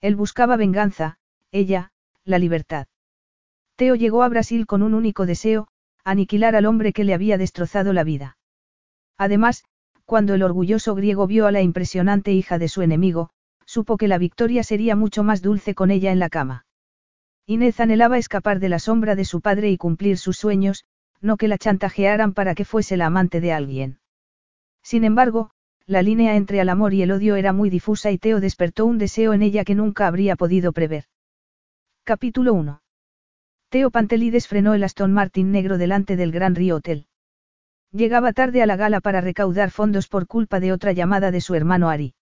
Él buscaba venganza, ella, la libertad. Teo llegó a Brasil con un único deseo, aniquilar al hombre que le había destrozado la vida. Además, cuando el orgulloso griego vio a la impresionante hija de su enemigo, supo que la victoria sería mucho más dulce con ella en la cama. Inés anhelaba escapar de la sombra de su padre y cumplir sus sueños, no que la chantajearan para que fuese la amante de alguien. Sin embargo, la línea entre el amor y el odio era muy difusa y Teo despertó un deseo en ella que nunca habría podido prever. Capítulo 1. Teo Pantelides frenó el Aston Martin negro delante del Gran Río Hotel. Llegaba tarde a la gala para recaudar fondos por culpa de otra llamada de su hermano Ari.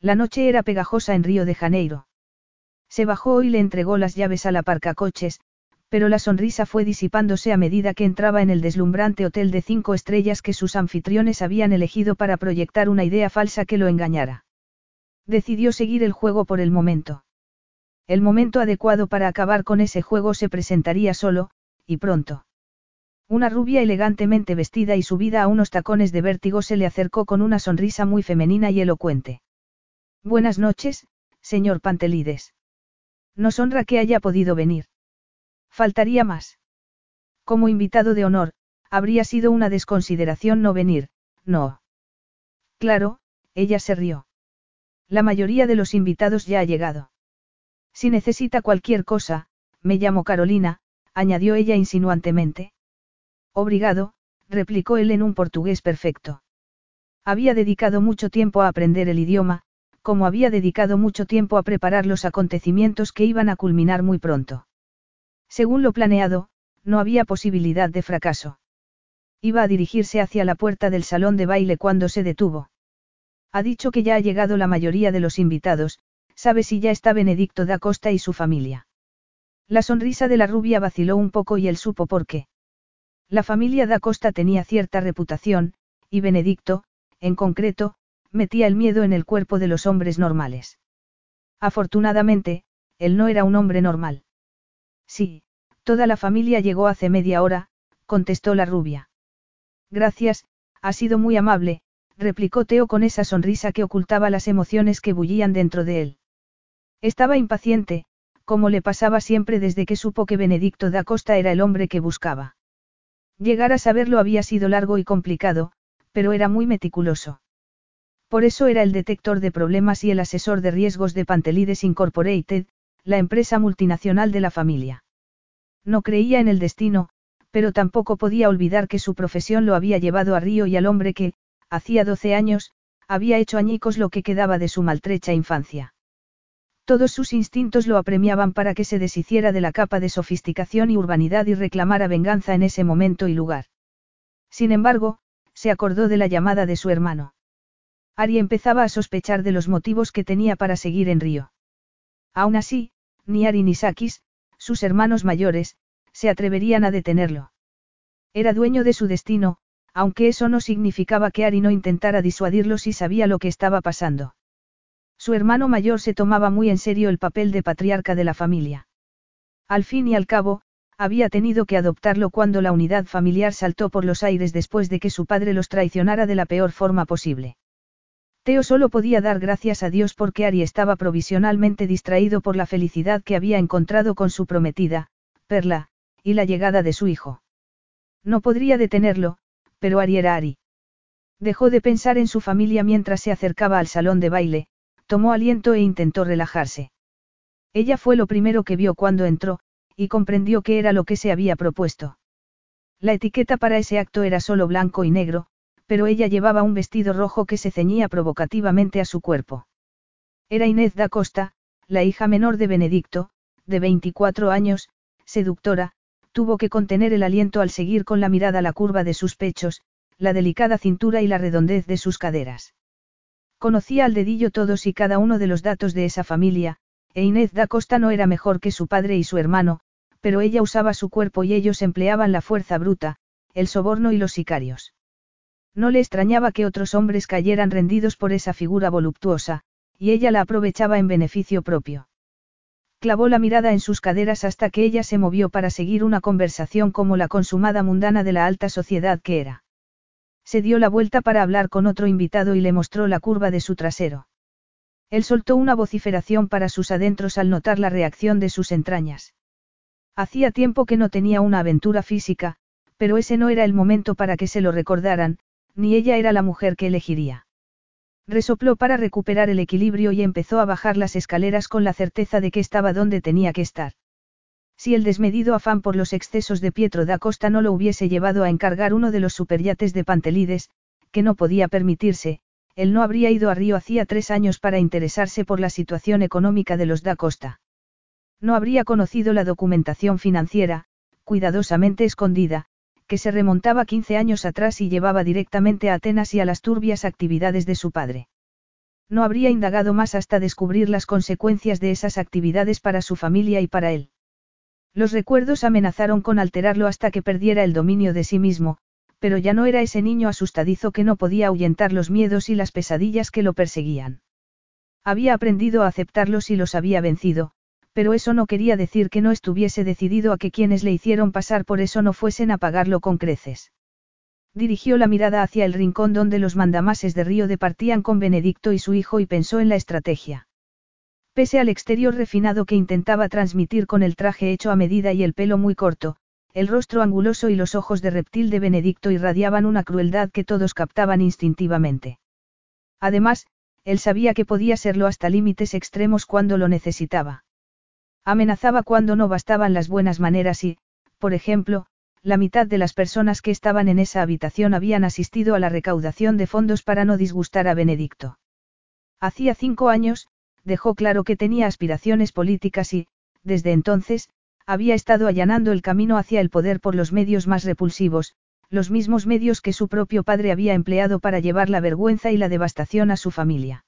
La noche era pegajosa en Río de Janeiro. Se bajó y le entregó las llaves al aparcacoches, pero la sonrisa fue disipándose a medida que entraba en el deslumbrante hotel de cinco estrellas que sus anfitriones habían elegido para proyectar una idea falsa que lo engañara. Decidió seguir el juego por el momento. El momento adecuado para acabar con ese juego se presentaría solo, y pronto. Una rubia elegantemente vestida y subida a unos tacones de vértigo se le acercó con una sonrisa muy femenina y elocuente. Buenas noches, señor Pantelides. Nos honra que haya podido venir. Faltaría más. Como invitado de honor, habría sido una desconsideración no venir, no. Claro, ella se rió. La mayoría de los invitados ya ha llegado. Si necesita cualquier cosa, me llamo Carolina, añadió ella insinuantemente. Obrigado, replicó él en un portugués perfecto. Había dedicado mucho tiempo a aprender el idioma, como había dedicado mucho tiempo a preparar los acontecimientos que iban a culminar muy pronto. Según lo planeado, no había posibilidad de fracaso. Iba a dirigirse hacia la puerta del salón de baile cuando se detuvo. Ha dicho que ya ha llegado la mayoría de los invitados, sabe si ya está Benedicto da Costa y su familia. La sonrisa de la rubia vaciló un poco y él supo por qué. La familia da Costa tenía cierta reputación, y Benedicto, en concreto, metía el miedo en el cuerpo de los hombres normales. Afortunadamente, él no era un hombre normal. Sí, toda la familia llegó hace media hora, contestó la rubia. Gracias, ha sido muy amable, replicó Teo con esa sonrisa que ocultaba las emociones que bullían dentro de él. Estaba impaciente, como le pasaba siempre desde que supo que Benedicto da Costa era el hombre que buscaba. Llegar a saberlo había sido largo y complicado, pero era muy meticuloso. Por eso era el detector de problemas y el asesor de riesgos de Pantelides Incorporated, la empresa multinacional de la familia. No creía en el destino, pero tampoco podía olvidar que su profesión lo había llevado a Río y al hombre que, hacía 12 años, había hecho añicos lo que quedaba de su maltrecha infancia. Todos sus instintos lo apremiaban para que se deshiciera de la capa de sofisticación y urbanidad y reclamara venganza en ese momento y lugar. Sin embargo, se acordó de la llamada de su hermano. Ari empezaba a sospechar de los motivos que tenía para seguir en Río. Aún así, ni Ari ni Sakis, sus hermanos mayores, se atreverían a detenerlo. Era dueño de su destino, aunque eso no significaba que Ari no intentara disuadirlo si sabía lo que estaba pasando. Su hermano mayor se tomaba muy en serio el papel de patriarca de la familia. Al fin y al cabo, había tenido que adoptarlo cuando la unidad familiar saltó por los aires después de que su padre los traicionara de la peor forma posible. Teo solo podía dar gracias a Dios porque Ari estaba provisionalmente distraído por la felicidad que había encontrado con su prometida, Perla, y la llegada de su hijo. No podría detenerlo, pero Ari era Ari. Dejó de pensar en su familia mientras se acercaba al salón de baile, tomó aliento e intentó relajarse. Ella fue lo primero que vio cuando entró, y comprendió qué era lo que se había propuesto. La etiqueta para ese acto era solo blanco y negro, pero ella llevaba un vestido rojo que se ceñía provocativamente a su cuerpo. Era Inés da Costa, la hija menor de Benedicto, de 24 años, seductora, tuvo que contener el aliento al seguir con la mirada la curva de sus pechos, la delicada cintura y la redondez de sus caderas. Conocía al dedillo todos y cada uno de los datos de esa familia, e Inés da Costa no era mejor que su padre y su hermano, pero ella usaba su cuerpo y ellos empleaban la fuerza bruta, el soborno y los sicarios. No le extrañaba que otros hombres cayeran rendidos por esa figura voluptuosa, y ella la aprovechaba en beneficio propio. Clavó la mirada en sus caderas hasta que ella se movió para seguir una conversación como la consumada mundana de la alta sociedad que era. Se dio la vuelta para hablar con otro invitado y le mostró la curva de su trasero. Él soltó una vociferación para sus adentros al notar la reacción de sus entrañas. Hacía tiempo que no tenía una aventura física, pero ese no era el momento para que se lo recordaran, ni ella era la mujer que elegiría. Resopló para recuperar el equilibrio y empezó a bajar las escaleras con la certeza de que estaba donde tenía que estar. Si el desmedido afán por los excesos de Pietro da Costa no lo hubiese llevado a encargar uno de los superyates de Pantelides, que no podía permitirse, él no habría ido a Río hacía tres años para interesarse por la situación económica de los da Costa. No habría conocido la documentación financiera, cuidadosamente escondida, que se remontaba 15 años atrás y llevaba directamente a Atenas y a las turbias actividades de su padre. No habría indagado más hasta descubrir las consecuencias de esas actividades para su familia y para él. Los recuerdos amenazaron con alterarlo hasta que perdiera el dominio de sí mismo, pero ya no era ese niño asustadizo que no podía ahuyentar los miedos y las pesadillas que lo perseguían. Había aprendido a aceptarlos y los había vencido, pero eso no quería decir que no estuviese decidido a que quienes le hicieron pasar por eso no fuesen a pagarlo con creces. Dirigió la mirada hacia el rincón donde los mandamases de Río departían con Benedicto y su hijo y pensó en la estrategia. Pese al exterior refinado que intentaba transmitir con el traje hecho a medida y el pelo muy corto, el rostro anguloso y los ojos de reptil de Benedicto irradiaban una crueldad que todos captaban instintivamente. Además, él sabía que podía serlo hasta límites extremos cuando lo necesitaba. Amenazaba cuando no bastaban las buenas maneras y, por ejemplo, la mitad de las personas que estaban en esa habitación habían asistido a la recaudación de fondos para no disgustar a Benedicto. Hacía cinco años, dejó claro que tenía aspiraciones políticas y, desde entonces, había estado allanando el camino hacia el poder por los medios más repulsivos, los mismos medios que su propio padre había empleado para llevar la vergüenza y la devastación a su familia.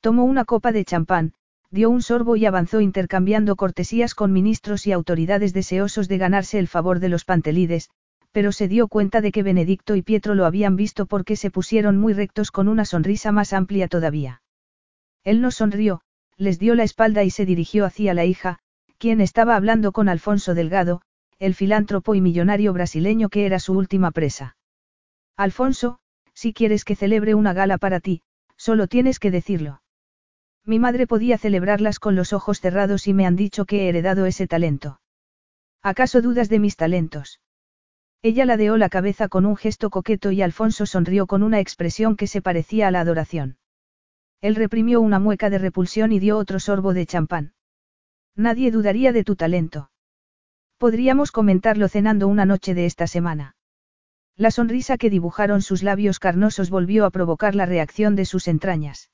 Tomó una copa de champán, dio un sorbo y avanzó intercambiando cortesías con ministros y autoridades deseosos de ganarse el favor de los pantelides, pero se dio cuenta de que Benedicto y Pietro lo habían visto porque se pusieron muy rectos con una sonrisa más amplia todavía. Él no sonrió, les dio la espalda y se dirigió hacia la hija, quien estaba hablando con Alfonso Delgado, el filántropo y millonario brasileño que era su última presa. Alfonso, si quieres que celebre una gala para ti, solo tienes que decirlo. Mi madre podía celebrarlas con los ojos cerrados y me han dicho que he heredado ese talento. ¿Acaso dudas de mis talentos? Ella ladeó la cabeza con un gesto coqueto y Alfonso sonrió con una expresión que se parecía a la adoración. Él reprimió una mueca de repulsión y dio otro sorbo de champán. Nadie dudaría de tu talento. Podríamos comentarlo cenando una noche de esta semana. La sonrisa que dibujaron sus labios carnosos volvió a provocar la reacción de sus entrañas.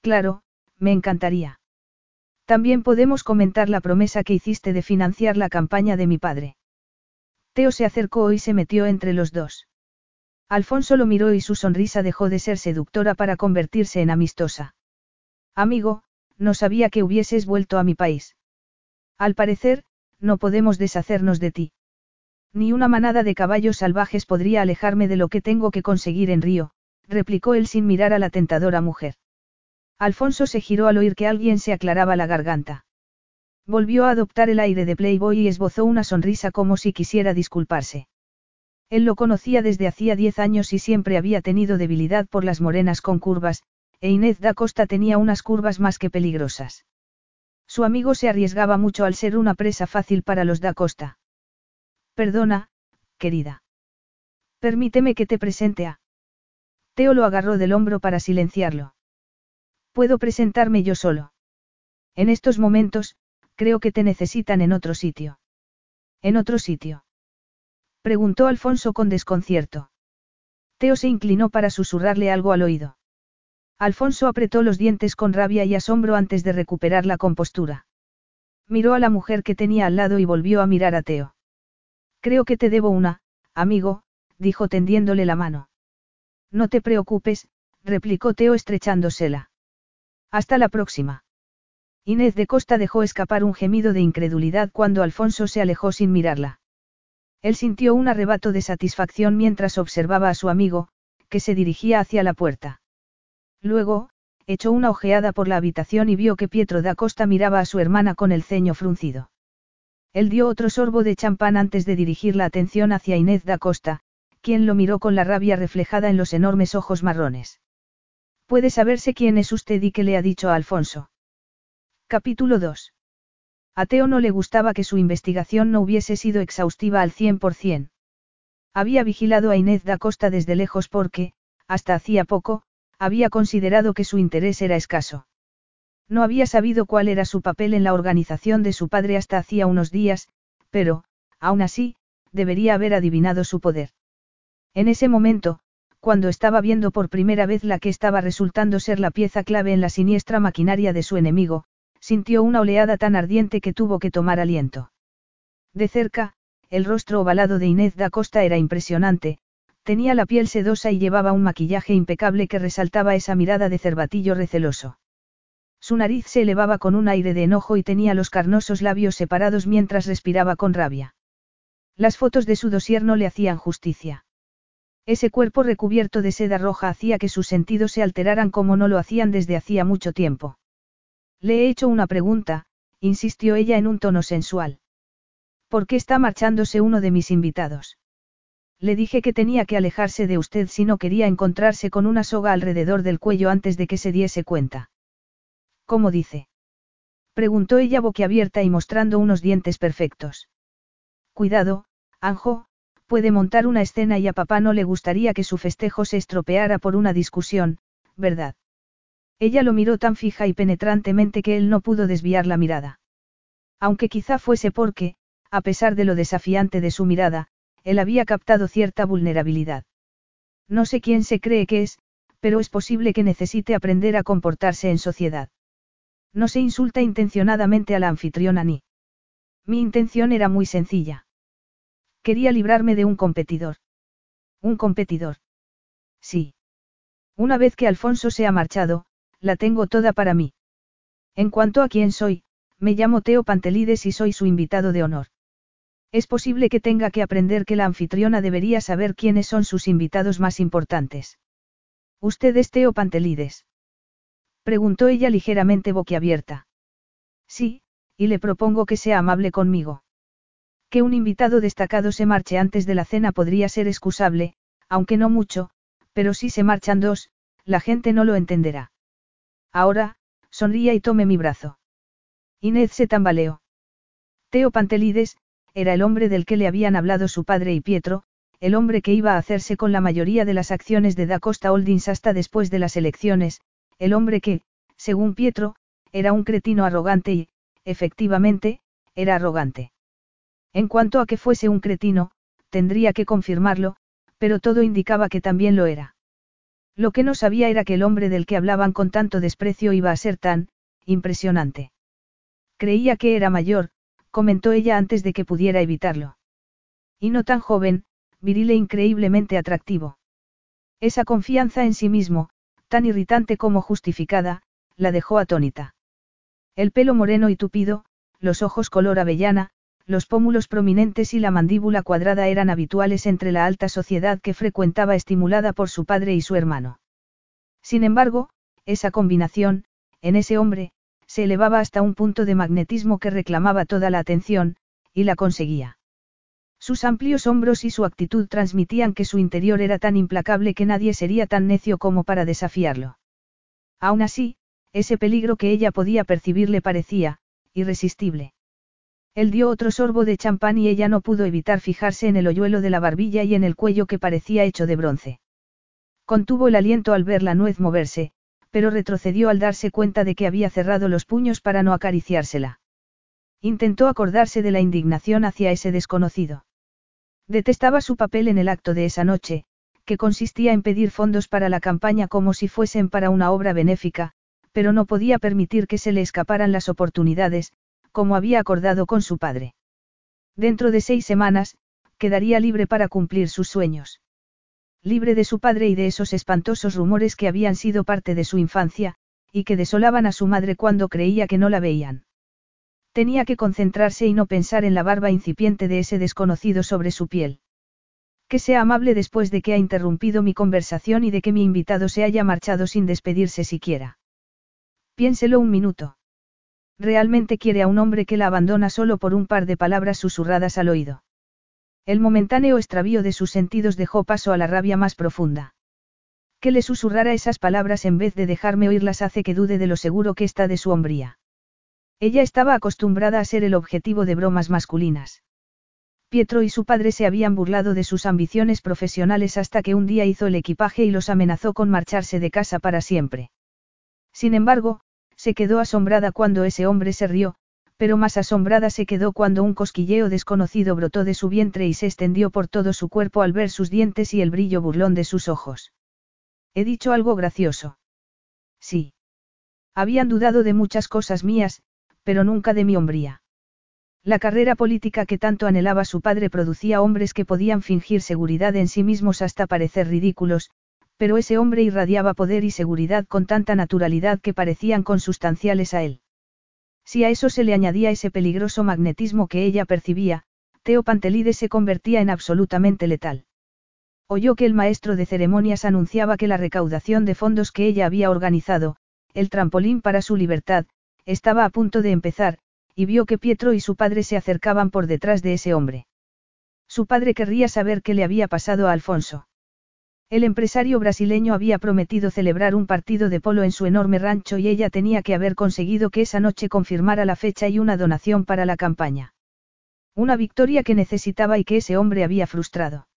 Claro, me encantaría. También podemos comentar la promesa que hiciste de financiar la campaña de mi padre. Teo se acercó y se metió entre los dos. Alfonso lo miró y su sonrisa dejó de ser seductora para convertirse en amistosa. Amigo, no sabía que hubieses vuelto a mi país. Al parecer, no podemos deshacernos de ti. Ni una manada de caballos salvajes podría alejarme de lo que tengo que conseguir en Río, replicó él sin mirar a la tentadora mujer. Alfonso se giró al oír que alguien se aclaraba la garganta. Volvió a adoptar el aire de Playboy y esbozó una sonrisa como si quisiera disculparse. Él lo conocía desde hacía diez años y siempre había tenido debilidad por las morenas con curvas, e Inés da Costa tenía unas curvas más que peligrosas. Su amigo se arriesgaba mucho al ser una presa fácil para los da Costa. Perdona, querida. Permíteme que te presente a. Teo lo agarró del hombro para silenciarlo. Puedo presentarme yo solo. En estos momentos, creo que te necesitan en otro sitio. ¿En otro sitio? Preguntó Alfonso con desconcierto. Teo se inclinó para susurrarle algo al oído. Alfonso apretó los dientes con rabia y asombro antes de recuperar la compostura. Miró a la mujer que tenía al lado y volvió a mirar a Teo. Creo que te debo una, amigo, dijo tendiéndole la mano. No te preocupes, replicó Teo estrechándosela. Hasta la próxima. Inés de Costa dejó escapar un gemido de incredulidad cuando Alfonso se alejó sin mirarla. Él sintió un arrebato de satisfacción mientras observaba a su amigo, que se dirigía hacia la puerta. Luego, echó una ojeada por la habitación y vio que Pietro da Costa miraba a su hermana con el ceño fruncido. Él dio otro sorbo de champán antes de dirigir la atención hacia Inés da Costa, quien lo miró con la rabia reflejada en los enormes ojos marrones. Puede saberse quién es usted y qué le ha dicho a Alfonso. Capítulo 2. A Teo no le gustaba que su investigación no hubiese sido exhaustiva al 100%. Había vigilado a Inés da Costa desde lejos porque, hasta hacía poco, había considerado que su interés era escaso. No había sabido cuál era su papel en la organización de su padre hasta hacía unos días, pero, aún así, debería haber adivinado su poder. En ese momento, cuando estaba viendo por primera vez la que estaba resultando ser la pieza clave en la siniestra maquinaria de su enemigo, sintió una oleada tan ardiente que tuvo que tomar aliento. De cerca, el rostro ovalado de Inés da Costa era impresionante, tenía la piel sedosa y llevaba un maquillaje impecable que resaltaba esa mirada de cervatillo receloso. Su nariz se elevaba con un aire de enojo y tenía los carnosos labios separados mientras respiraba con rabia. Las fotos de su dosier no le hacían justicia. Ese cuerpo recubierto de seda roja hacía que sus sentidos se alteraran como no lo hacían desde hacía mucho tiempo. Le he hecho una pregunta, insistió ella en un tono sensual. ¿Por qué está marchándose uno de mis invitados? Le dije que tenía que alejarse de usted si no quería encontrarse con una soga alrededor del cuello antes de que se diese cuenta. ¿Cómo dice? Preguntó ella boquiabierta y mostrando unos dientes perfectos. Cuidado, Anjo, puede montar una escena y a papá no le gustaría que su festejo se estropeara por una discusión, ¿verdad? Ella lo miró tan fija y penetrantemente que él no pudo desviar la mirada. Aunque quizá fuese porque, a pesar de lo desafiante de su mirada, él había captado cierta vulnerabilidad. No sé quién se cree que es, pero es posible que necesite aprender a comportarse en sociedad. No se insulta intencionadamente a la anfitriona ni. Mi intención era muy sencilla. Quería librarme de un competidor. ¿Un competidor? Sí. Una vez que Alfonso se ha marchado, la tengo toda para mí. En cuanto a quién soy, me llamo Teo Pantelides y soy su invitado de honor. Es posible que tenga que aprender que la anfitriona debería saber quiénes son sus invitados más importantes. ¿Usted es Teo Pantelides? Preguntó ella ligeramente boquiabierta. Sí, y le propongo que sea amable conmigo. Que un invitado destacado se marche antes de la cena podría ser excusable, aunque no mucho, pero si se marchan dos, la gente no lo entenderá. Ahora, sonría y tome mi brazo. Inés se tambaleó. Teo Pantelides, era el hombre del que le habían hablado su padre y Pietro, el hombre que iba a hacerse con la mayoría de las acciones de Da Costa Holdings hasta después de las elecciones, el hombre que, según Pietro, era un cretino arrogante y, efectivamente, era arrogante. En cuanto a que fuese un cretino, tendría que confirmarlo, pero todo indicaba que también lo era. Lo que no sabía era que el hombre del que hablaban con tanto desprecio iba a ser tan, impresionante. Creía que era mayor, comentó ella antes de que pudiera evitarlo. Y no tan joven, viril e increíblemente atractivo. Esa confianza en sí mismo, tan irritante como justificada, la dejó atónita. El pelo moreno y tupido, los ojos color avellana, los pómulos prominentes y la mandíbula cuadrada eran habituales entre la alta sociedad que frecuentaba estimulada por su padre y su hermano. Sin embargo, esa combinación, en ese hombre, se elevaba hasta un punto de magnetismo que reclamaba toda la atención, y la conseguía. Sus amplios hombros y su actitud transmitían que su interior era tan implacable que nadie sería tan necio como para desafiarlo. Aún así, ese peligro que ella podía percibir le parecía, irresistible. Él dio otro sorbo de champán y ella no pudo evitar fijarse en el hoyuelo de la barbilla y en el cuello que parecía hecho de bronce. Contuvo el aliento al ver la nuez moverse, pero retrocedió al darse cuenta de que había cerrado los puños para no acariciársela. Intentó acordarse de la indignación hacia ese desconocido. Detestaba su papel en el acto de esa noche, que consistía en pedir fondos para la campaña como si fuesen para una obra benéfica, pero no podía permitir que se le escaparan las oportunidades, como había acordado con su padre. Dentro de seis semanas, quedaría libre para cumplir sus sueños. Libre de su padre y de esos espantosos rumores que habían sido parte de su infancia, y que desolaban a su madre cuando creía que no la veían. Tenía que concentrarse y no pensar en la barba incipiente de ese desconocido sobre su piel. Que sea amable después de que ha interrumpido mi conversación y de que mi invitado se haya marchado sin despedirse siquiera. Piénselo un minuto. Realmente quiere a un hombre que la abandona solo por un par de palabras susurradas al oído. El momentáneo extravío de sus sentidos dejó paso a la rabia más profunda. Que le susurrara esas palabras en vez de dejarme oírlas hace que dude de lo seguro que está de su hombría. Ella estaba acostumbrada a ser el objetivo de bromas masculinas. Pietro y su padre se habían burlado de sus ambiciones profesionales hasta que un día hizo el equipaje y los amenazó con marcharse de casa para siempre. Sin embargo, se quedó asombrada cuando ese hombre se rió, pero más asombrada se quedó cuando un cosquilleo desconocido brotó de su vientre y se extendió por todo su cuerpo al ver sus dientes y el brillo burlón de sus ojos. ¿He dicho algo gracioso? Sí. Habían dudado de muchas cosas mías, pero nunca de mi hombría. La carrera política que tanto anhelaba su padre producía hombres que podían fingir seguridad en sí mismos hasta parecer ridículos, pero ese hombre irradiaba poder y seguridad con tanta naturalidad que parecían consustanciales a él. Si a eso se le añadía ese peligroso magnetismo que ella percibía, Teo Pantelides se convertía en absolutamente letal. Oyó que el maestro de ceremonias anunciaba que la recaudación de fondos que ella había organizado, el trampolín para su libertad, estaba a punto de empezar, y vio que Pietro y su padre se acercaban por detrás de ese hombre. Su padre querría saber qué le había pasado a Alfonso. El empresario brasileño había prometido celebrar un partido de polo en su enorme rancho y ella tenía que haber conseguido que esa noche confirmara la fecha y una donación para la campaña. Una victoria que necesitaba y que ese hombre había frustrado.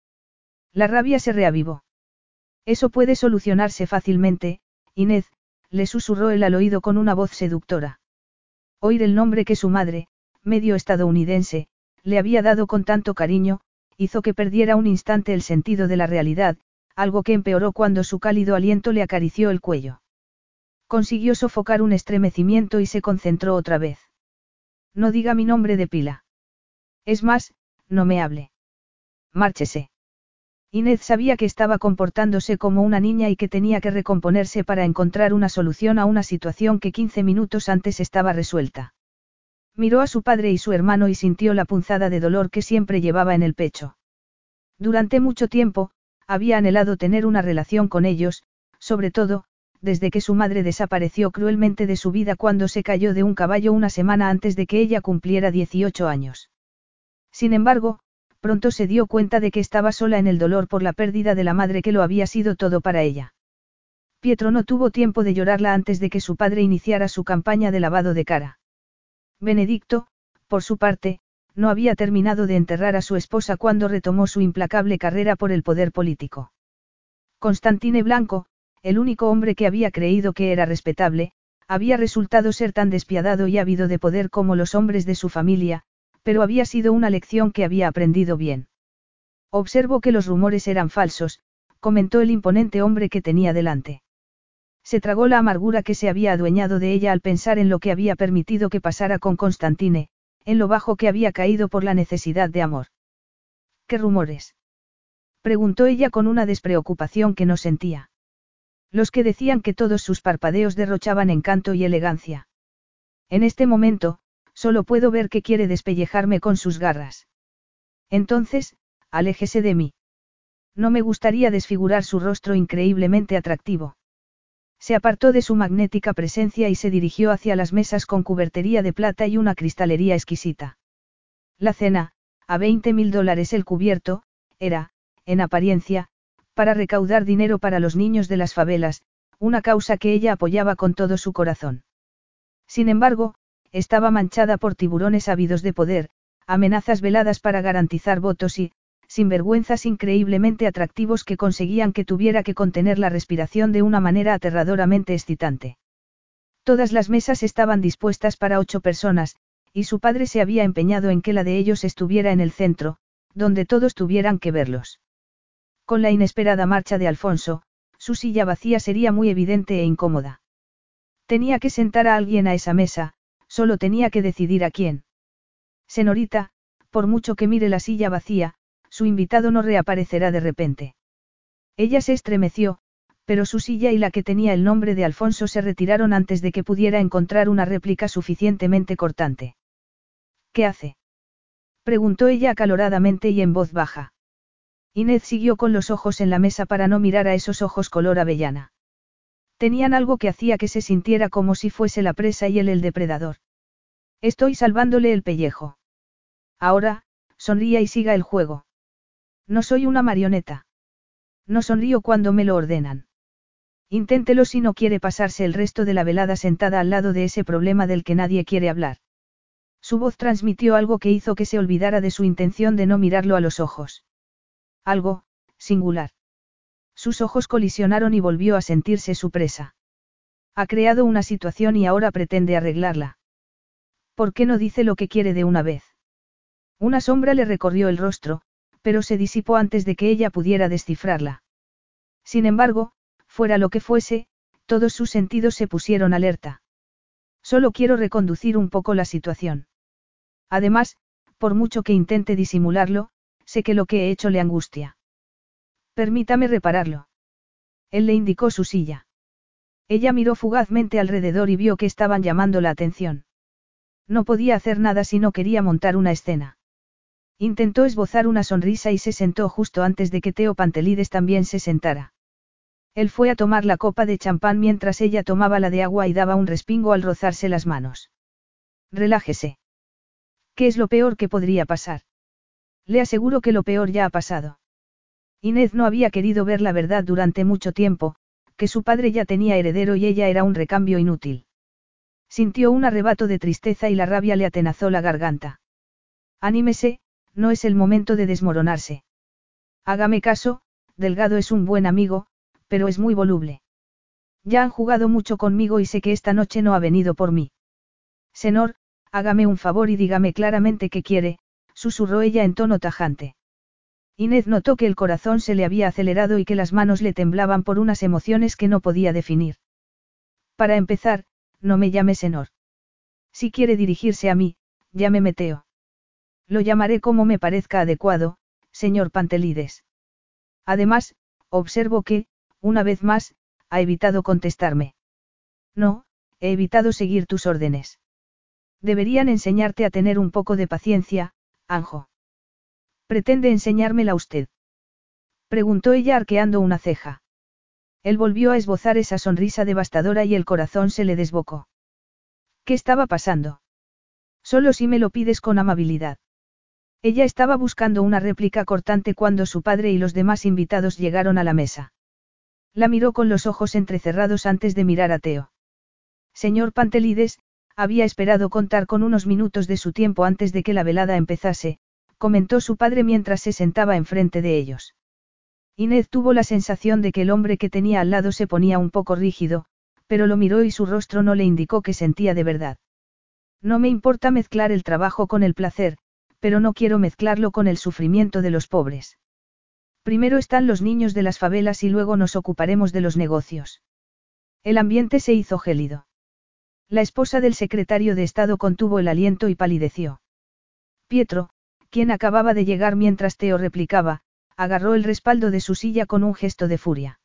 La rabia se reavivó. Eso puede solucionarse fácilmente, Inés, le susurró él al oído con una voz seductora. Oír el nombre que su madre, medio estadounidense, le había dado con tanto cariño, hizo que perdiera un instante el sentido de la realidad, algo que empeoró cuando su cálido aliento le acarició el cuello. Consiguió sofocar un estremecimiento y se concentró otra vez. No diga mi nombre de pila. Es más, no me hable. Márchese. Inés sabía que estaba comportándose como una niña y que tenía que recomponerse para encontrar una solución a una situación que 15 minutos antes estaba resuelta. Miró a su padre y su hermano y sintió la punzada de dolor que siempre llevaba en el pecho. Durante mucho tiempo, había anhelado tener una relación con ellos, sobre todo, desde que su madre desapareció cruelmente de su vida cuando se cayó de un caballo una semana antes de que ella cumpliera 18 años. Sin embargo, pronto se dio cuenta de que estaba sola en el dolor por la pérdida de la madre que lo había sido todo para ella. Pietro no tuvo tiempo de llorarla antes de que su padre iniciara su campaña de lavado de cara. Benedicto, por su parte, no había terminado de enterrar a su esposa cuando retomó su implacable carrera por el poder político. Constantine Blanco, el único hombre que había creído que era respetable, había resultado ser tan despiadado y ávido de poder como los hombres de su familia, pero había sido una lección que había aprendido bien. Observo que los rumores eran falsos, comentó el imponente hombre que tenía delante. Se tragó la amargura que se había adueñado de ella al pensar en lo que había permitido que pasara con Constantine, en lo bajo que había caído por la necesidad de amor. ¿Qué rumores? preguntó ella con una despreocupación que no sentía. Los que decían que todos sus parpadeos derrochaban encanto y elegancia. En este momento, Solo puedo ver que quiere despellejarme con sus garras. Entonces, aléjese de mí. No me gustaría desfigurar su rostro increíblemente atractivo. Se apartó de su magnética presencia y se dirigió hacia las mesas con cubertería de plata y una cristalería exquisita. La cena, a 20 mil dólares el cubierto, era, en apariencia, para recaudar dinero para los niños de las favelas, una causa que ella apoyaba con todo su corazón. Sin embargo, estaba manchada por tiburones ávidos de poder, amenazas veladas para garantizar votos y, sinvergüenzas increíblemente atractivos que conseguían que tuviera que contener la respiración de una manera aterradoramente excitante. Todas las mesas estaban dispuestas para ocho personas, y su padre se había empeñado en que la de ellos estuviera en el centro, donde todos tuvieran que verlos. Con la inesperada marcha de Alfonso, su silla vacía sería muy evidente e incómoda. Tenía que sentar a alguien a esa mesa, Solo tenía que decidir a quién. Senorita, por mucho que mire la silla vacía, su invitado no reaparecerá de repente. Ella se estremeció, pero su silla y la que tenía el nombre de Alfonso se retiraron antes de que pudiera encontrar una réplica suficientemente cortante. ¿Qué hace? preguntó ella acaloradamente y en voz baja. Inés siguió con los ojos en la mesa para no mirar a esos ojos color avellana. Tenían algo que hacía que se sintiera como si fuese la presa y él el depredador. Estoy salvándole el pellejo. Ahora, sonría y siga el juego. No soy una marioneta. No sonrío cuando me lo ordenan. Inténtelo si no quiere pasarse el resto de la velada sentada al lado de ese problema del que nadie quiere hablar. Su voz transmitió algo que hizo que se olvidara de su intención de no mirarlo a los ojos. Algo, singular. Sus ojos colisionaron y volvió a sentirse su presa. Ha creado una situación y ahora pretende arreglarla. ¿Por qué no dice lo que quiere de una vez? Una sombra le recorrió el rostro, pero se disipó antes de que ella pudiera descifrarla. Sin embargo, fuera lo que fuese, todos sus sentidos se pusieron alerta. Solo quiero reconducir un poco la situación. Además, por mucho que intente disimularlo, sé que lo que he hecho le angustia. Permítame repararlo. Él le indicó su silla. Ella miró fugazmente alrededor y vio que estaban llamando la atención. No podía hacer nada si no quería montar una escena. Intentó esbozar una sonrisa y se sentó justo antes de que Teo Pantelides también se sentara. Él fue a tomar la copa de champán mientras ella tomaba la de agua y daba un respingo al rozarse las manos. Relájese. ¿Qué es lo peor que podría pasar? Le aseguro que lo peor ya ha pasado. Inés no había querido ver la verdad durante mucho tiempo, que su padre ya tenía heredero y ella era un recambio inútil. Sintió un arrebato de tristeza y la rabia le atenazó la garganta. Anímese, no es el momento de desmoronarse. Hágame caso, Delgado es un buen amigo, pero es muy voluble. Ya han jugado mucho conmigo y sé que esta noche no ha venido por mí. Senor, hágame un favor y dígame claramente qué quiere, susurró ella en tono tajante. Inés notó que el corazón se le había acelerado y que las manos le temblaban por unas emociones que no podía definir. Para empezar, no me llame Senor. Si quiere dirigirse a mí, llámeme Teo. Lo llamaré como me parezca adecuado, señor Pantelides. Además, observo que, una vez más, ha evitado contestarme. No, he evitado seguir tus órdenes. Deberían enseñarte a tener un poco de paciencia, Anjo. ¿Pretende enseñármela usted? Preguntó ella arqueando una ceja. Él volvió a esbozar esa sonrisa devastadora y el corazón se le desbocó. ¿Qué estaba pasando? Solo si me lo pides con amabilidad. Ella estaba buscando una réplica cortante cuando su padre y los demás invitados llegaron a la mesa. La miró con los ojos entrecerrados antes de mirar a Teo. Señor Pantelides, había esperado contar con unos minutos de su tiempo antes de que la velada empezase, comentó su padre mientras se sentaba enfrente de ellos. Inés tuvo la sensación de que el hombre que tenía al lado se ponía un poco rígido, pero lo miró y su rostro no le indicó que sentía de verdad. No me importa mezclar el trabajo con el placer, pero no quiero mezclarlo con el sufrimiento de los pobres. Primero están los niños de las favelas y luego nos ocuparemos de los negocios. El ambiente se hizo gélido. La esposa del secretario de Estado contuvo el aliento y palideció. Pietro, quien acababa de llegar mientras Teo replicaba, agarró el respaldo de su silla con un gesto de furia.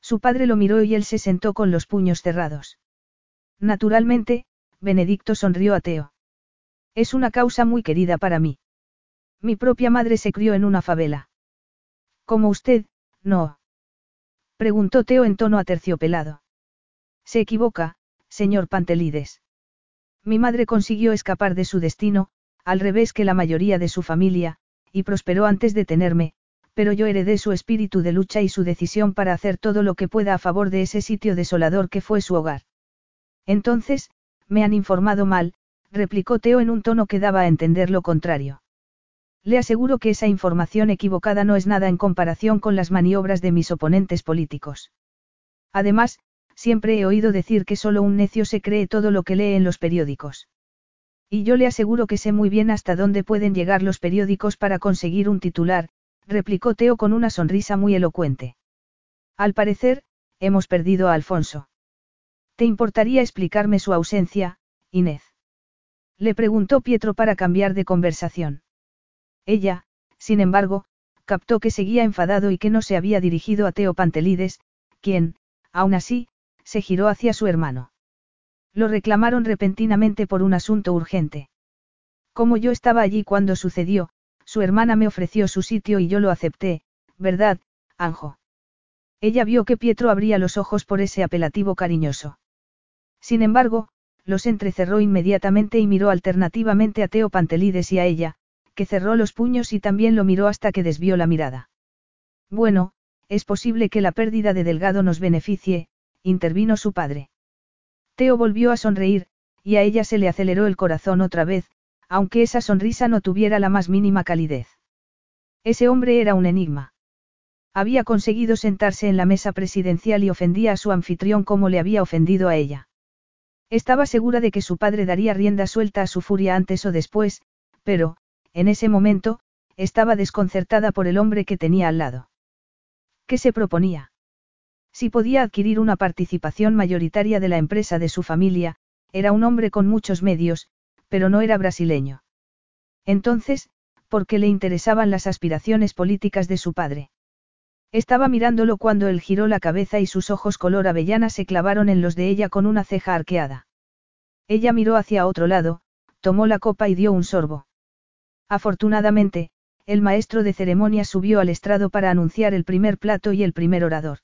Su padre lo miró y él se sentó con los puños cerrados. Naturalmente, Benedicto sonrió a Teo. Es una causa muy querida para mí. Mi propia madre se crió en una favela. Como usted, no. Preguntó Teo en tono aterciopelado. Se equivoca, señor Pantelides. Mi madre consiguió escapar de su destino, al revés que la mayoría de su familia, y prosperó antes de tenerme, pero yo heredé su espíritu de lucha y su decisión para hacer todo lo que pueda a favor de ese sitio desolador que fue su hogar. Entonces, me han informado mal, replicó Teo en un tono que daba a entender lo contrario. Le aseguro que esa información equivocada no es nada en comparación con las maniobras de mis oponentes políticos. Además, siempre he oído decir que solo un necio se cree todo lo que lee en los periódicos. Y yo le aseguro que sé muy bien hasta dónde pueden llegar los periódicos para conseguir un titular, replicó Teo con una sonrisa muy elocuente. Al parecer, hemos perdido a Alfonso. ¿Te importaría explicarme su ausencia, Inés? Le preguntó Pietro para cambiar de conversación. Ella, sin embargo, captó que seguía enfadado y que no se había dirigido a Teo Pantelides, quien, aún así, se giró hacia su hermano. Lo reclamaron repentinamente por un asunto urgente. Como yo estaba allí cuando sucedió, su hermana me ofreció su sitio y yo lo acepté, ¿verdad, Anjo? Ella vio que Pietro abría los ojos por ese apelativo cariñoso. Sin embargo, los entrecerró inmediatamente y miró alternativamente a Teo Pantelides y a ella, que cerró los puños y también lo miró hasta que desvió la mirada. Bueno, es posible que la pérdida de Delgado nos beneficie, intervino su padre. Teo volvió a sonreír, y a ella se le aceleró el corazón otra vez, aunque esa sonrisa no tuviera la más mínima calidez. Ese hombre era un enigma. Había conseguido sentarse en la mesa presidencial y ofendía a su anfitrión como le había ofendido a ella. Estaba segura de que su padre daría rienda suelta a su furia antes o después, pero, en ese momento, estaba desconcertada por el hombre que tenía al lado. ¿Qué se proponía? Si podía adquirir una participación mayoritaria de la empresa de su familia, era un hombre con muchos medios, pero no era brasileño. Entonces, ¿por qué le interesaban las aspiraciones políticas de su padre? Estaba mirándolo cuando él giró la cabeza y sus ojos color avellana se clavaron en los de ella con una ceja arqueada. Ella miró hacia otro lado, tomó la copa y dio un sorbo. Afortunadamente, el maestro de ceremonias subió al estrado para anunciar el primer plato y el primer orador.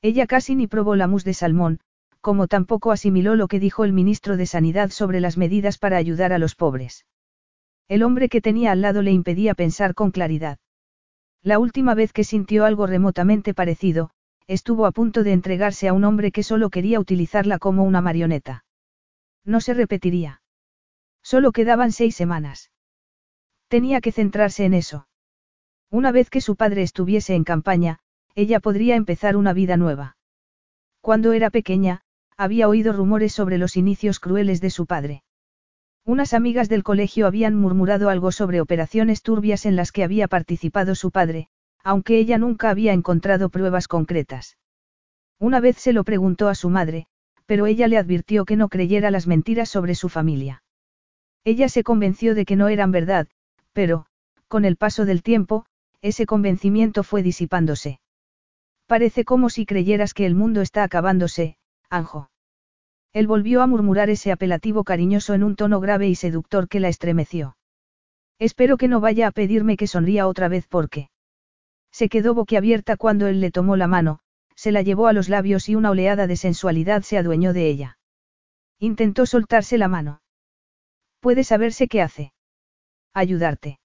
Ella casi ni probó la mousse de salmón, como tampoco asimiló lo que dijo el ministro de Sanidad sobre las medidas para ayudar a los pobres. El hombre que tenía al lado le impedía pensar con claridad. La última vez que sintió algo remotamente parecido, estuvo a punto de entregarse a un hombre que solo quería utilizarla como una marioneta. No se repetiría. Solo quedaban seis semanas. Tenía que centrarse en eso. Una vez que su padre estuviese en campaña, ella podría empezar una vida nueva. Cuando era pequeña, había oído rumores sobre los inicios crueles de su padre. Unas amigas del colegio habían murmurado algo sobre operaciones turbias en las que había participado su padre, aunque ella nunca había encontrado pruebas concretas. Una vez se lo preguntó a su madre, pero ella le advirtió que no creyera las mentiras sobre su familia. Ella se convenció de que no eran verdad, pero, con el paso del tiempo, ese convencimiento fue disipándose. Parece como si creyeras que el mundo está acabándose, Anjo. Él volvió a murmurar ese apelativo cariñoso en un tono grave y seductor que la estremeció. Espero que no vaya a pedirme que sonría otra vez porque. Se quedó boquiabierta cuando él le tomó la mano, se la llevó a los labios y una oleada de sensualidad se adueñó de ella. Intentó soltarse la mano. Puede saberse qué hace. Ayudarte.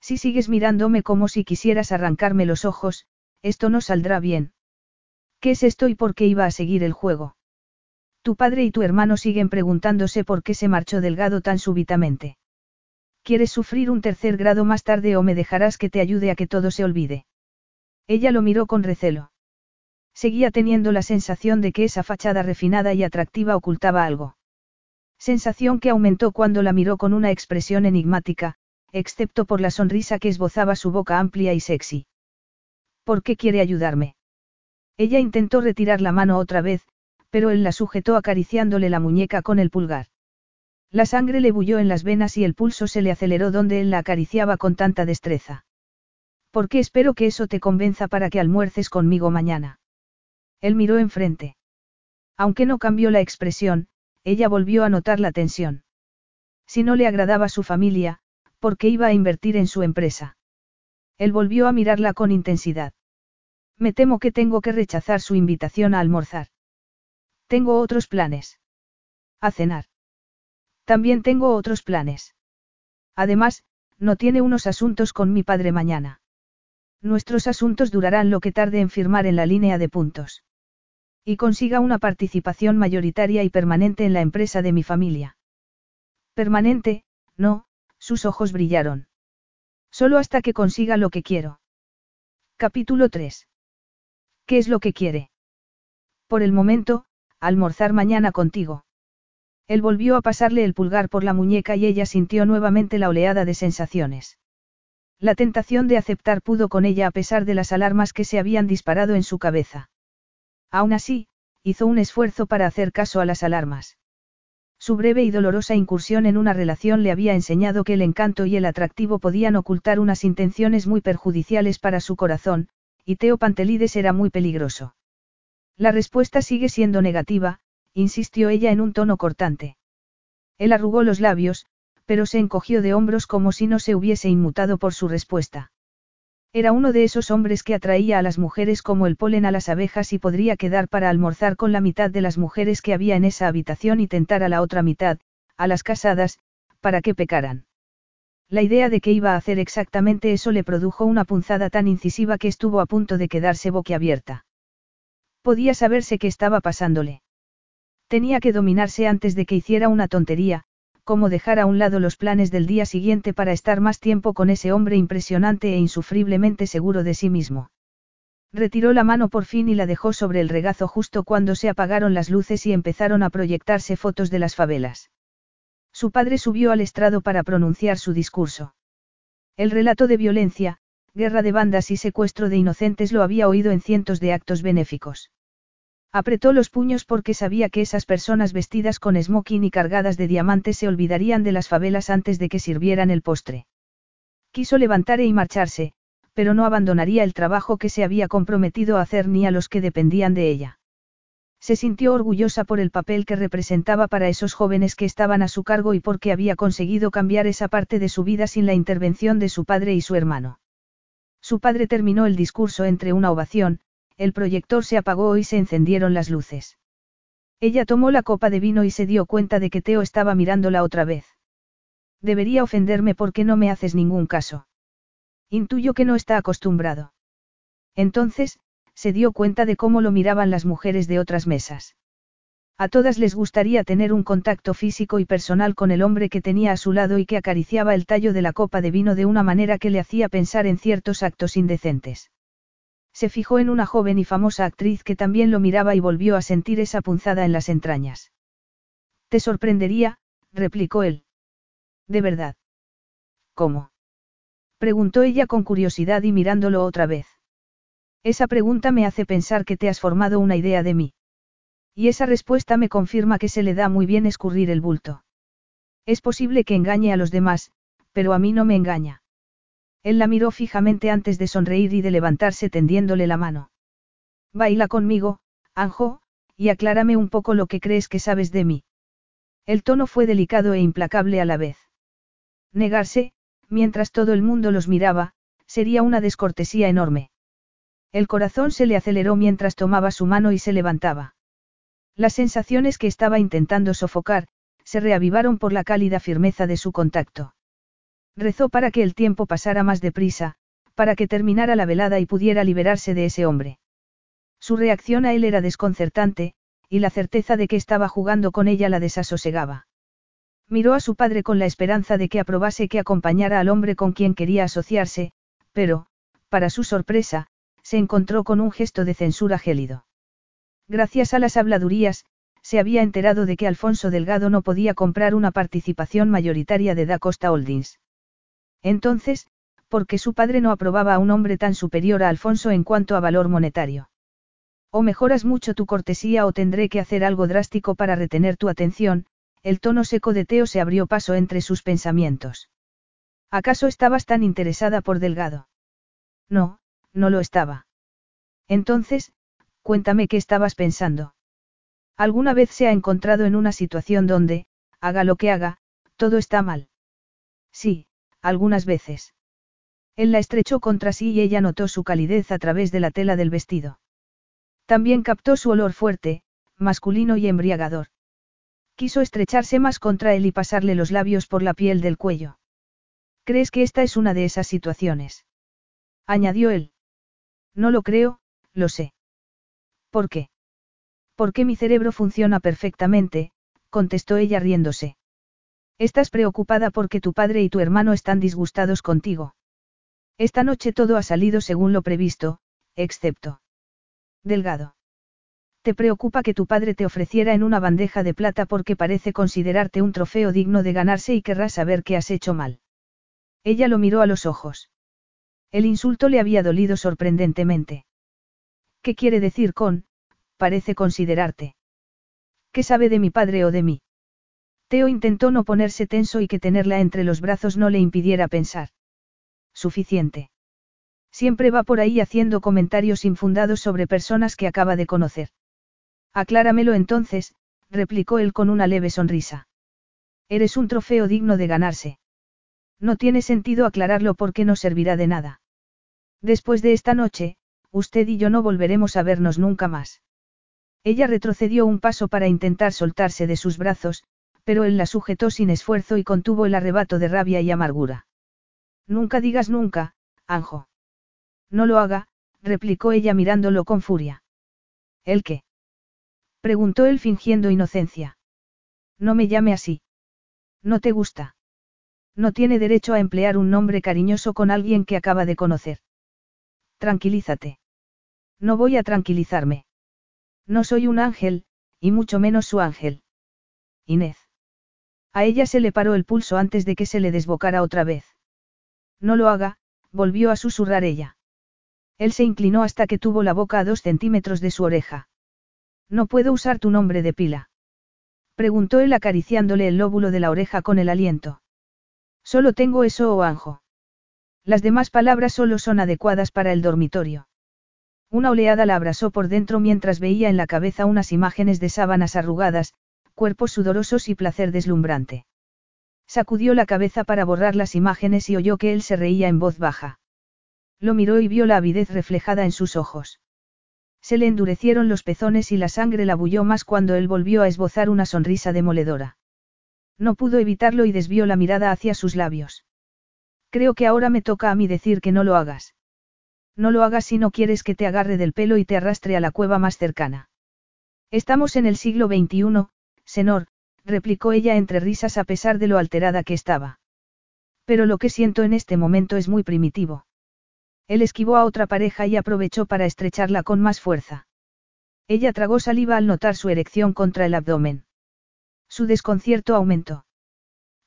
Si sigues mirándome como si quisieras arrancarme los ojos, esto no saldrá bien. ¿Qué es esto y por qué iba a seguir el juego? Tu padre y tu hermano siguen preguntándose por qué se marchó Delgado tan súbitamente. ¿Quieres sufrir un tercer grado más tarde o me dejarás que te ayude a que todo se olvide? Ella lo miró con recelo. Seguía teniendo la sensación de que esa fachada refinada y atractiva ocultaba algo. Sensación que aumentó cuando la miró con una expresión enigmática, excepto por la sonrisa que esbozaba su boca amplia y sexy. ¿Por qué quiere ayudarme? Ella intentó retirar la mano otra vez, pero él la sujetó acariciándole la muñeca con el pulgar. La sangre le bulló en las venas y el pulso se le aceleró donde él la acariciaba con tanta destreza. ¿Por qué espero que eso te convenza para que almuerces conmigo mañana? Él miró enfrente. Aunque no cambió la expresión, ella volvió a notar la tensión. Si no le agradaba su familia, ¿por qué iba a invertir en su empresa? Él volvió a mirarla con intensidad. Me temo que tengo que rechazar su invitación a almorzar. Tengo otros planes. A cenar. También tengo otros planes. Además, no tiene unos asuntos con mi padre mañana. Nuestros asuntos durarán lo que tarde en firmar en la línea de puntos. Y consiga una participación mayoritaria y permanente en la empresa de mi familia. Permanente, no, sus ojos brillaron. Solo hasta que consiga lo que quiero. Capítulo 3. ¿Qué es lo que quiere? Por el momento, almorzar mañana contigo. Él volvió a pasarle el pulgar por la muñeca y ella sintió nuevamente la oleada de sensaciones. La tentación de aceptar pudo con ella a pesar de las alarmas que se habían disparado en su cabeza. Aún así, hizo un esfuerzo para hacer caso a las alarmas. Su breve y dolorosa incursión en una relación le había enseñado que el encanto y el atractivo podían ocultar unas intenciones muy perjudiciales para su corazón, y Teo Pantelides era muy peligroso. La respuesta sigue siendo negativa, insistió ella en un tono cortante. Él arrugó los labios, pero se encogió de hombros como si no se hubiese inmutado por su respuesta. Era uno de esos hombres que atraía a las mujeres como el polen a las abejas y podría quedar para almorzar con la mitad de las mujeres que había en esa habitación y tentar a la otra mitad, a las casadas, para que pecaran. La idea de que iba a hacer exactamente eso le produjo una punzada tan incisiva que estuvo a punto de quedarse boquiabierta. Podía saberse qué estaba pasándole. Tenía que dominarse antes de que hiciera una tontería, como dejar a un lado los planes del día siguiente para estar más tiempo con ese hombre impresionante e insufriblemente seguro de sí mismo. Retiró la mano por fin y la dejó sobre el regazo justo cuando se apagaron las luces y empezaron a proyectarse fotos de las favelas. Su padre subió al estrado para pronunciar su discurso. El relato de violencia, guerra de bandas y secuestro de inocentes lo había oído en cientos de actos benéficos. Apretó los puños porque sabía que esas personas vestidas con smoking y cargadas de diamantes se olvidarían de las favelas antes de que sirvieran el postre. Quiso levantar y marcharse, pero no abandonaría el trabajo que se había comprometido a hacer ni a los que dependían de ella. Se sintió orgullosa por el papel que representaba para esos jóvenes que estaban a su cargo y porque había conseguido cambiar esa parte de su vida sin la intervención de su padre y su hermano. Su padre terminó el discurso entre una ovación, el proyector se apagó y se encendieron las luces. Ella tomó la copa de vino y se dio cuenta de que Teo estaba mirándola otra vez. Debería ofenderme porque no me haces ningún caso. Intuyo que no está acostumbrado. Entonces, se dio cuenta de cómo lo miraban las mujeres de otras mesas. A todas les gustaría tener un contacto físico y personal con el hombre que tenía a su lado y que acariciaba el tallo de la copa de vino de una manera que le hacía pensar en ciertos actos indecentes. Se fijó en una joven y famosa actriz que también lo miraba y volvió a sentir esa punzada en las entrañas. Te sorprendería, replicó él. De verdad. ¿Cómo? preguntó ella con curiosidad y mirándolo otra vez. Esa pregunta me hace pensar que te has formado una idea de mí. Y esa respuesta me confirma que se le da muy bien escurrir el bulto. Es posible que engañe a los demás, pero a mí no me engaña. Él la miró fijamente antes de sonreír y de levantarse tendiéndole la mano. Baila conmigo, Anjo, y aclárame un poco lo que crees que sabes de mí. El tono fue delicado e implacable a la vez. Negarse, mientras todo el mundo los miraba, sería una descortesía enorme. El corazón se le aceleró mientras tomaba su mano y se levantaba. Las sensaciones que estaba intentando sofocar, se reavivaron por la cálida firmeza de su contacto. Rezó para que el tiempo pasara más deprisa, para que terminara la velada y pudiera liberarse de ese hombre. Su reacción a él era desconcertante, y la certeza de que estaba jugando con ella la desasosegaba. Miró a su padre con la esperanza de que aprobase que acompañara al hombre con quien quería asociarse, pero, para su sorpresa, se encontró con un gesto de censura gélido. Gracias a las habladurías, se había enterado de que Alfonso Delgado no podía comprar una participación mayoritaria de Da Costa Holdings. Entonces, ¿por qué su padre no aprobaba a un hombre tan superior a Alfonso en cuanto a valor monetario? O mejoras mucho tu cortesía o tendré que hacer algo drástico para retener tu atención, el tono seco de Teo se abrió paso entre sus pensamientos. ¿Acaso estabas tan interesada por Delgado? No, no lo estaba. Entonces, cuéntame qué estabas pensando. ¿Alguna vez se ha encontrado en una situación donde, haga lo que haga, todo está mal? Sí, algunas veces. Él la estrechó contra sí y ella notó su calidez a través de la tela del vestido. También captó su olor fuerte, masculino y embriagador. Quiso estrecharse más contra él y pasarle los labios por la piel del cuello. ¿Crees que esta es una de esas situaciones? añadió él. No lo creo, lo sé. ¿Por qué? Porque mi cerebro funciona perfectamente, contestó ella riéndose. Estás preocupada porque tu padre y tu hermano están disgustados contigo. Esta noche todo ha salido según lo previsto, excepto. Delgado. Te preocupa que tu padre te ofreciera en una bandeja de plata porque parece considerarte un trofeo digno de ganarse y querrás saber que has hecho mal. Ella lo miró a los ojos. El insulto le había dolido sorprendentemente. ¿Qué quiere decir con, parece considerarte? ¿Qué sabe de mi padre o de mí? Teo intentó no ponerse tenso y que tenerla entre los brazos no le impidiera pensar. Suficiente. Siempre va por ahí haciendo comentarios infundados sobre personas que acaba de conocer. Acláramelo entonces, replicó él con una leve sonrisa. Eres un trofeo digno de ganarse. No tiene sentido aclararlo porque no servirá de nada. Después de esta noche, usted y yo no volveremos a vernos nunca más. Ella retrocedió un paso para intentar soltarse de sus brazos, pero él la sujetó sin esfuerzo y contuvo el arrebato de rabia y amargura. Nunca digas nunca, Anjo. No lo haga, replicó ella mirándolo con furia. ¿El qué? preguntó él fingiendo inocencia. No me llame así. ¿No te gusta? No tiene derecho a emplear un nombre cariñoso con alguien que acaba de conocer. Tranquilízate. No voy a tranquilizarme. No soy un ángel, y mucho menos su ángel. Inés. A ella se le paró el pulso antes de que se le desbocara otra vez. No lo haga, volvió a susurrar ella. Él se inclinó hasta que tuvo la boca a dos centímetros de su oreja. No puedo usar tu nombre de pila. Preguntó él acariciándole el lóbulo de la oreja con el aliento. Solo tengo eso o anjo. Las demás palabras solo son adecuadas para el dormitorio. Una oleada la abrazó por dentro mientras veía en la cabeza unas imágenes de sábanas arrugadas, cuerpos sudorosos y placer deslumbrante. Sacudió la cabeza para borrar las imágenes y oyó que él se reía en voz baja. Lo miró y vio la avidez reflejada en sus ojos. Se le endurecieron los pezones y la sangre la bulló más cuando él volvió a esbozar una sonrisa demoledora. No pudo evitarlo y desvió la mirada hacia sus labios. Creo que ahora me toca a mí decir que no lo hagas. No lo hagas si no quieres que te agarre del pelo y te arrastre a la cueva más cercana. Estamos en el siglo XXI, Senor, replicó ella entre risas a pesar de lo alterada que estaba. Pero lo que siento en este momento es muy primitivo. Él esquivó a otra pareja y aprovechó para estrecharla con más fuerza. Ella tragó saliva al notar su erección contra el abdomen. Su desconcierto aumentó.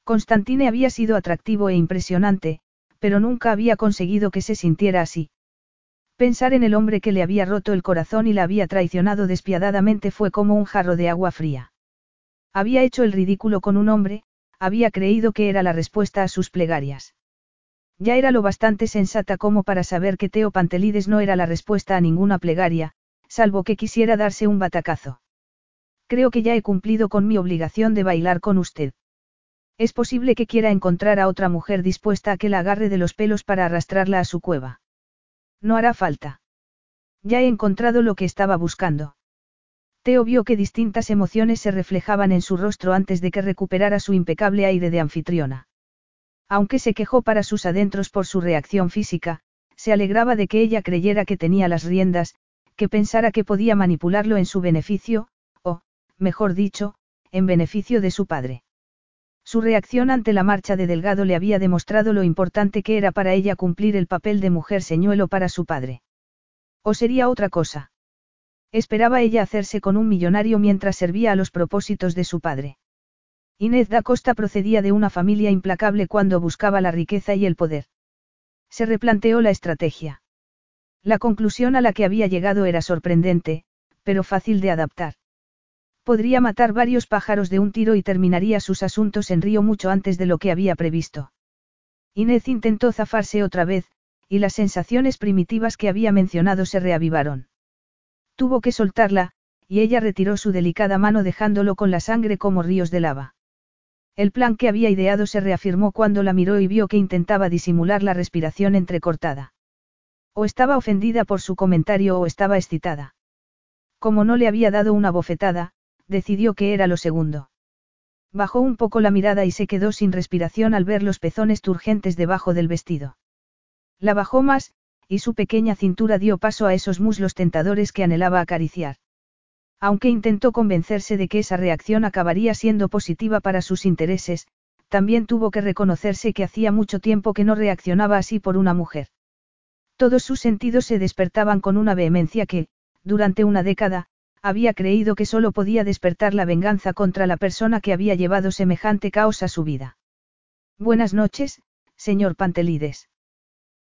Constantine había sido atractivo e impresionante, pero nunca había conseguido que se sintiera así. Pensar en el hombre que le había roto el corazón y la había traicionado despiadadamente fue como un jarro de agua fría. Había hecho el ridículo con un hombre, había creído que era la respuesta a sus plegarias. Ya era lo bastante sensata como para saber que Teo Pantelides no era la respuesta a ninguna plegaria, salvo que quisiera darse un batacazo. Creo que ya he cumplido con mi obligación de bailar con usted. Es posible que quiera encontrar a otra mujer dispuesta a que la agarre de los pelos para arrastrarla a su cueva. No hará falta. Ya he encontrado lo que estaba buscando. Teo vio que distintas emociones se reflejaban en su rostro antes de que recuperara su impecable aire de anfitriona. Aunque se quejó para sus adentros por su reacción física, se alegraba de que ella creyera que tenía las riendas, que pensara que podía manipularlo en su beneficio, mejor dicho, en beneficio de su padre. Su reacción ante la marcha de Delgado le había demostrado lo importante que era para ella cumplir el papel de mujer señuelo para su padre. ¿O sería otra cosa? Esperaba ella hacerse con un millonario mientras servía a los propósitos de su padre. Inés da Costa procedía de una familia implacable cuando buscaba la riqueza y el poder. Se replanteó la estrategia. La conclusión a la que había llegado era sorprendente, pero fácil de adaptar. Podría matar varios pájaros de un tiro y terminaría sus asuntos en Río mucho antes de lo que había previsto. Inés intentó zafarse otra vez, y las sensaciones primitivas que había mencionado se reavivaron. Tuvo que soltarla, y ella retiró su delicada mano dejándolo con la sangre como ríos de lava. El plan que había ideado se reafirmó cuando la miró y vio que intentaba disimular la respiración entrecortada. O estaba ofendida por su comentario o estaba excitada. Como no le había dado una bofetada, decidió que era lo segundo. Bajó un poco la mirada y se quedó sin respiración al ver los pezones turgentes debajo del vestido. La bajó más, y su pequeña cintura dio paso a esos muslos tentadores que anhelaba acariciar. Aunque intentó convencerse de que esa reacción acabaría siendo positiva para sus intereses, también tuvo que reconocerse que hacía mucho tiempo que no reaccionaba así por una mujer. Todos sus sentidos se despertaban con una vehemencia que, durante una década, había creído que solo podía despertar la venganza contra la persona que había llevado semejante caos a su vida. Buenas noches, señor Pantelides.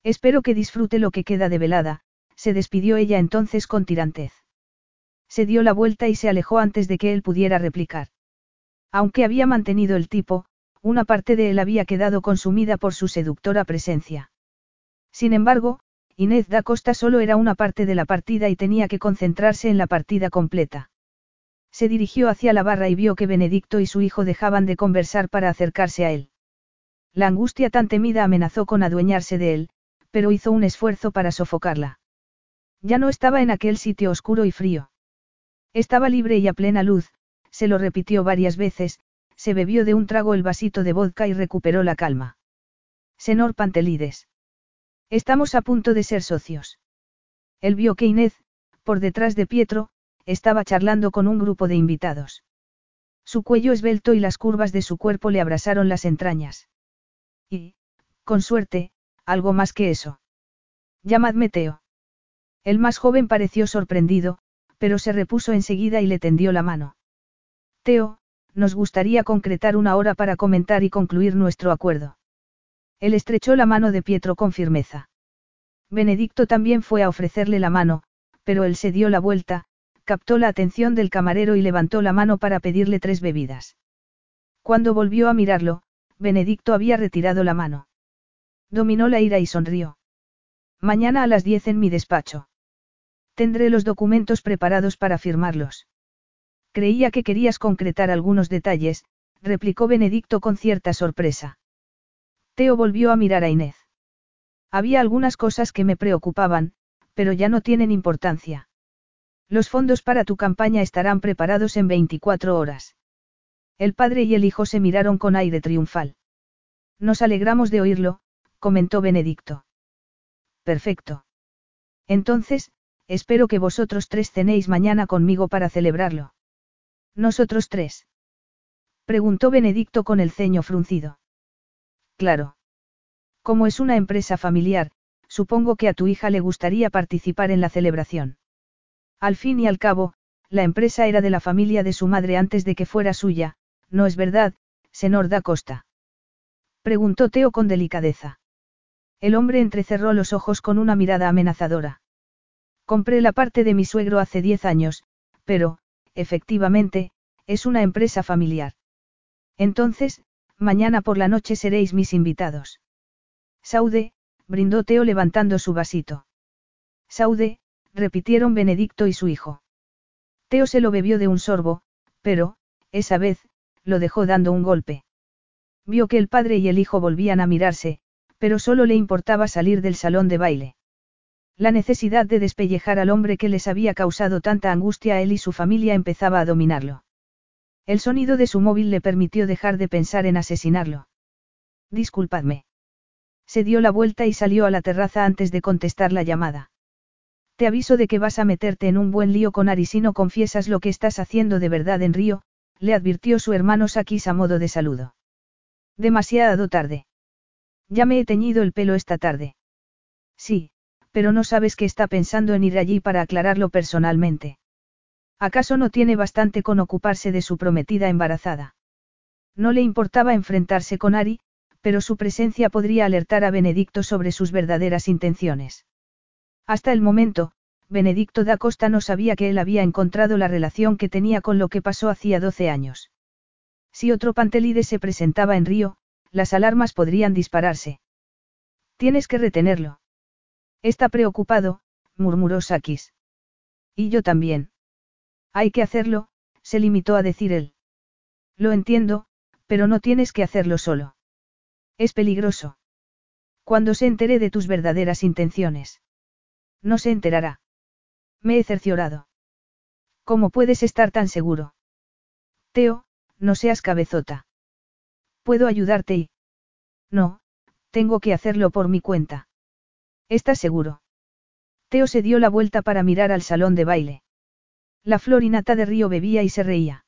Espero que disfrute lo que queda de velada, se despidió ella entonces con tirantez. Se dio la vuelta y se alejó antes de que él pudiera replicar. Aunque había mantenido el tipo, una parte de él había quedado consumida por su seductora presencia. Sin embargo, Inés da Costa solo era una parte de la partida y tenía que concentrarse en la partida completa. Se dirigió hacia la barra y vio que Benedicto y su hijo dejaban de conversar para acercarse a él. La angustia tan temida amenazó con adueñarse de él, pero hizo un esfuerzo para sofocarla. Ya no estaba en aquel sitio oscuro y frío. Estaba libre y a plena luz, se lo repitió varias veces, se bebió de un trago el vasito de vodka y recuperó la calma. Senor Pantelides. Estamos a punto de ser socios. Él vio que Inés, por detrás de Pietro, estaba charlando con un grupo de invitados. Su cuello esbelto y las curvas de su cuerpo le abrasaron las entrañas. Y, con suerte, algo más que eso. Llamadme Teo. El más joven pareció sorprendido, pero se repuso enseguida y le tendió la mano. Teo, nos gustaría concretar una hora para comentar y concluir nuestro acuerdo. Él estrechó la mano de Pietro con firmeza. Benedicto también fue a ofrecerle la mano, pero él se dio la vuelta, captó la atención del camarero y levantó la mano para pedirle tres bebidas. Cuando volvió a mirarlo, Benedicto había retirado la mano. Dominó la ira y sonrió. Mañana a las diez en mi despacho. Tendré los documentos preparados para firmarlos. Creía que querías concretar algunos detalles, replicó Benedicto con cierta sorpresa. Teo volvió a mirar a Inés. Había algunas cosas que me preocupaban, pero ya no tienen importancia. Los fondos para tu campaña estarán preparados en 24 horas. El padre y el hijo se miraron con aire triunfal. Nos alegramos de oírlo, comentó Benedicto. Perfecto. Entonces, espero que vosotros tres cenéis mañana conmigo para celebrarlo. ¿Nosotros tres? Preguntó Benedicto con el ceño fruncido. Claro. Como es una empresa familiar, supongo que a tu hija le gustaría participar en la celebración. Al fin y al cabo, la empresa era de la familia de su madre antes de que fuera suya, ¿no es verdad, senor da Costa? Preguntó Teo con delicadeza. El hombre entrecerró los ojos con una mirada amenazadora. Compré la parte de mi suegro hace diez años, pero, efectivamente, es una empresa familiar. Entonces, mañana por la noche seréis mis invitados. Saude, brindó Teo levantando su vasito. Saude, repitieron Benedicto y su hijo. Teo se lo bebió de un sorbo, pero, esa vez, lo dejó dando un golpe. Vio que el padre y el hijo volvían a mirarse, pero solo le importaba salir del salón de baile. La necesidad de despellejar al hombre que les había causado tanta angustia a él y su familia empezaba a dominarlo. El sonido de su móvil le permitió dejar de pensar en asesinarlo. Disculpadme. Se dio la vuelta y salió a la terraza antes de contestar la llamada. Te aviso de que vas a meterte en un buen lío con Ari si no confiesas lo que estás haciendo de verdad en Río, le advirtió su hermano Sakis a modo de saludo. Demasiado tarde. Ya me he teñido el pelo esta tarde. Sí, pero no sabes que está pensando en ir allí para aclararlo personalmente. ¿Acaso no tiene bastante con ocuparse de su prometida embarazada? No le importaba enfrentarse con Ari, pero su presencia podría alertar a Benedicto sobre sus verdaderas intenciones. Hasta el momento, Benedicto da Costa no sabía que él había encontrado la relación que tenía con lo que pasó hacía 12 años. Si otro Pantelide se presentaba en Río, las alarmas podrían dispararse. Tienes que retenerlo. Está preocupado, murmuró Sakis. Y yo también. Hay que hacerlo, se limitó a decir él. Lo entiendo, pero no tienes que hacerlo solo. Es peligroso. Cuando se entere de tus verdaderas intenciones. No se enterará. Me he cerciorado. ¿Cómo puedes estar tan seguro? Teo, no seas cabezota. Puedo ayudarte y... No, tengo que hacerlo por mi cuenta. ¿Estás seguro? Teo se dio la vuelta para mirar al salón de baile. La florinata de Río bebía y se reía.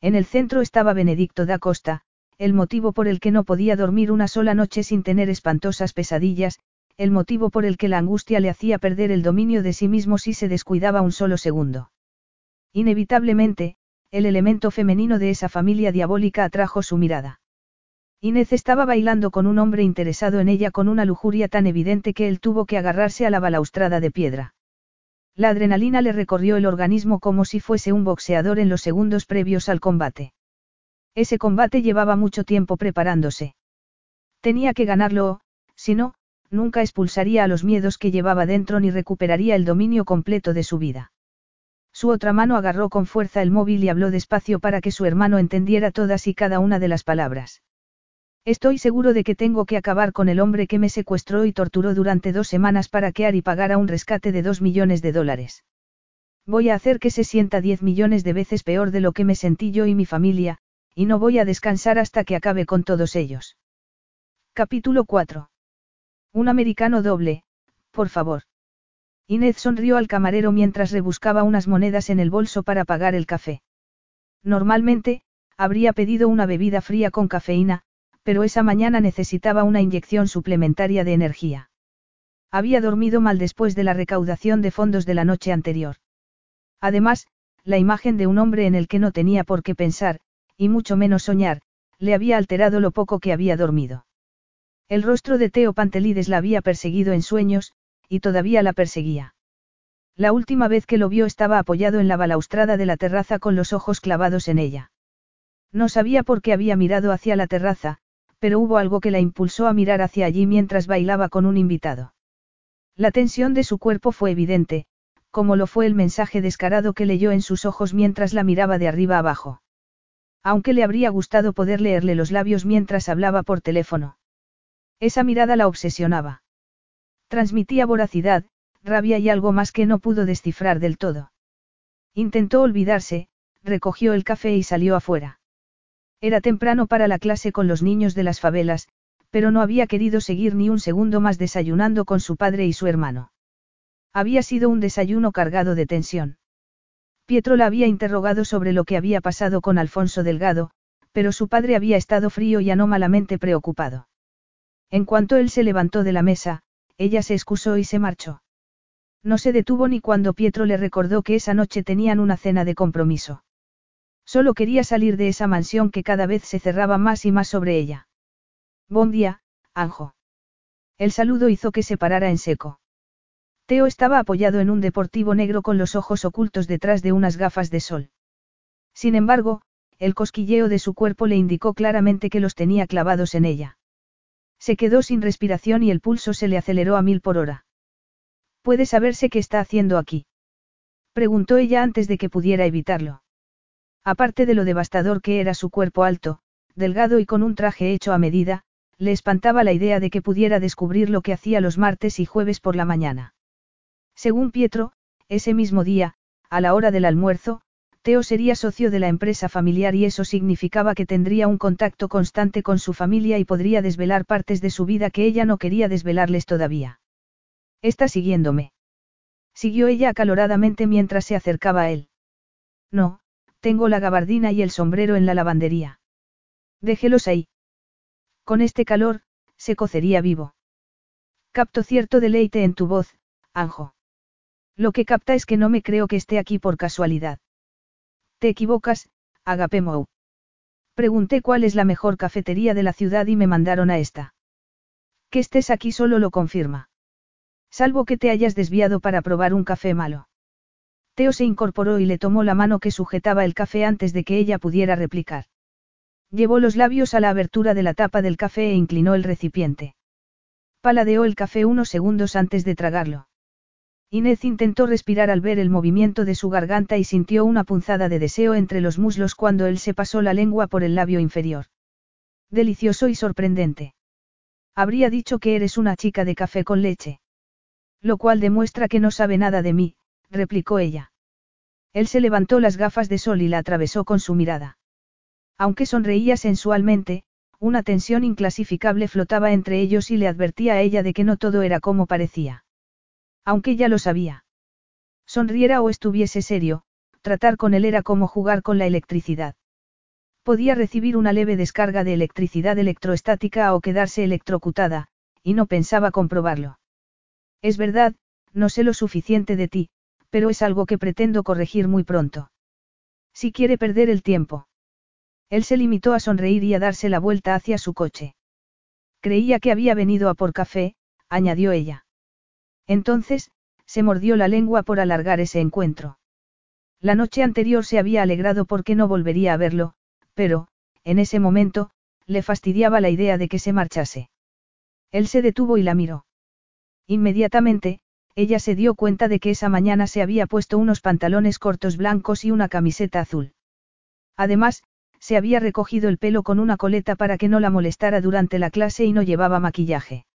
En el centro estaba Benedicto da Costa, el motivo por el que no podía dormir una sola noche sin tener espantosas pesadillas, el motivo por el que la angustia le hacía perder el dominio de sí mismo si se descuidaba un solo segundo. Inevitablemente, el elemento femenino de esa familia diabólica atrajo su mirada. Inés estaba bailando con un hombre interesado en ella con una lujuria tan evidente que él tuvo que agarrarse a la balaustrada de piedra. La adrenalina le recorrió el organismo como si fuese un boxeador en los segundos previos al combate. Ese combate llevaba mucho tiempo preparándose. Tenía que ganarlo si no, nunca expulsaría a los miedos que llevaba dentro ni recuperaría el dominio completo de su vida. Su otra mano agarró con fuerza el móvil y habló despacio para que su hermano entendiera todas y cada una de las palabras. Estoy seguro de que tengo que acabar con el hombre que me secuestró y torturó durante dos semanas para que Ari pagara un rescate de dos millones de dólares. Voy a hacer que se sienta diez millones de veces peor de lo que me sentí yo y mi familia, y no voy a descansar hasta que acabe con todos ellos. Capítulo 4. Un americano doble, por favor. Inés sonrió al camarero mientras rebuscaba unas monedas en el bolso para pagar el café. Normalmente, habría pedido una bebida fría con cafeína, pero esa mañana necesitaba una inyección suplementaria de energía. Había dormido mal después de la recaudación de fondos de la noche anterior. Además, la imagen de un hombre en el que no tenía por qué pensar, y mucho menos soñar, le había alterado lo poco que había dormido. El rostro de Teo Pantelides la había perseguido en sueños, y todavía la perseguía. La última vez que lo vio estaba apoyado en la balaustrada de la terraza con los ojos clavados en ella. No sabía por qué había mirado hacia la terraza, pero hubo algo que la impulsó a mirar hacia allí mientras bailaba con un invitado. La tensión de su cuerpo fue evidente, como lo fue el mensaje descarado que leyó en sus ojos mientras la miraba de arriba abajo. Aunque le habría gustado poder leerle los labios mientras hablaba por teléfono. Esa mirada la obsesionaba. Transmitía voracidad, rabia y algo más que no pudo descifrar del todo. Intentó olvidarse, recogió el café y salió afuera. Era temprano para la clase con los niños de las favelas, pero no había querido seguir ni un segundo más desayunando con su padre y su hermano. Había sido un desayuno cargado de tensión. Pietro la había interrogado sobre lo que había pasado con Alfonso Delgado, pero su padre había estado frío y anómalamente preocupado. En cuanto él se levantó de la mesa, ella se excusó y se marchó. No se detuvo ni cuando Pietro le recordó que esa noche tenían una cena de compromiso. Solo quería salir de esa mansión que cada vez se cerraba más y más sobre ella. Buen día, Anjo. El saludo hizo que se parara en seco. Teo estaba apoyado en un deportivo negro con los ojos ocultos detrás de unas gafas de sol. Sin embargo, el cosquilleo de su cuerpo le indicó claramente que los tenía clavados en ella. Se quedó sin respiración y el pulso se le aceleró a mil por hora. ¿Puede saberse qué está haciendo aquí? Preguntó ella antes de que pudiera evitarlo. Aparte de lo devastador que era su cuerpo alto, delgado y con un traje hecho a medida, le espantaba la idea de que pudiera descubrir lo que hacía los martes y jueves por la mañana. Según Pietro, ese mismo día, a la hora del almuerzo, Teo sería socio de la empresa familiar y eso significaba que tendría un contacto constante con su familia y podría desvelar partes de su vida que ella no quería desvelarles todavía. ¿Está siguiéndome? Siguió ella acaloradamente mientras se acercaba a él. No, tengo la gabardina y el sombrero en la lavandería. Déjelos ahí. Con este calor, se cocería vivo. Capto cierto deleite en tu voz, Anjo. Lo que capta es que no me creo que esté aquí por casualidad. Te equivocas, Agape Mou. Pregunté cuál es la mejor cafetería de la ciudad y me mandaron a esta. Que estés aquí solo lo confirma. Salvo que te hayas desviado para probar un café malo. Teo se incorporó y le tomó la mano que sujetaba el café antes de que ella pudiera replicar. Llevó los labios a la abertura de la tapa del café e inclinó el recipiente. Paladeó el café unos segundos antes de tragarlo. Inés intentó respirar al ver el movimiento de su garganta y sintió una punzada de deseo entre los muslos cuando él se pasó la lengua por el labio inferior. Delicioso y sorprendente. Habría dicho que eres una chica de café con leche. Lo cual demuestra que no sabe nada de mí, replicó ella. Él se levantó las gafas de sol y la atravesó con su mirada. Aunque sonreía sensualmente, una tensión inclasificable flotaba entre ellos y le advertía a ella de que no todo era como parecía. Aunque ya lo sabía. Sonriera o estuviese serio, tratar con él era como jugar con la electricidad. Podía recibir una leve descarga de electricidad electroestática o quedarse electrocutada, y no pensaba comprobarlo. Es verdad, no sé lo suficiente de ti, pero es algo que pretendo corregir muy pronto. Si quiere perder el tiempo. Él se limitó a sonreír y a darse la vuelta hacia su coche. Creía que había venido a por café, añadió ella. Entonces, se mordió la lengua por alargar ese encuentro. La noche anterior se había alegrado porque no volvería a verlo, pero, en ese momento, le fastidiaba la idea de que se marchase. Él se detuvo y la miró. Inmediatamente, ella se dio cuenta de que esa mañana se había puesto unos pantalones cortos blancos y una camiseta azul. Además, se había recogido el pelo con una coleta para que no la molestara durante la clase y no llevaba maquillaje.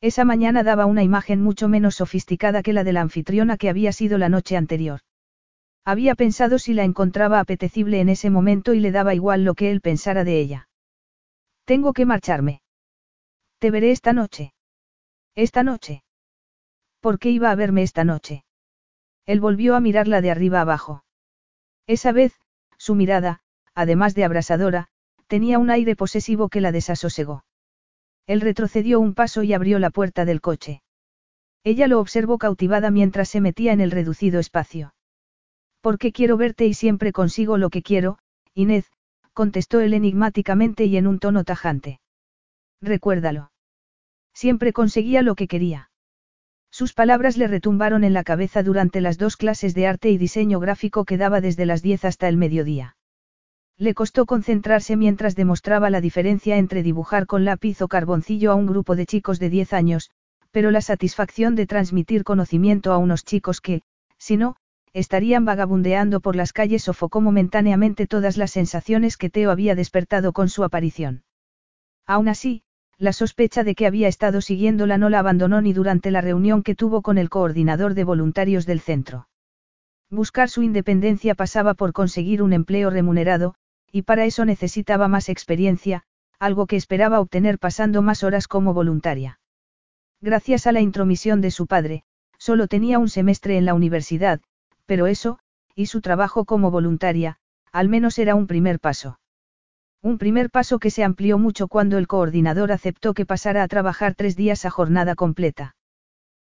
Esa mañana daba una imagen mucho menos sofisticada que la de la anfitriona que había sido la noche anterior. Había pensado si la encontraba apetecible en ese momento y le daba igual lo que él pensara de ella. Tengo que marcharme. Te veré esta noche. Esta noche. ¿Por qué iba a verme esta noche? Él volvió a mirarla de arriba abajo. Esa vez, su mirada, además de abrasadora, tenía un aire posesivo que la desasosegó. Él retrocedió un paso y abrió la puerta del coche. Ella lo observó cautivada mientras se metía en el reducido espacio. Porque quiero verte y siempre consigo lo que quiero, Inés, contestó él enigmáticamente y en un tono tajante. Recuérdalo. Siempre conseguía lo que quería. Sus palabras le retumbaron en la cabeza durante las dos clases de arte y diseño gráfico que daba desde las 10 hasta el mediodía. Le costó concentrarse mientras demostraba la diferencia entre dibujar con lápiz o carboncillo a un grupo de chicos de 10 años, pero la satisfacción de transmitir conocimiento a unos chicos que, si no, estarían vagabundeando por las calles sofocó momentáneamente todas las sensaciones que Teo había despertado con su aparición. Aún así, la sospecha de que había estado siguiéndola no la abandonó ni durante la reunión que tuvo con el coordinador de voluntarios del centro. Buscar su independencia pasaba por conseguir un empleo remunerado, y para eso necesitaba más experiencia, algo que esperaba obtener pasando más horas como voluntaria. Gracias a la intromisión de su padre, solo tenía un semestre en la universidad, pero eso, y su trabajo como voluntaria, al menos era un primer paso. Un primer paso que se amplió mucho cuando el coordinador aceptó que pasara a trabajar tres días a jornada completa.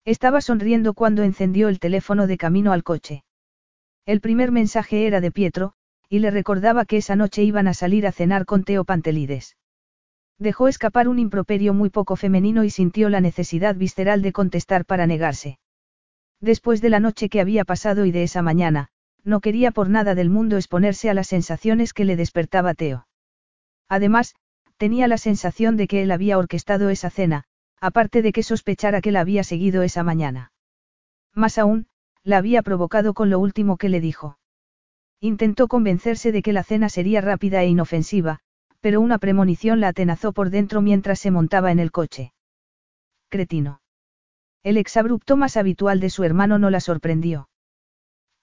Estaba sonriendo cuando encendió el teléfono de camino al coche. El primer mensaje era de Pietro, y le recordaba que esa noche iban a salir a cenar con Teo Pantelides. Dejó escapar un improperio muy poco femenino y sintió la necesidad visceral de contestar para negarse. Después de la noche que había pasado y de esa mañana, no quería por nada del mundo exponerse a las sensaciones que le despertaba Teo. Además, tenía la sensación de que él había orquestado esa cena, aparte de que sospechara que la había seguido esa mañana. Más aún, la había provocado con lo último que le dijo. Intentó convencerse de que la cena sería rápida e inofensiva, pero una premonición la atenazó por dentro mientras se montaba en el coche. Cretino. El exabrupto más habitual de su hermano no la sorprendió.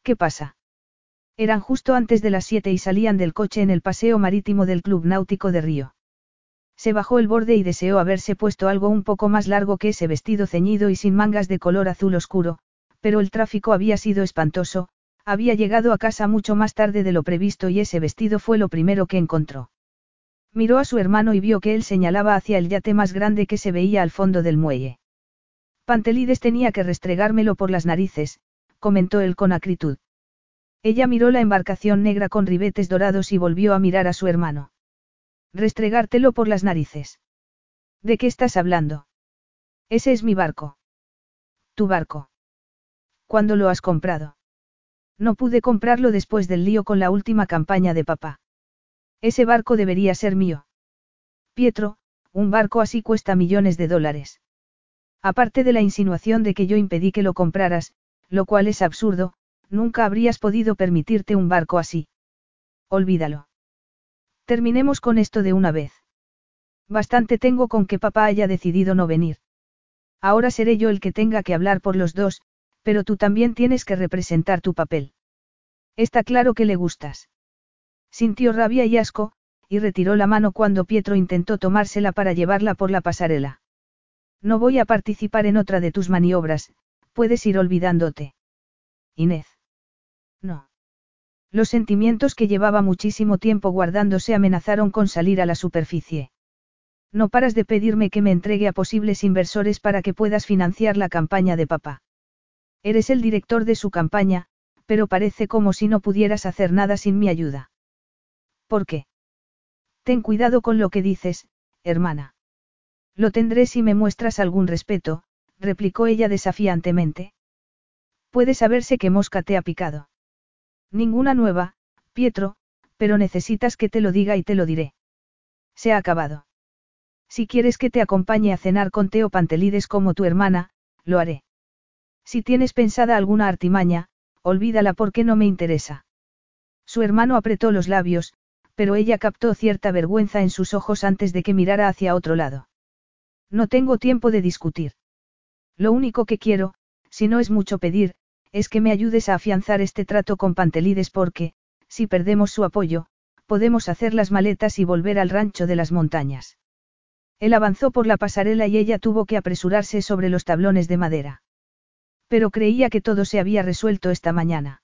¿Qué pasa? Eran justo antes de las siete y salían del coche en el paseo marítimo del Club Náutico de Río. Se bajó el borde y deseó haberse puesto algo un poco más largo que ese vestido ceñido y sin mangas de color azul oscuro, pero el tráfico había sido espantoso, había llegado a casa mucho más tarde de lo previsto y ese vestido fue lo primero que encontró. Miró a su hermano y vio que él señalaba hacia el yate más grande que se veía al fondo del muelle. Pantelides tenía que restregármelo por las narices, comentó él con acritud. Ella miró la embarcación negra con ribetes dorados y volvió a mirar a su hermano. Restregártelo por las narices. ¿De qué estás hablando? Ese es mi barco. Tu barco. ¿Cuándo lo has comprado? No pude comprarlo después del lío con la última campaña de papá. Ese barco debería ser mío. Pietro, un barco así cuesta millones de dólares. Aparte de la insinuación de que yo impedí que lo compraras, lo cual es absurdo, nunca habrías podido permitirte un barco así. Olvídalo. Terminemos con esto de una vez. Bastante tengo con que papá haya decidido no venir. Ahora seré yo el que tenga que hablar por los dos, pero tú también tienes que representar tu papel. Está claro que le gustas. Sintió rabia y asco, y retiró la mano cuando Pietro intentó tomársela para llevarla por la pasarela. No voy a participar en otra de tus maniobras, puedes ir olvidándote. Inés. No. Los sentimientos que llevaba muchísimo tiempo guardándose amenazaron con salir a la superficie. No paras de pedirme que me entregue a posibles inversores para que puedas financiar la campaña de papá. Eres el director de su campaña, pero parece como si no pudieras hacer nada sin mi ayuda. ¿Por qué? Ten cuidado con lo que dices, hermana. Lo tendré si me muestras algún respeto, replicó ella desafiantemente. Puede saberse qué mosca te ha picado. Ninguna nueva, Pietro, pero necesitas que te lo diga y te lo diré. Se ha acabado. Si quieres que te acompañe a cenar con Teo Pantelides como tu hermana, lo haré. Si tienes pensada alguna artimaña, olvídala porque no me interesa. Su hermano apretó los labios, pero ella captó cierta vergüenza en sus ojos antes de que mirara hacia otro lado. No tengo tiempo de discutir. Lo único que quiero, si no es mucho pedir, es que me ayudes a afianzar este trato con Pantelides porque, si perdemos su apoyo, podemos hacer las maletas y volver al rancho de las montañas. Él avanzó por la pasarela y ella tuvo que apresurarse sobre los tablones de madera. Pero creía que todo se había resuelto esta mañana.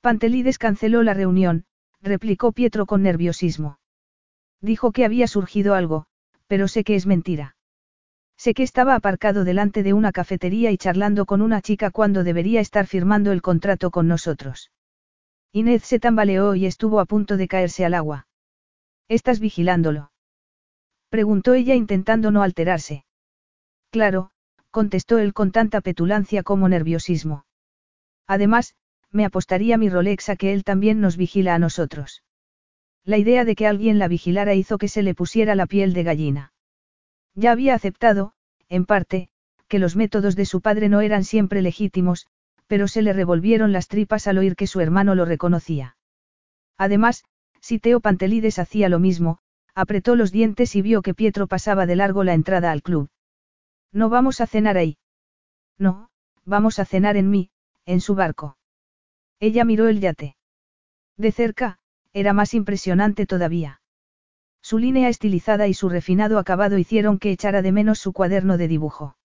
Pantelides canceló la reunión, replicó Pietro con nerviosismo. Dijo que había surgido algo, pero sé que es mentira. Sé que estaba aparcado delante de una cafetería y charlando con una chica cuando debería estar firmando el contrato con nosotros. Inés se tambaleó y estuvo a punto de caerse al agua. ¿Estás vigilándolo? Preguntó ella intentando no alterarse. Claro, contestó él con tanta petulancia como nerviosismo. Además, me apostaría mi Rolex a que él también nos vigila a nosotros. La idea de que alguien la vigilara hizo que se le pusiera la piel de gallina. Ya había aceptado, en parte, que los métodos de su padre no eran siempre legítimos, pero se le revolvieron las tripas al oír que su hermano lo reconocía. Además, si Teo Pantelides hacía lo mismo, apretó los dientes y vio que Pietro pasaba de largo la entrada al club. No vamos a cenar ahí. No, vamos a cenar en mí, en su barco. Ella miró el yate. De cerca, era más impresionante todavía. Su línea estilizada y su refinado acabado hicieron que echara de menos su cuaderno de dibujo.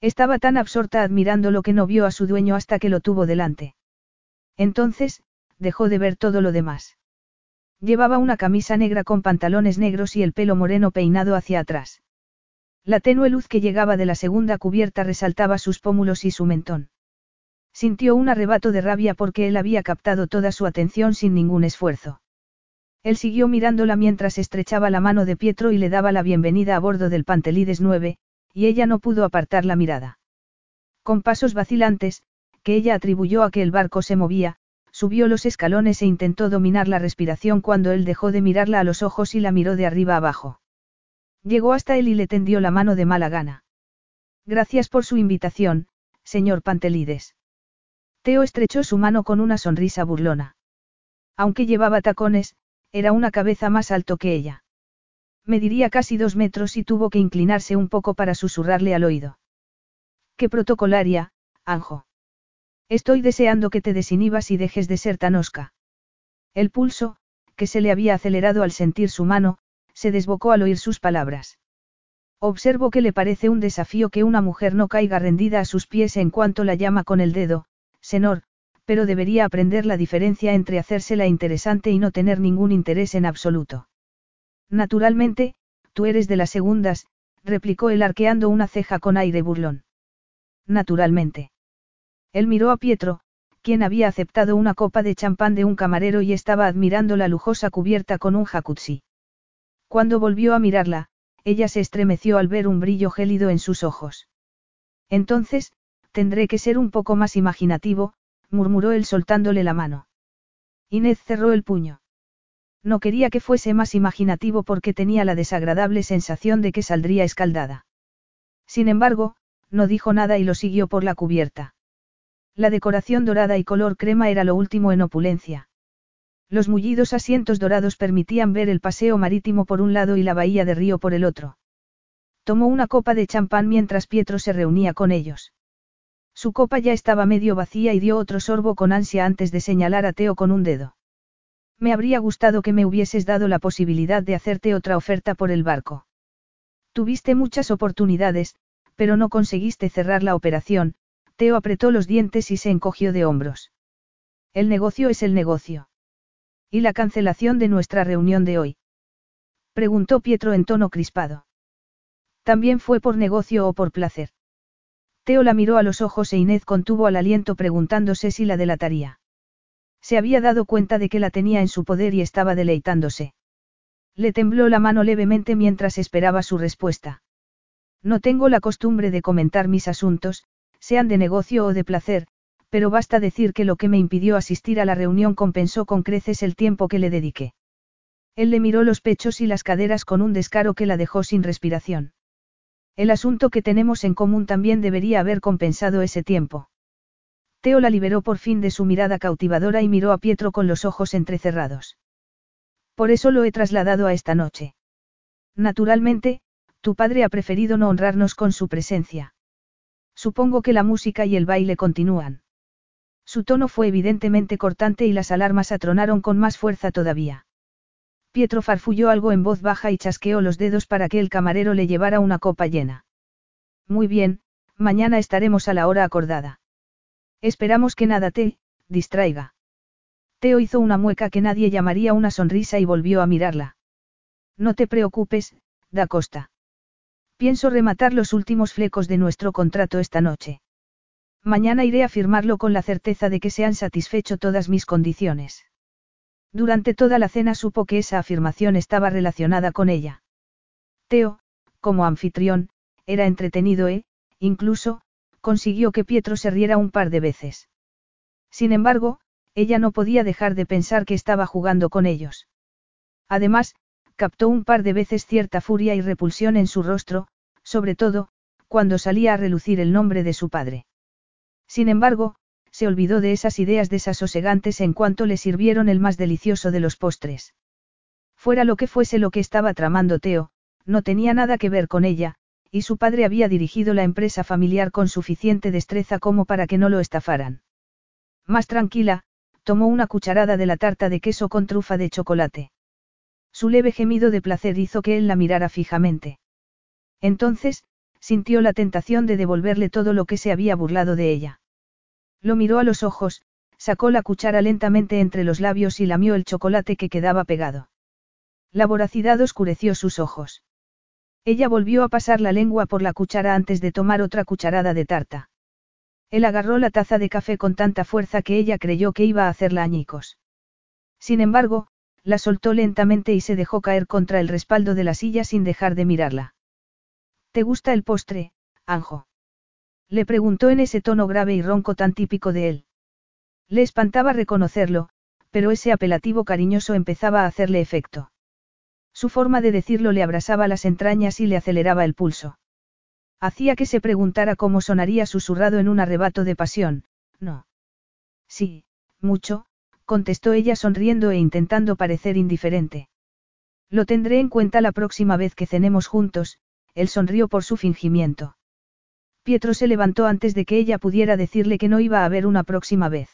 Estaba tan absorta admirando lo que no vio a su dueño hasta que lo tuvo delante. Entonces, dejó de ver todo lo demás. Llevaba una camisa negra con pantalones negros y el pelo moreno peinado hacia atrás. La tenue luz que llegaba de la segunda cubierta resaltaba sus pómulos y su mentón. Sintió un arrebato de rabia porque él había captado toda su atención sin ningún esfuerzo. Él siguió mirándola mientras estrechaba la mano de Pietro y le daba la bienvenida a bordo del Pantelides 9, y ella no pudo apartar la mirada. Con pasos vacilantes, que ella atribuyó a que el barco se movía, subió los escalones e intentó dominar la respiración cuando él dejó de mirarla a los ojos y la miró de arriba abajo. Llegó hasta él y le tendió la mano de mala gana. Gracias por su invitación, señor Pantelides. Teo estrechó su mano con una sonrisa burlona. Aunque llevaba tacones, era una cabeza más alto que ella. Mediría casi dos metros y tuvo que inclinarse un poco para susurrarle al oído. Qué protocolaria, Anjo. Estoy deseando que te desinhibas y dejes de ser tan osca. El pulso, que se le había acelerado al sentir su mano, se desbocó al oír sus palabras. Observo que le parece un desafío que una mujer no caiga rendida a sus pies en cuanto la llama con el dedo, Senor, pero debería aprender la diferencia entre hacérsela interesante y no tener ningún interés en absoluto. Naturalmente, tú eres de las segundas, replicó él arqueando una ceja con aire burlón. Naturalmente. Él miró a Pietro, quien había aceptado una copa de champán de un camarero y estaba admirando la lujosa cubierta con un jacuzzi. Cuando volvió a mirarla, ella se estremeció al ver un brillo gélido en sus ojos. Entonces, tendré que ser un poco más imaginativo, murmuró él soltándole la mano. Inés cerró el puño. No quería que fuese más imaginativo porque tenía la desagradable sensación de que saldría escaldada. Sin embargo, no dijo nada y lo siguió por la cubierta. La decoración dorada y color crema era lo último en opulencia. Los mullidos asientos dorados permitían ver el paseo marítimo por un lado y la bahía de río por el otro. Tomó una copa de champán mientras Pietro se reunía con ellos. Su copa ya estaba medio vacía y dio otro sorbo con ansia antes de señalar a Teo con un dedo. Me habría gustado que me hubieses dado la posibilidad de hacerte otra oferta por el barco. Tuviste muchas oportunidades, pero no conseguiste cerrar la operación, Teo apretó los dientes y se encogió de hombros. El negocio es el negocio. ¿Y la cancelación de nuestra reunión de hoy? Preguntó Pietro en tono crispado. ¿También fue por negocio o por placer? Teo la miró a los ojos e Inés contuvo al aliento preguntándose si la delataría. Se había dado cuenta de que la tenía en su poder y estaba deleitándose. Le tembló la mano levemente mientras esperaba su respuesta. No tengo la costumbre de comentar mis asuntos, sean de negocio o de placer, pero basta decir que lo que me impidió asistir a la reunión compensó con creces el tiempo que le dediqué. Él le miró los pechos y las caderas con un descaro que la dejó sin respiración. El asunto que tenemos en común también debería haber compensado ese tiempo. Teo la liberó por fin de su mirada cautivadora y miró a Pietro con los ojos entrecerrados. Por eso lo he trasladado a esta noche. Naturalmente, tu padre ha preferido no honrarnos con su presencia. Supongo que la música y el baile continúan. Su tono fue evidentemente cortante y las alarmas atronaron con más fuerza todavía. Pietro farfulló algo en voz baja y chasqueó los dedos para que el camarero le llevara una copa llena. Muy bien, mañana estaremos a la hora acordada. Esperamos que nada te, distraiga. Teo hizo una mueca que nadie llamaría una sonrisa y volvió a mirarla. No te preocupes, Da Costa. Pienso rematar los últimos flecos de nuestro contrato esta noche. Mañana iré a firmarlo con la certeza de que se han satisfecho todas mis condiciones. Durante toda la cena supo que esa afirmación estaba relacionada con ella. Teo, como anfitrión, era entretenido e, incluso, consiguió que Pietro se riera un par de veces. Sin embargo, ella no podía dejar de pensar que estaba jugando con ellos. Además, captó un par de veces cierta furia y repulsión en su rostro, sobre todo, cuando salía a relucir el nombre de su padre. Sin embargo, se olvidó de esas ideas desasosegantes en cuanto le sirvieron el más delicioso de los postres. Fuera lo que fuese lo que estaba tramando Teo, no tenía nada que ver con ella, y su padre había dirigido la empresa familiar con suficiente destreza como para que no lo estafaran. Más tranquila, tomó una cucharada de la tarta de queso con trufa de chocolate. Su leve gemido de placer hizo que él la mirara fijamente. Entonces, sintió la tentación de devolverle todo lo que se había burlado de ella. Lo miró a los ojos, sacó la cuchara lentamente entre los labios y lamió el chocolate que quedaba pegado. La voracidad oscureció sus ojos. Ella volvió a pasar la lengua por la cuchara antes de tomar otra cucharada de tarta. Él agarró la taza de café con tanta fuerza que ella creyó que iba a hacerla añicos. Sin embargo, la soltó lentamente y se dejó caer contra el respaldo de la silla sin dejar de mirarla. ¿Te gusta el postre, Anjo? Le preguntó en ese tono grave y ronco tan típico de él. Le espantaba reconocerlo, pero ese apelativo cariñoso empezaba a hacerle efecto. Su forma de decirlo le abrasaba las entrañas y le aceleraba el pulso. Hacía que se preguntara cómo sonaría susurrado en un arrebato de pasión, no. Sí, mucho, contestó ella sonriendo e intentando parecer indiferente. Lo tendré en cuenta la próxima vez que cenemos juntos, él sonrió por su fingimiento. Pietro se levantó antes de que ella pudiera decirle que no iba a haber una próxima vez.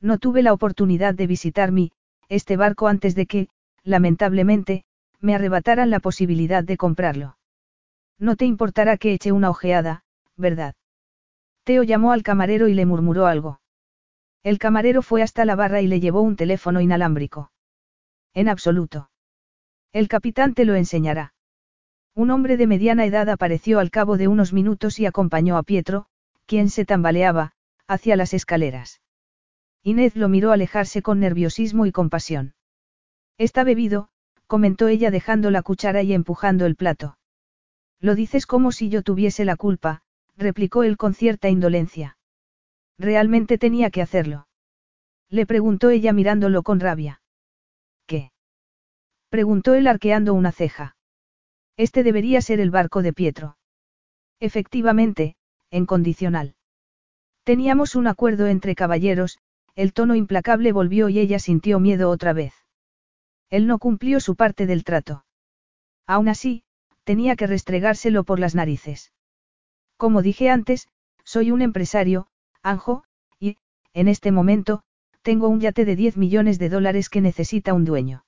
No tuve la oportunidad de visitar mi, este barco antes de que, lamentablemente, me arrebataran la posibilidad de comprarlo. No te importará que eche una ojeada, ¿verdad? Teo llamó al camarero y le murmuró algo. El camarero fue hasta la barra y le llevó un teléfono inalámbrico. En absoluto. El capitán te lo enseñará. Un hombre de mediana edad apareció al cabo de unos minutos y acompañó a Pietro, quien se tambaleaba, hacia las escaleras. Inés lo miró alejarse con nerviosismo y compasión. Está bebido, comentó ella dejando la cuchara y empujando el plato. Lo dices como si yo tuviese la culpa, replicó él con cierta indolencia. Realmente tenía que hacerlo. Le preguntó ella mirándolo con rabia. ¿Qué? preguntó él arqueando una ceja. Este debería ser el barco de Pietro. Efectivamente, en condicional. Teníamos un acuerdo entre caballeros, el tono implacable volvió y ella sintió miedo otra vez. Él no cumplió su parte del trato. Aún así, tenía que restregárselo por las narices. Como dije antes, soy un empresario, Anjo, y, en este momento, tengo un yate de 10 millones de dólares que necesita un dueño.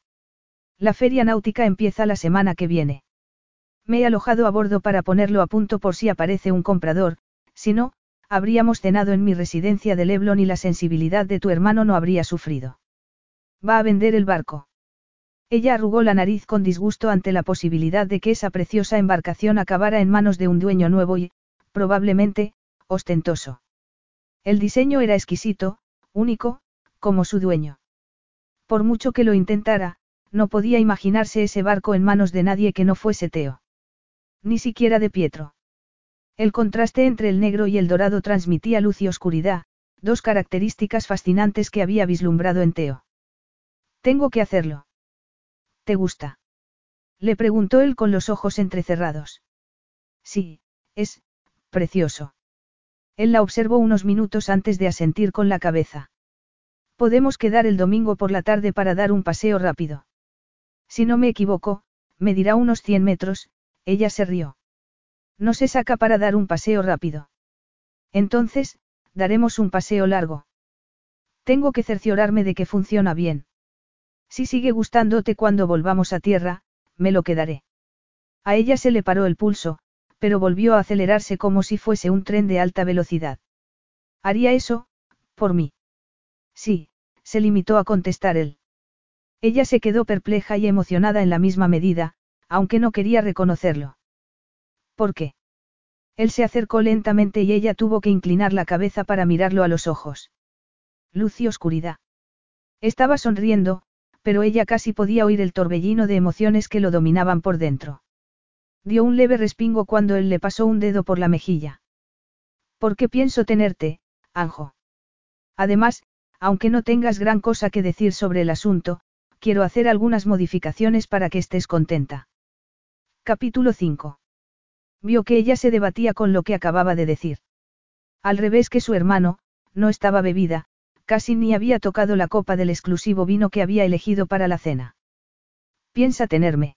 La feria náutica empieza la semana que viene. Me he alojado a bordo para ponerlo a punto por si aparece un comprador, si no, habríamos cenado en mi residencia de Leblon y la sensibilidad de tu hermano no habría sufrido. Va a vender el barco. Ella arrugó la nariz con disgusto ante la posibilidad de que esa preciosa embarcación acabara en manos de un dueño nuevo y, probablemente, ostentoso. El diseño era exquisito, único, como su dueño. Por mucho que lo intentara, no podía imaginarse ese barco en manos de nadie que no fuese Teo. Ni siquiera de Pietro. El contraste entre el negro y el dorado transmitía luz y oscuridad, dos características fascinantes que había vislumbrado en Teo. Tengo que hacerlo. ¿Te gusta? Le preguntó él con los ojos entrecerrados. Sí, es, precioso. Él la observó unos minutos antes de asentir con la cabeza. Podemos quedar el domingo por la tarde para dar un paseo rápido. Si no me equivoco, me dirá unos 100 metros, ella se rió. No se saca para dar un paseo rápido. Entonces, daremos un paseo largo. Tengo que cerciorarme de que funciona bien. Si sigue gustándote cuando volvamos a tierra, me lo quedaré. A ella se le paró el pulso, pero volvió a acelerarse como si fuese un tren de alta velocidad. ¿Haría eso, por mí? Sí, se limitó a contestar él. Ella se quedó perpleja y emocionada en la misma medida, aunque no quería reconocerlo. ¿Por qué? Él se acercó lentamente y ella tuvo que inclinar la cabeza para mirarlo a los ojos. Luz y oscuridad. Estaba sonriendo, pero ella casi podía oír el torbellino de emociones que lo dominaban por dentro. Dio un leve respingo cuando él le pasó un dedo por la mejilla. ¿Por qué pienso tenerte, Anjo? Además, aunque no tengas gran cosa que decir sobre el asunto, quiero hacer algunas modificaciones para que estés contenta. Capítulo 5. Vio que ella se debatía con lo que acababa de decir. Al revés que su hermano, no estaba bebida, casi ni había tocado la copa del exclusivo vino que había elegido para la cena. ¿Piensa tenerme?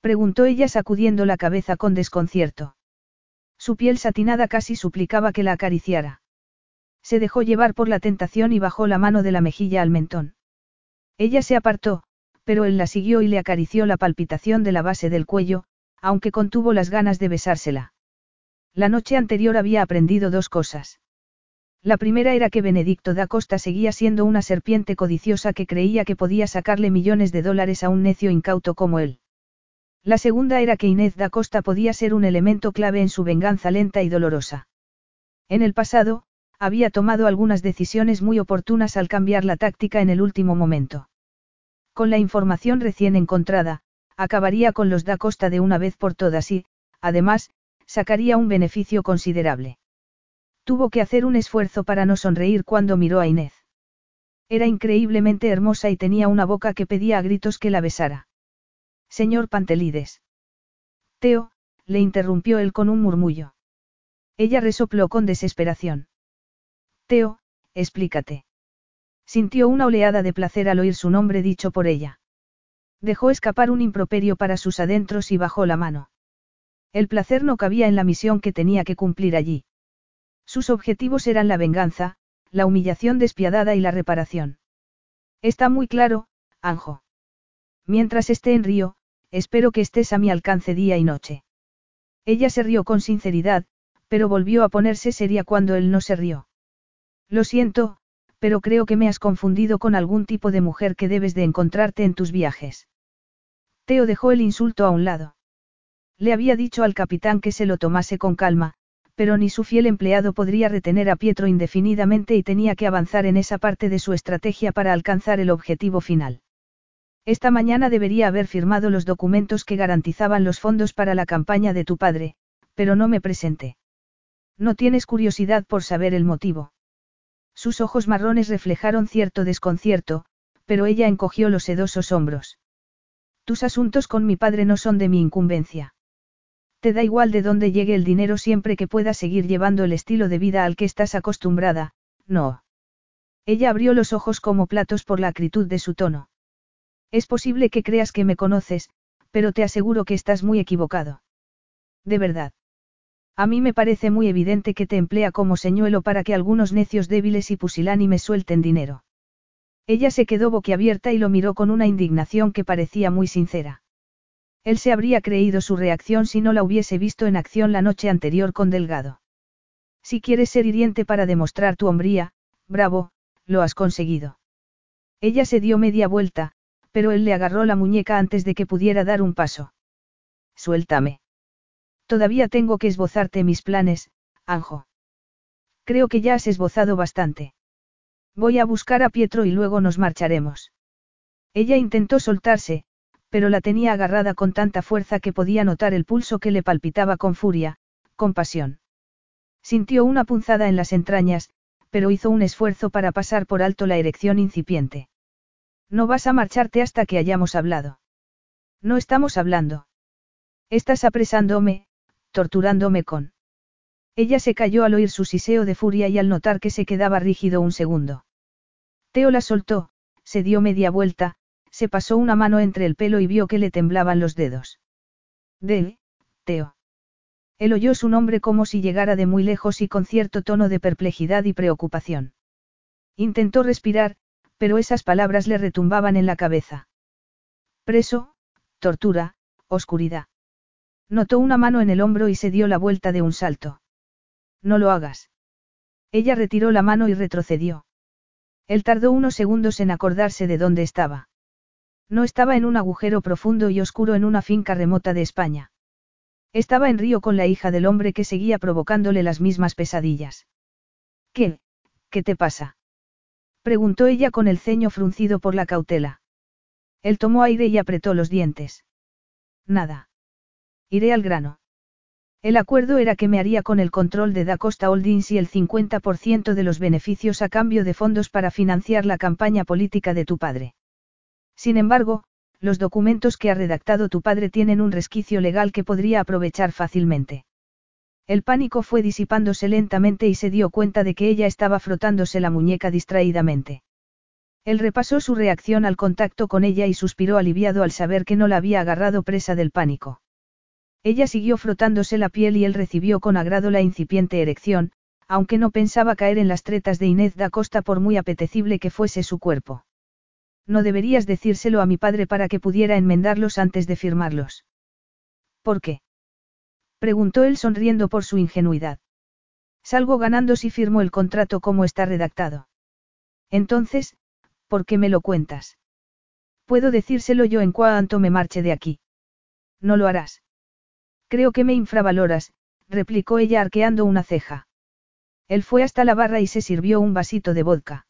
Preguntó ella sacudiendo la cabeza con desconcierto. Su piel satinada casi suplicaba que la acariciara. Se dejó llevar por la tentación y bajó la mano de la mejilla al mentón. Ella se apartó, pero él la siguió y le acarició la palpitación de la base del cuello, aunque contuvo las ganas de besársela. La noche anterior había aprendido dos cosas. La primera era que Benedicto da Costa seguía siendo una serpiente codiciosa que creía que podía sacarle millones de dólares a un necio incauto como él. La segunda era que Inés da Costa podía ser un elemento clave en su venganza lenta y dolorosa. En el pasado, había tomado algunas decisiones muy oportunas al cambiar la táctica en el último momento. Con la información recién encontrada, acabaría con los da Costa de una vez por todas y, además, sacaría un beneficio considerable. Tuvo que hacer un esfuerzo para no sonreír cuando miró a Inés. Era increíblemente hermosa y tenía una boca que pedía a gritos que la besara. Señor Pantelides. Teo, le interrumpió él con un murmullo. Ella resopló con desesperación. Teo, explícate. Sintió una oleada de placer al oír su nombre dicho por ella. Dejó escapar un improperio para sus adentros y bajó la mano. El placer no cabía en la misión que tenía que cumplir allí. Sus objetivos eran la venganza, la humillación despiadada y la reparación. Está muy claro, Anjo. Mientras esté en Río, espero que estés a mi alcance día y noche. Ella se rió con sinceridad, pero volvió a ponerse seria cuando él no se rió. Lo siento, pero creo que me has confundido con algún tipo de mujer que debes de encontrarte en tus viajes. Teo dejó el insulto a un lado. Le había dicho al capitán que se lo tomase con calma, pero ni su fiel empleado podría retener a Pietro indefinidamente y tenía que avanzar en esa parte de su estrategia para alcanzar el objetivo final. Esta mañana debería haber firmado los documentos que garantizaban los fondos para la campaña de tu padre, pero no me presenté. No tienes curiosidad por saber el motivo. Sus ojos marrones reflejaron cierto desconcierto, pero ella encogió los sedosos hombros. Tus asuntos con mi padre no son de mi incumbencia. Te da igual de dónde llegue el dinero siempre que puedas seguir llevando el estilo de vida al que estás acostumbrada, no. Ella abrió los ojos como platos por la acritud de su tono. Es posible que creas que me conoces, pero te aseguro que estás muy equivocado. De verdad. A mí me parece muy evidente que te emplea como señuelo para que algunos necios débiles y pusilánimes suelten dinero. Ella se quedó boquiabierta y lo miró con una indignación que parecía muy sincera. Él se habría creído su reacción si no la hubiese visto en acción la noche anterior con Delgado. Si quieres ser hiriente para demostrar tu hombría, bravo, lo has conseguido. Ella se dio media vuelta, pero él le agarró la muñeca antes de que pudiera dar un paso. Suéltame. Todavía tengo que esbozarte mis planes, Anjo. Creo que ya has esbozado bastante. Voy a buscar a Pietro y luego nos marcharemos. Ella intentó soltarse, pero la tenía agarrada con tanta fuerza que podía notar el pulso que le palpitaba con furia, con pasión. Sintió una punzada en las entrañas, pero hizo un esfuerzo para pasar por alto la erección incipiente. No vas a marcharte hasta que hayamos hablado. No estamos hablando. Estás apresándome, torturándome con. Ella se cayó al oír su siseo de furia y al notar que se quedaba rígido un segundo. Teo la soltó, se dio media vuelta, se pasó una mano entre el pelo y vio que le temblaban los dedos. De, Teo. Él oyó su nombre como si llegara de muy lejos y con cierto tono de perplejidad y preocupación. Intentó respirar, pero esas palabras le retumbaban en la cabeza. Preso, tortura, oscuridad. Notó una mano en el hombro y se dio la vuelta de un salto. No lo hagas. Ella retiró la mano y retrocedió. Él tardó unos segundos en acordarse de dónde estaba. No estaba en un agujero profundo y oscuro en una finca remota de España. Estaba en Río con la hija del hombre que seguía provocándole las mismas pesadillas. ¿Qué? ¿Qué te pasa? preguntó ella con el ceño fruncido por la cautela. Él tomó aire y apretó los dientes. Nada. Iré al grano. El acuerdo era que me haría con el control de Da Costa Holdings y el 50% de los beneficios a cambio de fondos para financiar la campaña política de tu padre. Sin embargo, los documentos que ha redactado tu padre tienen un resquicio legal que podría aprovechar fácilmente. El pánico fue disipándose lentamente y se dio cuenta de que ella estaba frotándose la muñeca distraídamente. Él repasó su reacción al contacto con ella y suspiró aliviado al saber que no la había agarrado presa del pánico. Ella siguió frotándose la piel y él recibió con agrado la incipiente erección, aunque no pensaba caer en las tretas de Inés da Costa por muy apetecible que fuese su cuerpo. No deberías decírselo a mi padre para que pudiera enmendarlos antes de firmarlos. ¿Por qué? Preguntó él sonriendo por su ingenuidad. Salgo ganando si firmo el contrato como está redactado. Entonces, ¿por qué me lo cuentas? Puedo decírselo yo en cuanto me marche de aquí. No lo harás. Creo que me infravaloras, replicó ella arqueando una ceja. Él fue hasta la barra y se sirvió un vasito de vodka.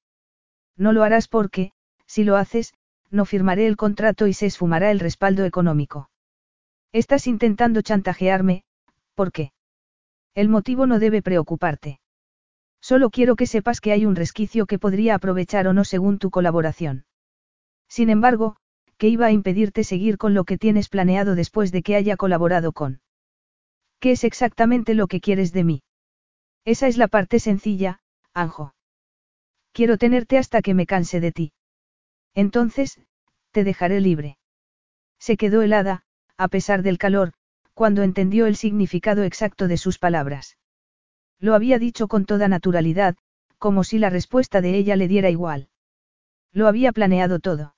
No lo harás porque, si lo haces, no firmaré el contrato y se esfumará el respaldo económico. Estás intentando chantajearme, ¿por qué? El motivo no debe preocuparte. Solo quiero que sepas que hay un resquicio que podría aprovechar o no según tu colaboración. Sin embargo, que iba a impedirte seguir con lo que tienes planeado después de que haya colaborado con. ¿Qué es exactamente lo que quieres de mí? Esa es la parte sencilla, Anjo. Quiero tenerte hasta que me canse de ti. Entonces, te dejaré libre. Se quedó helada, a pesar del calor, cuando entendió el significado exacto de sus palabras. Lo había dicho con toda naturalidad, como si la respuesta de ella le diera igual. Lo había planeado todo.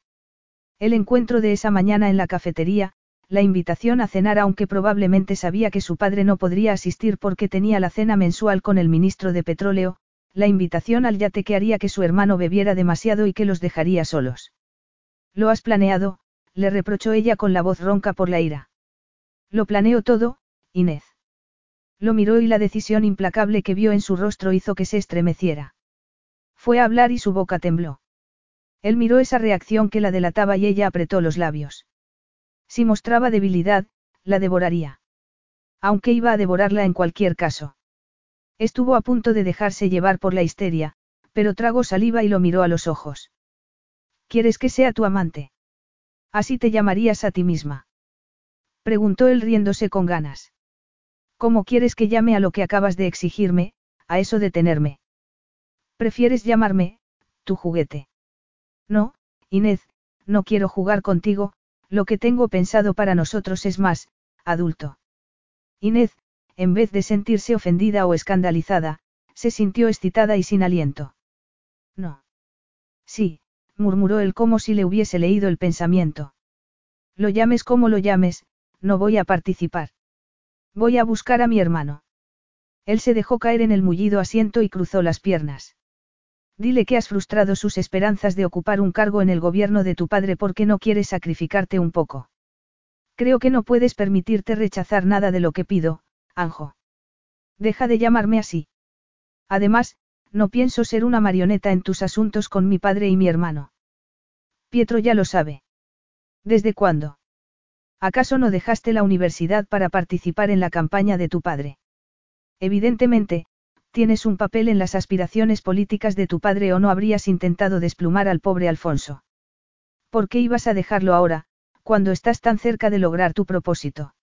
El encuentro de esa mañana en la cafetería, la invitación a cenar aunque probablemente sabía que su padre no podría asistir porque tenía la cena mensual con el ministro de Petróleo, la invitación al yate que haría que su hermano bebiera demasiado y que los dejaría solos. Lo has planeado, le reprochó ella con la voz ronca por la ira. Lo planeo todo, Inés. Lo miró y la decisión implacable que vio en su rostro hizo que se estremeciera. Fue a hablar y su boca tembló. Él miró esa reacción que la delataba y ella apretó los labios. Si mostraba debilidad, la devoraría. Aunque iba a devorarla en cualquier caso. Estuvo a punto de dejarse llevar por la histeria, pero tragó saliva y lo miró a los ojos. ¿Quieres que sea tu amante? Así te llamarías a ti misma. Preguntó él riéndose con ganas. ¿Cómo quieres que llame a lo que acabas de exigirme, a eso de tenerme? ¿Prefieres llamarme, tu juguete? No, Inés, no quiero jugar contigo, lo que tengo pensado para nosotros es más, adulto. Inés, en vez de sentirse ofendida o escandalizada, se sintió excitada y sin aliento. No. Sí, murmuró él como si le hubiese leído el pensamiento. Lo llames como lo llames, no voy a participar. Voy a buscar a mi hermano. Él se dejó caer en el mullido asiento y cruzó las piernas. Dile que has frustrado sus esperanzas de ocupar un cargo en el gobierno de tu padre porque no quieres sacrificarte un poco. Creo que no puedes permitirte rechazar nada de lo que pido, Anjo. Deja de llamarme así. Además, no pienso ser una marioneta en tus asuntos con mi padre y mi hermano. Pietro ya lo sabe. ¿Desde cuándo? ¿Acaso no dejaste la universidad para participar en la campaña de tu padre? Evidentemente, tienes un papel en las aspiraciones políticas de tu padre o no habrías intentado desplumar al pobre Alfonso. ¿Por qué ibas a dejarlo ahora, cuando estás tan cerca de lograr tu propósito?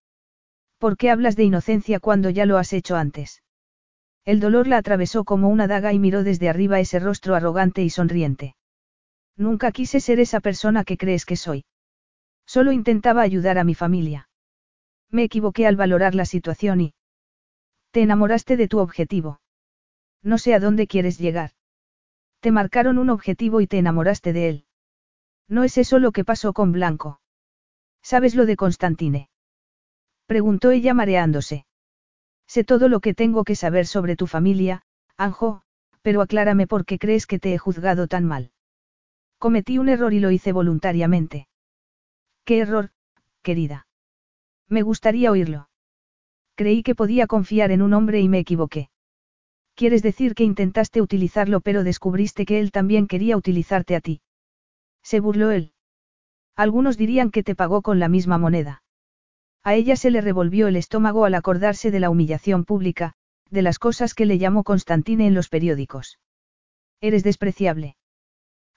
¿Por qué hablas de inocencia cuando ya lo has hecho antes? El dolor la atravesó como una daga y miró desde arriba ese rostro arrogante y sonriente. Nunca quise ser esa persona que crees que soy. Solo intentaba ayudar a mi familia. Me equivoqué al valorar la situación y... Te enamoraste de tu objetivo. No sé a dónde quieres llegar. Te marcaron un objetivo y te enamoraste de él. No es eso lo que pasó con Blanco. ¿Sabes lo de Constantine? Preguntó ella mareándose. Sé todo lo que tengo que saber sobre tu familia, Anjo, pero aclárame por qué crees que te he juzgado tan mal. Cometí un error y lo hice voluntariamente. ¿Qué error, querida? Me gustaría oírlo. Creí que podía confiar en un hombre y me equivoqué. Quieres decir que intentaste utilizarlo pero descubriste que él también quería utilizarte a ti. Se burló él. Algunos dirían que te pagó con la misma moneda. A ella se le revolvió el estómago al acordarse de la humillación pública, de las cosas que le llamó Constantine en los periódicos. Eres despreciable.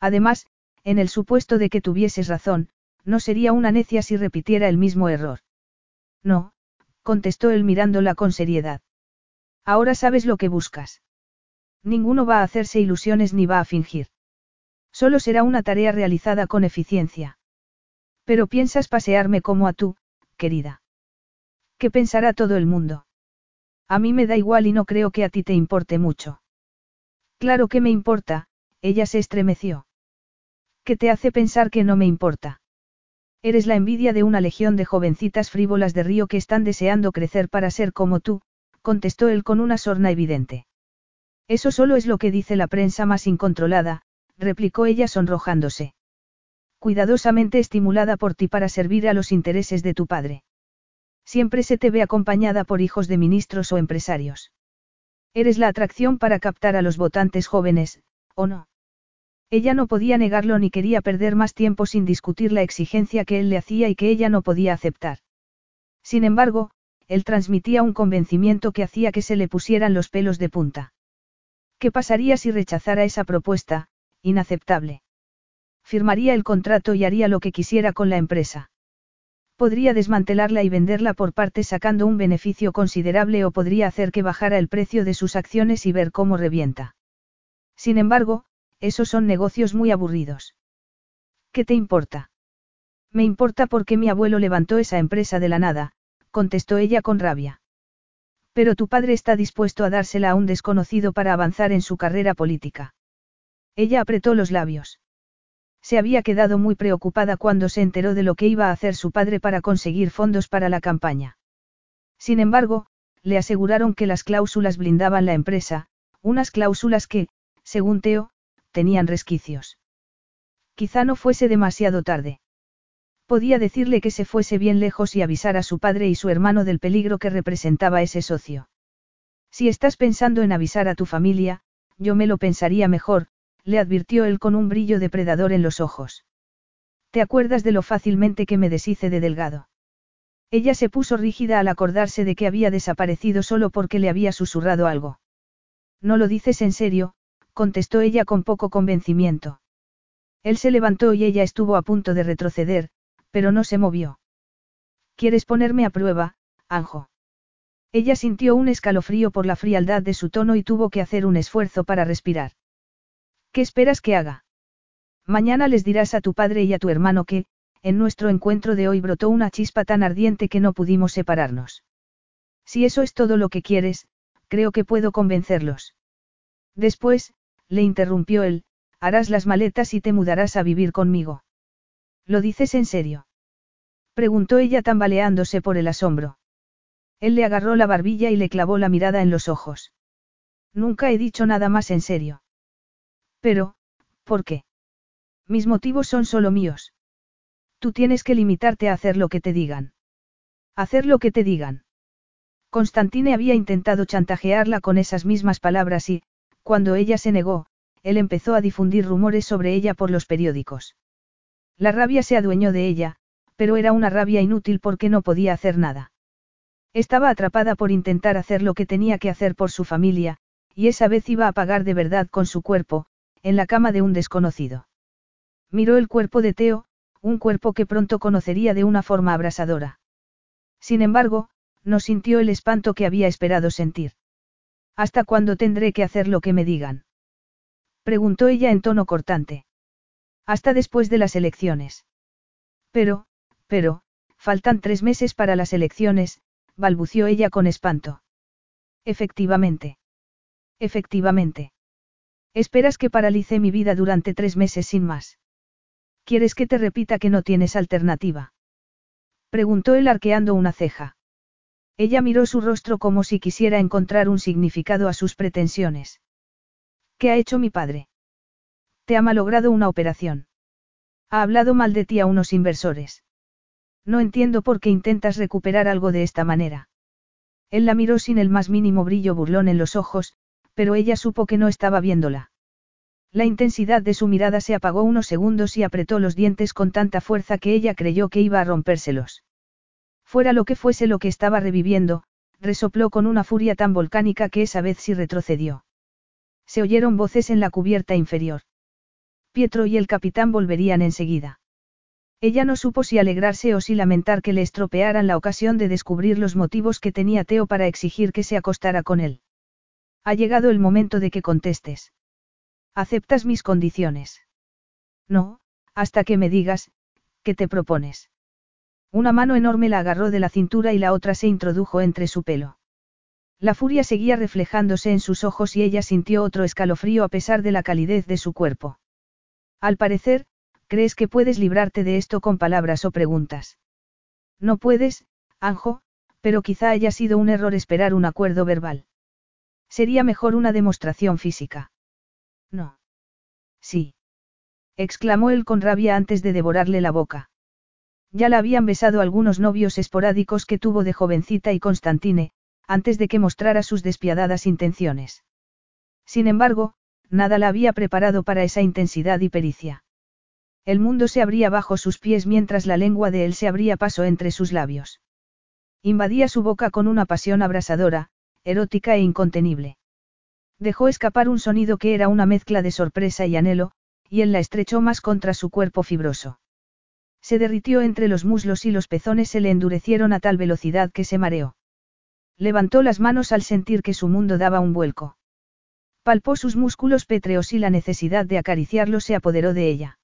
Además, en el supuesto de que tuvieses razón, no sería una necia si repitiera el mismo error. No, contestó él mirándola con seriedad. Ahora sabes lo que buscas. Ninguno va a hacerse ilusiones ni va a fingir. Solo será una tarea realizada con eficiencia. Pero piensas pasearme como a tú, querida. ¿Qué pensará todo el mundo? A mí me da igual y no creo que a ti te importe mucho. Claro que me importa, ella se estremeció. ¿Qué te hace pensar que no me importa? Eres la envidia de una legión de jovencitas frívolas de río que están deseando crecer para ser como tú, contestó él con una sorna evidente. Eso solo es lo que dice la prensa más incontrolada, replicó ella sonrojándose cuidadosamente estimulada por ti para servir a los intereses de tu padre. Siempre se te ve acompañada por hijos de ministros o empresarios. Eres la atracción para captar a los votantes jóvenes, ¿o no? Ella no podía negarlo ni quería perder más tiempo sin discutir la exigencia que él le hacía y que ella no podía aceptar. Sin embargo, él transmitía un convencimiento que hacía que se le pusieran los pelos de punta. ¿Qué pasaría si rechazara esa propuesta, inaceptable? firmaría el contrato y haría lo que quisiera con la empresa. Podría desmantelarla y venderla por partes sacando un beneficio considerable o podría hacer que bajara el precio de sus acciones y ver cómo revienta. Sin embargo, esos son negocios muy aburridos. ¿Qué te importa? Me importa porque mi abuelo levantó esa empresa de la nada, contestó ella con rabia. Pero tu padre está dispuesto a dársela a un desconocido para avanzar en su carrera política. Ella apretó los labios. Se había quedado muy preocupada cuando se enteró de lo que iba a hacer su padre para conseguir fondos para la campaña. Sin embargo, le aseguraron que las cláusulas blindaban la empresa, unas cláusulas que, según Teo, tenían resquicios. Quizá no fuese demasiado tarde. Podía decirle que se fuese bien lejos y avisar a su padre y su hermano del peligro que representaba ese socio. Si estás pensando en avisar a tu familia, yo me lo pensaría mejor, le advirtió él con un brillo depredador en los ojos. ¿Te acuerdas de lo fácilmente que me deshice de Delgado? Ella se puso rígida al acordarse de que había desaparecido solo porque le había susurrado algo. No lo dices en serio, contestó ella con poco convencimiento. Él se levantó y ella estuvo a punto de retroceder, pero no se movió. ¿Quieres ponerme a prueba, Anjo? Ella sintió un escalofrío por la frialdad de su tono y tuvo que hacer un esfuerzo para respirar. ¿Qué esperas que haga? Mañana les dirás a tu padre y a tu hermano que, en nuestro encuentro de hoy brotó una chispa tan ardiente que no pudimos separarnos. Si eso es todo lo que quieres, creo que puedo convencerlos. Después, le interrumpió él, harás las maletas y te mudarás a vivir conmigo. ¿Lo dices en serio? Preguntó ella tambaleándose por el asombro. Él le agarró la barbilla y le clavó la mirada en los ojos. Nunca he dicho nada más en serio. Pero, ¿por qué? Mis motivos son solo míos. Tú tienes que limitarte a hacer lo que te digan. Hacer lo que te digan. Constantine había intentado chantajearla con esas mismas palabras y, cuando ella se negó, él empezó a difundir rumores sobre ella por los periódicos. La rabia se adueñó de ella, pero era una rabia inútil porque no podía hacer nada. Estaba atrapada por intentar hacer lo que tenía que hacer por su familia, y esa vez iba a pagar de verdad con su cuerpo, en la cama de un desconocido. Miró el cuerpo de Teo, un cuerpo que pronto conocería de una forma abrasadora. Sin embargo, no sintió el espanto que había esperado sentir. ¿Hasta cuándo tendré que hacer lo que me digan? Preguntó ella en tono cortante. Hasta después de las elecciones. Pero, pero, faltan tres meses para las elecciones, balbució ella con espanto. Efectivamente. Efectivamente. Esperas que paralice mi vida durante tres meses sin más. ¿Quieres que te repita que no tienes alternativa? Preguntó él arqueando una ceja. Ella miró su rostro como si quisiera encontrar un significado a sus pretensiones. ¿Qué ha hecho mi padre? Te ha malogrado una operación. Ha hablado mal de ti a unos inversores. No entiendo por qué intentas recuperar algo de esta manera. Él la miró sin el más mínimo brillo burlón en los ojos, pero ella supo que no estaba viéndola. La intensidad de su mirada se apagó unos segundos y apretó los dientes con tanta fuerza que ella creyó que iba a rompérselos. Fuera lo que fuese lo que estaba reviviendo, resopló con una furia tan volcánica que esa vez sí retrocedió. Se oyeron voces en la cubierta inferior. Pietro y el capitán volverían enseguida. Ella no supo si alegrarse o si lamentar que le estropearan la ocasión de descubrir los motivos que tenía Teo para exigir que se acostara con él. Ha llegado el momento de que contestes. ¿Aceptas mis condiciones? No, hasta que me digas, ¿qué te propones? Una mano enorme la agarró de la cintura y la otra se introdujo entre su pelo. La furia seguía reflejándose en sus ojos y ella sintió otro escalofrío a pesar de la calidez de su cuerpo. Al parecer, crees que puedes librarte de esto con palabras o preguntas. No puedes, Anjo, pero quizá haya sido un error esperar un acuerdo verbal. Sería mejor una demostración física. No. Sí. exclamó él con rabia antes de devorarle la boca. Ya la habían besado algunos novios esporádicos que tuvo de jovencita y Constantine, antes de que mostrara sus despiadadas intenciones. Sin embargo, nada la había preparado para esa intensidad y pericia. El mundo se abría bajo sus pies mientras la lengua de él se abría paso entre sus labios. Invadía su boca con una pasión abrasadora, erótica e incontenible. Dejó escapar un sonido que era una mezcla de sorpresa y anhelo, y él la estrechó más contra su cuerpo fibroso. Se derritió entre los muslos y los pezones se le endurecieron a tal velocidad que se mareó. Levantó las manos al sentir que su mundo daba un vuelco. Palpó sus músculos pétreos y la necesidad de acariciarlos se apoderó de ella.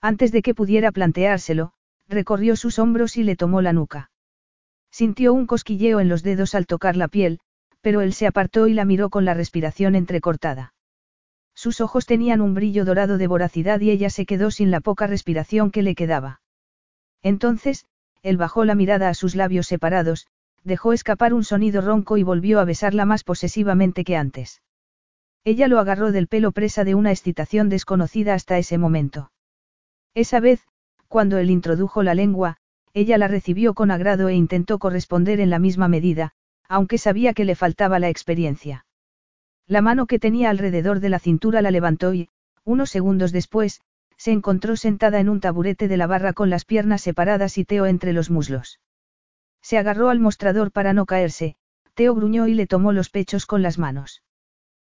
Antes de que pudiera planteárselo, recorrió sus hombros y le tomó la nuca. Sintió un cosquilleo en los dedos al tocar la piel, pero él se apartó y la miró con la respiración entrecortada. Sus ojos tenían un brillo dorado de voracidad y ella se quedó sin la poca respiración que le quedaba. Entonces, él bajó la mirada a sus labios separados, dejó escapar un sonido ronco y volvió a besarla más posesivamente que antes. Ella lo agarró del pelo presa de una excitación desconocida hasta ese momento. Esa vez, cuando él introdujo la lengua, ella la recibió con agrado e intentó corresponder en la misma medida, aunque sabía que le faltaba la experiencia. La mano que tenía alrededor de la cintura la levantó y, unos segundos después, se encontró sentada en un taburete de la barra con las piernas separadas y Teo entre los muslos. Se agarró al mostrador para no caerse, Teo gruñó y le tomó los pechos con las manos.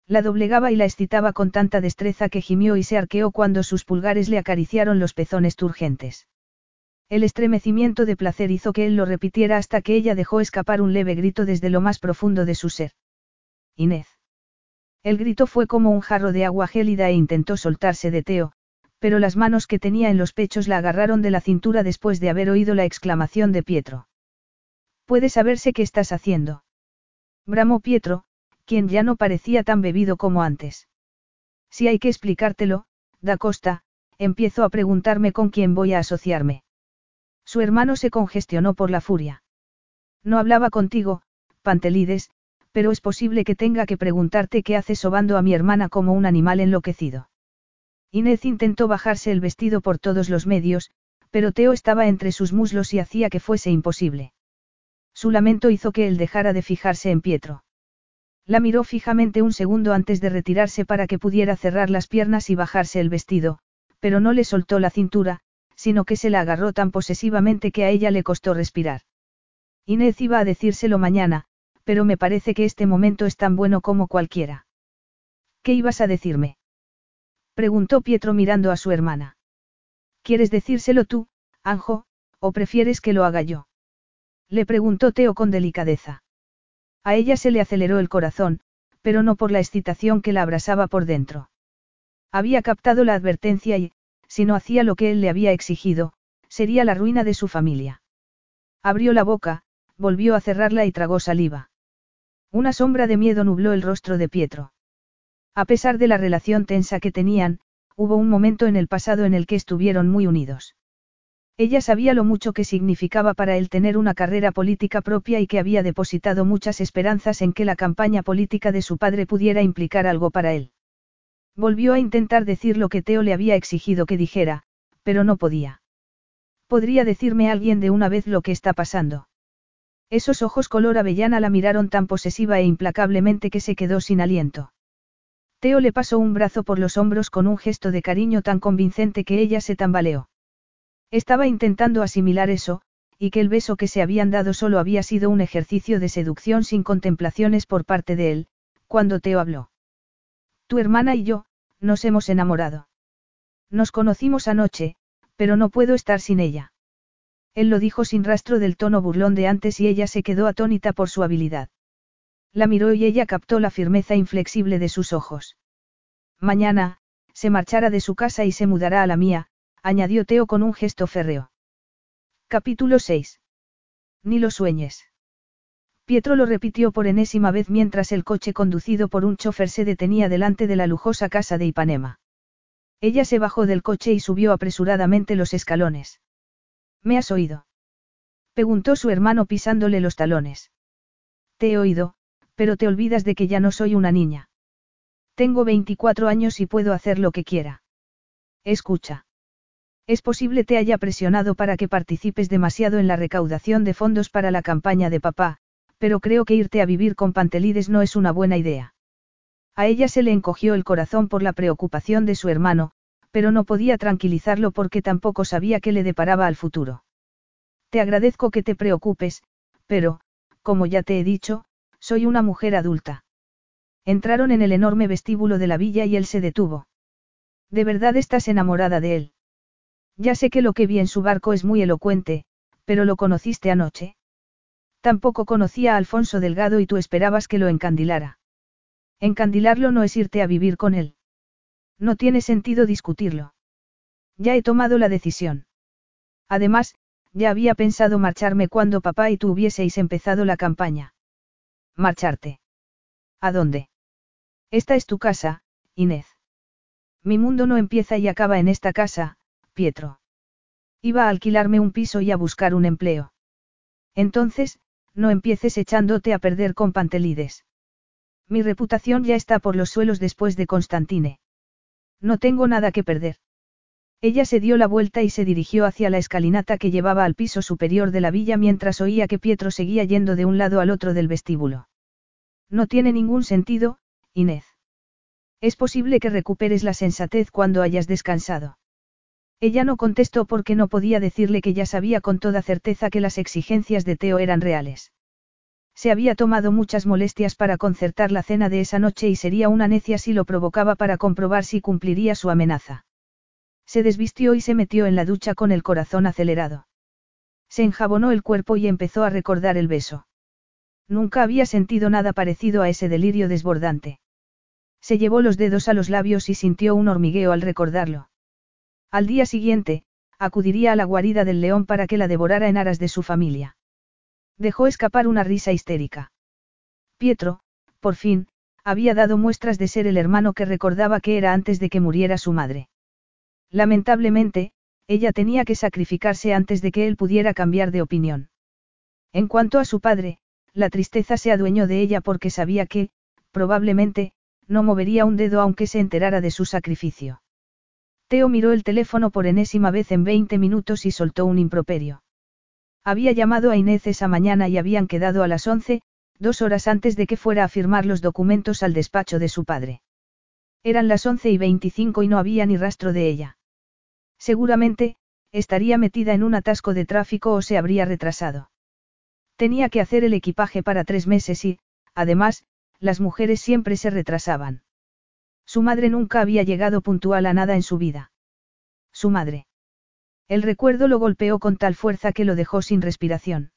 La doblegaba y la excitaba con tanta destreza que gimió y se arqueó cuando sus pulgares le acariciaron los pezones turgentes. El estremecimiento de placer hizo que él lo repitiera hasta que ella dejó escapar un leve grito desde lo más profundo de su ser. Inés. El grito fue como un jarro de agua gélida e intentó soltarse de Teo, pero las manos que tenía en los pechos la agarraron de la cintura después de haber oído la exclamación de Pietro. ¿Puede saberse qué estás haciendo? Bramó Pietro, quien ya no parecía tan bebido como antes. Si hay que explicártelo, da costa, empiezo a preguntarme con quién voy a asociarme. Su hermano se congestionó por la furia. No hablaba contigo, Pantelides, pero es posible que tenga que preguntarte qué hace sobando a mi hermana como un animal enloquecido. Inés intentó bajarse el vestido por todos los medios, pero Teo estaba entre sus muslos y hacía que fuese imposible. Su lamento hizo que él dejara de fijarse en Pietro. La miró fijamente un segundo antes de retirarse para que pudiera cerrar las piernas y bajarse el vestido, pero no le soltó la cintura, sino que se la agarró tan posesivamente que a ella le costó respirar. Inés iba a decírselo mañana, pero me parece que este momento es tan bueno como cualquiera. ¿Qué ibas a decirme? Preguntó Pietro mirando a su hermana. ¿Quieres decírselo tú, Anjo, o prefieres que lo haga yo? Le preguntó Teo con delicadeza. A ella se le aceleró el corazón, pero no por la excitación que la abrasaba por dentro. Había captado la advertencia y, si no hacía lo que él le había exigido, sería la ruina de su familia. Abrió la boca, volvió a cerrarla y tragó saliva. Una sombra de miedo nubló el rostro de Pietro. A pesar de la relación tensa que tenían, hubo un momento en el pasado en el que estuvieron muy unidos. Ella sabía lo mucho que significaba para él tener una carrera política propia y que había depositado muchas esperanzas en que la campaña política de su padre pudiera implicar algo para él. Volvió a intentar decir lo que Teo le había exigido que dijera, pero no podía. ¿Podría decirme alguien de una vez lo que está pasando? Esos ojos color avellana la miraron tan posesiva e implacablemente que se quedó sin aliento. Teo le pasó un brazo por los hombros con un gesto de cariño tan convincente que ella se tambaleó. Estaba intentando asimilar eso, y que el beso que se habían dado solo había sido un ejercicio de seducción sin contemplaciones por parte de él, cuando Teo habló. Tu hermana y yo, nos hemos enamorado. Nos conocimos anoche, pero no puedo estar sin ella. Él lo dijo sin rastro del tono burlón de antes y ella se quedó atónita por su habilidad. La miró y ella captó la firmeza inflexible de sus ojos. Mañana, se marchará de su casa y se mudará a la mía, añadió Teo con un gesto férreo. Capítulo 6. Ni lo sueñes. Pietro lo repitió por enésima vez mientras el coche conducido por un chofer se detenía delante de la lujosa casa de Ipanema. Ella se bajó del coche y subió apresuradamente los escalones. ¿Me has oído? preguntó su hermano pisándole los talones. Te he oído, pero te olvidas de que ya no soy una niña. Tengo 24 años y puedo hacer lo que quiera. Escucha. Es posible te haya presionado para que participes demasiado en la recaudación de fondos para la campaña de papá, pero creo que irte a vivir con Pantelides no es una buena idea. A ella se le encogió el corazón por la preocupación de su hermano, pero no podía tranquilizarlo porque tampoco sabía qué le deparaba al futuro. Te agradezco que te preocupes, pero, como ya te he dicho, soy una mujer adulta. Entraron en el enorme vestíbulo de la villa y él se detuvo. ¿De verdad estás enamorada de él? Ya sé que lo que vi en su barco es muy elocuente, pero lo conociste anoche. Tampoco conocía a Alfonso Delgado y tú esperabas que lo encandilara. Encandilarlo no es irte a vivir con él. No tiene sentido discutirlo. Ya he tomado la decisión. Además, ya había pensado marcharme cuando papá y tú hubieseis empezado la campaña. Marcharte. ¿A dónde? Esta es tu casa, Inés. Mi mundo no empieza y acaba en esta casa, Pietro. Iba a alquilarme un piso y a buscar un empleo. Entonces, no empieces echándote a perder con Pantelides. Mi reputación ya está por los suelos después de Constantine. No tengo nada que perder. Ella se dio la vuelta y se dirigió hacia la escalinata que llevaba al piso superior de la villa mientras oía que Pietro seguía yendo de un lado al otro del vestíbulo. No tiene ningún sentido, Inés. Es posible que recuperes la sensatez cuando hayas descansado. Ella no contestó porque no podía decirle que ya sabía con toda certeza que las exigencias de Teo eran reales. Se había tomado muchas molestias para concertar la cena de esa noche y sería una necia si lo provocaba para comprobar si cumpliría su amenaza. Se desvistió y se metió en la ducha con el corazón acelerado. Se enjabonó el cuerpo y empezó a recordar el beso. Nunca había sentido nada parecido a ese delirio desbordante. Se llevó los dedos a los labios y sintió un hormigueo al recordarlo. Al día siguiente, acudiría a la guarida del león para que la devorara en aras de su familia. Dejó escapar una risa histérica. Pietro, por fin, había dado muestras de ser el hermano que recordaba que era antes de que muriera su madre. Lamentablemente, ella tenía que sacrificarse antes de que él pudiera cambiar de opinión. En cuanto a su padre, la tristeza se adueñó de ella porque sabía que, probablemente, no movería un dedo aunque se enterara de su sacrificio. Teo miró el teléfono por enésima vez en 20 minutos y soltó un improperio. Había llamado a Inés esa mañana y habían quedado a las 11, dos horas antes de que fuera a firmar los documentos al despacho de su padre. Eran las 11 y 25 y no había ni rastro de ella. Seguramente, estaría metida en un atasco de tráfico o se habría retrasado. Tenía que hacer el equipaje para tres meses y, además, las mujeres siempre se retrasaban. Su madre nunca había llegado puntual a nada en su vida. Su madre. El recuerdo lo golpeó con tal fuerza que lo dejó sin respiración.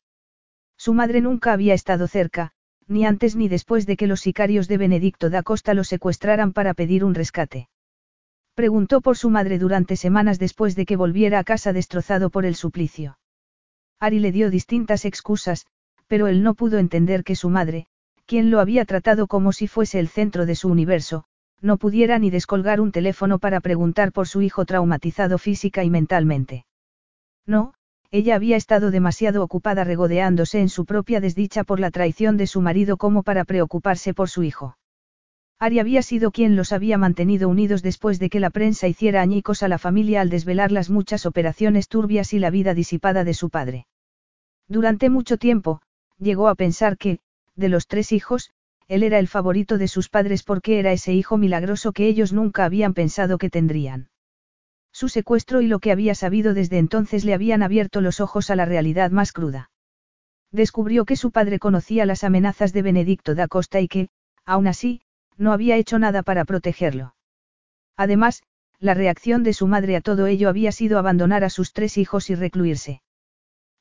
Su madre nunca había estado cerca, ni antes ni después de que los sicarios de Benedicto da Costa lo secuestraran para pedir un rescate. Preguntó por su madre durante semanas después de que volviera a casa destrozado por el suplicio. Ari le dio distintas excusas, pero él no pudo entender que su madre, quien lo había tratado como si fuese el centro de su universo, no pudiera ni descolgar un teléfono para preguntar por su hijo traumatizado física y mentalmente. No, ella había estado demasiado ocupada regodeándose en su propia desdicha por la traición de su marido como para preocuparse por su hijo. Ari había sido quien los había mantenido unidos después de que la prensa hiciera añicos a la familia al desvelar las muchas operaciones turbias y la vida disipada de su padre. Durante mucho tiempo, llegó a pensar que, de los tres hijos, él era el favorito de sus padres porque era ese hijo milagroso que ellos nunca habían pensado que tendrían. Su secuestro y lo que había sabido desde entonces le habían abierto los ojos a la realidad más cruda. Descubrió que su padre conocía las amenazas de Benedicto da Costa y que, aún así, no había hecho nada para protegerlo. Además, la reacción de su madre a todo ello había sido abandonar a sus tres hijos y recluirse.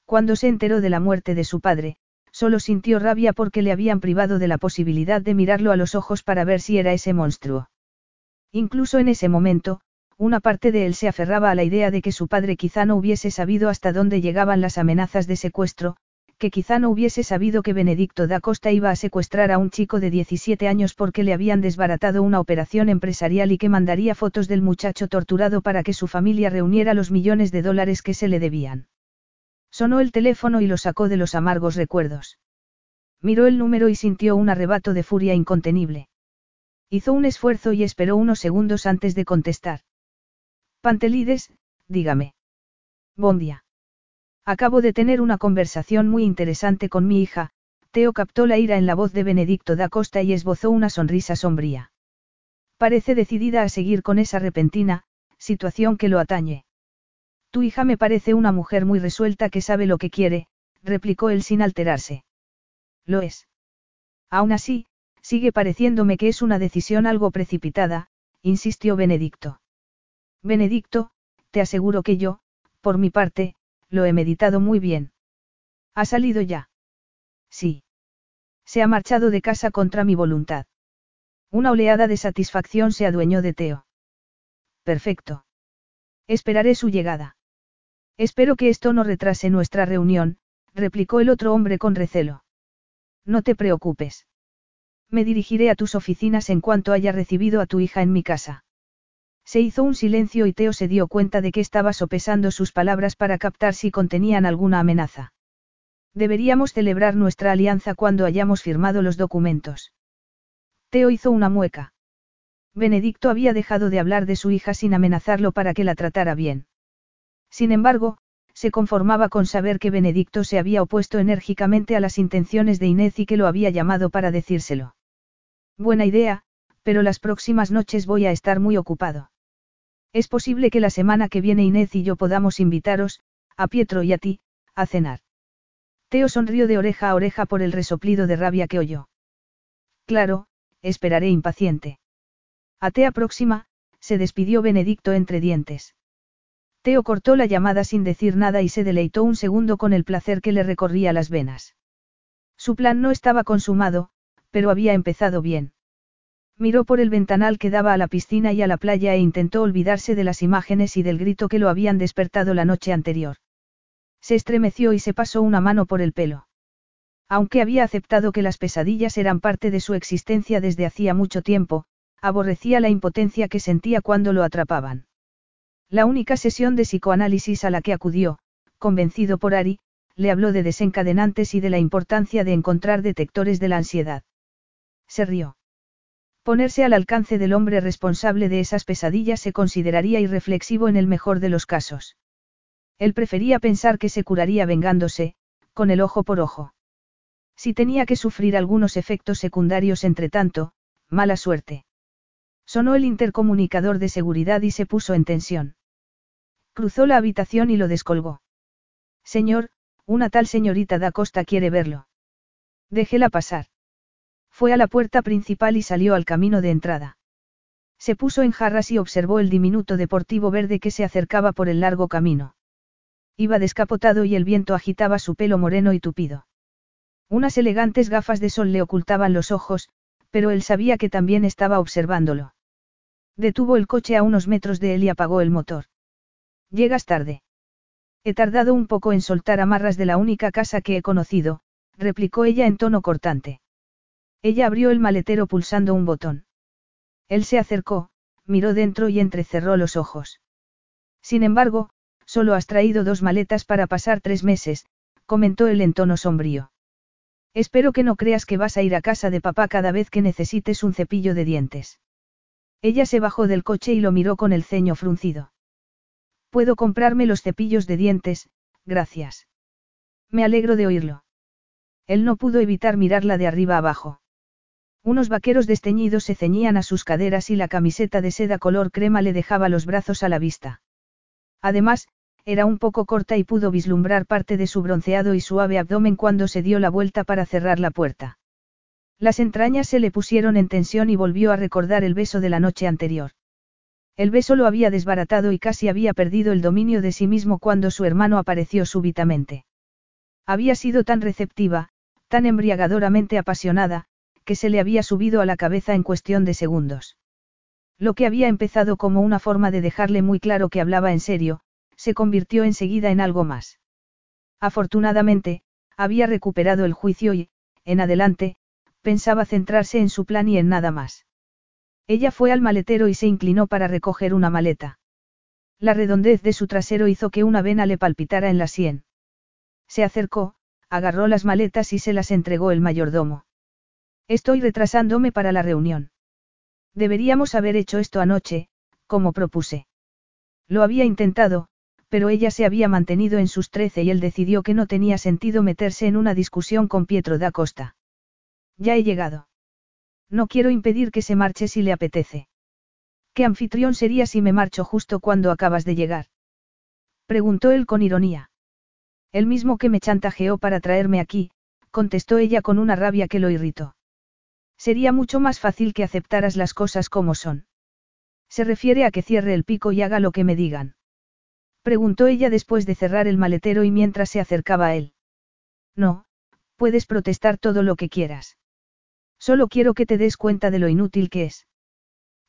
Cuando se enteró de la muerte de su padre, solo sintió rabia porque le habían privado de la posibilidad de mirarlo a los ojos para ver si era ese monstruo. Incluso en ese momento, una parte de él se aferraba a la idea de que su padre quizá no hubiese sabido hasta dónde llegaban las amenazas de secuestro, que quizá no hubiese sabido que Benedicto da Costa iba a secuestrar a un chico de 17 años porque le habían desbaratado una operación empresarial y que mandaría fotos del muchacho torturado para que su familia reuniera los millones de dólares que se le debían. Sonó el teléfono y lo sacó de los amargos recuerdos. Miró el número y sintió un arrebato de furia incontenible. Hizo un esfuerzo y esperó unos segundos antes de contestar. Pantelides, dígame. Buen día. Acabo de tener una conversación muy interesante con mi hija, Teo captó la ira en la voz de Benedicto da Costa y esbozó una sonrisa sombría. Parece decidida a seguir con esa repentina, situación que lo atañe. Tu hija me parece una mujer muy resuelta que sabe lo que quiere, replicó él sin alterarse. Lo es. Aún así, sigue pareciéndome que es una decisión algo precipitada, insistió Benedicto. Benedicto, te aseguro que yo, por mi parte, lo he meditado muy bien. ¿Ha salido ya? Sí. Se ha marchado de casa contra mi voluntad. Una oleada de satisfacción se adueñó de Teo. Perfecto. Esperaré su llegada. Espero que esto no retrase nuestra reunión, replicó el otro hombre con recelo. No te preocupes. Me dirigiré a tus oficinas en cuanto haya recibido a tu hija en mi casa. Se hizo un silencio y Teo se dio cuenta de que estaba sopesando sus palabras para captar si contenían alguna amenaza. Deberíamos celebrar nuestra alianza cuando hayamos firmado los documentos. Teo hizo una mueca. Benedicto había dejado de hablar de su hija sin amenazarlo para que la tratara bien. Sin embargo, se conformaba con saber que Benedicto se había opuesto enérgicamente a las intenciones de Inés y que lo había llamado para decírselo. Buena idea, pero las próximas noches voy a estar muy ocupado. Es posible que la semana que viene Inés y yo podamos invitaros, a Pietro y a ti, a cenar. Teo sonrió de oreja a oreja por el resoplido de rabia que oyó. Claro, esperaré impaciente. Atea próxima, se despidió Benedicto entre dientes. Teo cortó la llamada sin decir nada y se deleitó un segundo con el placer que le recorría las venas. Su plan no estaba consumado, pero había empezado bien. Miró por el ventanal que daba a la piscina y a la playa e intentó olvidarse de las imágenes y del grito que lo habían despertado la noche anterior. Se estremeció y se pasó una mano por el pelo. Aunque había aceptado que las pesadillas eran parte de su existencia desde hacía mucho tiempo, aborrecía la impotencia que sentía cuando lo atrapaban. La única sesión de psicoanálisis a la que acudió, convencido por Ari, le habló de desencadenantes y de la importancia de encontrar detectores de la ansiedad. Se rió. Ponerse al alcance del hombre responsable de esas pesadillas se consideraría irreflexivo en el mejor de los casos. Él prefería pensar que se curaría vengándose, con el ojo por ojo. Si tenía que sufrir algunos efectos secundarios entre tanto, mala suerte. Sonó el intercomunicador de seguridad y se puso en tensión. Cruzó la habitación y lo descolgó. Señor, una tal señorita da Costa quiere verlo. Déjela pasar. Fue a la puerta principal y salió al camino de entrada. Se puso en jarras y observó el diminuto deportivo verde que se acercaba por el largo camino. Iba descapotado y el viento agitaba su pelo moreno y tupido. Unas elegantes gafas de sol le ocultaban los ojos, pero él sabía que también estaba observándolo. Detuvo el coche a unos metros de él y apagó el motor. Llegas tarde. He tardado un poco en soltar amarras de la única casa que he conocido, replicó ella en tono cortante. Ella abrió el maletero pulsando un botón. Él se acercó, miró dentro y entrecerró los ojos. Sin embargo, solo has traído dos maletas para pasar tres meses, comentó él en tono sombrío. Espero que no creas que vas a ir a casa de papá cada vez que necesites un cepillo de dientes. Ella se bajó del coche y lo miró con el ceño fruncido. Puedo comprarme los cepillos de dientes, gracias. Me alegro de oírlo. Él no pudo evitar mirarla de arriba abajo. Unos vaqueros desteñidos se ceñían a sus caderas y la camiseta de seda color crema le dejaba los brazos a la vista. Además, era un poco corta y pudo vislumbrar parte de su bronceado y suave abdomen cuando se dio la vuelta para cerrar la puerta. Las entrañas se le pusieron en tensión y volvió a recordar el beso de la noche anterior. El beso lo había desbaratado y casi había perdido el dominio de sí mismo cuando su hermano apareció súbitamente. Había sido tan receptiva, tan embriagadoramente apasionada, que se le había subido a la cabeza en cuestión de segundos. Lo que había empezado como una forma de dejarle muy claro que hablaba en serio, se convirtió enseguida en algo más. Afortunadamente, había recuperado el juicio y, en adelante, pensaba centrarse en su plan y en nada más. Ella fue al maletero y se inclinó para recoger una maleta. La redondez de su trasero hizo que una vena le palpitara en la sien. Se acercó, agarró las maletas y se las entregó el mayordomo. Estoy retrasándome para la reunión. Deberíamos haber hecho esto anoche, como propuse. Lo había intentado, pero ella se había mantenido en sus trece y él decidió que no tenía sentido meterse en una discusión con Pietro da Costa. Ya he llegado. No quiero impedir que se marche si le apetece. ¿Qué anfitrión sería si me marcho justo cuando acabas de llegar? Preguntó él con ironía. El mismo que me chantajeó para traerme aquí, contestó ella con una rabia que lo irritó. Sería mucho más fácil que aceptaras las cosas como son. Se refiere a que cierre el pico y haga lo que me digan. Preguntó ella después de cerrar el maletero y mientras se acercaba a él. No, puedes protestar todo lo que quieras. Solo quiero que te des cuenta de lo inútil que es.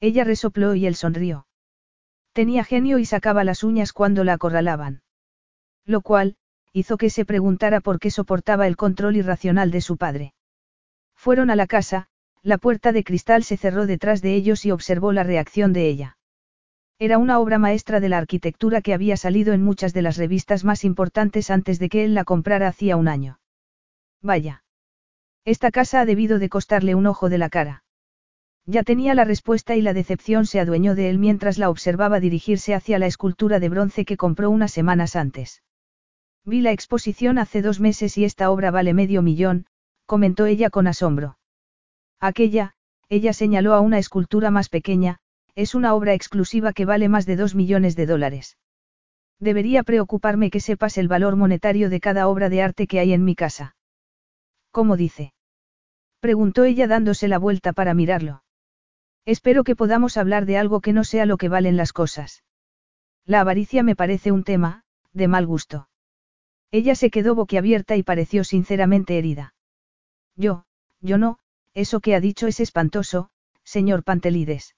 Ella resopló y él sonrió. Tenía genio y sacaba las uñas cuando la acorralaban. Lo cual, hizo que se preguntara por qué soportaba el control irracional de su padre. Fueron a la casa, la puerta de cristal se cerró detrás de ellos y observó la reacción de ella. Era una obra maestra de la arquitectura que había salido en muchas de las revistas más importantes antes de que él la comprara hacía un año. Vaya. Esta casa ha debido de costarle un ojo de la cara. Ya tenía la respuesta y la decepción se adueñó de él mientras la observaba dirigirse hacia la escultura de bronce que compró unas semanas antes. Vi la exposición hace dos meses y esta obra vale medio millón, comentó ella con asombro. Aquella, ella señaló a una escultura más pequeña, es una obra exclusiva que vale más de dos millones de dólares. Debería preocuparme que sepas el valor monetario de cada obra de arte que hay en mi casa. ¿Cómo dice? Preguntó ella dándose la vuelta para mirarlo. Espero que podamos hablar de algo que no sea lo que valen las cosas. La avaricia me parece un tema, de mal gusto. Ella se quedó boquiabierta y pareció sinceramente herida. Yo, yo no, eso que ha dicho es espantoso, señor Pantelides.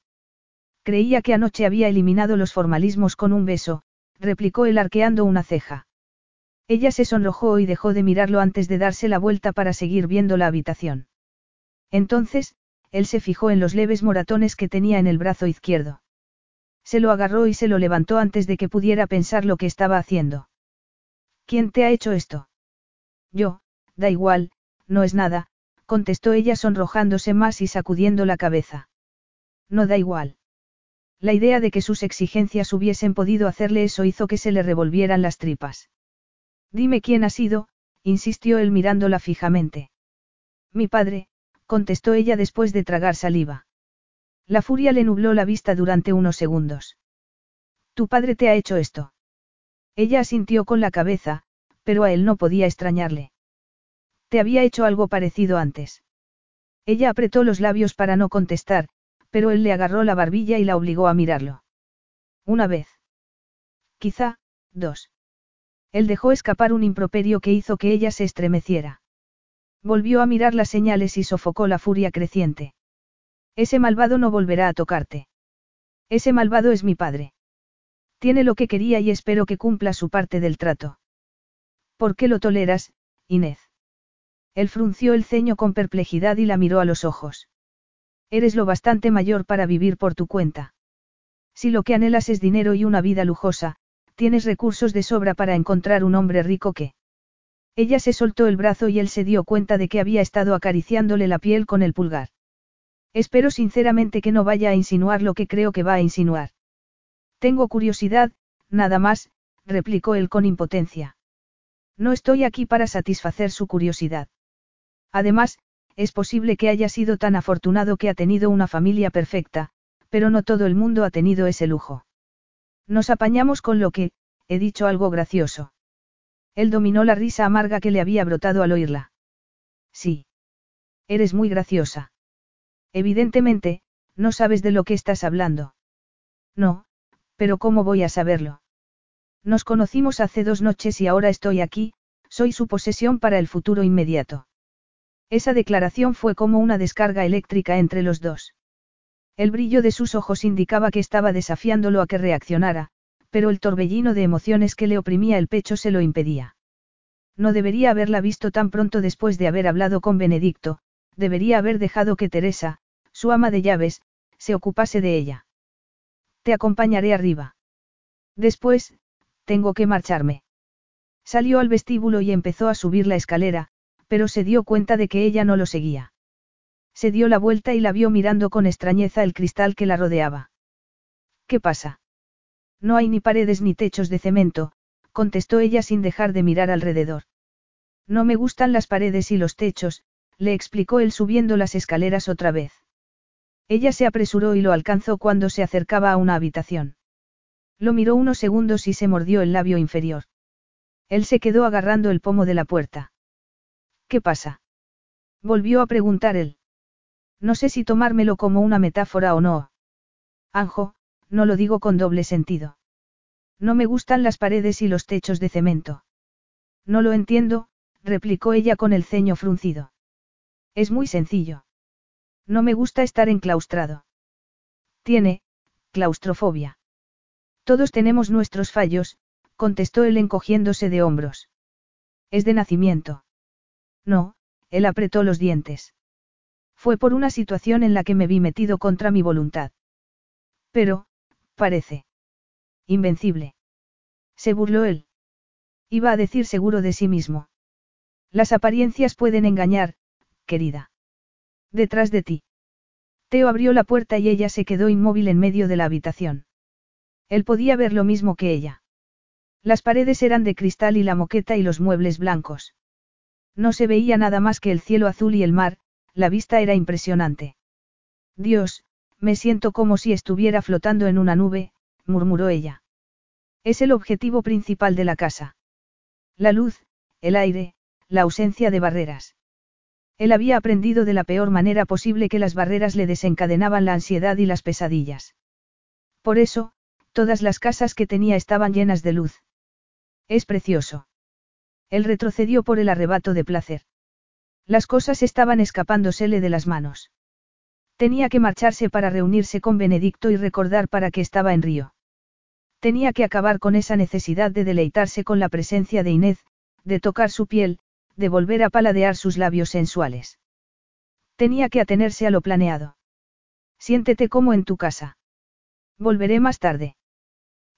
Creía que anoche había eliminado los formalismos con un beso, replicó él arqueando una ceja. Ella se sonrojó y dejó de mirarlo antes de darse la vuelta para seguir viendo la habitación. Entonces, él se fijó en los leves moratones que tenía en el brazo izquierdo. Se lo agarró y se lo levantó antes de que pudiera pensar lo que estaba haciendo. ¿Quién te ha hecho esto? Yo, da igual, no es nada, contestó ella sonrojándose más y sacudiendo la cabeza. No da igual. La idea de que sus exigencias hubiesen podido hacerle eso hizo que se le revolvieran las tripas. Dime quién ha sido, insistió él mirándola fijamente. Mi padre, contestó ella después de tragar saliva. La furia le nubló la vista durante unos segundos. Tu padre te ha hecho esto. Ella asintió con la cabeza, pero a él no podía extrañarle. Te había hecho algo parecido antes. Ella apretó los labios para no contestar, pero él le agarró la barbilla y la obligó a mirarlo. Una vez. Quizá, dos. Él dejó escapar un improperio que hizo que ella se estremeciera. Volvió a mirar las señales y sofocó la furia creciente. Ese malvado no volverá a tocarte. Ese malvado es mi padre. Tiene lo que quería y espero que cumpla su parte del trato. ¿Por qué lo toleras, Inés? Él frunció el ceño con perplejidad y la miró a los ojos. Eres lo bastante mayor para vivir por tu cuenta. Si lo que anhelas es dinero y una vida lujosa, tienes recursos de sobra para encontrar un hombre rico que... Ella se soltó el brazo y él se dio cuenta de que había estado acariciándole la piel con el pulgar. Espero sinceramente que no vaya a insinuar lo que creo que va a insinuar. Tengo curiosidad, nada más, replicó él con impotencia. No estoy aquí para satisfacer su curiosidad. Además, es posible que haya sido tan afortunado que ha tenido una familia perfecta, pero no todo el mundo ha tenido ese lujo. Nos apañamos con lo que, he dicho algo gracioso. Él dominó la risa amarga que le había brotado al oírla. Sí. Eres muy graciosa. Evidentemente, no sabes de lo que estás hablando. No, pero ¿cómo voy a saberlo? Nos conocimos hace dos noches y ahora estoy aquí, soy su posesión para el futuro inmediato. Esa declaración fue como una descarga eléctrica entre los dos. El brillo de sus ojos indicaba que estaba desafiándolo a que reaccionara, pero el torbellino de emociones que le oprimía el pecho se lo impedía. No debería haberla visto tan pronto después de haber hablado con Benedicto, debería haber dejado que Teresa, su ama de llaves, se ocupase de ella. Te acompañaré arriba. Después, tengo que marcharme. Salió al vestíbulo y empezó a subir la escalera, pero se dio cuenta de que ella no lo seguía. Se dio la vuelta y la vio mirando con extrañeza el cristal que la rodeaba. ¿Qué pasa? No hay ni paredes ni techos de cemento, contestó ella sin dejar de mirar alrededor. No me gustan las paredes y los techos, le explicó él subiendo las escaleras otra vez. Ella se apresuró y lo alcanzó cuando se acercaba a una habitación. Lo miró unos segundos y se mordió el labio inferior. Él se quedó agarrando el pomo de la puerta. ¿Qué pasa? Volvió a preguntar él. No sé si tomármelo como una metáfora o no. Anjo, no lo digo con doble sentido. No me gustan las paredes y los techos de cemento. No lo entiendo, replicó ella con el ceño fruncido. Es muy sencillo. No me gusta estar enclaustrado. Tiene, claustrofobia. Todos tenemos nuestros fallos, contestó él encogiéndose de hombros. Es de nacimiento. No, él apretó los dientes. Fue por una situación en la que me vi metido contra mi voluntad. Pero, parece. Invencible. Se burló él. Iba a decir seguro de sí mismo. Las apariencias pueden engañar, querida. Detrás de ti. Teo abrió la puerta y ella se quedó inmóvil en medio de la habitación. Él podía ver lo mismo que ella. Las paredes eran de cristal y la moqueta y los muebles blancos. No se veía nada más que el cielo azul y el mar, la vista era impresionante. Dios, me siento como si estuviera flotando en una nube, murmuró ella. Es el objetivo principal de la casa. La luz, el aire, la ausencia de barreras. Él había aprendido de la peor manera posible que las barreras le desencadenaban la ansiedad y las pesadillas. Por eso, todas las casas que tenía estaban llenas de luz. Es precioso. Él retrocedió por el arrebato de placer. Las cosas estaban escapándosele de las manos. Tenía que marcharse para reunirse con Benedicto y recordar para qué estaba en Río. Tenía que acabar con esa necesidad de deleitarse con la presencia de Inés, de tocar su piel, de volver a paladear sus labios sensuales. Tenía que atenerse a lo planeado. Siéntete como en tu casa. Volveré más tarde.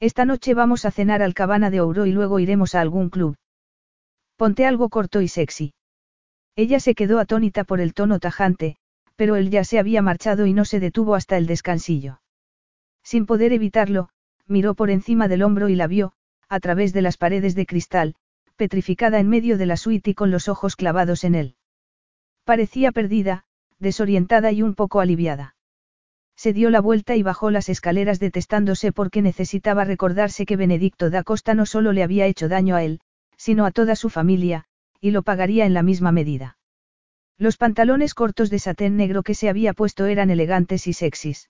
Esta noche vamos a cenar al Cabana de Ouro y luego iremos a algún club. Ponte algo corto y sexy. Ella se quedó atónita por el tono tajante, pero él ya se había marchado y no se detuvo hasta el descansillo. Sin poder evitarlo, miró por encima del hombro y la vio, a través de las paredes de cristal, petrificada en medio de la suite y con los ojos clavados en él. Parecía perdida, desorientada y un poco aliviada. Se dio la vuelta y bajó las escaleras detestándose porque necesitaba recordarse que Benedicto da Costa no solo le había hecho daño a él, sino a toda su familia, y lo pagaría en la misma medida. Los pantalones cortos de satén negro que se había puesto eran elegantes y sexys.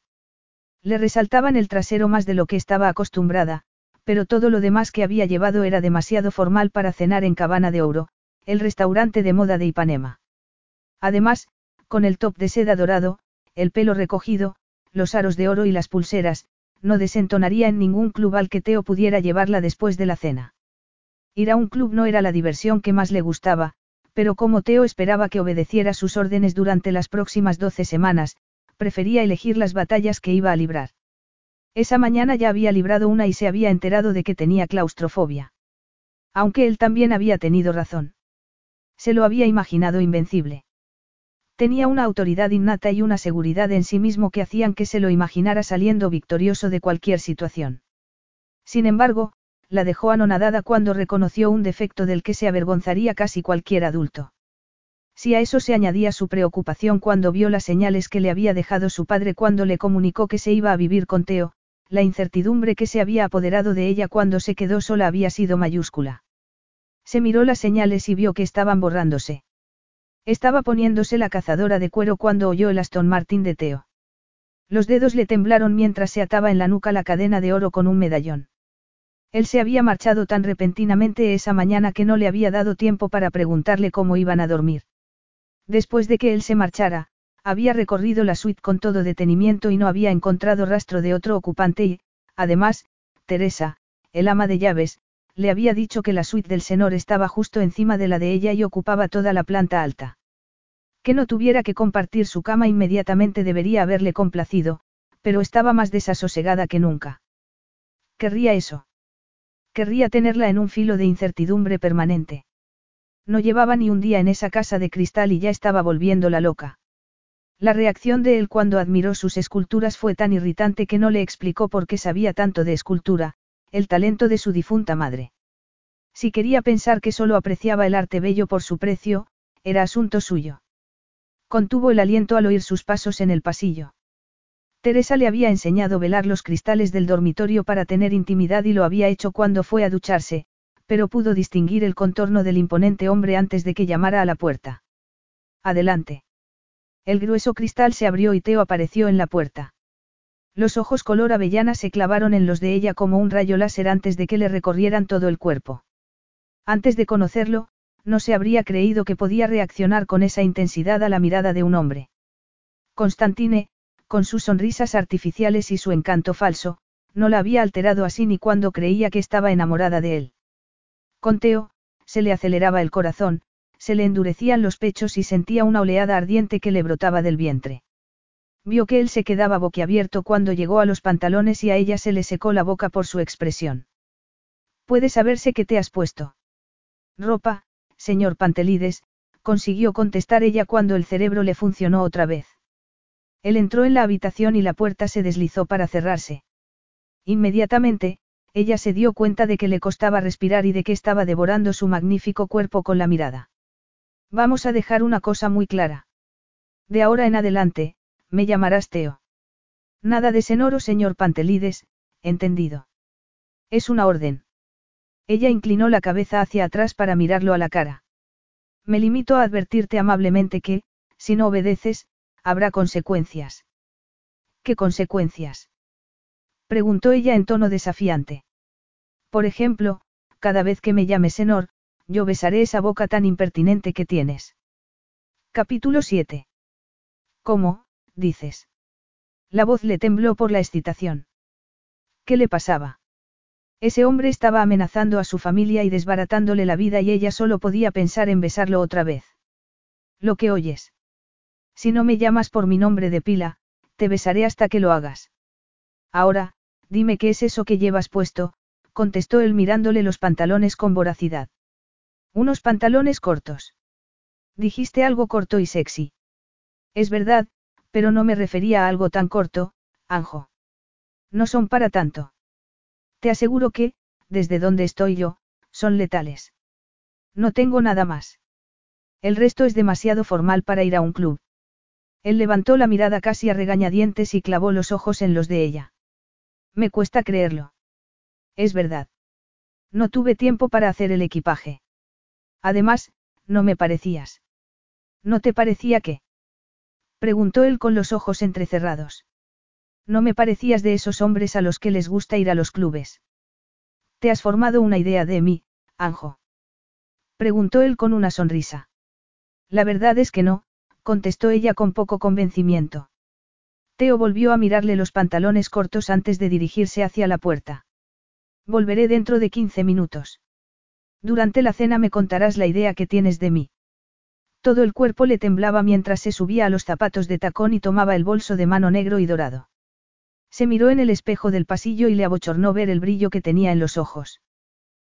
Le resaltaban el trasero más de lo que estaba acostumbrada, pero todo lo demás que había llevado era demasiado formal para cenar en Cabana de Oro, el restaurante de moda de Ipanema. Además, con el top de seda dorado, el pelo recogido, los aros de oro y las pulseras, no desentonaría en ningún club al que Teo pudiera llevarla después de la cena. Ir a un club no era la diversión que más le gustaba, pero como Teo esperaba que obedeciera sus órdenes durante las próximas doce semanas, prefería elegir las batallas que iba a librar. Esa mañana ya había librado una y se había enterado de que tenía claustrofobia. Aunque él también había tenido razón. Se lo había imaginado invencible. Tenía una autoridad innata y una seguridad en sí mismo que hacían que se lo imaginara saliendo victorioso de cualquier situación. Sin embargo, la dejó anonadada cuando reconoció un defecto del que se avergonzaría casi cualquier adulto. Si a eso se añadía su preocupación cuando vio las señales que le había dejado su padre cuando le comunicó que se iba a vivir con Teo, la incertidumbre que se había apoderado de ella cuando se quedó sola había sido mayúscula. Se miró las señales y vio que estaban borrándose. Estaba poniéndose la cazadora de cuero cuando oyó el Aston Martin de Teo. Los dedos le temblaron mientras se ataba en la nuca la cadena de oro con un medallón. Él se había marchado tan repentinamente esa mañana que no le había dado tiempo para preguntarle cómo iban a dormir. Después de que él se marchara, había recorrido la suite con todo detenimiento y no había encontrado rastro de otro ocupante y, además, Teresa, el ama de llaves, le había dicho que la suite del senor estaba justo encima de la de ella y ocupaba toda la planta alta. Que no tuviera que compartir su cama inmediatamente debería haberle complacido, pero estaba más desasosegada que nunca. Querría eso. Querría tenerla en un filo de incertidumbre permanente. No llevaba ni un día en esa casa de cristal y ya estaba volviéndola loca. La reacción de él cuando admiró sus esculturas fue tan irritante que no le explicó por qué sabía tanto de escultura, el talento de su difunta madre. Si quería pensar que solo apreciaba el arte bello por su precio, era asunto suyo. Contuvo el aliento al oír sus pasos en el pasillo. Teresa le había enseñado velar los cristales del dormitorio para tener intimidad y lo había hecho cuando fue a ducharse, pero pudo distinguir el contorno del imponente hombre antes de que llamara a la puerta. Adelante. El grueso cristal se abrió y Teo apareció en la puerta. Los ojos color avellana se clavaron en los de ella como un rayo láser antes de que le recorrieran todo el cuerpo. Antes de conocerlo, no se habría creído que podía reaccionar con esa intensidad a la mirada de un hombre. Constantine, con sus sonrisas artificiales y su encanto falso, no la había alterado así ni cuando creía que estaba enamorada de él. Con Teo, se le aceleraba el corazón, se le endurecían los pechos y sentía una oleada ardiente que le brotaba del vientre. Vio que él se quedaba boquiabierto cuando llegó a los pantalones y a ella se le secó la boca por su expresión. ¿Puede saberse qué te has puesto? Ropa, señor Pantelides, consiguió contestar ella cuando el cerebro le funcionó otra vez. Él entró en la habitación y la puerta se deslizó para cerrarse. Inmediatamente, ella se dio cuenta de que le costaba respirar y de que estaba devorando su magnífico cuerpo con la mirada. Vamos a dejar una cosa muy clara. De ahora en adelante, me llamarás Teo. Nada de senoro señor Pantelides, entendido. Es una orden. Ella inclinó la cabeza hacia atrás para mirarlo a la cara. Me limito a advertirte amablemente que, si no obedeces, habrá consecuencias. ¿Qué consecuencias? Preguntó ella en tono desafiante. Por ejemplo, cada vez que me llames Senor, yo besaré esa boca tan impertinente que tienes. Capítulo 7. ¿Cómo, dices? La voz le tembló por la excitación. ¿Qué le pasaba? Ese hombre estaba amenazando a su familia y desbaratándole la vida y ella solo podía pensar en besarlo otra vez. Lo que oyes. Si no me llamas por mi nombre de pila, te besaré hasta que lo hagas. Ahora, dime qué es eso que llevas puesto, contestó él mirándole los pantalones con voracidad. Unos pantalones cortos. Dijiste algo corto y sexy. Es verdad, pero no me refería a algo tan corto, Anjo. No son para tanto. Te aseguro que, desde donde estoy yo, son letales. No tengo nada más. El resto es demasiado formal para ir a un club. Él levantó la mirada casi a regañadientes y clavó los ojos en los de ella. Me cuesta creerlo. Es verdad. No tuve tiempo para hacer el equipaje. Además, no me parecías. ¿No te parecía que? Preguntó él con los ojos entrecerrados. No me parecías de esos hombres a los que les gusta ir a los clubes. ¿Te has formado una idea de mí, Anjo? Preguntó él con una sonrisa. La verdad es que no, contestó ella con poco convencimiento. Teo volvió a mirarle los pantalones cortos antes de dirigirse hacia la puerta. Volveré dentro de 15 minutos. Durante la cena me contarás la idea que tienes de mí. Todo el cuerpo le temblaba mientras se subía a los zapatos de tacón y tomaba el bolso de mano negro y dorado. Se miró en el espejo del pasillo y le abochornó ver el brillo que tenía en los ojos.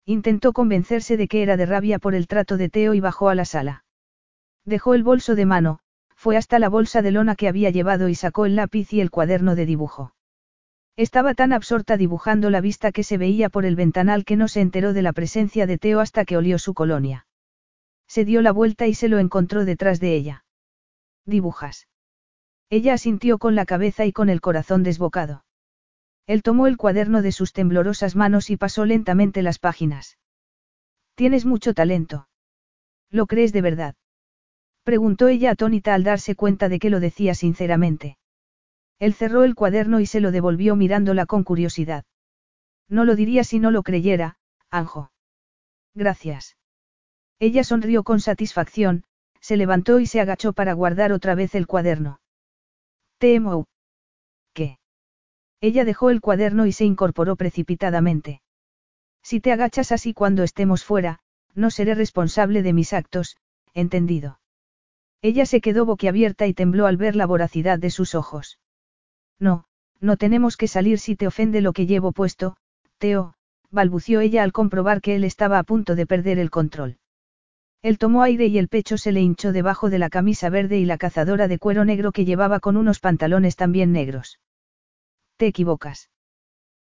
Intentó convencerse de que era de rabia por el trato de Teo y bajó a la sala. Dejó el bolso de mano, fue hasta la bolsa de lona que había llevado y sacó el lápiz y el cuaderno de dibujo. Estaba tan absorta dibujando la vista que se veía por el ventanal que no se enteró de la presencia de Teo hasta que olió su colonia. Se dio la vuelta y se lo encontró detrás de ella. ¿Dibujas? Ella asintió con la cabeza y con el corazón desbocado. Él tomó el cuaderno de sus temblorosas manos y pasó lentamente las páginas. Tienes mucho talento. ¿Lo crees de verdad? Preguntó ella atónita al darse cuenta de que lo decía sinceramente. Él cerró el cuaderno y se lo devolvió mirándola con curiosidad. No lo diría si no lo creyera, Anjo. Gracias. Ella sonrió con satisfacción, se levantó y se agachó para guardar otra vez el cuaderno. Temo. ¿Qué? Ella dejó el cuaderno y se incorporó precipitadamente. Si te agachas así cuando estemos fuera, no seré responsable de mis actos, entendido. Ella se quedó boquiabierta y tembló al ver la voracidad de sus ojos. No, no tenemos que salir si te ofende lo que llevo puesto, Teo, balbució ella al comprobar que él estaba a punto de perder el control. Él tomó aire y el pecho se le hinchó debajo de la camisa verde y la cazadora de cuero negro que llevaba con unos pantalones también negros. Te equivocas.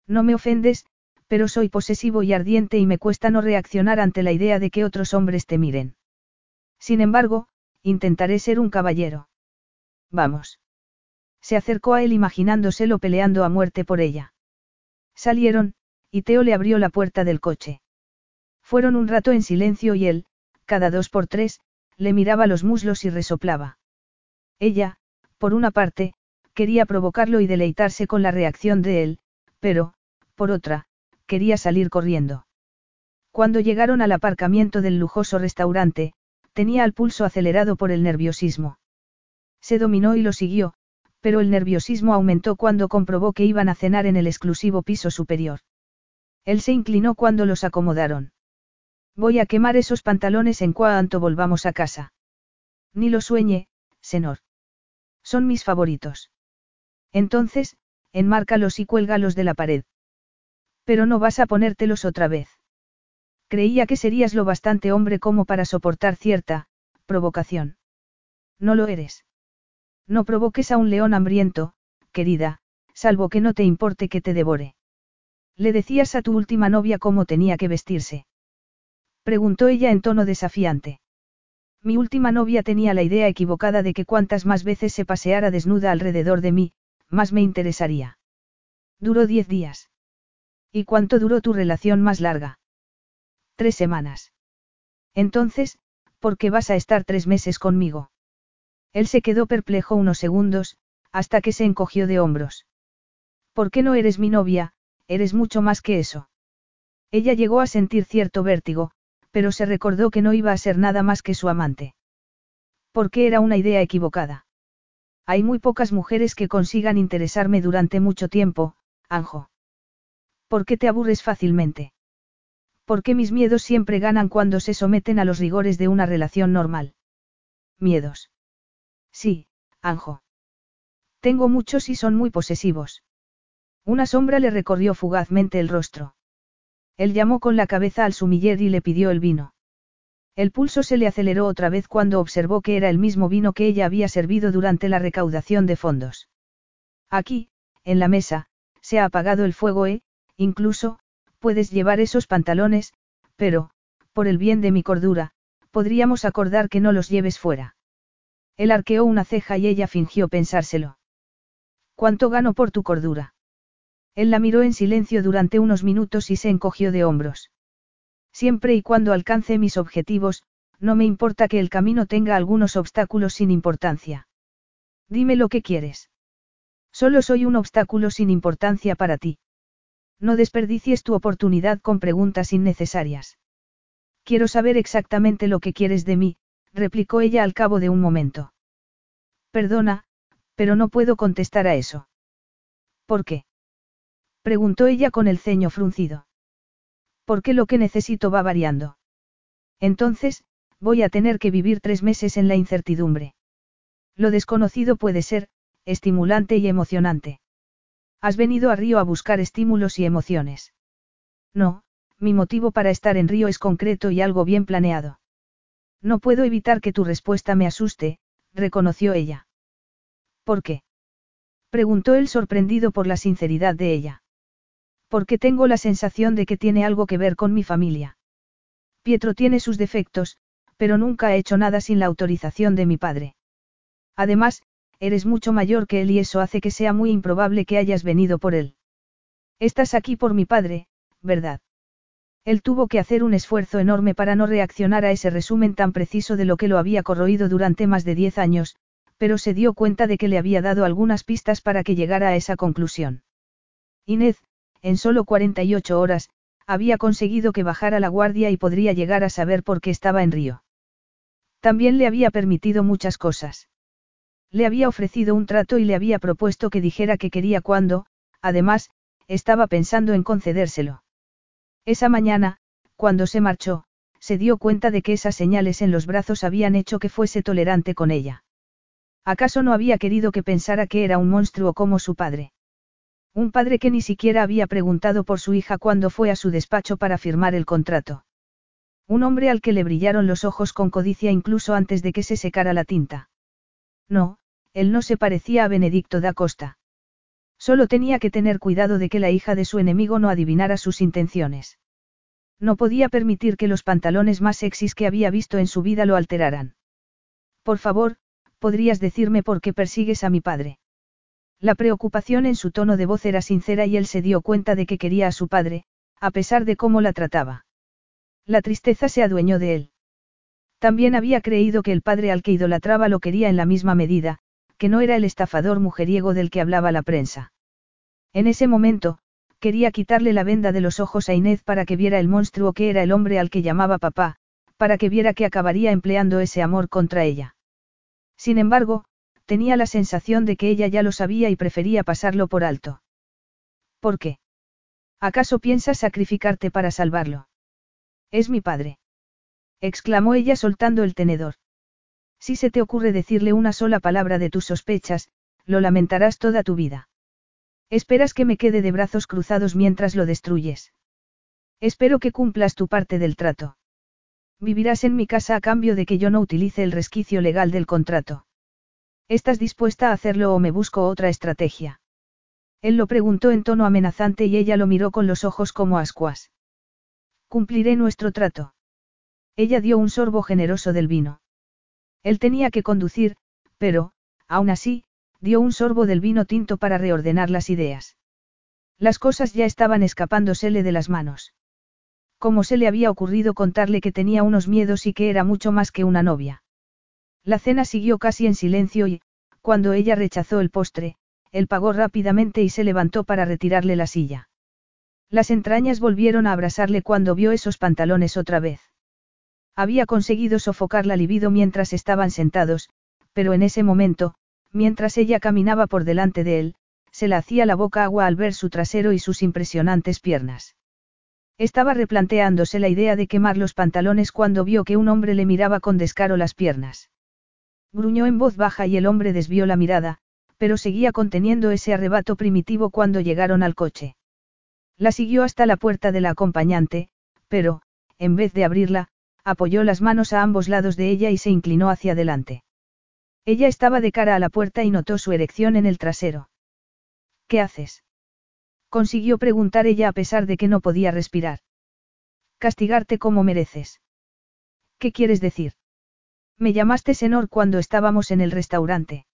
No me ofendes, pero soy posesivo y ardiente y me cuesta no reaccionar ante la idea de que otros hombres te miren. Sin embargo, intentaré ser un caballero. Vamos. Se acercó a él imaginándoselo peleando a muerte por ella. Salieron, y Teo le abrió la puerta del coche. Fueron un rato en silencio y él, cada dos por tres, le miraba los muslos y resoplaba. Ella, por una parte, quería provocarlo y deleitarse con la reacción de él, pero, por otra, quería salir corriendo. Cuando llegaron al aparcamiento del lujoso restaurante, tenía el pulso acelerado por el nerviosismo. Se dominó y lo siguió, pero el nerviosismo aumentó cuando comprobó que iban a cenar en el exclusivo piso superior. Él se inclinó cuando los acomodaron. Voy a quemar esos pantalones en cuanto volvamos a casa. Ni lo sueñe, senor. Son mis favoritos. Entonces, enmárcalos y cuélgalos de la pared. Pero no vas a ponértelos otra vez. Creía que serías lo bastante hombre como para soportar cierta, provocación. No lo eres. No provoques a un león hambriento, querida, salvo que no te importe que te devore. Le decías a tu última novia cómo tenía que vestirse. Preguntó ella en tono desafiante. Mi última novia tenía la idea equivocada de que cuantas más veces se paseara desnuda alrededor de mí, más me interesaría. Duró diez días. ¿Y cuánto duró tu relación más larga? Tres semanas. Entonces, ¿por qué vas a estar tres meses conmigo? Él se quedó perplejo unos segundos, hasta que se encogió de hombros. ¿Por qué no eres mi novia? Eres mucho más que eso. Ella llegó a sentir cierto vértigo, pero se recordó que no iba a ser nada más que su amante. Porque era una idea equivocada. Hay muy pocas mujeres que consigan interesarme durante mucho tiempo, Anjo. ¿Por qué te aburres fácilmente? Porque mis miedos siempre ganan cuando se someten a los rigores de una relación normal. Miedos. Sí, Anjo. Tengo muchos y son muy posesivos. Una sombra le recorrió fugazmente el rostro. Él llamó con la cabeza al sumiller y le pidió el vino. El pulso se le aceleró otra vez cuando observó que era el mismo vino que ella había servido durante la recaudación de fondos. Aquí, en la mesa, se ha apagado el fuego e, incluso, puedes llevar esos pantalones, pero, por el bien de mi cordura, podríamos acordar que no los lleves fuera. Él arqueó una ceja y ella fingió pensárselo. ¿Cuánto gano por tu cordura? Él la miró en silencio durante unos minutos y se encogió de hombros. Siempre y cuando alcance mis objetivos, no me importa que el camino tenga algunos obstáculos sin importancia. Dime lo que quieres. Solo soy un obstáculo sin importancia para ti. No desperdicies tu oportunidad con preguntas innecesarias. Quiero saber exactamente lo que quieres de mí, replicó ella al cabo de un momento. Perdona, pero no puedo contestar a eso. ¿Por qué? preguntó ella con el ceño fruncido. Porque lo que necesito va variando. Entonces, voy a tener que vivir tres meses en la incertidumbre. Lo desconocido puede ser, estimulante y emocionante. Has venido a Río a buscar estímulos y emociones. No, mi motivo para estar en Río es concreto y algo bien planeado. No puedo evitar que tu respuesta me asuste, reconoció ella. ¿Por qué? preguntó él sorprendido por la sinceridad de ella. Porque tengo la sensación de que tiene algo que ver con mi familia. Pietro tiene sus defectos, pero nunca ha hecho nada sin la autorización de mi padre. Además, eres mucho mayor que él y eso hace que sea muy improbable que hayas venido por él. Estás aquí por mi padre, ¿verdad? Él tuvo que hacer un esfuerzo enorme para no reaccionar a ese resumen tan preciso de lo que lo había corroído durante más de diez años, pero se dio cuenta de que le había dado algunas pistas para que llegara a esa conclusión. Inés, en solo 48 horas, había conseguido que bajara la guardia y podría llegar a saber por qué estaba en Río. También le había permitido muchas cosas. Le había ofrecido un trato y le había propuesto que dijera que quería cuando, además, estaba pensando en concedérselo. Esa mañana, cuando se marchó, se dio cuenta de que esas señales en los brazos habían hecho que fuese tolerante con ella. ¿Acaso no había querido que pensara que era un monstruo como su padre? Un padre que ni siquiera había preguntado por su hija cuando fue a su despacho para firmar el contrato. Un hombre al que le brillaron los ojos con codicia incluso antes de que se secara la tinta. No, él no se parecía a Benedicto da Costa. Solo tenía que tener cuidado de que la hija de su enemigo no adivinara sus intenciones. No podía permitir que los pantalones más sexys que había visto en su vida lo alteraran. Por favor, ¿podrías decirme por qué persigues a mi padre? La preocupación en su tono de voz era sincera y él se dio cuenta de que quería a su padre, a pesar de cómo la trataba. La tristeza se adueñó de él. También había creído que el padre al que idolatraba lo quería en la misma medida, que no era el estafador mujeriego del que hablaba la prensa. En ese momento, quería quitarle la venda de los ojos a Inés para que viera el monstruo que era el hombre al que llamaba papá, para que viera que acabaría empleando ese amor contra ella. Sin embargo, tenía la sensación de que ella ya lo sabía y prefería pasarlo por alto. ¿Por qué? ¿Acaso piensas sacrificarte para salvarlo? Es mi padre. exclamó ella soltando el tenedor. Si se te ocurre decirle una sola palabra de tus sospechas, lo lamentarás toda tu vida. Esperas que me quede de brazos cruzados mientras lo destruyes. Espero que cumplas tu parte del trato. Vivirás en mi casa a cambio de que yo no utilice el resquicio legal del contrato. ¿Estás dispuesta a hacerlo o me busco otra estrategia? Él lo preguntó en tono amenazante y ella lo miró con los ojos como ascuas. Cumpliré nuestro trato. Ella dio un sorbo generoso del vino. Él tenía que conducir, pero, aún así, dio un sorbo del vino tinto para reordenar las ideas. Las cosas ya estaban escapándosele de las manos. ¿Cómo se le había ocurrido contarle que tenía unos miedos y que era mucho más que una novia? La cena siguió casi en silencio y, cuando ella rechazó el postre, él pagó rápidamente y se levantó para retirarle la silla. Las entrañas volvieron a abrasarle cuando vio esos pantalones otra vez. Había conseguido sofocar la libido mientras estaban sentados, pero en ese momento, mientras ella caminaba por delante de él, se le hacía la boca agua al ver su trasero y sus impresionantes piernas. Estaba replanteándose la idea de quemar los pantalones cuando vio que un hombre le miraba con descaro las piernas. Gruñó en voz baja y el hombre desvió la mirada, pero seguía conteniendo ese arrebato primitivo cuando llegaron al coche. La siguió hasta la puerta de la acompañante, pero, en vez de abrirla, apoyó las manos a ambos lados de ella y se inclinó hacia adelante. Ella estaba de cara a la puerta y notó su erección en el trasero. ¿Qué haces? Consiguió preguntar ella a pesar de que no podía respirar. Castigarte como mereces. ¿Qué quieres decir? Me llamaste Senor cuando estábamos en el restaurante.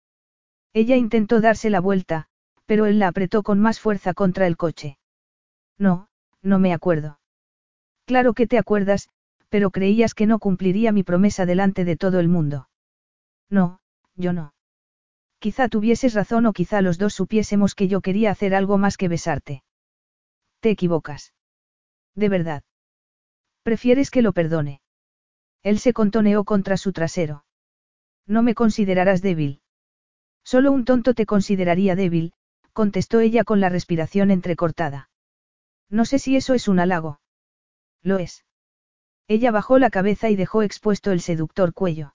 Ella intentó darse la vuelta, pero él la apretó con más fuerza contra el coche. No, no me acuerdo. Claro que te acuerdas, pero creías que no cumpliría mi promesa delante de todo el mundo. No, yo no. Quizá tuvieses razón o quizá los dos supiésemos que yo quería hacer algo más que besarte. Te equivocas. De verdad. Prefieres que lo perdone. Él se contoneó contra su trasero. No me considerarás débil. Solo un tonto te consideraría débil, contestó ella con la respiración entrecortada. No sé si eso es un halago. Lo es. Ella bajó la cabeza y dejó expuesto el seductor cuello.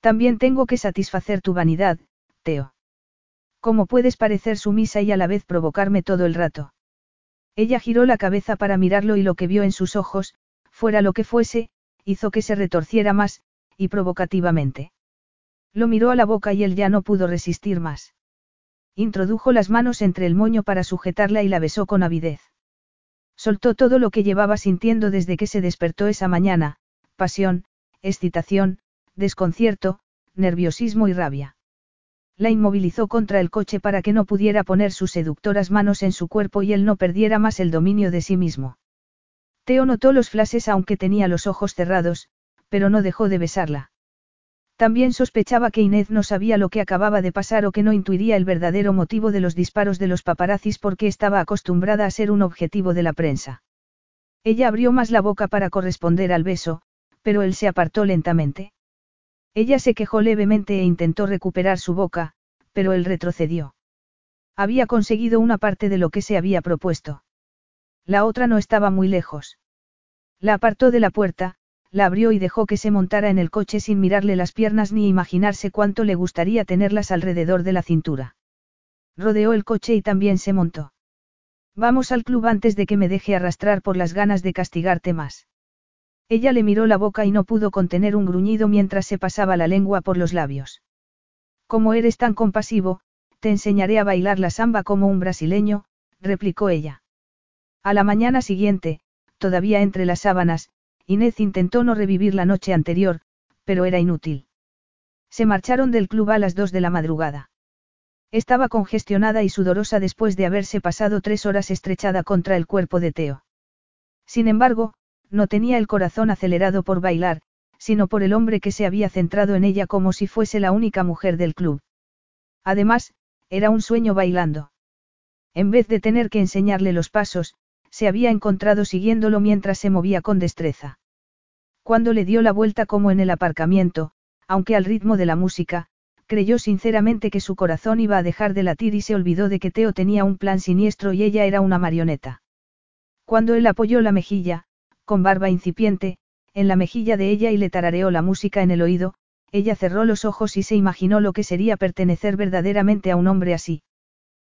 También tengo que satisfacer tu vanidad, Teo. ¿Cómo puedes parecer sumisa y a la vez provocarme todo el rato? Ella giró la cabeza para mirarlo y lo que vio en sus ojos, fuera lo que fuese, hizo que se retorciera más, y provocativamente. Lo miró a la boca y él ya no pudo resistir más. Introdujo las manos entre el moño para sujetarla y la besó con avidez. Soltó todo lo que llevaba sintiendo desde que se despertó esa mañana, pasión, excitación, desconcierto, nerviosismo y rabia. La inmovilizó contra el coche para que no pudiera poner sus seductoras manos en su cuerpo y él no perdiera más el dominio de sí mismo. Teo notó los flashes aunque tenía los ojos cerrados, pero no dejó de besarla. También sospechaba que Inés no sabía lo que acababa de pasar o que no intuiría el verdadero motivo de los disparos de los paparazzis porque estaba acostumbrada a ser un objetivo de la prensa. Ella abrió más la boca para corresponder al beso, pero él se apartó lentamente. Ella se quejó levemente e intentó recuperar su boca, pero él retrocedió. Había conseguido una parte de lo que se había propuesto. La otra no estaba muy lejos. La apartó de la puerta, la abrió y dejó que se montara en el coche sin mirarle las piernas ni imaginarse cuánto le gustaría tenerlas alrededor de la cintura. Rodeó el coche y también se montó. Vamos al club antes de que me deje arrastrar por las ganas de castigarte más. Ella le miró la boca y no pudo contener un gruñido mientras se pasaba la lengua por los labios. Como eres tan compasivo, te enseñaré a bailar la samba como un brasileño, replicó ella. A la mañana siguiente, todavía entre las sábanas, Inés intentó no revivir la noche anterior, pero era inútil. Se marcharon del club a las dos de la madrugada. Estaba congestionada y sudorosa después de haberse pasado tres horas estrechada contra el cuerpo de Teo. Sin embargo, no tenía el corazón acelerado por bailar, sino por el hombre que se había centrado en ella como si fuese la única mujer del club. Además, era un sueño bailando. En vez de tener que enseñarle los pasos, se había encontrado siguiéndolo mientras se movía con destreza. Cuando le dio la vuelta como en el aparcamiento, aunque al ritmo de la música, creyó sinceramente que su corazón iba a dejar de latir y se olvidó de que Teo tenía un plan siniestro y ella era una marioneta. Cuando él apoyó la mejilla, con barba incipiente, en la mejilla de ella y le tarareó la música en el oído, ella cerró los ojos y se imaginó lo que sería pertenecer verdaderamente a un hombre así.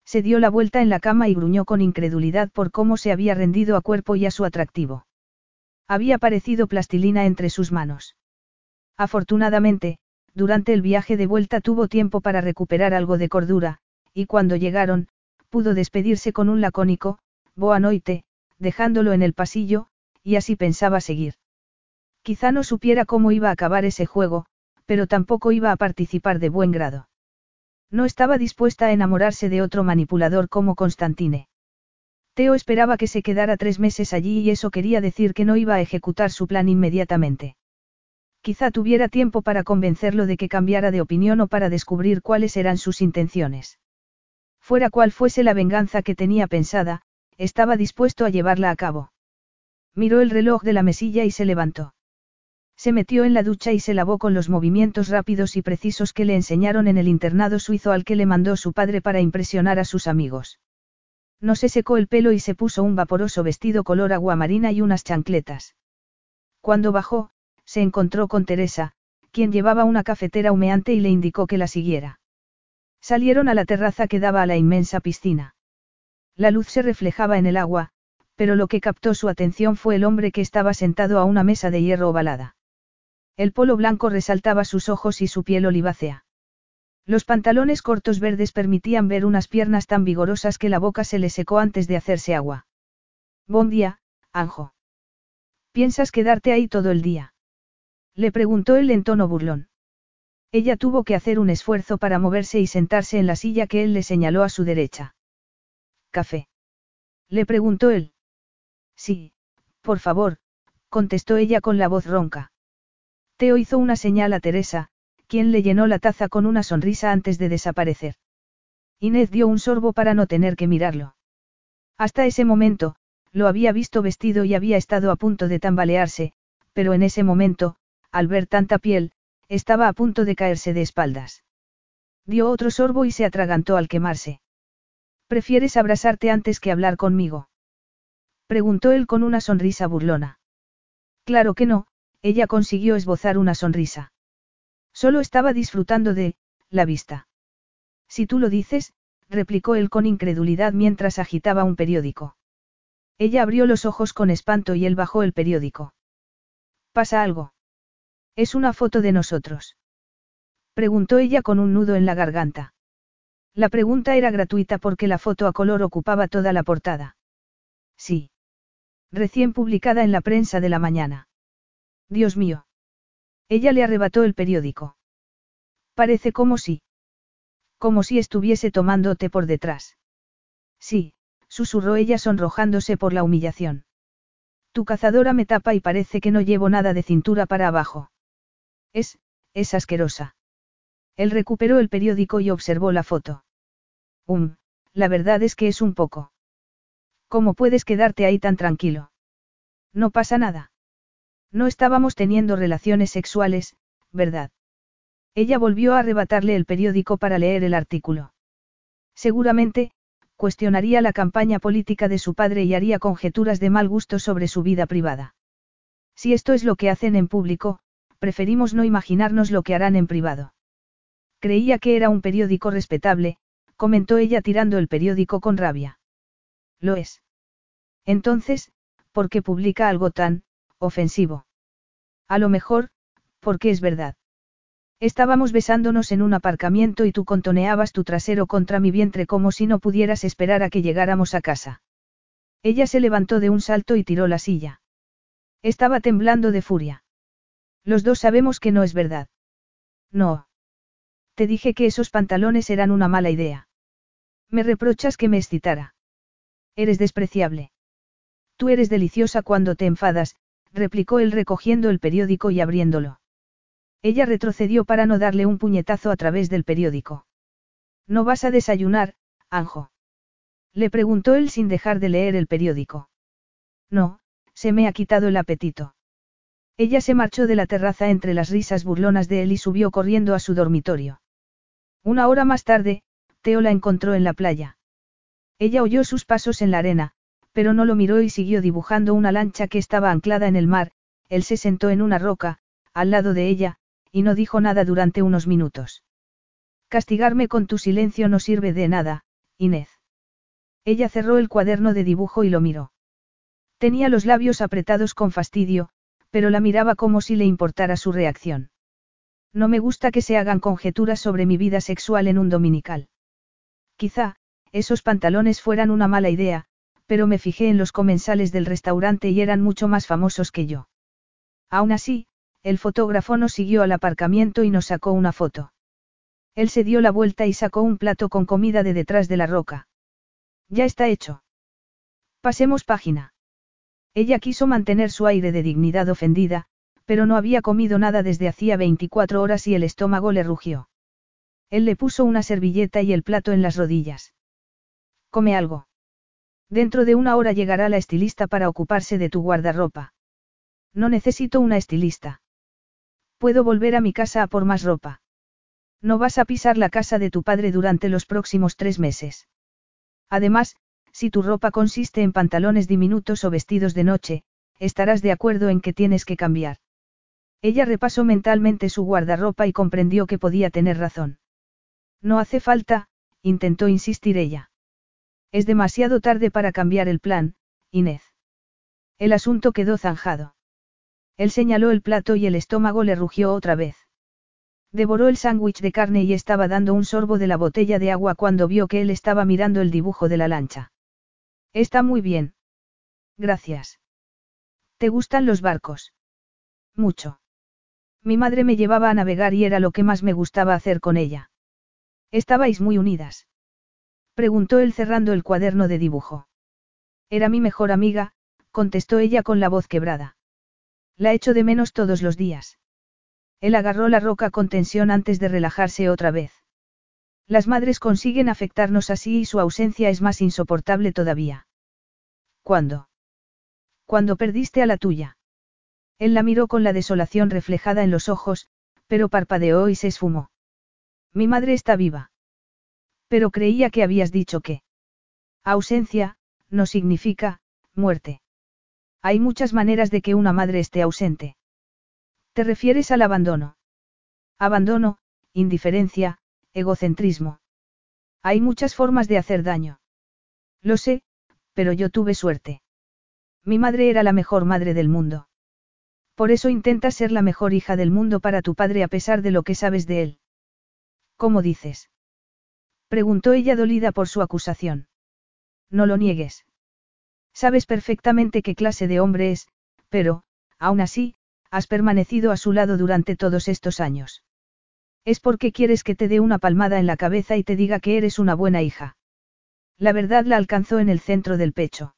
Se dio la vuelta en la cama y gruñó con incredulidad por cómo se había rendido a cuerpo y a su atractivo. Había parecido plastilina entre sus manos. Afortunadamente, durante el viaje de vuelta tuvo tiempo para recuperar algo de cordura, y cuando llegaron, pudo despedirse con un lacónico, boa noite, dejándolo en el pasillo, y así pensaba seguir. Quizá no supiera cómo iba a acabar ese juego, pero tampoco iba a participar de buen grado. No estaba dispuesta a enamorarse de otro manipulador como Constantine. Teo esperaba que se quedara tres meses allí y eso quería decir que no iba a ejecutar su plan inmediatamente. Quizá tuviera tiempo para convencerlo de que cambiara de opinión o para descubrir cuáles eran sus intenciones. Fuera cual fuese la venganza que tenía pensada, estaba dispuesto a llevarla a cabo. Miró el reloj de la mesilla y se levantó. Se metió en la ducha y se lavó con los movimientos rápidos y precisos que le enseñaron en el internado suizo al que le mandó su padre para impresionar a sus amigos. No se secó el pelo y se puso un vaporoso vestido color aguamarina y unas chancletas. Cuando bajó, se encontró con Teresa, quien llevaba una cafetera humeante y le indicó que la siguiera. Salieron a la terraza que daba a la inmensa piscina. La luz se reflejaba en el agua, pero lo que captó su atención fue el hombre que estaba sentado a una mesa de hierro ovalada. El polo blanco resaltaba sus ojos y su piel olivácea. Los pantalones cortos verdes permitían ver unas piernas tan vigorosas que la boca se le secó antes de hacerse agua. Buen día, Anjo. ¿Piensas quedarte ahí todo el día? Le preguntó él en tono burlón. Ella tuvo que hacer un esfuerzo para moverse y sentarse en la silla que él le señaló a su derecha. ¿Café? Le preguntó él. Sí, por favor, contestó ella con la voz ronca. Teo hizo una señal a Teresa, quien le llenó la taza con una sonrisa antes de desaparecer. Inés dio un sorbo para no tener que mirarlo. Hasta ese momento, lo había visto vestido y había estado a punto de tambalearse, pero en ese momento, al ver tanta piel, estaba a punto de caerse de espaldas. Dio otro sorbo y se atragantó al quemarse. ¿Prefieres abrazarte antes que hablar conmigo? Preguntó él con una sonrisa burlona. Claro que no, ella consiguió esbozar una sonrisa. Solo estaba disfrutando de, la vista. Si tú lo dices, replicó él con incredulidad mientras agitaba un periódico. Ella abrió los ojos con espanto y él bajó el periódico. ¿Pasa algo? Es una foto de nosotros. Preguntó ella con un nudo en la garganta. La pregunta era gratuita porque la foto a color ocupaba toda la portada. Sí. Recién publicada en la prensa de la mañana. Dios mío. Ella le arrebató el periódico. Parece como si. Como si estuviese tomándote por detrás. Sí, susurró ella sonrojándose por la humillación. Tu cazadora me tapa y parece que no llevo nada de cintura para abajo. Es, es asquerosa. Él recuperó el periódico y observó la foto. Um, la verdad es que es un poco. ¿Cómo puedes quedarte ahí tan tranquilo? No pasa nada. No estábamos teniendo relaciones sexuales, ¿verdad? Ella volvió a arrebatarle el periódico para leer el artículo. Seguramente, cuestionaría la campaña política de su padre y haría conjeturas de mal gusto sobre su vida privada. Si esto es lo que hacen en público, preferimos no imaginarnos lo que harán en privado. Creía que era un periódico respetable, comentó ella tirando el periódico con rabia. Lo es. Entonces, ¿por qué publica algo tan, ofensivo? A lo mejor, porque es verdad. Estábamos besándonos en un aparcamiento y tú contoneabas tu trasero contra mi vientre como si no pudieras esperar a que llegáramos a casa. Ella se levantó de un salto y tiró la silla. Estaba temblando de furia. Los dos sabemos que no es verdad. No. Te dije que esos pantalones eran una mala idea. Me reprochas que me excitara. Eres despreciable. Tú eres deliciosa cuando te enfadas, replicó él recogiendo el periódico y abriéndolo. Ella retrocedió para no darle un puñetazo a través del periódico. ¿No vas a desayunar, Anjo? Le preguntó él sin dejar de leer el periódico. No, se me ha quitado el apetito. Ella se marchó de la terraza entre las risas burlonas de él y subió corriendo a su dormitorio. Una hora más tarde, Teo la encontró en la playa. Ella oyó sus pasos en la arena, pero no lo miró y siguió dibujando una lancha que estaba anclada en el mar, él se sentó en una roca, al lado de ella, y no dijo nada durante unos minutos. Castigarme con tu silencio no sirve de nada, Inés. Ella cerró el cuaderno de dibujo y lo miró. Tenía los labios apretados con fastidio, pero la miraba como si le importara su reacción. No me gusta que se hagan conjeturas sobre mi vida sexual en un dominical. Quizá, esos pantalones fueran una mala idea, pero me fijé en los comensales del restaurante y eran mucho más famosos que yo. Aún así, el fotógrafo nos siguió al aparcamiento y nos sacó una foto. Él se dio la vuelta y sacó un plato con comida de detrás de la roca. Ya está hecho. Pasemos página. Ella quiso mantener su aire de dignidad ofendida, pero no había comido nada desde hacía 24 horas y el estómago le rugió. Él le puso una servilleta y el plato en las rodillas. Come algo. Dentro de una hora llegará la estilista para ocuparse de tu guardarropa. No necesito una estilista. Puedo volver a mi casa a por más ropa. No vas a pisar la casa de tu padre durante los próximos tres meses. Además, si tu ropa consiste en pantalones diminutos o vestidos de noche, estarás de acuerdo en que tienes que cambiar. Ella repasó mentalmente su guardarropa y comprendió que podía tener razón. No hace falta, intentó insistir ella. Es demasiado tarde para cambiar el plan, Inés. El asunto quedó zanjado. Él señaló el plato y el estómago le rugió otra vez. Devoró el sándwich de carne y estaba dando un sorbo de la botella de agua cuando vio que él estaba mirando el dibujo de la lancha. Está muy bien. Gracias. ¿Te gustan los barcos? Mucho. Mi madre me llevaba a navegar y era lo que más me gustaba hacer con ella. ¿Estabais muy unidas? Preguntó él cerrando el cuaderno de dibujo. Era mi mejor amiga, contestó ella con la voz quebrada. La echo de menos todos los días. Él agarró la roca con tensión antes de relajarse otra vez. Las madres consiguen afectarnos así y su ausencia es más insoportable todavía. ¿Cuándo? Cuando perdiste a la tuya. Él la miró con la desolación reflejada en los ojos, pero parpadeó y se esfumó. Mi madre está viva. Pero creía que habías dicho que. Ausencia, no significa, muerte. Hay muchas maneras de que una madre esté ausente. ¿Te refieres al abandono? Abandono, indiferencia, egocentrismo. Hay muchas formas de hacer daño. Lo sé, pero yo tuve suerte. Mi madre era la mejor madre del mundo. Por eso intentas ser la mejor hija del mundo para tu padre a pesar de lo que sabes de él. ¿Cómo dices? Preguntó ella dolida por su acusación. No lo niegues. Sabes perfectamente qué clase de hombre es, pero, aún así, has permanecido a su lado durante todos estos años. Es porque quieres que te dé una palmada en la cabeza y te diga que eres una buena hija. La verdad la alcanzó en el centro del pecho.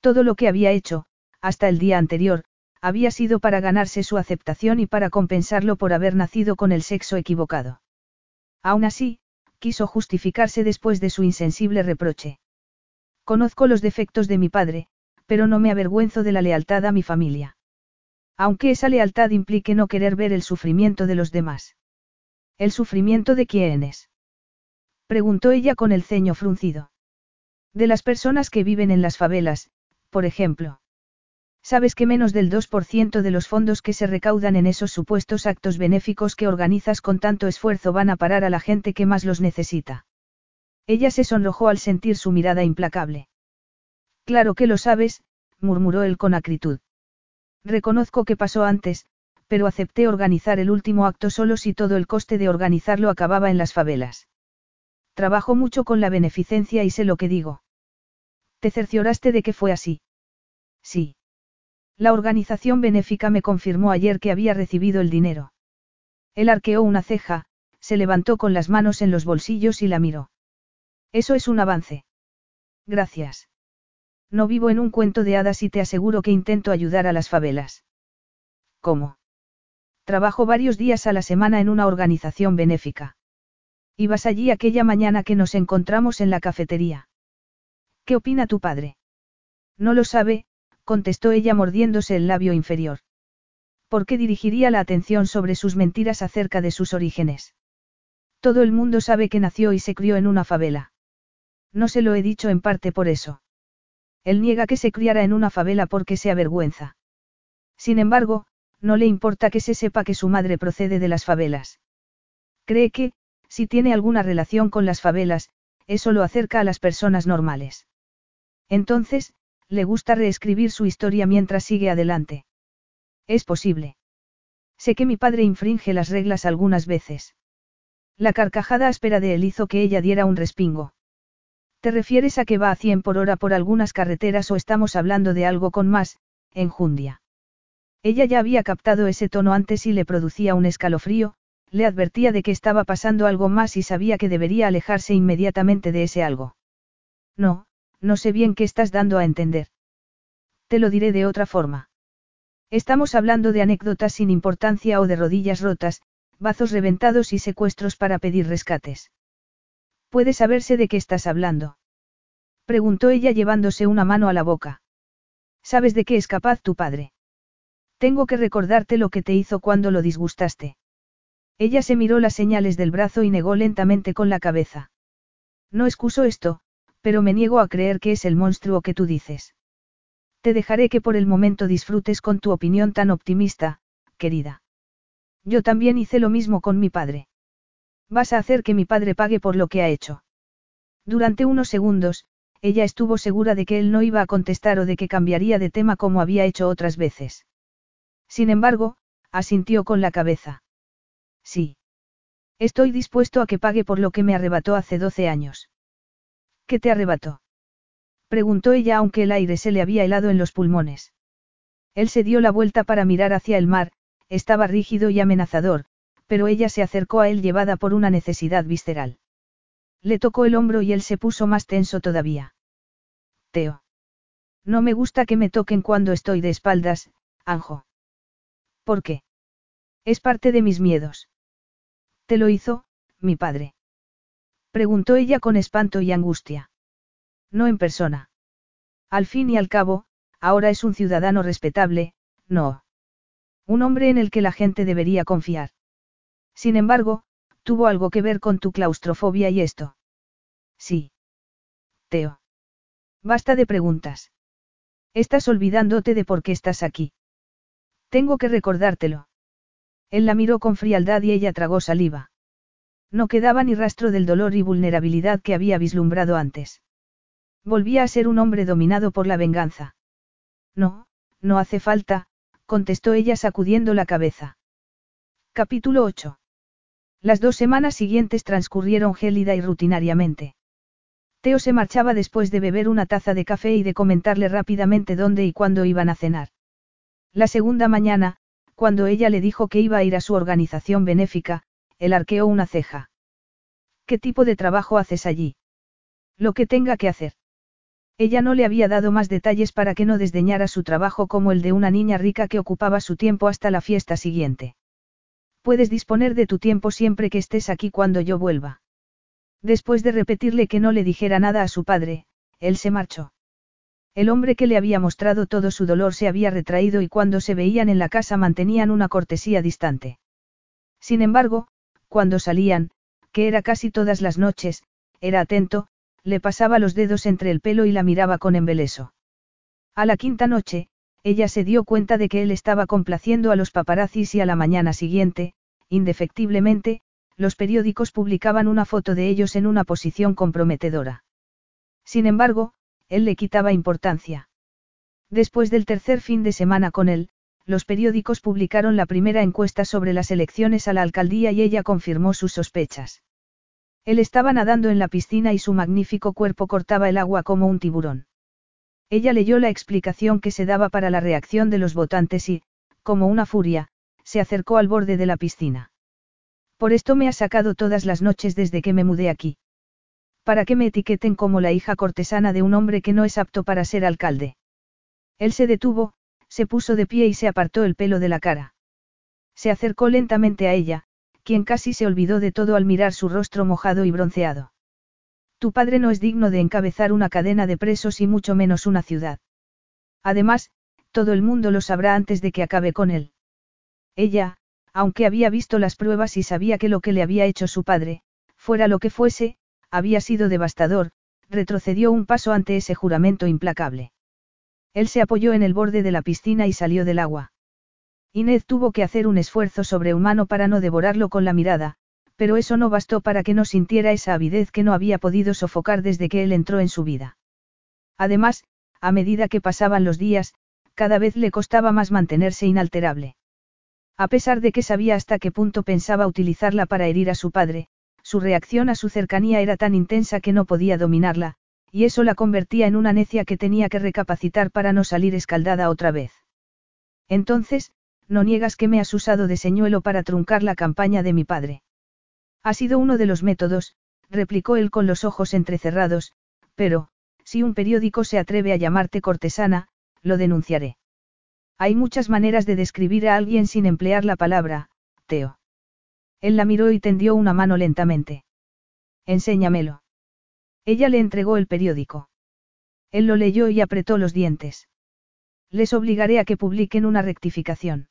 Todo lo que había hecho, hasta el día anterior, había sido para ganarse su aceptación y para compensarlo por haber nacido con el sexo equivocado. Aún así, quiso justificarse después de su insensible reproche. Conozco los defectos de mi padre, pero no me avergüenzo de la lealtad a mi familia. Aunque esa lealtad implique no querer ver el sufrimiento de los demás. ¿El sufrimiento de quiénes? Preguntó ella con el ceño fruncido. De las personas que viven en las favelas, por ejemplo. Sabes que menos del 2% de los fondos que se recaudan en esos supuestos actos benéficos que organizas con tanto esfuerzo van a parar a la gente que más los necesita. Ella se sonrojó al sentir su mirada implacable. Claro que lo sabes, murmuró él con acritud. Reconozco que pasó antes, pero acepté organizar el último acto solo si todo el coste de organizarlo acababa en las favelas. Trabajo mucho con la beneficencia y sé lo que digo. ¿Te cercioraste de que fue así? Sí. La organización benéfica me confirmó ayer que había recibido el dinero. Él arqueó una ceja, se levantó con las manos en los bolsillos y la miró. Eso es un avance. Gracias. No vivo en un cuento de hadas y te aseguro que intento ayudar a las favelas. ¿Cómo? Trabajo varios días a la semana en una organización benéfica. Ibas allí aquella mañana que nos encontramos en la cafetería. ¿Qué opina tu padre? No lo sabe, contestó ella mordiéndose el labio inferior. ¿Por qué dirigiría la atención sobre sus mentiras acerca de sus orígenes? Todo el mundo sabe que nació y se crió en una favela. No se lo he dicho en parte por eso. Él niega que se criara en una favela porque se avergüenza. Sin embargo, no le importa que se sepa que su madre procede de las favelas. Cree que, si tiene alguna relación con las favelas, eso lo acerca a las personas normales. Entonces, le gusta reescribir su historia mientras sigue adelante. Es posible. Sé que mi padre infringe las reglas algunas veces. La carcajada áspera de él hizo que ella diera un respingo. ¿Te refieres a que va a 100 por hora por algunas carreteras o estamos hablando de algo con más, enjundia? Ella ya había captado ese tono antes y le producía un escalofrío, le advertía de que estaba pasando algo más y sabía que debería alejarse inmediatamente de ese algo. No, no sé bien qué estás dando a entender. Te lo diré de otra forma. Estamos hablando de anécdotas sin importancia o de rodillas rotas, bazos reventados y secuestros para pedir rescates. ¿Puede saberse de qué estás hablando? Preguntó ella llevándose una mano a la boca. ¿Sabes de qué es capaz tu padre? Tengo que recordarte lo que te hizo cuando lo disgustaste. Ella se miró las señales del brazo y negó lentamente con la cabeza. No excuso esto, pero me niego a creer que es el monstruo que tú dices. Te dejaré que por el momento disfrutes con tu opinión tan optimista, querida. Yo también hice lo mismo con mi padre. Vas a hacer que mi padre pague por lo que ha hecho. Durante unos segundos, ella estuvo segura de que él no iba a contestar o de que cambiaría de tema como había hecho otras veces. Sin embargo, asintió con la cabeza. Sí. Estoy dispuesto a que pague por lo que me arrebató hace doce años. ¿Qué te arrebató? Preguntó ella aunque el aire se le había helado en los pulmones. Él se dio la vuelta para mirar hacia el mar, estaba rígido y amenazador, pero ella se acercó a él llevada por una necesidad visceral. Le tocó el hombro y él se puso más tenso todavía. Teo. No me gusta que me toquen cuando estoy de espaldas, Anjo. ¿Por qué? Es parte de mis miedos. ¿Te lo hizo, mi padre? Preguntó ella con espanto y angustia. No en persona. Al fin y al cabo, ahora es un ciudadano respetable, no. Un hombre en el que la gente debería confiar. Sin embargo, tuvo algo que ver con tu claustrofobia y esto. Sí. Teo. Basta de preguntas. Estás olvidándote de por qué estás aquí. Tengo que recordártelo. Él la miró con frialdad y ella tragó saliva. No quedaba ni rastro del dolor y vulnerabilidad que había vislumbrado antes. Volvía a ser un hombre dominado por la venganza. No, no hace falta, contestó ella sacudiendo la cabeza. Capítulo 8. Las dos semanas siguientes transcurrieron gélida y rutinariamente. Teo se marchaba después de beber una taza de café y de comentarle rápidamente dónde y cuándo iban a cenar. La segunda mañana, cuando ella le dijo que iba a ir a su organización benéfica, él arqueó una ceja. ¿Qué tipo de trabajo haces allí? Lo que tenga que hacer. Ella no le había dado más detalles para que no desdeñara su trabajo como el de una niña rica que ocupaba su tiempo hasta la fiesta siguiente. Puedes disponer de tu tiempo siempre que estés aquí cuando yo vuelva. Después de repetirle que no le dijera nada a su padre, él se marchó. El hombre que le había mostrado todo su dolor se había retraído y cuando se veían en la casa mantenían una cortesía distante. Sin embargo, cuando salían, que era casi todas las noches, era atento, le pasaba los dedos entre el pelo y la miraba con embeleso. A la quinta noche, ella se dio cuenta de que él estaba complaciendo a los paparazzis y a la mañana siguiente, indefectiblemente, los periódicos publicaban una foto de ellos en una posición comprometedora. Sin embargo, él le quitaba importancia. Después del tercer fin de semana con él, los periódicos publicaron la primera encuesta sobre las elecciones a la alcaldía y ella confirmó sus sospechas. Él estaba nadando en la piscina y su magnífico cuerpo cortaba el agua como un tiburón. Ella leyó la explicación que se daba para la reacción de los votantes y, como una furia, se acercó al borde de la piscina. Por esto me ha sacado todas las noches desde que me mudé aquí. Para que me etiqueten como la hija cortesana de un hombre que no es apto para ser alcalde. Él se detuvo, se puso de pie y se apartó el pelo de la cara. Se acercó lentamente a ella, quien casi se olvidó de todo al mirar su rostro mojado y bronceado. Tu padre no es digno de encabezar una cadena de presos y mucho menos una ciudad. Además, todo el mundo lo sabrá antes de que acabe con él. Ella, aunque había visto las pruebas y sabía que lo que le había hecho su padre, fuera lo que fuese, había sido devastador, retrocedió un paso ante ese juramento implacable. Él se apoyó en el borde de la piscina y salió del agua. Inés tuvo que hacer un esfuerzo sobrehumano para no devorarlo con la mirada, pero eso no bastó para que no sintiera esa avidez que no había podido sofocar desde que él entró en su vida. Además, a medida que pasaban los días, cada vez le costaba más mantenerse inalterable. A pesar de que sabía hasta qué punto pensaba utilizarla para herir a su padre, su reacción a su cercanía era tan intensa que no podía dominarla, y eso la convertía en una necia que tenía que recapacitar para no salir escaldada otra vez. Entonces, no niegas que me has usado de señuelo para truncar la campaña de mi padre. Ha sido uno de los métodos, replicó él con los ojos entrecerrados, pero, si un periódico se atreve a llamarte cortesana, lo denunciaré. Hay muchas maneras de describir a alguien sin emplear la palabra, Teo. Él la miró y tendió una mano lentamente. Enséñamelo. Ella le entregó el periódico. Él lo leyó y apretó los dientes. Les obligaré a que publiquen una rectificación.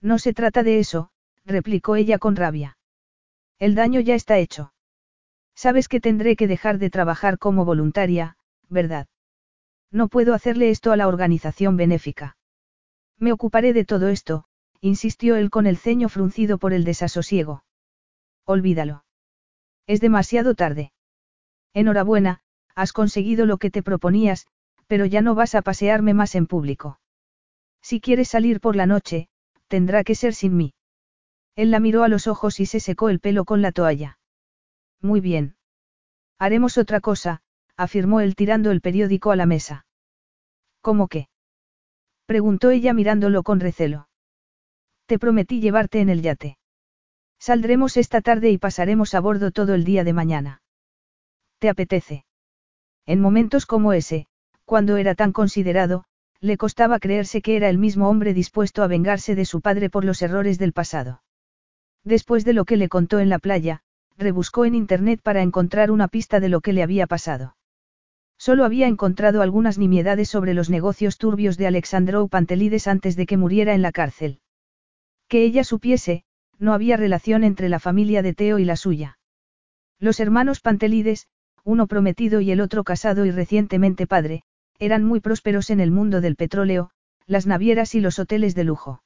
No se trata de eso, replicó ella con rabia. El daño ya está hecho. Sabes que tendré que dejar de trabajar como voluntaria, ¿verdad? No puedo hacerle esto a la organización benéfica. Me ocuparé de todo esto, insistió él con el ceño fruncido por el desasosiego. Olvídalo. Es demasiado tarde. Enhorabuena, has conseguido lo que te proponías, pero ya no vas a pasearme más en público. Si quieres salir por la noche, tendrá que ser sin mí. Él la miró a los ojos y se secó el pelo con la toalla. Muy bien. Haremos otra cosa, afirmó él tirando el periódico a la mesa. ¿Cómo qué? preguntó ella mirándolo con recelo. Te prometí llevarte en el yate. Saldremos esta tarde y pasaremos a bordo todo el día de mañana. ¿Te apetece? En momentos como ese, cuando era tan considerado, le costaba creerse que era el mismo hombre dispuesto a vengarse de su padre por los errores del pasado. Después de lo que le contó en la playa, rebuscó en Internet para encontrar una pista de lo que le había pasado. Solo había encontrado algunas nimiedades sobre los negocios turbios de Alexandrou Pantelides antes de que muriera en la cárcel. Que ella supiese, no había relación entre la familia de Teo y la suya. Los hermanos Pantelides, uno prometido y el otro casado y recientemente padre, eran muy prósperos en el mundo del petróleo, las navieras y los hoteles de lujo.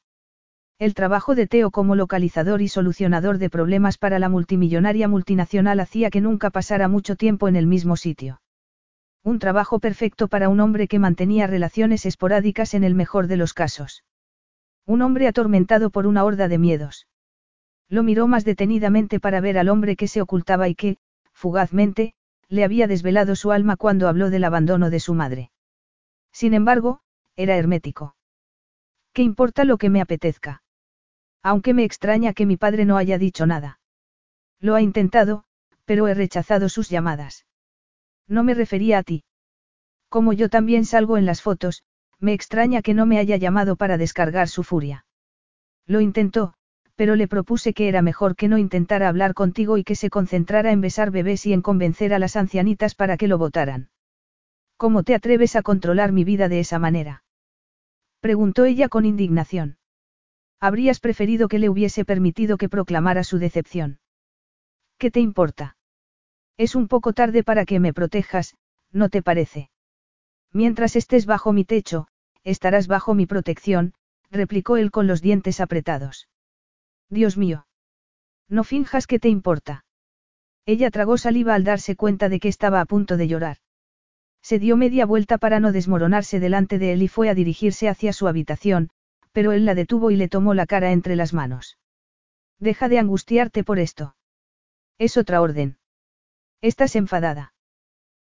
El trabajo de Teo como localizador y solucionador de problemas para la multimillonaria multinacional hacía que nunca pasara mucho tiempo en el mismo sitio. Un trabajo perfecto para un hombre que mantenía relaciones esporádicas en el mejor de los casos. Un hombre atormentado por una horda de miedos. Lo miró más detenidamente para ver al hombre que se ocultaba y que, fugazmente, le había desvelado su alma cuando habló del abandono de su madre. Sin embargo, era hermético. ¿Qué importa lo que me apetezca? Aunque me extraña que mi padre no haya dicho nada. Lo ha intentado, pero he rechazado sus llamadas. No me refería a ti. Como yo también salgo en las fotos, me extraña que no me haya llamado para descargar su furia. Lo intentó, pero le propuse que era mejor que no intentara hablar contigo y que se concentrara en besar bebés y en convencer a las ancianitas para que lo votaran. ¿Cómo te atreves a controlar mi vida de esa manera? Preguntó ella con indignación. Habrías preferido que le hubiese permitido que proclamara su decepción. ¿Qué te importa? Es un poco tarde para que me protejas, ¿no te parece? Mientras estés bajo mi techo, estarás bajo mi protección, replicó él con los dientes apretados. Dios mío. No finjas que te importa. Ella tragó saliva al darse cuenta de que estaba a punto de llorar. Se dio media vuelta para no desmoronarse delante de él y fue a dirigirse hacia su habitación, pero él la detuvo y le tomó la cara entre las manos. Deja de angustiarte por esto. Es otra orden. Estás enfadada.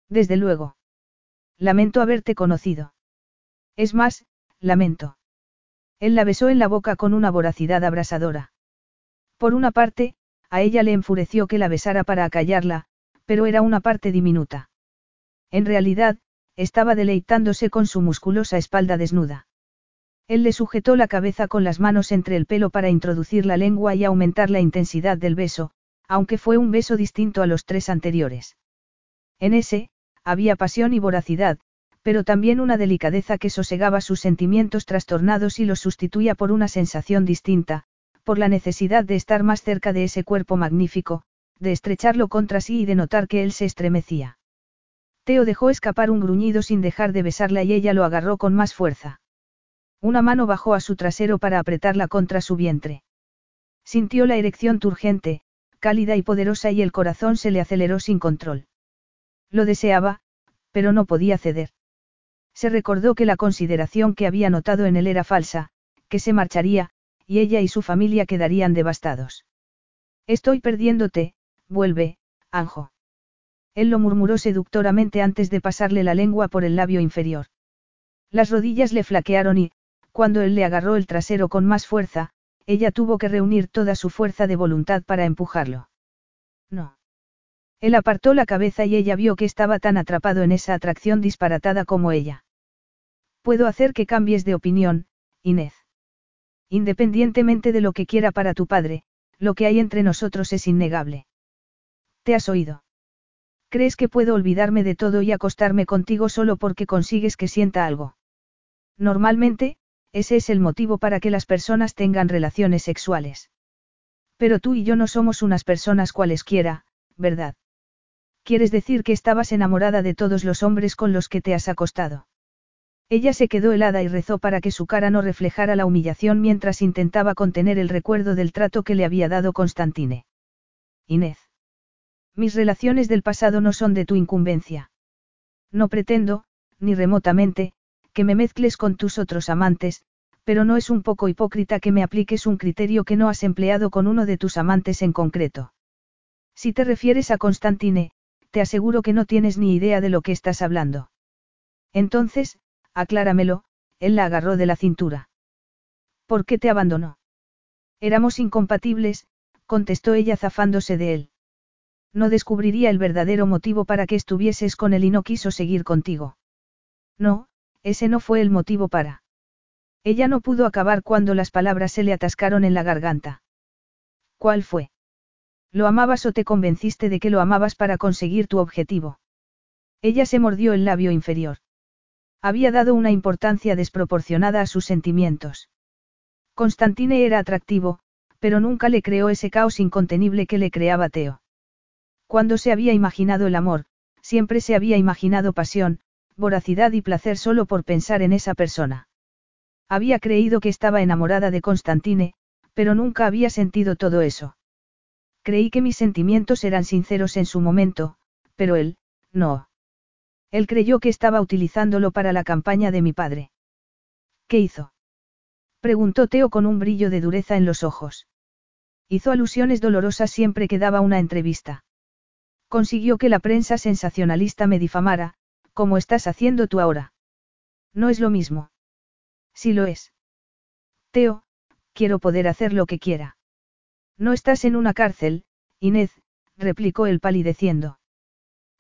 Desde luego. Lamento haberte conocido. Es más, lamento. Él la besó en la boca con una voracidad abrasadora. Por una parte, a ella le enfureció que la besara para acallarla, pero era una parte diminuta. En realidad, estaba deleitándose con su musculosa espalda desnuda. Él le sujetó la cabeza con las manos entre el pelo para introducir la lengua y aumentar la intensidad del beso, aunque fue un beso distinto a los tres anteriores. En ese, había pasión y voracidad, pero también una delicadeza que sosegaba sus sentimientos trastornados y los sustituía por una sensación distinta, por la necesidad de estar más cerca de ese cuerpo magnífico, de estrecharlo contra sí y de notar que él se estremecía. Teo dejó escapar un gruñido sin dejar de besarla y ella lo agarró con más fuerza. Una mano bajó a su trasero para apretarla contra su vientre. Sintió la erección turgente, cálida y poderosa y el corazón se le aceleró sin control. Lo deseaba, pero no podía ceder. Se recordó que la consideración que había notado en él era falsa, que se marcharía, y ella y su familia quedarían devastados. Estoy perdiéndote, vuelve, Anjo. Él lo murmuró seductoramente antes de pasarle la lengua por el labio inferior. Las rodillas le flaquearon y, cuando él le agarró el trasero con más fuerza, ella tuvo que reunir toda su fuerza de voluntad para empujarlo. No. Él apartó la cabeza y ella vio que estaba tan atrapado en esa atracción disparatada como ella. Puedo hacer que cambies de opinión, Inés. Independientemente de lo que quiera para tu padre, lo que hay entre nosotros es innegable. ¿Te has oído? ¿Crees que puedo olvidarme de todo y acostarme contigo solo porque consigues que sienta algo? Normalmente, ese es el motivo para que las personas tengan relaciones sexuales. Pero tú y yo no somos unas personas cualesquiera, ¿verdad? ¿Quieres decir que estabas enamorada de todos los hombres con los que te has acostado? Ella se quedó helada y rezó para que su cara no reflejara la humillación mientras intentaba contener el recuerdo del trato que le había dado Constantine. Inés. Mis relaciones del pasado no son de tu incumbencia. No pretendo, ni remotamente, que me mezcles con tus otros amantes, pero no es un poco hipócrita que me apliques un criterio que no has empleado con uno de tus amantes en concreto. Si te refieres a Constantine, te aseguro que no tienes ni idea de lo que estás hablando. Entonces, acláramelo, él la agarró de la cintura. ¿Por qué te abandonó? Éramos incompatibles, contestó ella zafándose de él. No descubriría el verdadero motivo para que estuvieses con él y no quiso seguir contigo. No, ese no fue el motivo para. Ella no pudo acabar cuando las palabras se le atascaron en la garganta. ¿Cuál fue? ¿Lo amabas o te convenciste de que lo amabas para conseguir tu objetivo? Ella se mordió el labio inferior. Había dado una importancia desproporcionada a sus sentimientos. Constantine era atractivo, pero nunca le creó ese caos incontenible que le creaba Teo. Cuando se había imaginado el amor, siempre se había imaginado pasión, voracidad y placer solo por pensar en esa persona. Había creído que estaba enamorada de Constantine, pero nunca había sentido todo eso. Creí que mis sentimientos eran sinceros en su momento, pero él, no. Él creyó que estaba utilizándolo para la campaña de mi padre. ¿Qué hizo? Preguntó Teo con un brillo de dureza en los ojos. Hizo alusiones dolorosas siempre que daba una entrevista. Consiguió que la prensa sensacionalista me difamara, como estás haciendo tú ahora. No es lo mismo. Sí lo es. Teo, quiero poder hacer lo que quiera. No estás en una cárcel, Inés, replicó él palideciendo.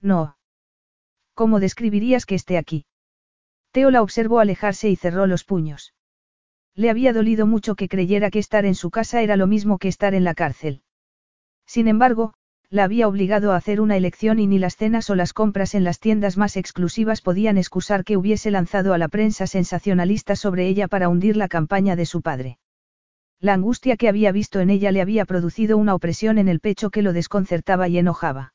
No. ¿Cómo describirías que esté aquí? Teo la observó alejarse y cerró los puños. Le había dolido mucho que creyera que estar en su casa era lo mismo que estar en la cárcel. Sin embargo, la había obligado a hacer una elección y ni las cenas o las compras en las tiendas más exclusivas podían excusar que hubiese lanzado a la prensa sensacionalista sobre ella para hundir la campaña de su padre. La angustia que había visto en ella le había producido una opresión en el pecho que lo desconcertaba y enojaba.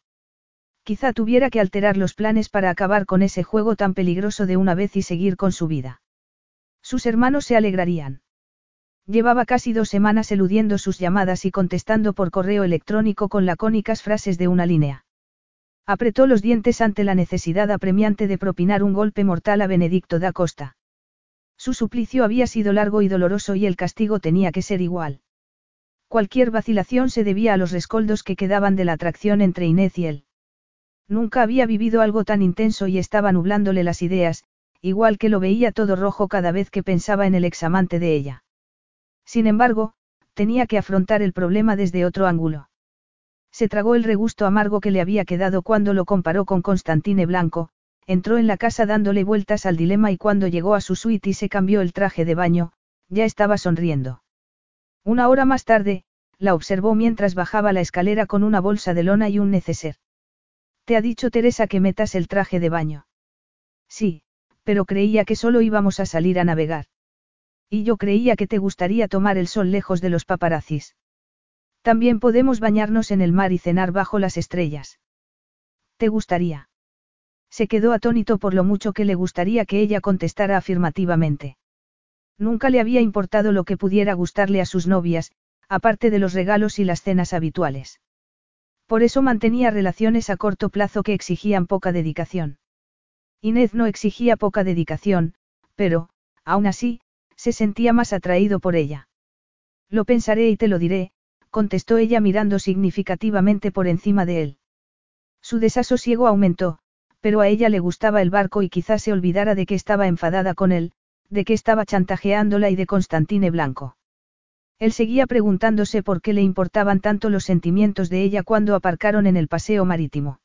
Quizá tuviera que alterar los planes para acabar con ese juego tan peligroso de una vez y seguir con su vida. Sus hermanos se alegrarían. Llevaba casi dos semanas eludiendo sus llamadas y contestando por correo electrónico con lacónicas frases de una línea. Apretó los dientes ante la necesidad apremiante de propinar un golpe mortal a Benedicto da Costa. Su suplicio había sido largo y doloroso y el castigo tenía que ser igual. Cualquier vacilación se debía a los rescoldos que quedaban de la atracción entre Inés y él. Nunca había vivido algo tan intenso y estaba nublándole las ideas, igual que lo veía todo rojo cada vez que pensaba en el examante de ella. Sin embargo, tenía que afrontar el problema desde otro ángulo. Se tragó el regusto amargo que le había quedado cuando lo comparó con Constantine Blanco, entró en la casa dándole vueltas al dilema y cuando llegó a su suite y se cambió el traje de baño, ya estaba sonriendo. Una hora más tarde, la observó mientras bajaba la escalera con una bolsa de lona y un neceser. ¿Te ha dicho Teresa que metas el traje de baño? Sí, pero creía que solo íbamos a salir a navegar. Y yo creía que te gustaría tomar el sol lejos de los paparazzis. También podemos bañarnos en el mar y cenar bajo las estrellas. ¿Te gustaría? Se quedó atónito por lo mucho que le gustaría que ella contestara afirmativamente. Nunca le había importado lo que pudiera gustarle a sus novias, aparte de los regalos y las cenas habituales. Por eso mantenía relaciones a corto plazo que exigían poca dedicación. Inés no exigía poca dedicación, pero, aún así, se sentía más atraído por ella. Lo pensaré y te lo diré, contestó ella mirando significativamente por encima de él. Su desasosiego aumentó, pero a ella le gustaba el barco y quizás se olvidara de que estaba enfadada con él, de que estaba chantajeándola y de Constantine Blanco. Él seguía preguntándose por qué le importaban tanto los sentimientos de ella cuando aparcaron en el paseo marítimo.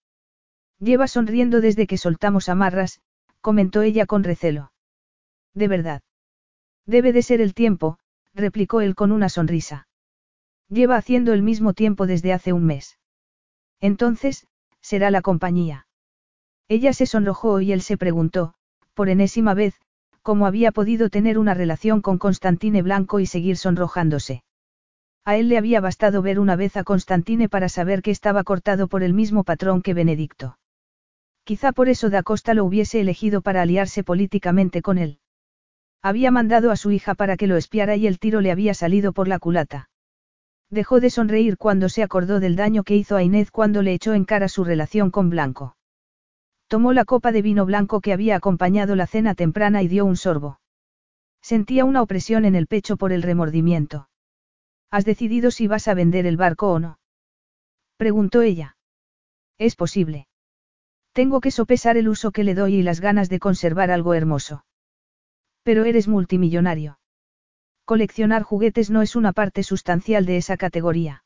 Lleva sonriendo desde que soltamos amarras, comentó ella con recelo. De verdad. Debe de ser el tiempo, replicó él con una sonrisa. Lleva haciendo el mismo tiempo desde hace un mes. Entonces, será la compañía. Ella se sonrojó y él se preguntó, por enésima vez, cómo había podido tener una relación con Constantine Blanco y seguir sonrojándose. A él le había bastado ver una vez a Constantine para saber que estaba cortado por el mismo patrón que Benedicto. Quizá por eso Da Costa lo hubiese elegido para aliarse políticamente con él. Había mandado a su hija para que lo espiara y el tiro le había salido por la culata. Dejó de sonreír cuando se acordó del daño que hizo a Inés cuando le echó en cara su relación con Blanco. Tomó la copa de vino blanco que había acompañado la cena temprana y dio un sorbo. Sentía una opresión en el pecho por el remordimiento. ¿Has decidido si vas a vender el barco o no? Preguntó ella. Es posible. Tengo que sopesar el uso que le doy y las ganas de conservar algo hermoso. Pero eres multimillonario. Coleccionar juguetes no es una parte sustancial de esa categoría.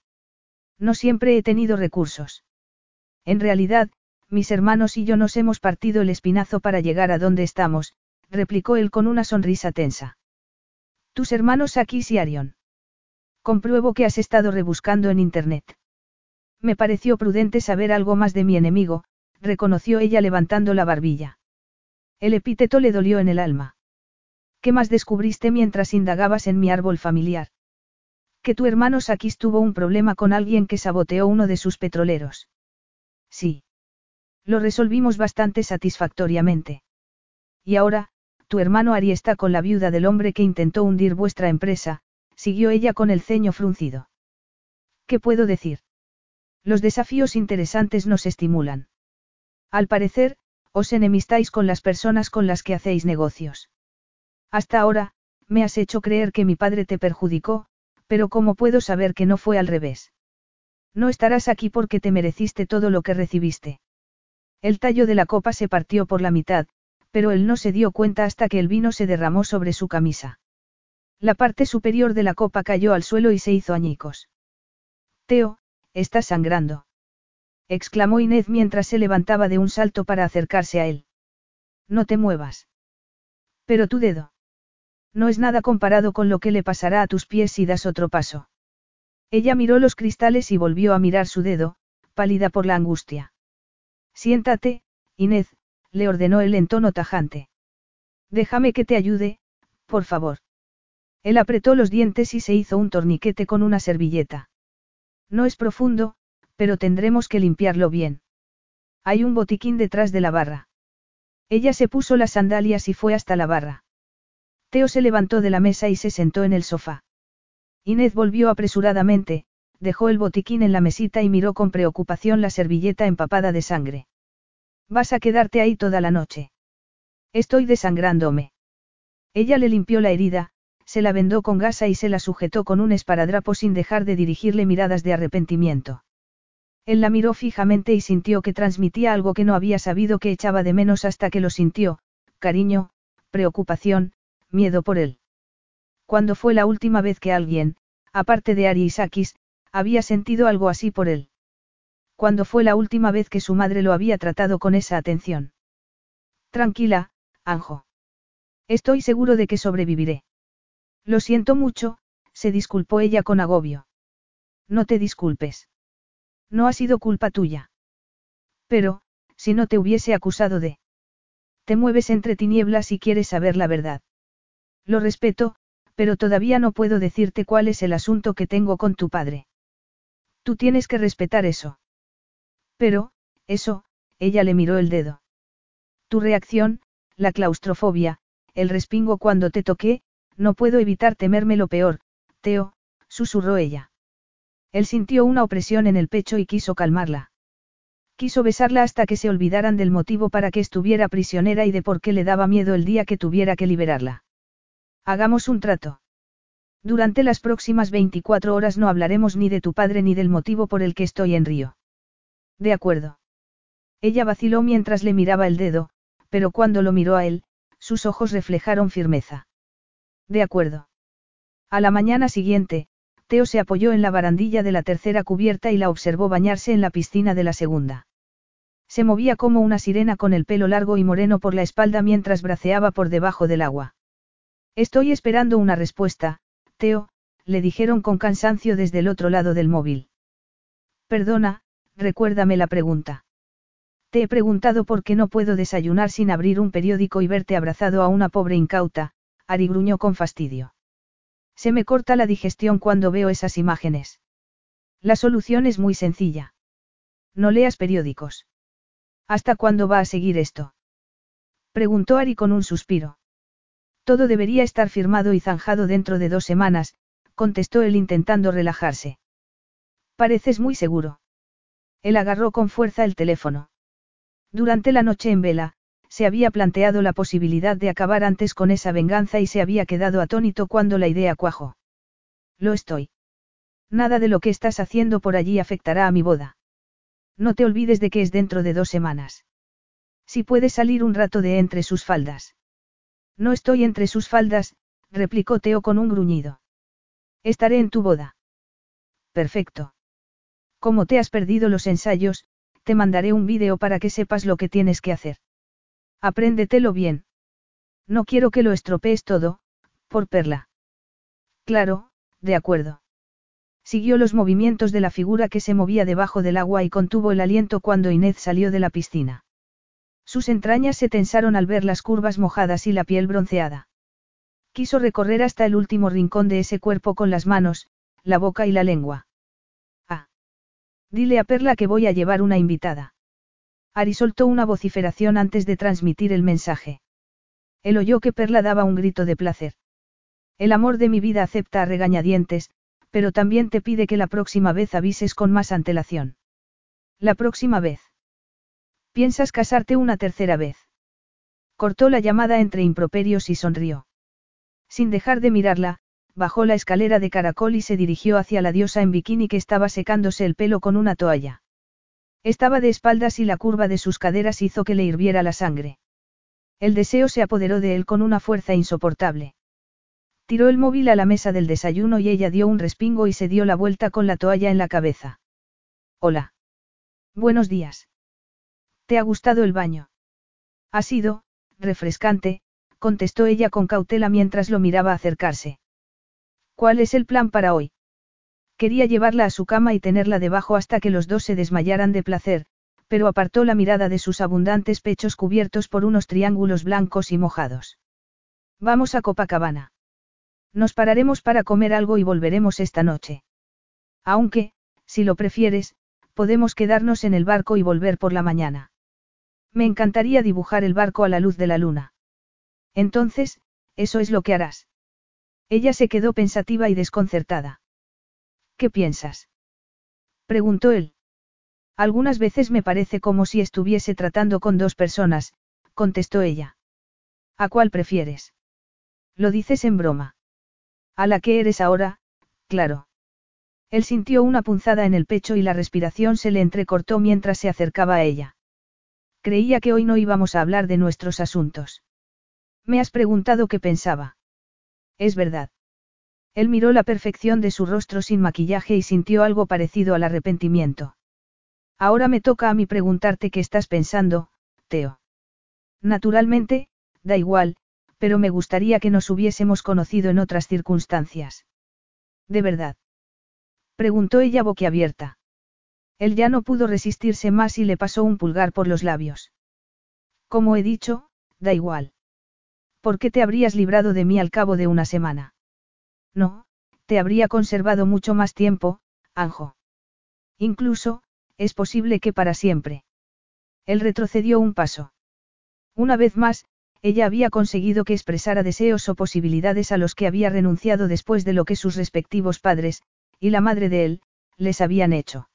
No siempre he tenido recursos. En realidad, mis hermanos y yo nos hemos partido el espinazo para llegar a donde estamos, replicó él con una sonrisa tensa. Tus hermanos Akis y Arion. Compruebo que has estado rebuscando en Internet. Me pareció prudente saber algo más de mi enemigo, reconoció ella levantando la barbilla. El epíteto le dolió en el alma. ¿Qué más descubriste mientras indagabas en mi árbol familiar? Que tu hermano Sakis tuvo un problema con alguien que saboteó uno de sus petroleros. Sí. Lo resolvimos bastante satisfactoriamente. Y ahora, tu hermano Ari está con la viuda del hombre que intentó hundir vuestra empresa, siguió ella con el ceño fruncido. ¿Qué puedo decir? Los desafíos interesantes nos estimulan. Al parecer, os enemistáis con las personas con las que hacéis negocios. Hasta ahora, me has hecho creer que mi padre te perjudicó, pero ¿cómo puedo saber que no fue al revés? No estarás aquí porque te mereciste todo lo que recibiste. El tallo de la copa se partió por la mitad, pero él no se dio cuenta hasta que el vino se derramó sobre su camisa. La parte superior de la copa cayó al suelo y se hizo añicos. Teo, estás sangrando exclamó Inés mientras se levantaba de un salto para acercarse a él. No te muevas. Pero tu dedo. No es nada comparado con lo que le pasará a tus pies si das otro paso. Ella miró los cristales y volvió a mirar su dedo, pálida por la angustia. Siéntate, Inés, le ordenó él en tono tajante. Déjame que te ayude, por favor. Él apretó los dientes y se hizo un torniquete con una servilleta. No es profundo, pero tendremos que limpiarlo bien. Hay un botiquín detrás de la barra. Ella se puso las sandalias y fue hasta la barra. Teo se levantó de la mesa y se sentó en el sofá. Inés volvió apresuradamente, dejó el botiquín en la mesita y miró con preocupación la servilleta empapada de sangre. Vas a quedarte ahí toda la noche. Estoy desangrándome. Ella le limpió la herida, se la vendó con gasa y se la sujetó con un esparadrapo sin dejar de dirigirle miradas de arrepentimiento. Él la miró fijamente y sintió que transmitía algo que no había sabido que echaba de menos hasta que lo sintió, cariño, preocupación, miedo por él. ¿Cuándo fue la última vez que alguien, aparte de Ari Isakis, había sentido algo así por él? ¿Cuándo fue la última vez que su madre lo había tratado con esa atención? Tranquila, Anjo. Estoy seguro de que sobreviviré. Lo siento mucho, se disculpó ella con agobio. No te disculpes. No ha sido culpa tuya. Pero, si no te hubiese acusado de... Te mueves entre tinieblas y quieres saber la verdad. Lo respeto, pero todavía no puedo decirte cuál es el asunto que tengo con tu padre. Tú tienes que respetar eso. Pero, eso, ella le miró el dedo. Tu reacción, la claustrofobia, el respingo cuando te toqué, no puedo evitar temerme lo peor, Teo, susurró ella. Él sintió una opresión en el pecho y quiso calmarla. Quiso besarla hasta que se olvidaran del motivo para que estuviera prisionera y de por qué le daba miedo el día que tuviera que liberarla. Hagamos un trato. Durante las próximas 24 horas no hablaremos ni de tu padre ni del motivo por el que estoy en Río. De acuerdo. Ella vaciló mientras le miraba el dedo, pero cuando lo miró a él, sus ojos reflejaron firmeza. De acuerdo. A la mañana siguiente, Teo se apoyó en la barandilla de la tercera cubierta y la observó bañarse en la piscina de la segunda. Se movía como una sirena con el pelo largo y moreno por la espalda mientras braceaba por debajo del agua. Estoy esperando una respuesta, Teo, le dijeron con cansancio desde el otro lado del móvil. Perdona, recuérdame la pregunta. Te he preguntado por qué no puedo desayunar sin abrir un periódico y verte abrazado a una pobre incauta, Ari gruñó con fastidio. Se me corta la digestión cuando veo esas imágenes. La solución es muy sencilla. No leas periódicos. ¿Hasta cuándo va a seguir esto? Preguntó Ari con un suspiro. Todo debería estar firmado y zanjado dentro de dos semanas, contestó él intentando relajarse. Pareces muy seguro. Él agarró con fuerza el teléfono. Durante la noche en vela, se había planteado la posibilidad de acabar antes con esa venganza y se había quedado atónito cuando la idea cuajó. Lo estoy. Nada de lo que estás haciendo por allí afectará a mi boda. No te olvides de que es dentro de dos semanas. Si puedes salir un rato de entre sus faldas. No estoy entre sus faldas, replicó Teo con un gruñido. Estaré en tu boda. Perfecto. Como te has perdido los ensayos, te mandaré un vídeo para que sepas lo que tienes que hacer. Apréndetelo bien. No quiero que lo estropees todo, por Perla. Claro, de acuerdo. Siguió los movimientos de la figura que se movía debajo del agua y contuvo el aliento cuando Inés salió de la piscina. Sus entrañas se tensaron al ver las curvas mojadas y la piel bronceada. Quiso recorrer hasta el último rincón de ese cuerpo con las manos, la boca y la lengua. Ah. Dile a Perla que voy a llevar una invitada. Ari soltó una vociferación antes de transmitir el mensaje. Él oyó que Perla daba un grito de placer. El amor de mi vida acepta a regañadientes, pero también te pide que la próxima vez avises con más antelación. La próxima vez. ¿Piensas casarte una tercera vez? Cortó la llamada entre improperios y sonrió. Sin dejar de mirarla, bajó la escalera de caracol y se dirigió hacia la diosa en bikini que estaba secándose el pelo con una toalla. Estaba de espaldas y la curva de sus caderas hizo que le hirviera la sangre. El deseo se apoderó de él con una fuerza insoportable. Tiró el móvil a la mesa del desayuno y ella dio un respingo y se dio la vuelta con la toalla en la cabeza. Hola. Buenos días. ¿Te ha gustado el baño? Ha sido, refrescante, contestó ella con cautela mientras lo miraba acercarse. ¿Cuál es el plan para hoy? Quería llevarla a su cama y tenerla debajo hasta que los dos se desmayaran de placer, pero apartó la mirada de sus abundantes pechos cubiertos por unos triángulos blancos y mojados. Vamos a Copacabana. Nos pararemos para comer algo y volveremos esta noche. Aunque, si lo prefieres, podemos quedarnos en el barco y volver por la mañana. Me encantaría dibujar el barco a la luz de la luna. Entonces, eso es lo que harás. Ella se quedó pensativa y desconcertada. ¿Qué piensas? preguntó él. Algunas veces me parece como si estuviese tratando con dos personas, contestó ella. ¿A cuál prefieres? Lo dices en broma. A la que eres ahora, claro. Él sintió una punzada en el pecho y la respiración se le entrecortó mientras se acercaba a ella. Creía que hoy no íbamos a hablar de nuestros asuntos. Me has preguntado qué pensaba. Es verdad. Él miró la perfección de su rostro sin maquillaje y sintió algo parecido al arrepentimiento. Ahora me toca a mí preguntarte qué estás pensando, Teo. Naturalmente, da igual, pero me gustaría que nos hubiésemos conocido en otras circunstancias. ¿De verdad? Preguntó ella boquiabierta. Él ya no pudo resistirse más y le pasó un pulgar por los labios. Como he dicho, da igual. ¿Por qué te habrías librado de mí al cabo de una semana? No, te habría conservado mucho más tiempo, Anjo. Incluso, es posible que para siempre. Él retrocedió un paso. Una vez más, ella había conseguido que expresara deseos o posibilidades a los que había renunciado después de lo que sus respectivos padres, y la madre de él, les habían hecho.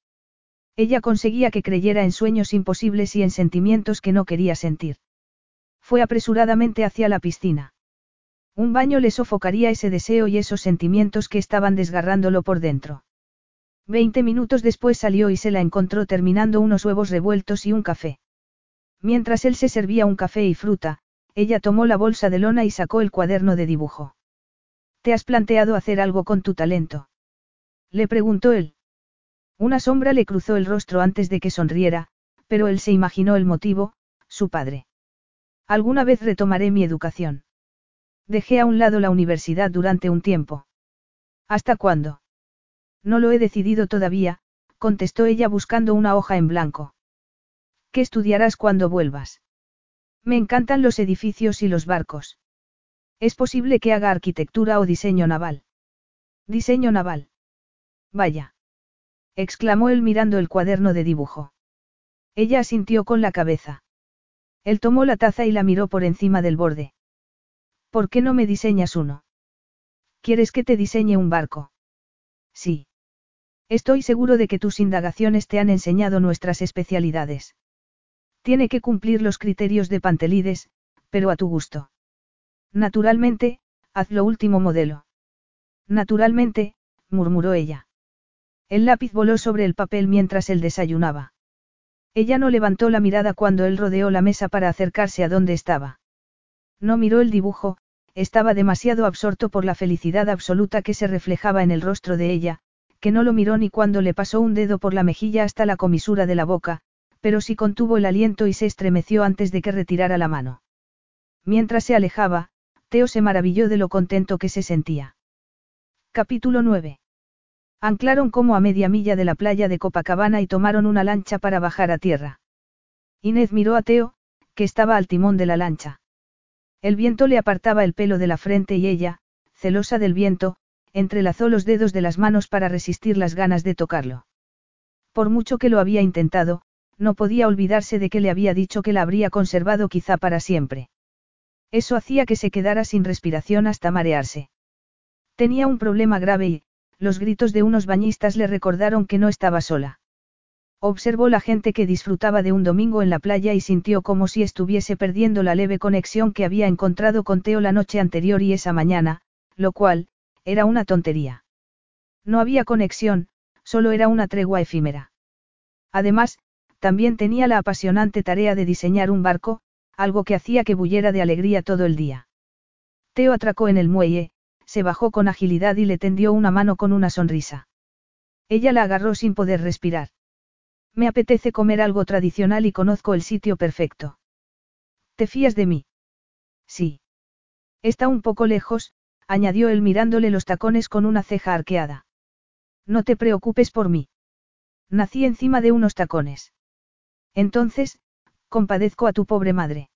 Ella conseguía que creyera en sueños imposibles y en sentimientos que no quería sentir. Fue apresuradamente hacia la piscina. Un baño le sofocaría ese deseo y esos sentimientos que estaban desgarrándolo por dentro. Veinte minutos después salió y se la encontró terminando unos huevos revueltos y un café. Mientras él se servía un café y fruta, ella tomó la bolsa de lona y sacó el cuaderno de dibujo. ¿Te has planteado hacer algo con tu talento? Le preguntó él. Una sombra le cruzó el rostro antes de que sonriera, pero él se imaginó el motivo, su padre. Alguna vez retomaré mi educación. Dejé a un lado la universidad durante un tiempo. ¿Hasta cuándo? No lo he decidido todavía, contestó ella buscando una hoja en blanco. ¿Qué estudiarás cuando vuelvas? Me encantan los edificios y los barcos. Es posible que haga arquitectura o diseño naval. Diseño naval. Vaya. Exclamó él mirando el cuaderno de dibujo. Ella asintió con la cabeza. Él tomó la taza y la miró por encima del borde. ¿Por qué no me diseñas uno? ¿Quieres que te diseñe un barco? Sí. Estoy seguro de que tus indagaciones te han enseñado nuestras especialidades. Tiene que cumplir los criterios de Pantelides, pero a tu gusto. Naturalmente, haz lo último modelo. Naturalmente, murmuró ella. El lápiz voló sobre el papel mientras él desayunaba. Ella no levantó la mirada cuando él rodeó la mesa para acercarse a donde estaba. No miró el dibujo, estaba demasiado absorto por la felicidad absoluta que se reflejaba en el rostro de ella, que no lo miró ni cuando le pasó un dedo por la mejilla hasta la comisura de la boca, pero sí contuvo el aliento y se estremeció antes de que retirara la mano. Mientras se alejaba, Teo se maravilló de lo contento que se sentía. Capítulo 9. Anclaron como a media milla de la playa de Copacabana y tomaron una lancha para bajar a tierra. Inés miró a Teo, que estaba al timón de la lancha. El viento le apartaba el pelo de la frente y ella, celosa del viento, entrelazó los dedos de las manos para resistir las ganas de tocarlo. Por mucho que lo había intentado, no podía olvidarse de que le había dicho que la habría conservado quizá para siempre. Eso hacía que se quedara sin respiración hasta marearse. Tenía un problema grave y, los gritos de unos bañistas le recordaron que no estaba sola. Observó la gente que disfrutaba de un domingo en la playa y sintió como si estuviese perdiendo la leve conexión que había encontrado con Teo la noche anterior y esa mañana, lo cual, era una tontería. No había conexión, solo era una tregua efímera. Además, también tenía la apasionante tarea de diseñar un barco, algo que hacía que bullera de alegría todo el día. Teo atracó en el muelle, se bajó con agilidad y le tendió una mano con una sonrisa. Ella la agarró sin poder respirar. Me apetece comer algo tradicional y conozco el sitio perfecto. ¿Te fías de mí? Sí. Está un poco lejos, añadió él mirándole los tacones con una ceja arqueada. No te preocupes por mí. Nací encima de unos tacones. Entonces, compadezco a tu pobre madre.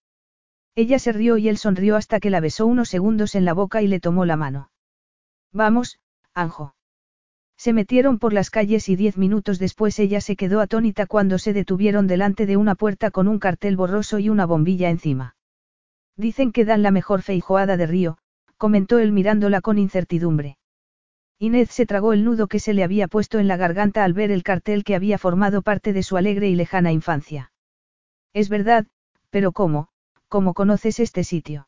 Ella se rió y él sonrió hasta que la besó unos segundos en la boca y le tomó la mano. Vamos, Anjo. Se metieron por las calles y diez minutos después ella se quedó atónita cuando se detuvieron delante de una puerta con un cartel borroso y una bombilla encima. Dicen que dan la mejor feijoada de río, comentó él mirándola con incertidumbre. Inés se tragó el nudo que se le había puesto en la garganta al ver el cartel que había formado parte de su alegre y lejana infancia. Es verdad, pero ¿cómo? ¿Cómo conoces este sitio?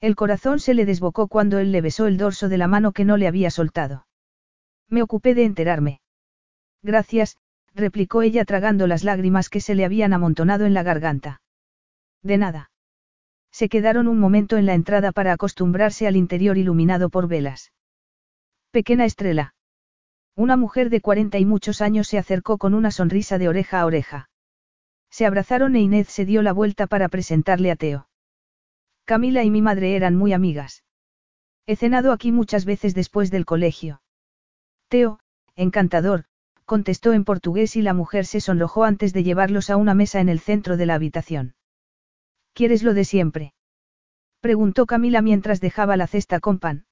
El corazón se le desbocó cuando él le besó el dorso de la mano que no le había soltado. Me ocupé de enterarme. Gracias, replicó ella tragando las lágrimas que se le habían amontonado en la garganta. De nada. Se quedaron un momento en la entrada para acostumbrarse al interior iluminado por velas. Pequeña estrella. Una mujer de cuarenta y muchos años se acercó con una sonrisa de oreja a oreja. Se abrazaron e Inés se dio la vuelta para presentarle a Teo. Camila y mi madre eran muy amigas. He cenado aquí muchas veces después del colegio. Teo, encantador, contestó en portugués y la mujer se sonrojó antes de llevarlos a una mesa en el centro de la habitación. ¿Quieres lo de siempre? Preguntó Camila mientras dejaba la cesta con pan.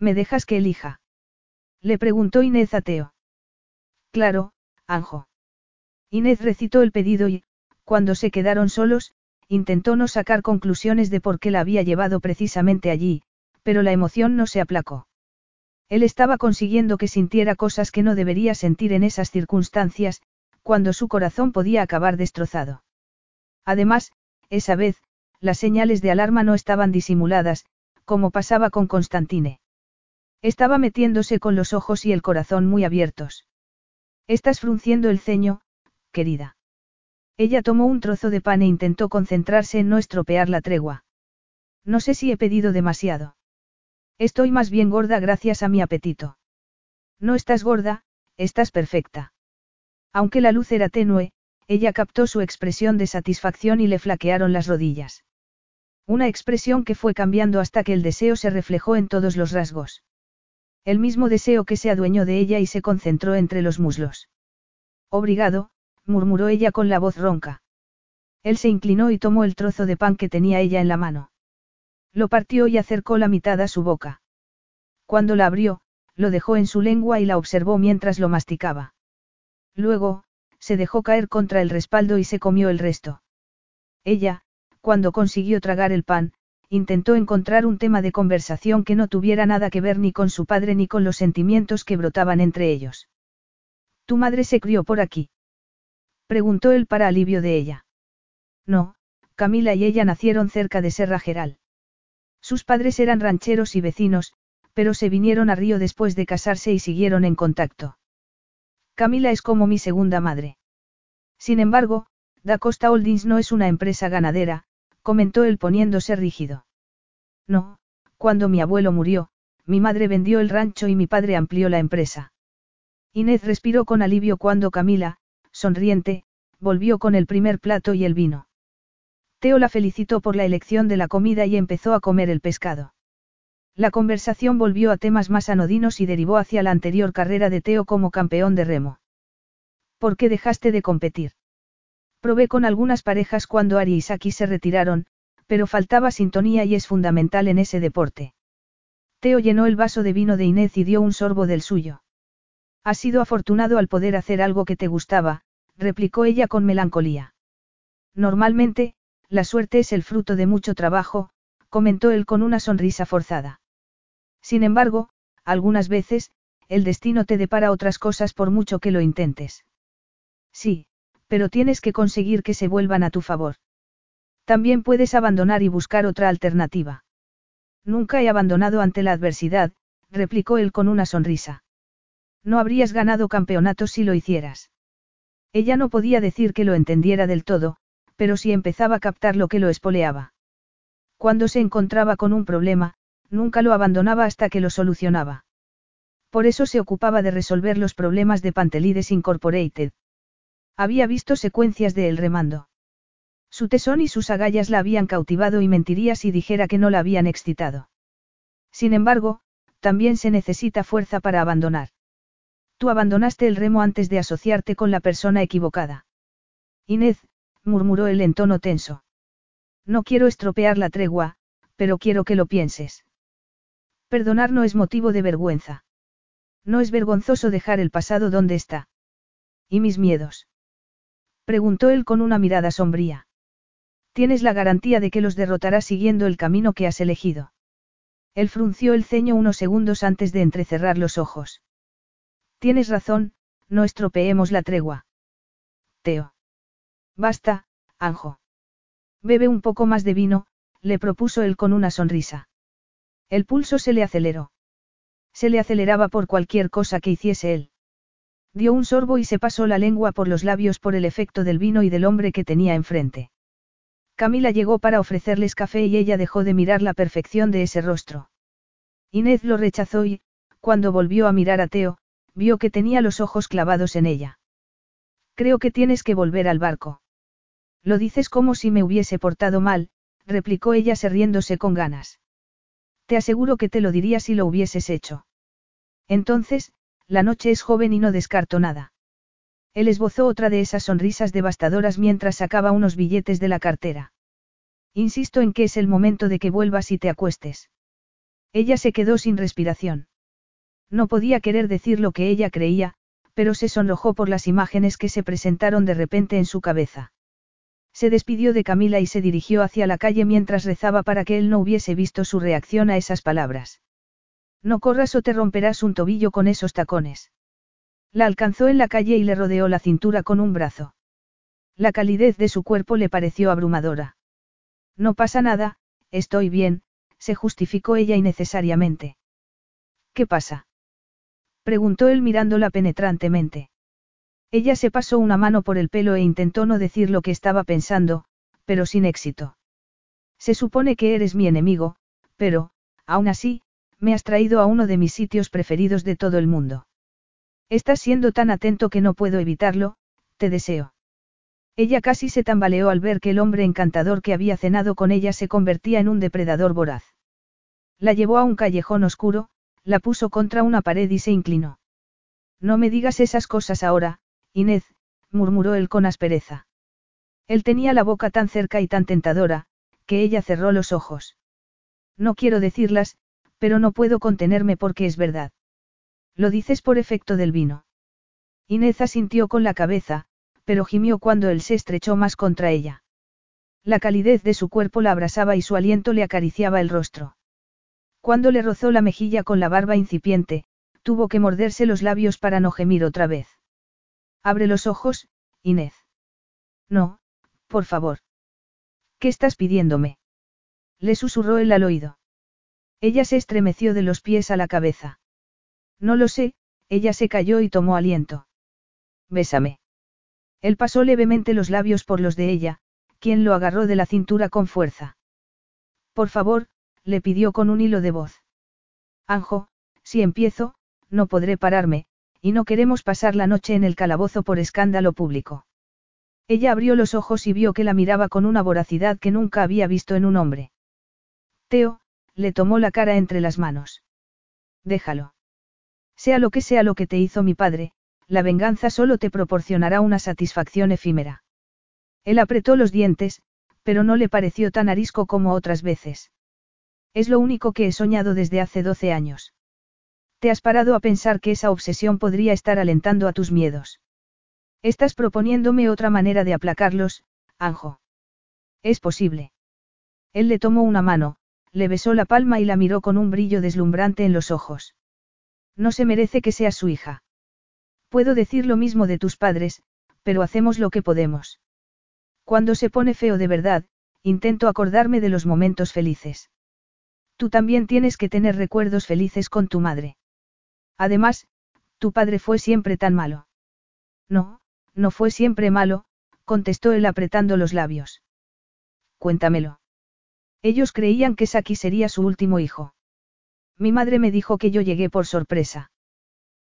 ¿Me dejas que elija? Le preguntó Inés a Teo. Claro, Anjo. Inés recitó el pedido y, cuando se quedaron solos, intentó no sacar conclusiones de por qué la había llevado precisamente allí, pero la emoción no se aplacó. Él estaba consiguiendo que sintiera cosas que no debería sentir en esas circunstancias, cuando su corazón podía acabar destrozado. Además, esa vez, las señales de alarma no estaban disimuladas, como pasaba con Constantine. Estaba metiéndose con los ojos y el corazón muy abiertos. Estás frunciendo el ceño, querida. Ella tomó un trozo de pan e intentó concentrarse en no estropear la tregua. No sé si he pedido demasiado. Estoy más bien gorda gracias a mi apetito. No estás gorda, estás perfecta. Aunque la luz era tenue, ella captó su expresión de satisfacción y le flaquearon las rodillas. Una expresión que fue cambiando hasta que el deseo se reflejó en todos los rasgos. El mismo deseo que se adueñó de ella y se concentró entre los muslos. Obrigado, murmuró ella con la voz ronca. Él se inclinó y tomó el trozo de pan que tenía ella en la mano. Lo partió y acercó la mitad a su boca. Cuando la abrió, lo dejó en su lengua y la observó mientras lo masticaba. Luego, se dejó caer contra el respaldo y se comió el resto. Ella, cuando consiguió tragar el pan, intentó encontrar un tema de conversación que no tuviera nada que ver ni con su padre ni con los sentimientos que brotaban entre ellos. ¿Tu madre se crió por aquí? Preguntó él para alivio de ella. No, Camila y ella nacieron cerca de Serra Geral. Sus padres eran rancheros y vecinos, pero se vinieron a Río después de casarse y siguieron en contacto. Camila es como mi segunda madre. Sin embargo, Da Costa Holdings no es una empresa ganadera, comentó él poniéndose rígido. No, cuando mi abuelo murió, mi madre vendió el rancho y mi padre amplió la empresa. Inés respiró con alivio cuando Camila, sonriente, volvió con el primer plato y el vino. Teo la felicitó por la elección de la comida y empezó a comer el pescado. La conversación volvió a temas más anodinos y derivó hacia la anterior carrera de Teo como campeón de remo. ¿Por qué dejaste de competir? Probé con algunas parejas cuando Ari y Saki se retiraron, pero faltaba sintonía y es fundamental en ese deporte. Teo llenó el vaso de vino de Inés y dio un sorbo del suyo. Has sido afortunado al poder hacer algo que te gustaba, replicó ella con melancolía. Normalmente, la suerte es el fruto de mucho trabajo, comentó él con una sonrisa forzada. Sin embargo, algunas veces, el destino te depara otras cosas por mucho que lo intentes. Sí, pero tienes que conseguir que se vuelvan a tu favor. También puedes abandonar y buscar otra alternativa. Nunca he abandonado ante la adversidad, replicó él con una sonrisa. No habrías ganado campeonatos si lo hicieras. Ella no podía decir que lo entendiera del todo, pero sí empezaba a captar lo que lo espoleaba. Cuando se encontraba con un problema, nunca lo abandonaba hasta que lo solucionaba. Por eso se ocupaba de resolver los problemas de Pantelides Incorporated. Había visto secuencias de él remando. Su tesón y sus agallas la habían cautivado y mentiría si dijera que no la habían excitado. Sin embargo, también se necesita fuerza para abandonar. Tú abandonaste el remo antes de asociarte con la persona equivocada. Inés, murmuró él en tono tenso. No quiero estropear la tregua, pero quiero que lo pienses. Perdonar no es motivo de vergüenza. No es vergonzoso dejar el pasado donde está. ¿Y mis miedos? Preguntó él con una mirada sombría. Tienes la garantía de que los derrotarás siguiendo el camino que has elegido. Él frunció el ceño unos segundos antes de entrecerrar los ojos. Tienes razón, no estropeemos la tregua. Teo. Basta, Anjo. Bebe un poco más de vino, le propuso él con una sonrisa. El pulso se le aceleró. Se le aceleraba por cualquier cosa que hiciese él. Dio un sorbo y se pasó la lengua por los labios por el efecto del vino y del hombre que tenía enfrente. Camila llegó para ofrecerles café y ella dejó de mirar la perfección de ese rostro. Inés lo rechazó y, cuando volvió a mirar a Teo, vio que tenía los ojos clavados en ella. Creo que tienes que volver al barco. Lo dices como si me hubiese portado mal, replicó ella riéndose con ganas. Te aseguro que te lo diría si lo hubieses hecho. Entonces, la noche es joven y no descarto nada. Él esbozó otra de esas sonrisas devastadoras mientras sacaba unos billetes de la cartera. Insisto en que es el momento de que vuelvas y te acuestes. Ella se quedó sin respiración. No podía querer decir lo que ella creía, pero se sonrojó por las imágenes que se presentaron de repente en su cabeza. Se despidió de Camila y se dirigió hacia la calle mientras rezaba para que él no hubiese visto su reacción a esas palabras. No corras o te romperás un tobillo con esos tacones. La alcanzó en la calle y le rodeó la cintura con un brazo. La calidez de su cuerpo le pareció abrumadora. No pasa nada, estoy bien, se justificó ella innecesariamente. ¿Qué pasa? Preguntó él mirándola penetrantemente. Ella se pasó una mano por el pelo e intentó no decir lo que estaba pensando, pero sin éxito. Se supone que eres mi enemigo, pero, aún así, me has traído a uno de mis sitios preferidos de todo el mundo. Estás siendo tan atento que no puedo evitarlo, te deseo. Ella casi se tambaleó al ver que el hombre encantador que había cenado con ella se convertía en un depredador voraz. La llevó a un callejón oscuro, la puso contra una pared y se inclinó. No me digas esas cosas ahora, Inés, murmuró él con aspereza. Él tenía la boca tan cerca y tan tentadora, que ella cerró los ojos. No quiero decirlas, pero no puedo contenerme porque es verdad. Lo dices por efecto del vino. Inés asintió con la cabeza, pero gimió cuando él se estrechó más contra ella. La calidez de su cuerpo la abrasaba y su aliento le acariciaba el rostro. Cuando le rozó la mejilla con la barba incipiente, tuvo que morderse los labios para no gemir otra vez. Abre los ojos, Inés. No, por favor. ¿Qué estás pidiéndome? Le susurró él al oído. Ella se estremeció de los pies a la cabeza. No lo sé, ella se cayó y tomó aliento. Bésame. Él pasó levemente los labios por los de ella, quien lo agarró de la cintura con fuerza. Por favor, le pidió con un hilo de voz. Anjo, si empiezo, no podré pararme, y no queremos pasar la noche en el calabozo por escándalo público. Ella abrió los ojos y vio que la miraba con una voracidad que nunca había visto en un hombre. Teo, le tomó la cara entre las manos. Déjalo. Sea lo que sea lo que te hizo mi padre, la venganza solo te proporcionará una satisfacción efímera. Él apretó los dientes, pero no le pareció tan arisco como otras veces. Es lo único que he soñado desde hace doce años. ¿Te has parado a pensar que esa obsesión podría estar alentando a tus miedos? Estás proponiéndome otra manera de aplacarlos, Anjo. Es posible. Él le tomó una mano, le besó la palma y la miró con un brillo deslumbrante en los ojos. No se merece que seas su hija. Puedo decir lo mismo de tus padres, pero hacemos lo que podemos. Cuando se pone feo de verdad, intento acordarme de los momentos felices. Tú también tienes que tener recuerdos felices con tu madre. Además, tu padre fue siempre tan malo. No, no fue siempre malo, contestó él apretando los labios. Cuéntamelo. Ellos creían que Saki sería su último hijo. Mi madre me dijo que yo llegué por sorpresa.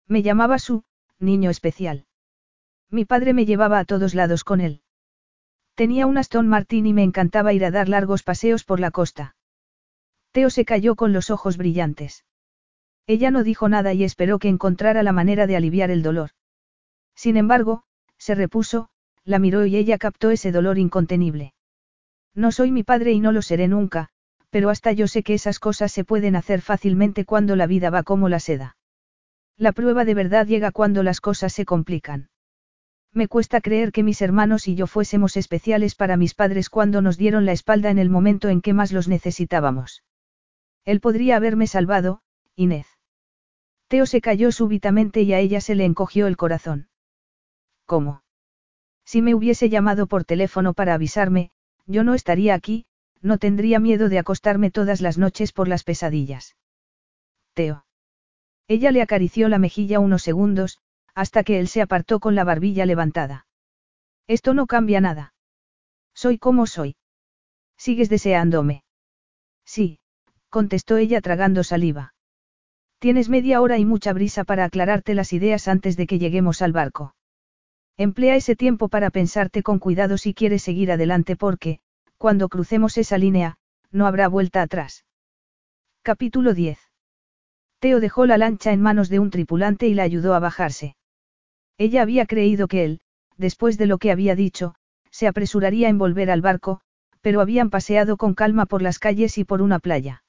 Me llamaba su, niño especial. Mi padre me llevaba a todos lados con él. Tenía un Aston Martin y me encantaba ir a dar largos paseos por la costa. Teo se cayó con los ojos brillantes. Ella no dijo nada y esperó que encontrara la manera de aliviar el dolor. Sin embargo, se repuso, la miró y ella captó ese dolor incontenible. No soy mi padre y no lo seré nunca, pero hasta yo sé que esas cosas se pueden hacer fácilmente cuando la vida va como la seda. La prueba de verdad llega cuando las cosas se complican. Me cuesta creer que mis hermanos y yo fuésemos especiales para mis padres cuando nos dieron la espalda en el momento en que más los necesitábamos. Él podría haberme salvado, Inés. Teo se cayó súbitamente y a ella se le encogió el corazón. ¿Cómo? Si me hubiese llamado por teléfono para avisarme, yo no estaría aquí, no tendría miedo de acostarme todas las noches por las pesadillas. Teo. Ella le acarició la mejilla unos segundos, hasta que él se apartó con la barbilla levantada. Esto no cambia nada. Soy como soy. ¿Sigues deseándome? Sí, contestó ella tragando saliva. Tienes media hora y mucha brisa para aclararte las ideas antes de que lleguemos al barco. Emplea ese tiempo para pensarte con cuidado si quieres seguir adelante porque, cuando crucemos esa línea, no habrá vuelta atrás. Capítulo 10. Teo dejó la lancha en manos de un tripulante y la ayudó a bajarse. Ella había creído que él, después de lo que había dicho, se apresuraría en volver al barco, pero habían paseado con calma por las calles y por una playa.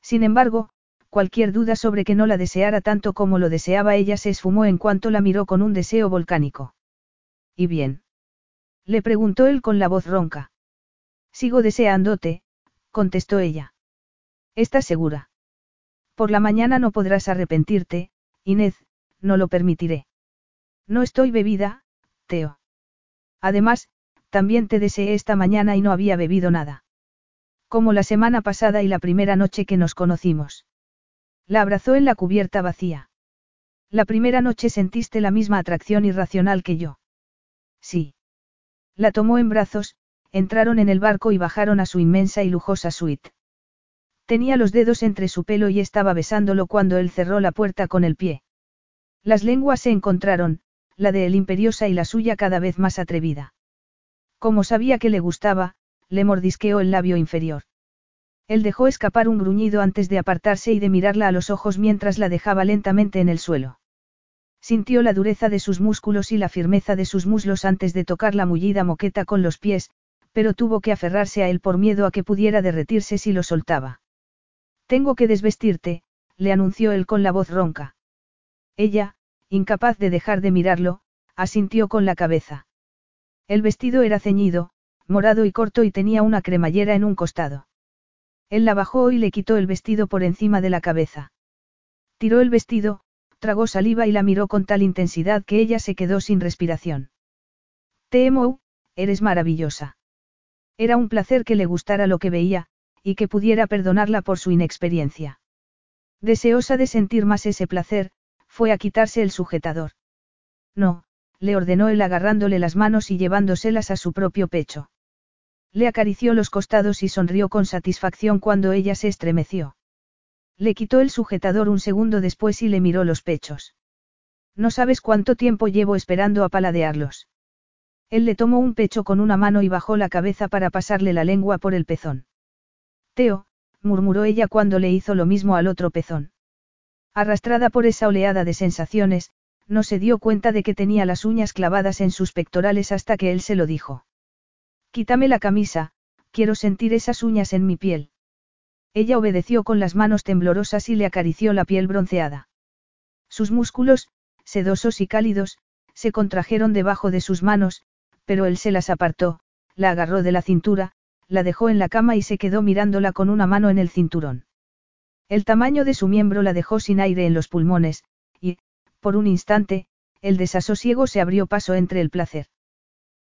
Sin embargo, cualquier duda sobre que no la deseara tanto como lo deseaba ella se esfumó en cuanto la miró con un deseo volcánico. ¿Y bien? Le preguntó él con la voz ronca. Sigo deseándote, contestó ella. ¿Estás segura? Por la mañana no podrás arrepentirte, Inés, no lo permitiré. No estoy bebida, Teo. Además, también te deseé esta mañana y no había bebido nada. Como la semana pasada y la primera noche que nos conocimos. La abrazó en la cubierta vacía. La primera noche sentiste la misma atracción irracional que yo. Sí. La tomó en brazos, entraron en el barco y bajaron a su inmensa y lujosa suite. Tenía los dedos entre su pelo y estaba besándolo cuando él cerró la puerta con el pie. Las lenguas se encontraron, la de él imperiosa y la suya cada vez más atrevida. Como sabía que le gustaba, le mordisqueó el labio inferior. Él dejó escapar un gruñido antes de apartarse y de mirarla a los ojos mientras la dejaba lentamente en el suelo. Sintió la dureza de sus músculos y la firmeza de sus muslos antes de tocar la mullida moqueta con los pies, pero tuvo que aferrarse a él por miedo a que pudiera derretirse si lo soltaba. Tengo que desvestirte, le anunció él con la voz ronca. Ella, incapaz de dejar de mirarlo, asintió con la cabeza. El vestido era ceñido, morado y corto y tenía una cremallera en un costado. Él la bajó y le quitó el vestido por encima de la cabeza. Tiró el vestido, tragó saliva y la miró con tal intensidad que ella se quedó sin respiración. Te emo, eres maravillosa. Era un placer que le gustara lo que veía, y que pudiera perdonarla por su inexperiencia. Deseosa de sentir más ese placer, fue a quitarse el sujetador. No, le ordenó él agarrándole las manos y llevándoselas a su propio pecho. Le acarició los costados y sonrió con satisfacción cuando ella se estremeció. Le quitó el sujetador un segundo después y le miró los pechos. No sabes cuánto tiempo llevo esperando a paladearlos. Él le tomó un pecho con una mano y bajó la cabeza para pasarle la lengua por el pezón. Teo, murmuró ella cuando le hizo lo mismo al otro pezón. Arrastrada por esa oleada de sensaciones, no se dio cuenta de que tenía las uñas clavadas en sus pectorales hasta que él se lo dijo. Quítame la camisa, quiero sentir esas uñas en mi piel. Ella obedeció con las manos temblorosas y le acarició la piel bronceada. Sus músculos, sedosos y cálidos, se contrajeron debajo de sus manos, pero él se las apartó, la agarró de la cintura, la dejó en la cama y se quedó mirándola con una mano en el cinturón. El tamaño de su miembro la dejó sin aire en los pulmones, y, por un instante, el desasosiego se abrió paso entre el placer.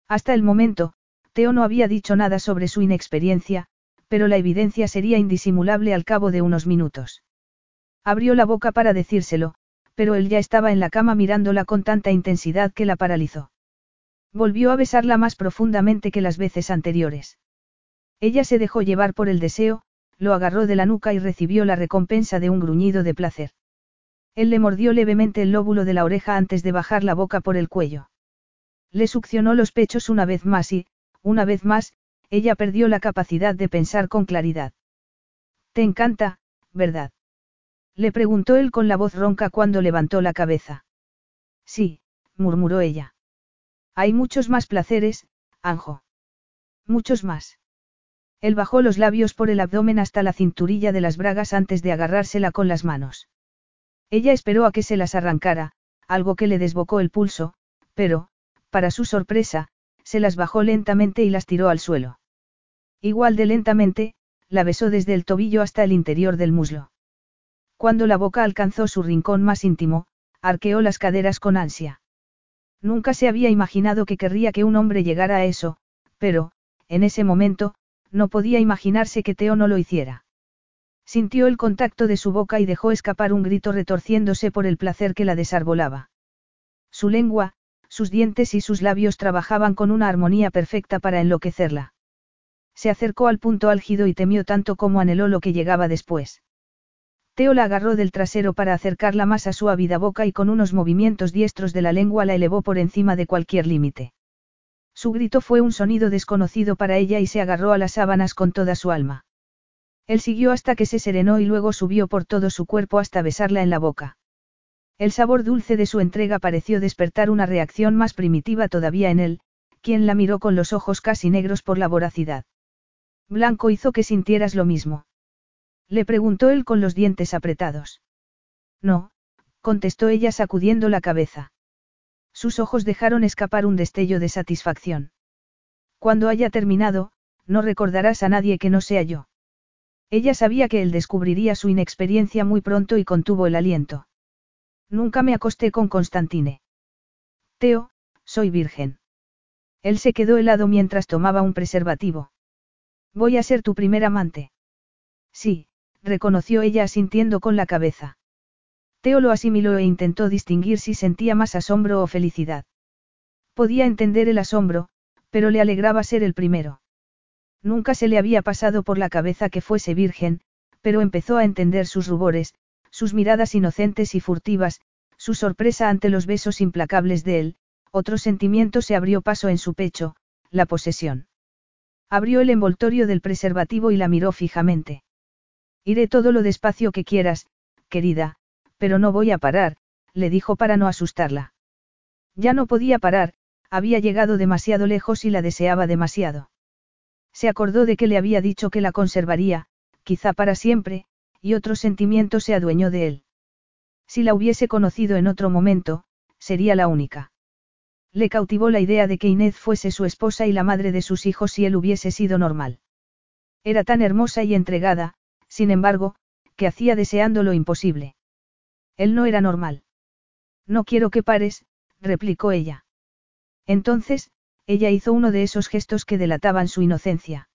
Hasta el momento, Teo no había dicho nada sobre su inexperiencia, pero la evidencia sería indisimulable al cabo de unos minutos. Abrió la boca para decírselo, pero él ya estaba en la cama mirándola con tanta intensidad que la paralizó. Volvió a besarla más profundamente que las veces anteriores. Ella se dejó llevar por el deseo, lo agarró de la nuca y recibió la recompensa de un gruñido de placer. Él le mordió levemente el lóbulo de la oreja antes de bajar la boca por el cuello. Le succionó los pechos una vez más y, una vez más, ella perdió la capacidad de pensar con claridad. Te encanta, ¿verdad? Le preguntó él con la voz ronca cuando levantó la cabeza. Sí, murmuró ella. Hay muchos más placeres, Anjo. Muchos más. Él bajó los labios por el abdomen hasta la cinturilla de las bragas antes de agarrársela con las manos. Ella esperó a que se las arrancara, algo que le desbocó el pulso, pero, para su sorpresa, se las bajó lentamente y las tiró al suelo. Igual de lentamente, la besó desde el tobillo hasta el interior del muslo. Cuando la boca alcanzó su rincón más íntimo, arqueó las caderas con ansia. Nunca se había imaginado que querría que un hombre llegara a eso, pero, en ese momento, no podía imaginarse que Teo no lo hiciera. Sintió el contacto de su boca y dejó escapar un grito retorciéndose por el placer que la desarbolaba. Su lengua, sus dientes y sus labios trabajaban con una armonía perfecta para enloquecerla. Se acercó al punto álgido y temió tanto como anheló lo que llegaba después. Teo la agarró del trasero para acercarla más a su ávida boca y con unos movimientos diestros de la lengua la elevó por encima de cualquier límite. Su grito fue un sonido desconocido para ella y se agarró a las sábanas con toda su alma. Él siguió hasta que se serenó y luego subió por todo su cuerpo hasta besarla en la boca. El sabor dulce de su entrega pareció despertar una reacción más primitiva todavía en él, quien la miró con los ojos casi negros por la voracidad. Blanco hizo que sintieras lo mismo. Le preguntó él con los dientes apretados. No, contestó ella sacudiendo la cabeza. Sus ojos dejaron escapar un destello de satisfacción. Cuando haya terminado, no recordarás a nadie que no sea yo. Ella sabía que él descubriría su inexperiencia muy pronto y contuvo el aliento. Nunca me acosté con Constantine. Teo, soy virgen. Él se quedó helado mientras tomaba un preservativo. Voy a ser tu primer amante. Sí, reconoció ella asintiendo con la cabeza. Teo lo asimiló e intentó distinguir si sentía más asombro o felicidad. Podía entender el asombro, pero le alegraba ser el primero. Nunca se le había pasado por la cabeza que fuese virgen, pero empezó a entender sus rubores, sus miradas inocentes y furtivas, su sorpresa ante los besos implacables de él, otro sentimiento se abrió paso en su pecho, la posesión. Abrió el envoltorio del preservativo y la miró fijamente. Iré todo lo despacio que quieras, querida, pero no voy a parar, le dijo para no asustarla. Ya no podía parar, había llegado demasiado lejos y la deseaba demasiado. Se acordó de que le había dicho que la conservaría, quizá para siempre, y otro sentimiento se adueñó de él. Si la hubiese conocido en otro momento, sería la única. Le cautivó la idea de que Inés fuese su esposa y la madre de sus hijos si él hubiese sido normal. Era tan hermosa y entregada, sin embargo, que hacía deseando lo imposible. Él no era normal. No quiero que pares, replicó ella. Entonces, ella hizo uno de esos gestos que delataban su inocencia.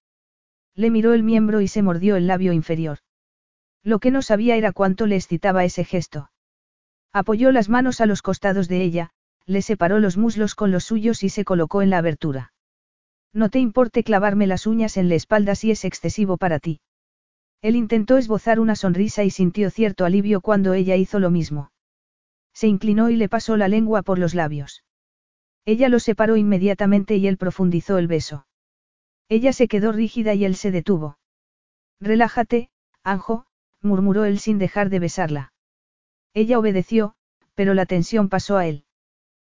Le miró el miembro y se mordió el labio inferior. Lo que no sabía era cuánto le excitaba ese gesto. Apoyó las manos a los costados de ella, le separó los muslos con los suyos y se colocó en la abertura. No te importe clavarme las uñas en la espalda si es excesivo para ti. Él intentó esbozar una sonrisa y sintió cierto alivio cuando ella hizo lo mismo. Se inclinó y le pasó la lengua por los labios. Ella lo separó inmediatamente y él profundizó el beso. Ella se quedó rígida y él se detuvo. Relájate, Anjo, murmuró él sin dejar de besarla. Ella obedeció, pero la tensión pasó a él.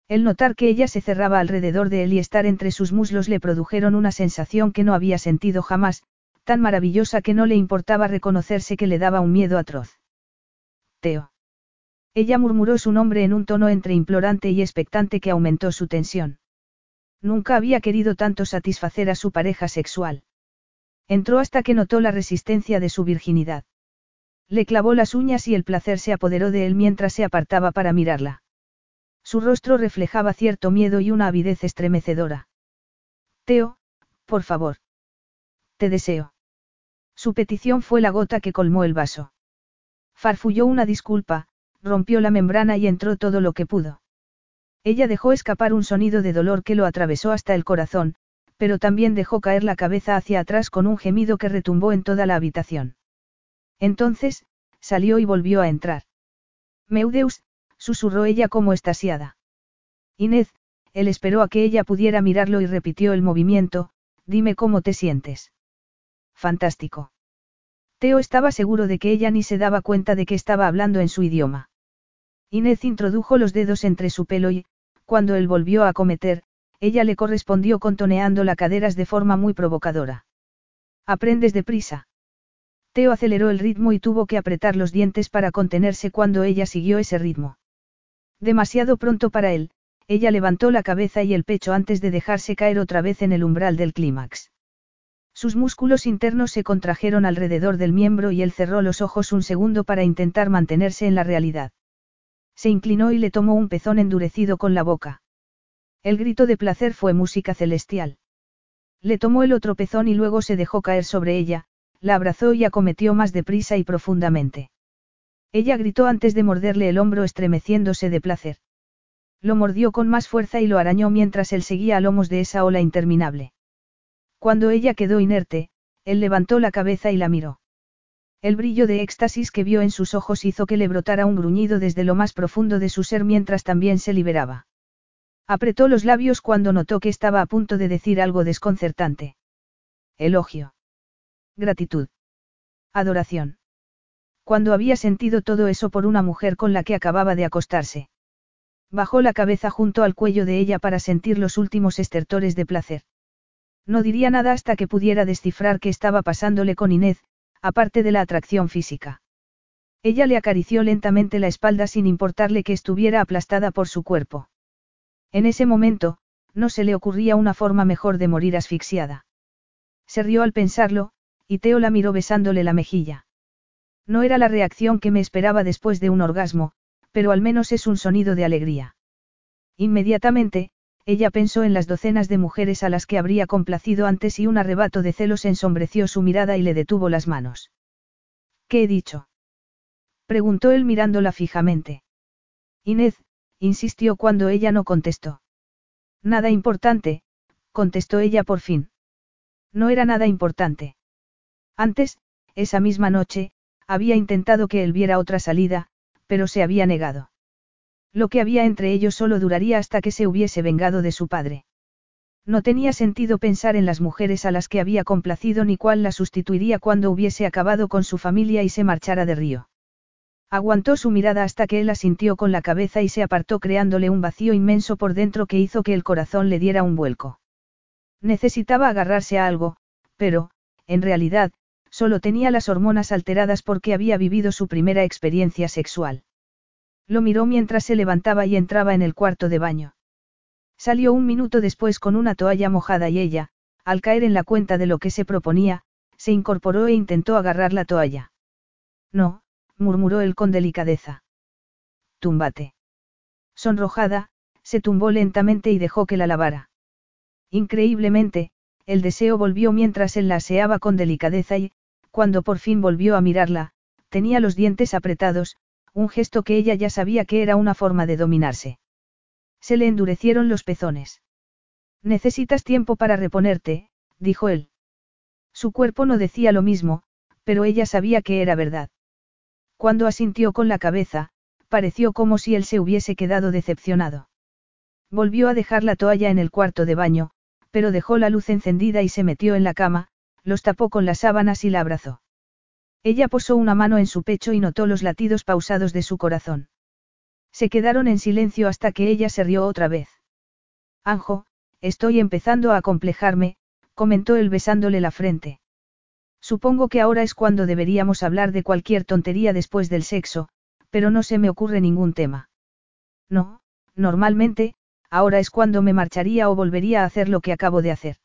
El notar que ella se cerraba alrededor de él y estar entre sus muslos le produjeron una sensación que no había sentido jamás, tan maravillosa que no le importaba reconocerse que le daba un miedo atroz. Teo. Ella murmuró su nombre en un tono entre implorante y expectante que aumentó su tensión. Nunca había querido tanto satisfacer a su pareja sexual. Entró hasta que notó la resistencia de su virginidad. Le clavó las uñas y el placer se apoderó de él mientras se apartaba para mirarla. Su rostro reflejaba cierto miedo y una avidez estremecedora. Teo, por favor. Te deseo. Su petición fue la gota que colmó el vaso. Farfulló una disculpa, rompió la membrana y entró todo lo que pudo. Ella dejó escapar un sonido de dolor que lo atravesó hasta el corazón, pero también dejó caer la cabeza hacia atrás con un gemido que retumbó en toda la habitación. Entonces, salió y volvió a entrar. Meudeus, susurró ella como estasiada. Inés, él esperó a que ella pudiera mirarlo y repitió el movimiento, dime cómo te sientes. Fantástico. Teo estaba seguro de que ella ni se daba cuenta de que estaba hablando en su idioma. Inés introdujo los dedos entre su pelo y, cuando él volvió a cometer, ella le correspondió contoneando las caderas de forma muy provocadora. Aprendes deprisa. Teo aceleró el ritmo y tuvo que apretar los dientes para contenerse cuando ella siguió ese ritmo. Demasiado pronto para él, ella levantó la cabeza y el pecho antes de dejarse caer otra vez en el umbral del clímax. Sus músculos internos se contrajeron alrededor del miembro y él cerró los ojos un segundo para intentar mantenerse en la realidad. Se inclinó y le tomó un pezón endurecido con la boca. El grito de placer fue música celestial. Le tomó el otro pezón y luego se dejó caer sobre ella, la abrazó y acometió más deprisa y profundamente. Ella gritó antes de morderle el hombro estremeciéndose de placer. Lo mordió con más fuerza y lo arañó mientras él seguía a lomos de esa ola interminable. Cuando ella quedó inerte, él levantó la cabeza y la miró. El brillo de éxtasis que vio en sus ojos hizo que le brotara un gruñido desde lo más profundo de su ser mientras también se liberaba. Apretó los labios cuando notó que estaba a punto de decir algo desconcertante. Elogio. Gratitud. Adoración. Cuando había sentido todo eso por una mujer con la que acababa de acostarse. Bajó la cabeza junto al cuello de ella para sentir los últimos estertores de placer. No diría nada hasta que pudiera descifrar qué estaba pasándole con Inés, aparte de la atracción física. Ella le acarició lentamente la espalda sin importarle que estuviera aplastada por su cuerpo. En ese momento, no se le ocurría una forma mejor de morir asfixiada. Se rió al pensarlo, y Teo la miró besándole la mejilla. No era la reacción que me esperaba después de un orgasmo, pero al menos es un sonido de alegría. Inmediatamente, ella pensó en las docenas de mujeres a las que habría complacido antes y un arrebato de celos ensombreció su mirada y le detuvo las manos. ¿Qué he dicho? preguntó él mirándola fijamente. Inés, insistió cuando ella no contestó. Nada importante, contestó ella por fin. No era nada importante. Antes, esa misma noche, había intentado que él viera otra salida, pero se había negado. Lo que había entre ellos solo duraría hasta que se hubiese vengado de su padre. No tenía sentido pensar en las mujeres a las que había complacido ni cuál la sustituiría cuando hubiese acabado con su familia y se marchara de Río. Aguantó su mirada hasta que él asintió con la cabeza y se apartó creándole un vacío inmenso por dentro que hizo que el corazón le diera un vuelco. Necesitaba agarrarse a algo, pero, en realidad, solo tenía las hormonas alteradas porque había vivido su primera experiencia sexual. Lo miró mientras se levantaba y entraba en el cuarto de baño. Salió un minuto después con una toalla mojada y ella, al caer en la cuenta de lo que se proponía, se incorporó e intentó agarrar la toalla. No, murmuró él con delicadeza. Túmbate. Sonrojada, se tumbó lentamente y dejó que la lavara. Increíblemente, el deseo volvió mientras él la aseaba con delicadeza y, cuando por fin volvió a mirarla, tenía los dientes apretados, un gesto que ella ya sabía que era una forma de dominarse. Se le endurecieron los pezones. Necesitas tiempo para reponerte, dijo él. Su cuerpo no decía lo mismo, pero ella sabía que era verdad. Cuando asintió con la cabeza, pareció como si él se hubiese quedado decepcionado. Volvió a dejar la toalla en el cuarto de baño, pero dejó la luz encendida y se metió en la cama, los tapó con las sábanas y la abrazó. Ella posó una mano en su pecho y notó los latidos pausados de su corazón. Se quedaron en silencio hasta que ella se rió otra vez. Anjo, estoy empezando a acomplejarme, comentó él besándole la frente. Supongo que ahora es cuando deberíamos hablar de cualquier tontería después del sexo, pero no se me ocurre ningún tema. No, normalmente, ahora es cuando me marcharía o volvería a hacer lo que acabo de hacer.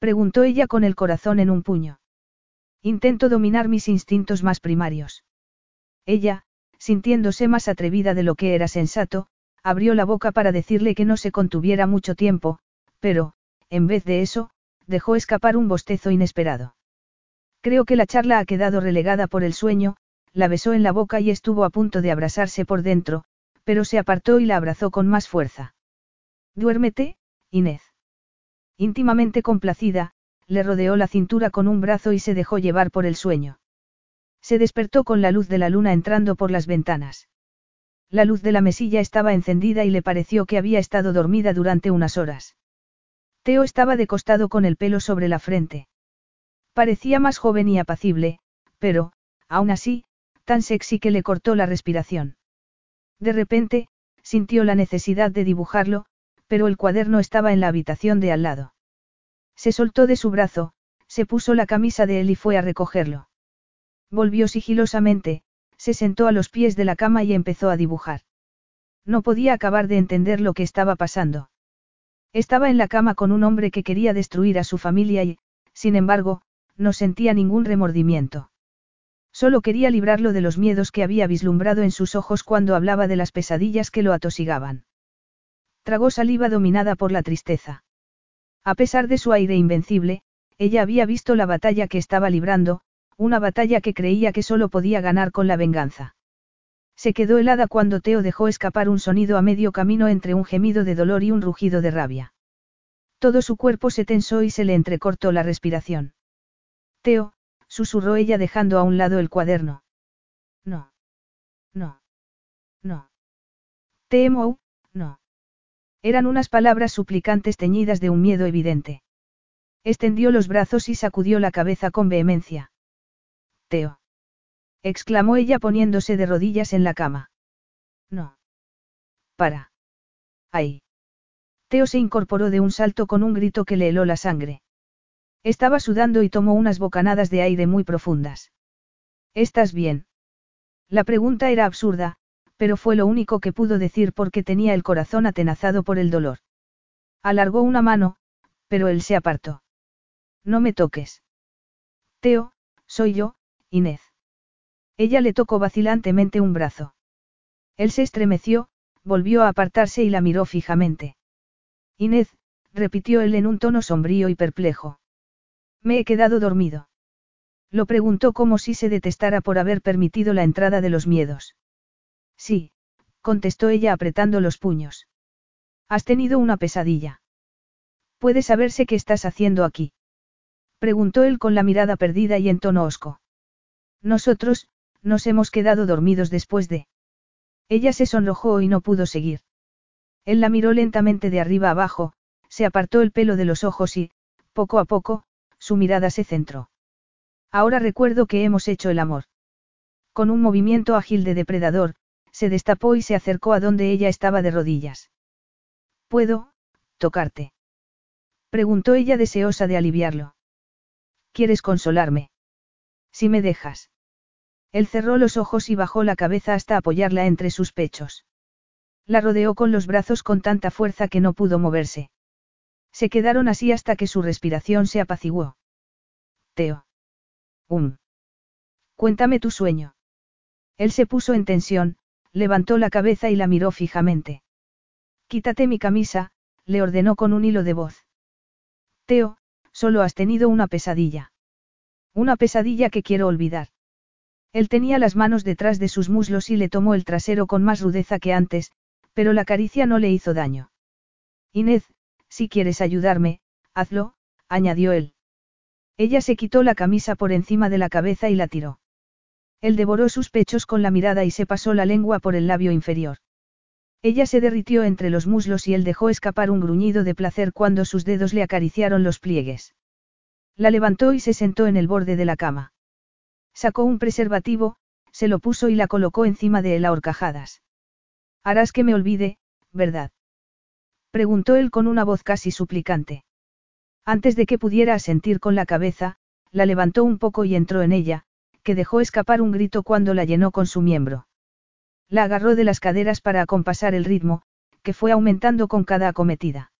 Preguntó ella con el corazón en un puño. Intento dominar mis instintos más primarios. Ella, sintiéndose más atrevida de lo que era sensato, abrió la boca para decirle que no se contuviera mucho tiempo, pero, en vez de eso, dejó escapar un bostezo inesperado. Creo que la charla ha quedado relegada por el sueño, la besó en la boca y estuvo a punto de abrasarse por dentro, pero se apartó y la abrazó con más fuerza. Duérmete, Inés. Íntimamente complacida, le rodeó la cintura con un brazo y se dejó llevar por el sueño. Se despertó con la luz de la luna entrando por las ventanas. La luz de la mesilla estaba encendida y le pareció que había estado dormida durante unas horas. Teo estaba de costado con el pelo sobre la frente. Parecía más joven y apacible, pero, aún así, tan sexy que le cortó la respiración. De repente, sintió la necesidad de dibujarlo, pero el cuaderno estaba en la habitación de al lado. Se soltó de su brazo, se puso la camisa de él y fue a recogerlo. Volvió sigilosamente, se sentó a los pies de la cama y empezó a dibujar. No podía acabar de entender lo que estaba pasando. Estaba en la cama con un hombre que quería destruir a su familia y, sin embargo, no sentía ningún remordimiento. Solo quería librarlo de los miedos que había vislumbrado en sus ojos cuando hablaba de las pesadillas que lo atosigaban. Tragó saliva dominada por la tristeza. A pesar de su aire invencible, ella había visto la batalla que estaba librando, una batalla que creía que solo podía ganar con la venganza. Se quedó helada cuando Teo dejó escapar un sonido a medio camino entre un gemido de dolor y un rugido de rabia. Todo su cuerpo se tensó y se le entrecortó la respiración. Teo, susurró ella dejando a un lado el cuaderno. No. No. No. Temo, no. Eran unas palabras suplicantes teñidas de un miedo evidente. Extendió los brazos y sacudió la cabeza con vehemencia. Teo. exclamó ella poniéndose de rodillas en la cama. No. Para. Ahí. Teo se incorporó de un salto con un grito que le heló la sangre. Estaba sudando y tomó unas bocanadas de aire muy profundas. ¿Estás bien? La pregunta era absurda, pero fue lo único que pudo decir porque tenía el corazón atenazado por el dolor. Alargó una mano, pero él se apartó. No me toques. Teo, soy yo, Inés. Ella le tocó vacilantemente un brazo. Él se estremeció, volvió a apartarse y la miró fijamente. Inés, repitió él en un tono sombrío y perplejo. Me he quedado dormido. Lo preguntó como si se detestara por haber permitido la entrada de los miedos. Sí, contestó ella apretando los puños. Has tenido una pesadilla. ¿Puede saberse qué estás haciendo aquí? Preguntó él con la mirada perdida y en tono hosco. Nosotros, nos hemos quedado dormidos después de... Ella se sonrojó y no pudo seguir. Él la miró lentamente de arriba abajo, se apartó el pelo de los ojos y, poco a poco, su mirada se centró. Ahora recuerdo que hemos hecho el amor. Con un movimiento ágil de depredador, se destapó y se acercó a donde ella estaba de rodillas. ¿Puedo, tocarte? Preguntó ella deseosa de aliviarlo. ¿Quieres consolarme? Si me dejas. Él cerró los ojos y bajó la cabeza hasta apoyarla entre sus pechos. La rodeó con los brazos con tanta fuerza que no pudo moverse. Se quedaron así hasta que su respiración se apaciguó. Teo. Um. Cuéntame tu sueño. Él se puso en tensión, levantó la cabeza y la miró fijamente. Quítate mi camisa, le ordenó con un hilo de voz. Teo, solo has tenido una pesadilla. Una pesadilla que quiero olvidar. Él tenía las manos detrás de sus muslos y le tomó el trasero con más rudeza que antes, pero la caricia no le hizo daño. Inés, si quieres ayudarme, hazlo, añadió él. Ella se quitó la camisa por encima de la cabeza y la tiró. Él devoró sus pechos con la mirada y se pasó la lengua por el labio inferior. Ella se derritió entre los muslos y él dejó escapar un gruñido de placer cuando sus dedos le acariciaron los pliegues. La levantó y se sentó en el borde de la cama. Sacó un preservativo, se lo puso y la colocó encima de él a horcajadas. Harás que me olvide, ¿verdad? Preguntó él con una voz casi suplicante. Antes de que pudiera asentir con la cabeza, la levantó un poco y entró en ella, que dejó escapar un grito cuando la llenó con su miembro. La agarró de las caderas para acompasar el ritmo, que fue aumentando con cada acometida.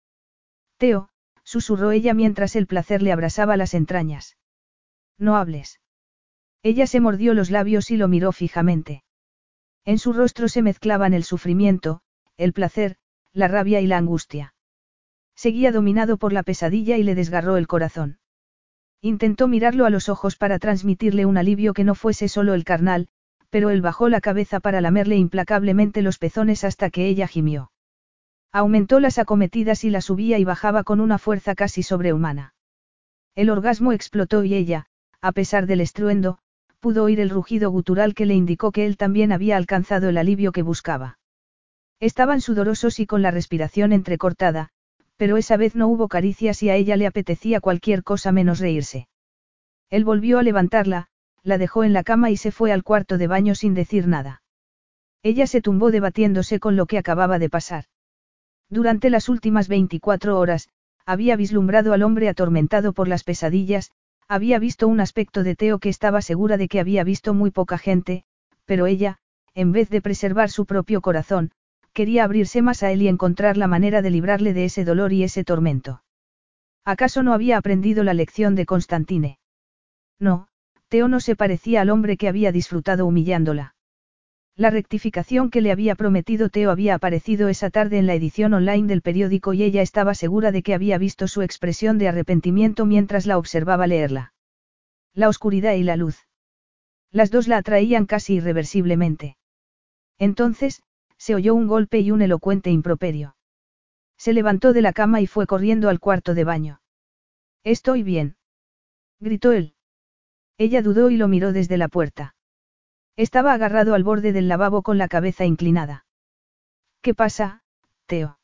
Teo, susurró ella mientras el placer le abrasaba las entrañas. No hables. Ella se mordió los labios y lo miró fijamente. En su rostro se mezclaban el sufrimiento, el placer, la rabia y la angustia. Seguía dominado por la pesadilla y le desgarró el corazón. Intentó mirarlo a los ojos para transmitirle un alivio que no fuese solo el carnal, pero él bajó la cabeza para lamerle implacablemente los pezones hasta que ella gimió. Aumentó las acometidas y la subía y bajaba con una fuerza casi sobrehumana. El orgasmo explotó y ella, a pesar del estruendo, pudo oír el rugido gutural que le indicó que él también había alcanzado el alivio que buscaba. Estaban sudorosos y con la respiración entrecortada, pero esa vez no hubo caricias y a ella le apetecía cualquier cosa menos reírse. Él volvió a levantarla, la dejó en la cama y se fue al cuarto de baño sin decir nada. Ella se tumbó debatiéndose con lo que acababa de pasar. Durante las últimas 24 horas, había vislumbrado al hombre atormentado por las pesadillas, había visto un aspecto de Teo que estaba segura de que había visto muy poca gente, pero ella, en vez de preservar su propio corazón, quería abrirse más a él y encontrar la manera de librarle de ese dolor y ese tormento. ¿Acaso no había aprendido la lección de Constantine? No, Teo no se parecía al hombre que había disfrutado humillándola. La rectificación que le había prometido Teo había aparecido esa tarde en la edición online del periódico y ella estaba segura de que había visto su expresión de arrepentimiento mientras la observaba leerla. La oscuridad y la luz. Las dos la atraían casi irreversiblemente. Entonces, se oyó un golpe y un elocuente improperio. Se levantó de la cama y fue corriendo al cuarto de baño. Estoy bien. Gritó él. Ella dudó y lo miró desde la puerta. Estaba agarrado al borde del lavabo con la cabeza inclinada. ¿Qué pasa, Teo?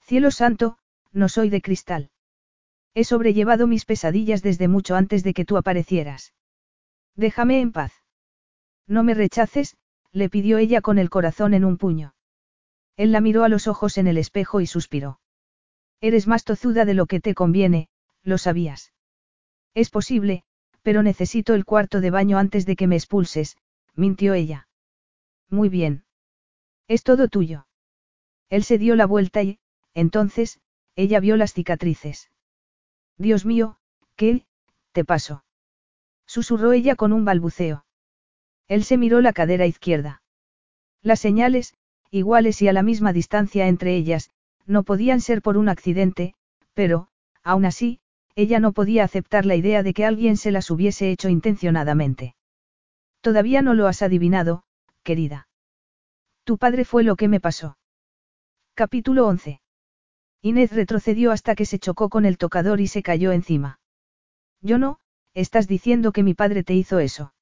Cielo santo, no soy de cristal. He sobrellevado mis pesadillas desde mucho antes de que tú aparecieras. Déjame en paz. No me rechaces, le pidió ella con el corazón en un puño. Él la miró a los ojos en el espejo y suspiró. Eres más tozuda de lo que te conviene, lo sabías. Es posible, pero necesito el cuarto de baño antes de que me expulses, mintió ella. Muy bien. Es todo tuyo. Él se dio la vuelta y, entonces, ella vio las cicatrices. Dios mío, ¿qué, te pasó? Susurró ella con un balbuceo. Él se miró la cadera izquierda. Las señales, iguales y a la misma distancia entre ellas, no podían ser por un accidente, pero, aún así, ella no podía aceptar la idea de que alguien se las hubiese hecho intencionadamente. Todavía no lo has adivinado, querida. Tu padre fue lo que me pasó. Capítulo 11. Inés retrocedió hasta que se chocó con el tocador y se cayó encima. Yo no, estás diciendo que mi padre te hizo eso.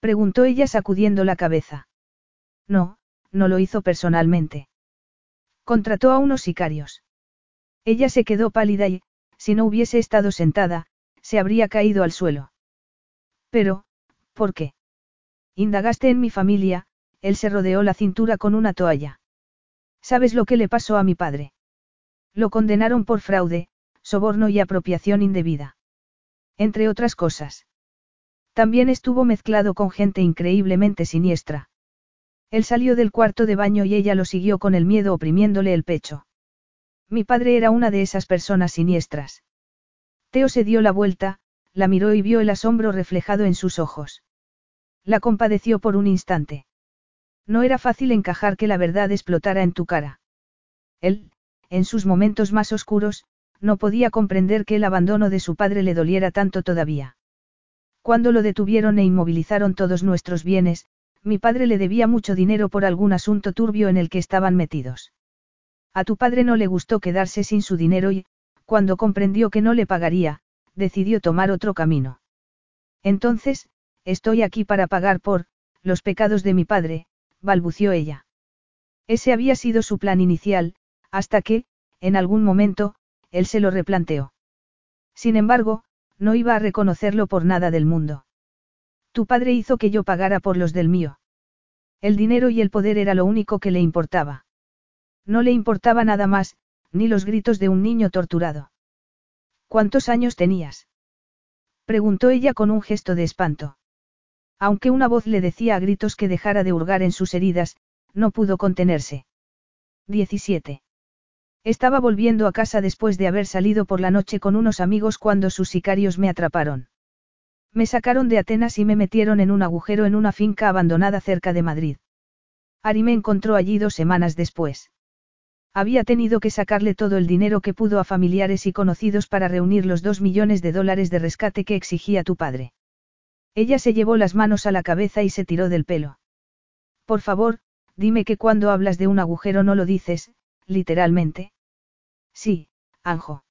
Preguntó ella sacudiendo la cabeza. No, no lo hizo personalmente. Contrató a unos sicarios. Ella se quedó pálida y, si no hubiese estado sentada, se habría caído al suelo. Pero, ¿por qué? Indagaste en mi familia, él se rodeó la cintura con una toalla. ¿Sabes lo que le pasó a mi padre? Lo condenaron por fraude, soborno y apropiación indebida. Entre otras cosas. También estuvo mezclado con gente increíblemente siniestra. Él salió del cuarto de baño y ella lo siguió con el miedo oprimiéndole el pecho. Mi padre era una de esas personas siniestras. Teo se dio la vuelta, la miró y vio el asombro reflejado en sus ojos. La compadeció por un instante. No era fácil encajar que la verdad explotara en tu cara. Él, en sus momentos más oscuros, no podía comprender que el abandono de su padre le doliera tanto todavía. Cuando lo detuvieron e inmovilizaron todos nuestros bienes, mi padre le debía mucho dinero por algún asunto turbio en el que estaban metidos. A tu padre no le gustó quedarse sin su dinero y, cuando comprendió que no le pagaría, decidió tomar otro camino. Entonces, estoy aquí para pagar por, los pecados de mi padre, balbució ella. Ese había sido su plan inicial, hasta que, en algún momento, él se lo replanteó. Sin embargo, no iba a reconocerlo por nada del mundo. Tu padre hizo que yo pagara por los del mío. El dinero y el poder era lo único que le importaba. No le importaba nada más, ni los gritos de un niño torturado. ¿Cuántos años tenías? preguntó ella con un gesto de espanto. Aunque una voz le decía a gritos que dejara de hurgar en sus heridas, no pudo contenerse. 17. Estaba volviendo a casa después de haber salido por la noche con unos amigos cuando sus sicarios me atraparon. Me sacaron de Atenas y me metieron en un agujero en una finca abandonada cerca de Madrid. Ari me encontró allí dos semanas después. Había tenido que sacarle todo el dinero que pudo a familiares y conocidos para reunir los dos millones de dólares de rescate que exigía tu padre. Ella se llevó las manos a la cabeza y se tiró del pelo. Por favor, dime que cuando hablas de un agujero no lo dices, literalmente. Sí, Anjo.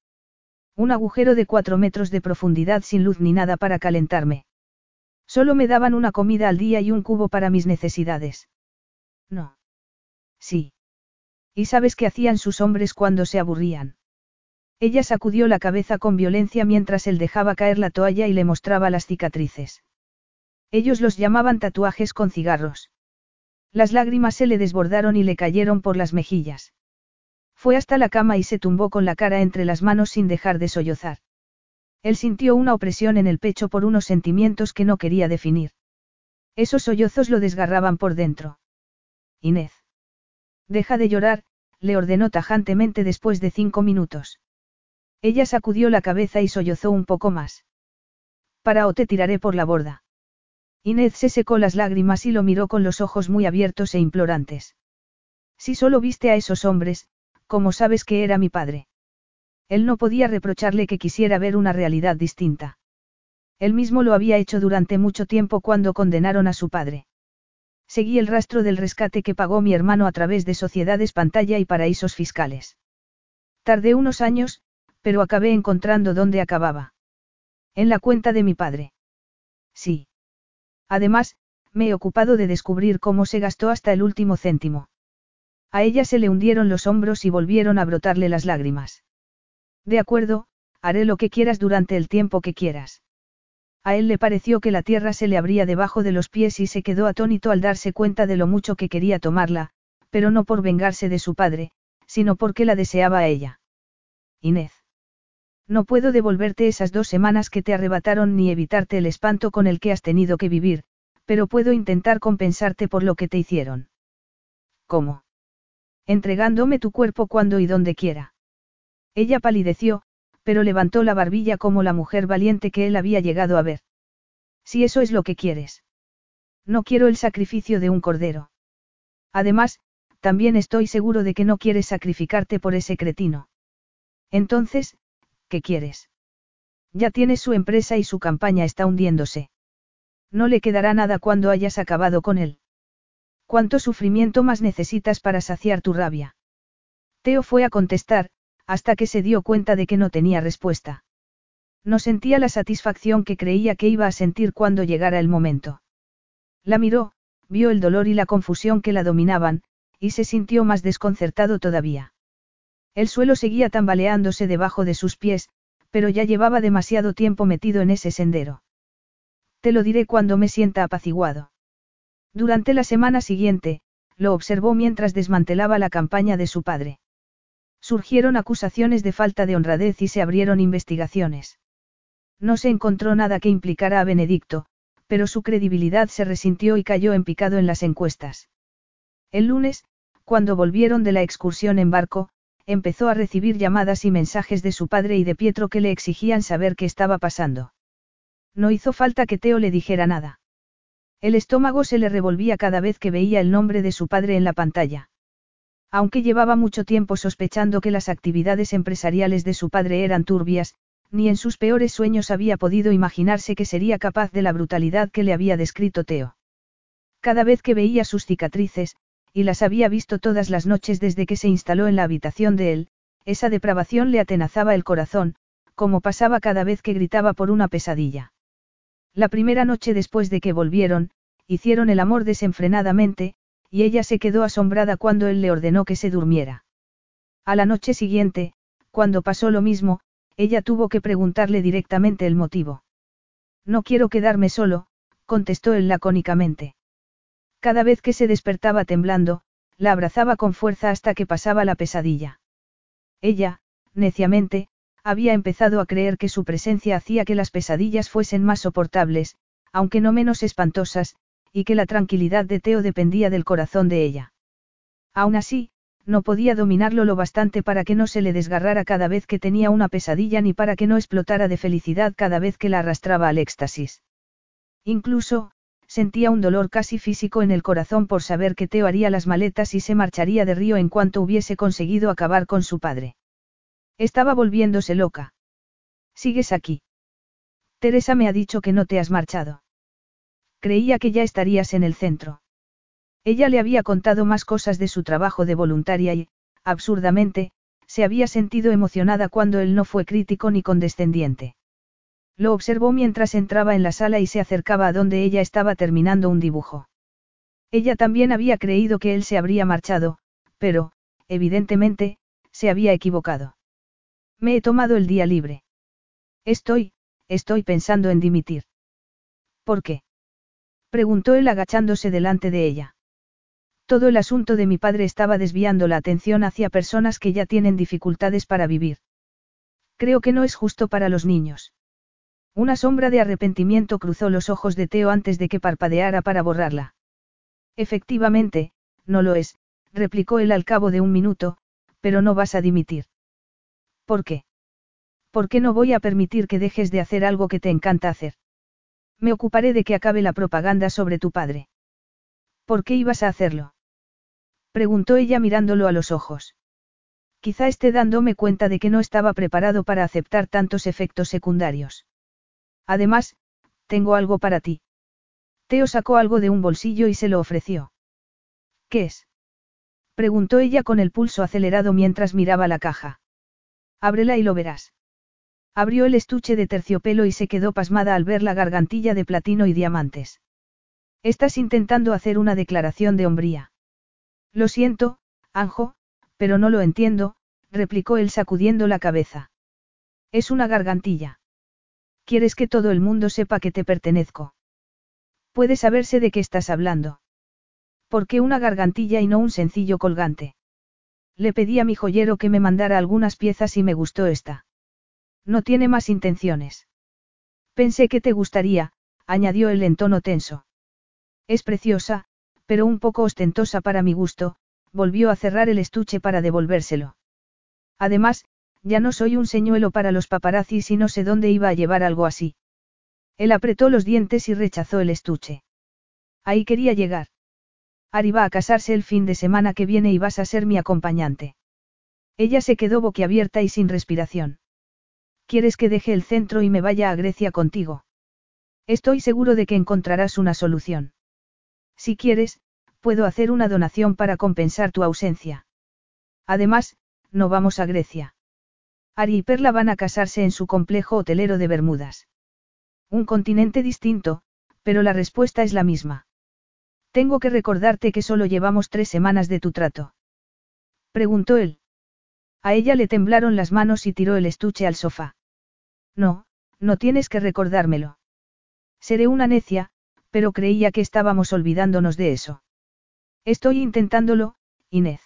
Un agujero de cuatro metros de profundidad sin luz ni nada para calentarme. Solo me daban una comida al día y un cubo para mis necesidades. No. Sí. ¿Y sabes qué hacían sus hombres cuando se aburrían? Ella sacudió la cabeza con violencia mientras él dejaba caer la toalla y le mostraba las cicatrices. Ellos los llamaban tatuajes con cigarros. Las lágrimas se le desbordaron y le cayeron por las mejillas. Fue hasta la cama y se tumbó con la cara entre las manos sin dejar de sollozar. Él sintió una opresión en el pecho por unos sentimientos que no quería definir. Esos sollozos lo desgarraban por dentro. Inés. Deja de llorar, le ordenó tajantemente después de cinco minutos. Ella sacudió la cabeza y sollozó un poco más. Para o te tiraré por la borda. Inés se secó las lágrimas y lo miró con los ojos muy abiertos e implorantes. Si solo viste a esos hombres, ¿cómo sabes que era mi padre? Él no podía reprocharle que quisiera ver una realidad distinta. Él mismo lo había hecho durante mucho tiempo cuando condenaron a su padre. Seguí el rastro del rescate que pagó mi hermano a través de sociedades pantalla y paraísos fiscales. Tardé unos años, pero acabé encontrando dónde acababa. En la cuenta de mi padre. Sí. Además, me he ocupado de descubrir cómo se gastó hasta el último céntimo. A ella se le hundieron los hombros y volvieron a brotarle las lágrimas. De acuerdo, haré lo que quieras durante el tiempo que quieras. A él le pareció que la tierra se le abría debajo de los pies y se quedó atónito al darse cuenta de lo mucho que quería tomarla, pero no por vengarse de su padre, sino porque la deseaba a ella. Inés. No puedo devolverte esas dos semanas que te arrebataron ni evitarte el espanto con el que has tenido que vivir, pero puedo intentar compensarte por lo que te hicieron. ¿Cómo? Entregándome tu cuerpo cuando y donde quiera. Ella palideció, pero levantó la barbilla como la mujer valiente que él había llegado a ver. Si eso es lo que quieres. No quiero el sacrificio de un cordero. Además, también estoy seguro de que no quieres sacrificarte por ese cretino. Entonces, ¿qué quieres? Ya tienes su empresa y su campaña está hundiéndose. No le quedará nada cuando hayas acabado con él. ¿Cuánto sufrimiento más necesitas para saciar tu rabia? Teo fue a contestar, hasta que se dio cuenta de que no tenía respuesta. No sentía la satisfacción que creía que iba a sentir cuando llegara el momento. La miró, vio el dolor y la confusión que la dominaban, y se sintió más desconcertado todavía. El suelo seguía tambaleándose debajo de sus pies, pero ya llevaba demasiado tiempo metido en ese sendero. Te lo diré cuando me sienta apaciguado. Durante la semana siguiente, lo observó mientras desmantelaba la campaña de su padre. Surgieron acusaciones de falta de honradez y se abrieron investigaciones. No se encontró nada que implicara a Benedicto, pero su credibilidad se resintió y cayó en picado en las encuestas. El lunes, cuando volvieron de la excursión en barco, empezó a recibir llamadas y mensajes de su padre y de Pietro que le exigían saber qué estaba pasando. No hizo falta que Teo le dijera nada. El estómago se le revolvía cada vez que veía el nombre de su padre en la pantalla. Aunque llevaba mucho tiempo sospechando que las actividades empresariales de su padre eran turbias, ni en sus peores sueños había podido imaginarse que sería capaz de la brutalidad que le había descrito Teo. Cada vez que veía sus cicatrices, y las había visto todas las noches desde que se instaló en la habitación de él, esa depravación le atenazaba el corazón, como pasaba cada vez que gritaba por una pesadilla. La primera noche después de que volvieron, hicieron el amor desenfrenadamente, y ella se quedó asombrada cuando él le ordenó que se durmiera. A la noche siguiente, cuando pasó lo mismo, ella tuvo que preguntarle directamente el motivo. No quiero quedarme solo, contestó él lacónicamente. Cada vez que se despertaba temblando, la abrazaba con fuerza hasta que pasaba la pesadilla. Ella, neciamente, había empezado a creer que su presencia hacía que las pesadillas fuesen más soportables, aunque no menos espantosas, y que la tranquilidad de Teo dependía del corazón de ella. Aún así, no podía dominarlo lo bastante para que no se le desgarrara cada vez que tenía una pesadilla ni para que no explotara de felicidad cada vez que la arrastraba al éxtasis. Incluso, sentía un dolor casi físico en el corazón por saber que Teo haría las maletas y se marcharía de Río en cuanto hubiese conseguido acabar con su padre. Estaba volviéndose loca. ¿Sigues aquí? Teresa me ha dicho que no te has marchado. Creía que ya estarías en el centro. Ella le había contado más cosas de su trabajo de voluntaria y, absurdamente, se había sentido emocionada cuando él no fue crítico ni condescendiente. Lo observó mientras entraba en la sala y se acercaba a donde ella estaba terminando un dibujo. Ella también había creído que él se habría marchado, pero, evidentemente, se había equivocado. Me he tomado el día libre. Estoy, estoy pensando en dimitir. ¿Por qué? Preguntó él agachándose delante de ella. Todo el asunto de mi padre estaba desviando la atención hacia personas que ya tienen dificultades para vivir. Creo que no es justo para los niños. Una sombra de arrepentimiento cruzó los ojos de Teo antes de que parpadeara para borrarla. Efectivamente, no lo es, replicó él al cabo de un minuto, pero no vas a dimitir. ¿Por qué? ¿Por qué no voy a permitir que dejes de hacer algo que te encanta hacer? Me ocuparé de que acabe la propaganda sobre tu padre. ¿Por qué ibas a hacerlo? Preguntó ella mirándolo a los ojos. Quizá esté dándome cuenta de que no estaba preparado para aceptar tantos efectos secundarios. Además, tengo algo para ti. Teo sacó algo de un bolsillo y se lo ofreció. ¿Qué es? Preguntó ella con el pulso acelerado mientras miraba la caja. Ábrela y lo verás. Abrió el estuche de terciopelo y se quedó pasmada al ver la gargantilla de platino y diamantes. Estás intentando hacer una declaración de hombría. Lo siento, Anjo, pero no lo entiendo, replicó él sacudiendo la cabeza. Es una gargantilla. ¿Quieres que todo el mundo sepa que te pertenezco? Puede saberse de qué estás hablando. ¿Por qué una gargantilla y no un sencillo colgante? Le pedí a mi joyero que me mandara algunas piezas y me gustó esta. No tiene más intenciones. Pensé que te gustaría, añadió él en tono tenso. Es preciosa, pero un poco ostentosa para mi gusto, volvió a cerrar el estuche para devolvérselo. Además, ya no soy un señuelo para los paparazzis y no sé dónde iba a llevar algo así. Él apretó los dientes y rechazó el estuche. Ahí quería llegar. Ari va a casarse el fin de semana que viene y vas a ser mi acompañante. Ella se quedó boquiabierta y sin respiración. ¿Quieres que deje el centro y me vaya a Grecia contigo? Estoy seguro de que encontrarás una solución. Si quieres, puedo hacer una donación para compensar tu ausencia. Además, no vamos a Grecia. Ari y Perla van a casarse en su complejo hotelero de Bermudas. Un continente distinto, pero la respuesta es la misma. Tengo que recordarte que solo llevamos tres semanas de tu trato. Preguntó él. A ella le temblaron las manos y tiró el estuche al sofá. No, no tienes que recordármelo. Seré una necia, pero creía que estábamos olvidándonos de eso. Estoy intentándolo, Inés.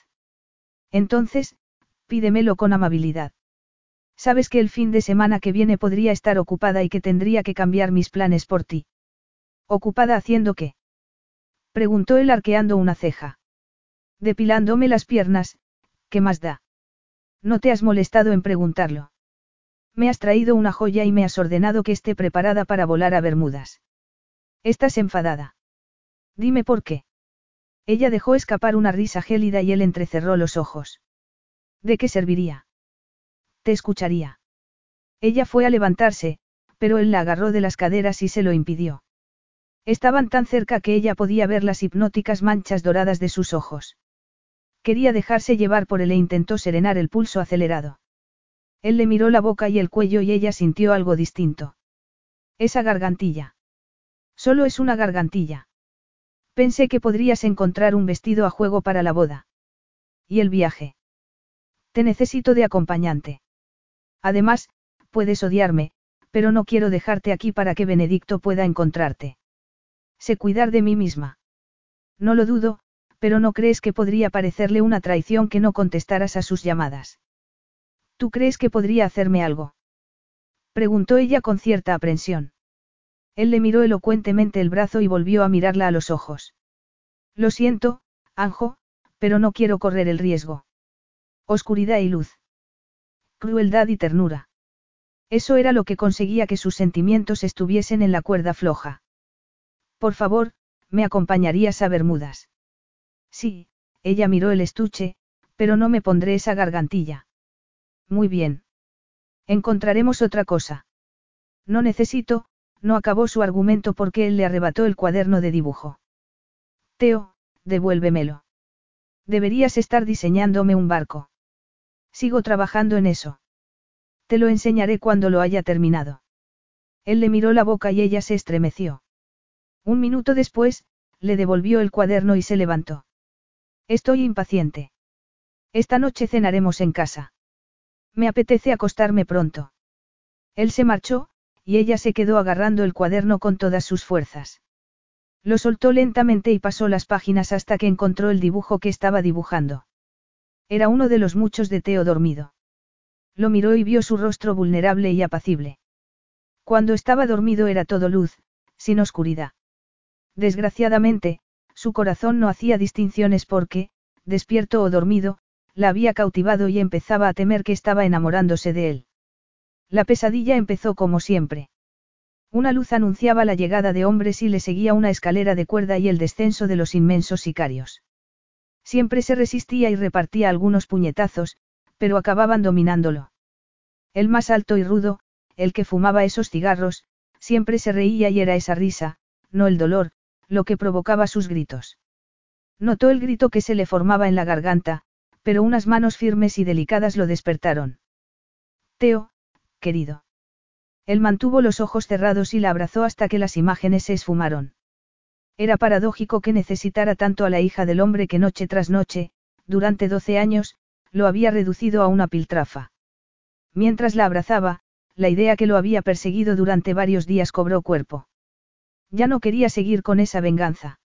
Entonces, pídemelo con amabilidad. Sabes que el fin de semana que viene podría estar ocupada y que tendría que cambiar mis planes por ti. ¿Ocupada haciendo qué? Preguntó él arqueando una ceja. Depilándome las piernas, ¿qué más da? No te has molestado en preguntarlo. Me has traído una joya y me has ordenado que esté preparada para volar a Bermudas. Estás enfadada. Dime por qué. Ella dejó escapar una risa gélida y él entrecerró los ojos. ¿De qué serviría? Te escucharía. Ella fue a levantarse, pero él la agarró de las caderas y se lo impidió. Estaban tan cerca que ella podía ver las hipnóticas manchas doradas de sus ojos. Quería dejarse llevar por él e intentó serenar el pulso acelerado. Él le miró la boca y el cuello y ella sintió algo distinto. Esa gargantilla. Solo es una gargantilla. Pensé que podrías encontrar un vestido a juego para la boda. ¿Y el viaje? Te necesito de acompañante. Además, puedes odiarme, pero no quiero dejarte aquí para que Benedicto pueda encontrarte. Sé cuidar de mí misma. No lo dudo, pero no crees que podría parecerle una traición que no contestaras a sus llamadas. ¿Tú crees que podría hacerme algo? Preguntó ella con cierta aprensión. Él le miró elocuentemente el brazo y volvió a mirarla a los ojos. Lo siento, Anjo, pero no quiero correr el riesgo. Oscuridad y luz. Crueldad y ternura. Eso era lo que conseguía que sus sentimientos estuviesen en la cuerda floja. Por favor, ¿me acompañarías a Bermudas? Sí, ella miró el estuche, pero no me pondré esa gargantilla. Muy bien. Encontraremos otra cosa. No necesito, no acabó su argumento porque él le arrebató el cuaderno de dibujo. Teo, devuélvemelo. Deberías estar diseñándome un barco. Sigo trabajando en eso. Te lo enseñaré cuando lo haya terminado. Él le miró la boca y ella se estremeció. Un minuto después, le devolvió el cuaderno y se levantó. Estoy impaciente. Esta noche cenaremos en casa. Me apetece acostarme pronto. Él se marchó, y ella se quedó agarrando el cuaderno con todas sus fuerzas. Lo soltó lentamente y pasó las páginas hasta que encontró el dibujo que estaba dibujando. Era uno de los muchos de Teo dormido. Lo miró y vio su rostro vulnerable y apacible. Cuando estaba dormido era todo luz, sin oscuridad. Desgraciadamente, su corazón no hacía distinciones porque, despierto o dormido, la había cautivado y empezaba a temer que estaba enamorándose de él. La pesadilla empezó como siempre. Una luz anunciaba la llegada de hombres y le seguía una escalera de cuerda y el descenso de los inmensos sicarios. Siempre se resistía y repartía algunos puñetazos, pero acababan dominándolo. El más alto y rudo, el que fumaba esos cigarros, siempre se reía y era esa risa, no el dolor, lo que provocaba sus gritos. Notó el grito que se le formaba en la garganta, pero unas manos firmes y delicadas lo despertaron. Teo, querido. Él mantuvo los ojos cerrados y la abrazó hasta que las imágenes se esfumaron. Era paradójico que necesitara tanto a la hija del hombre que noche tras noche, durante doce años, lo había reducido a una piltrafa. Mientras la abrazaba, la idea que lo había perseguido durante varios días cobró cuerpo. Ya no quería seguir con esa venganza.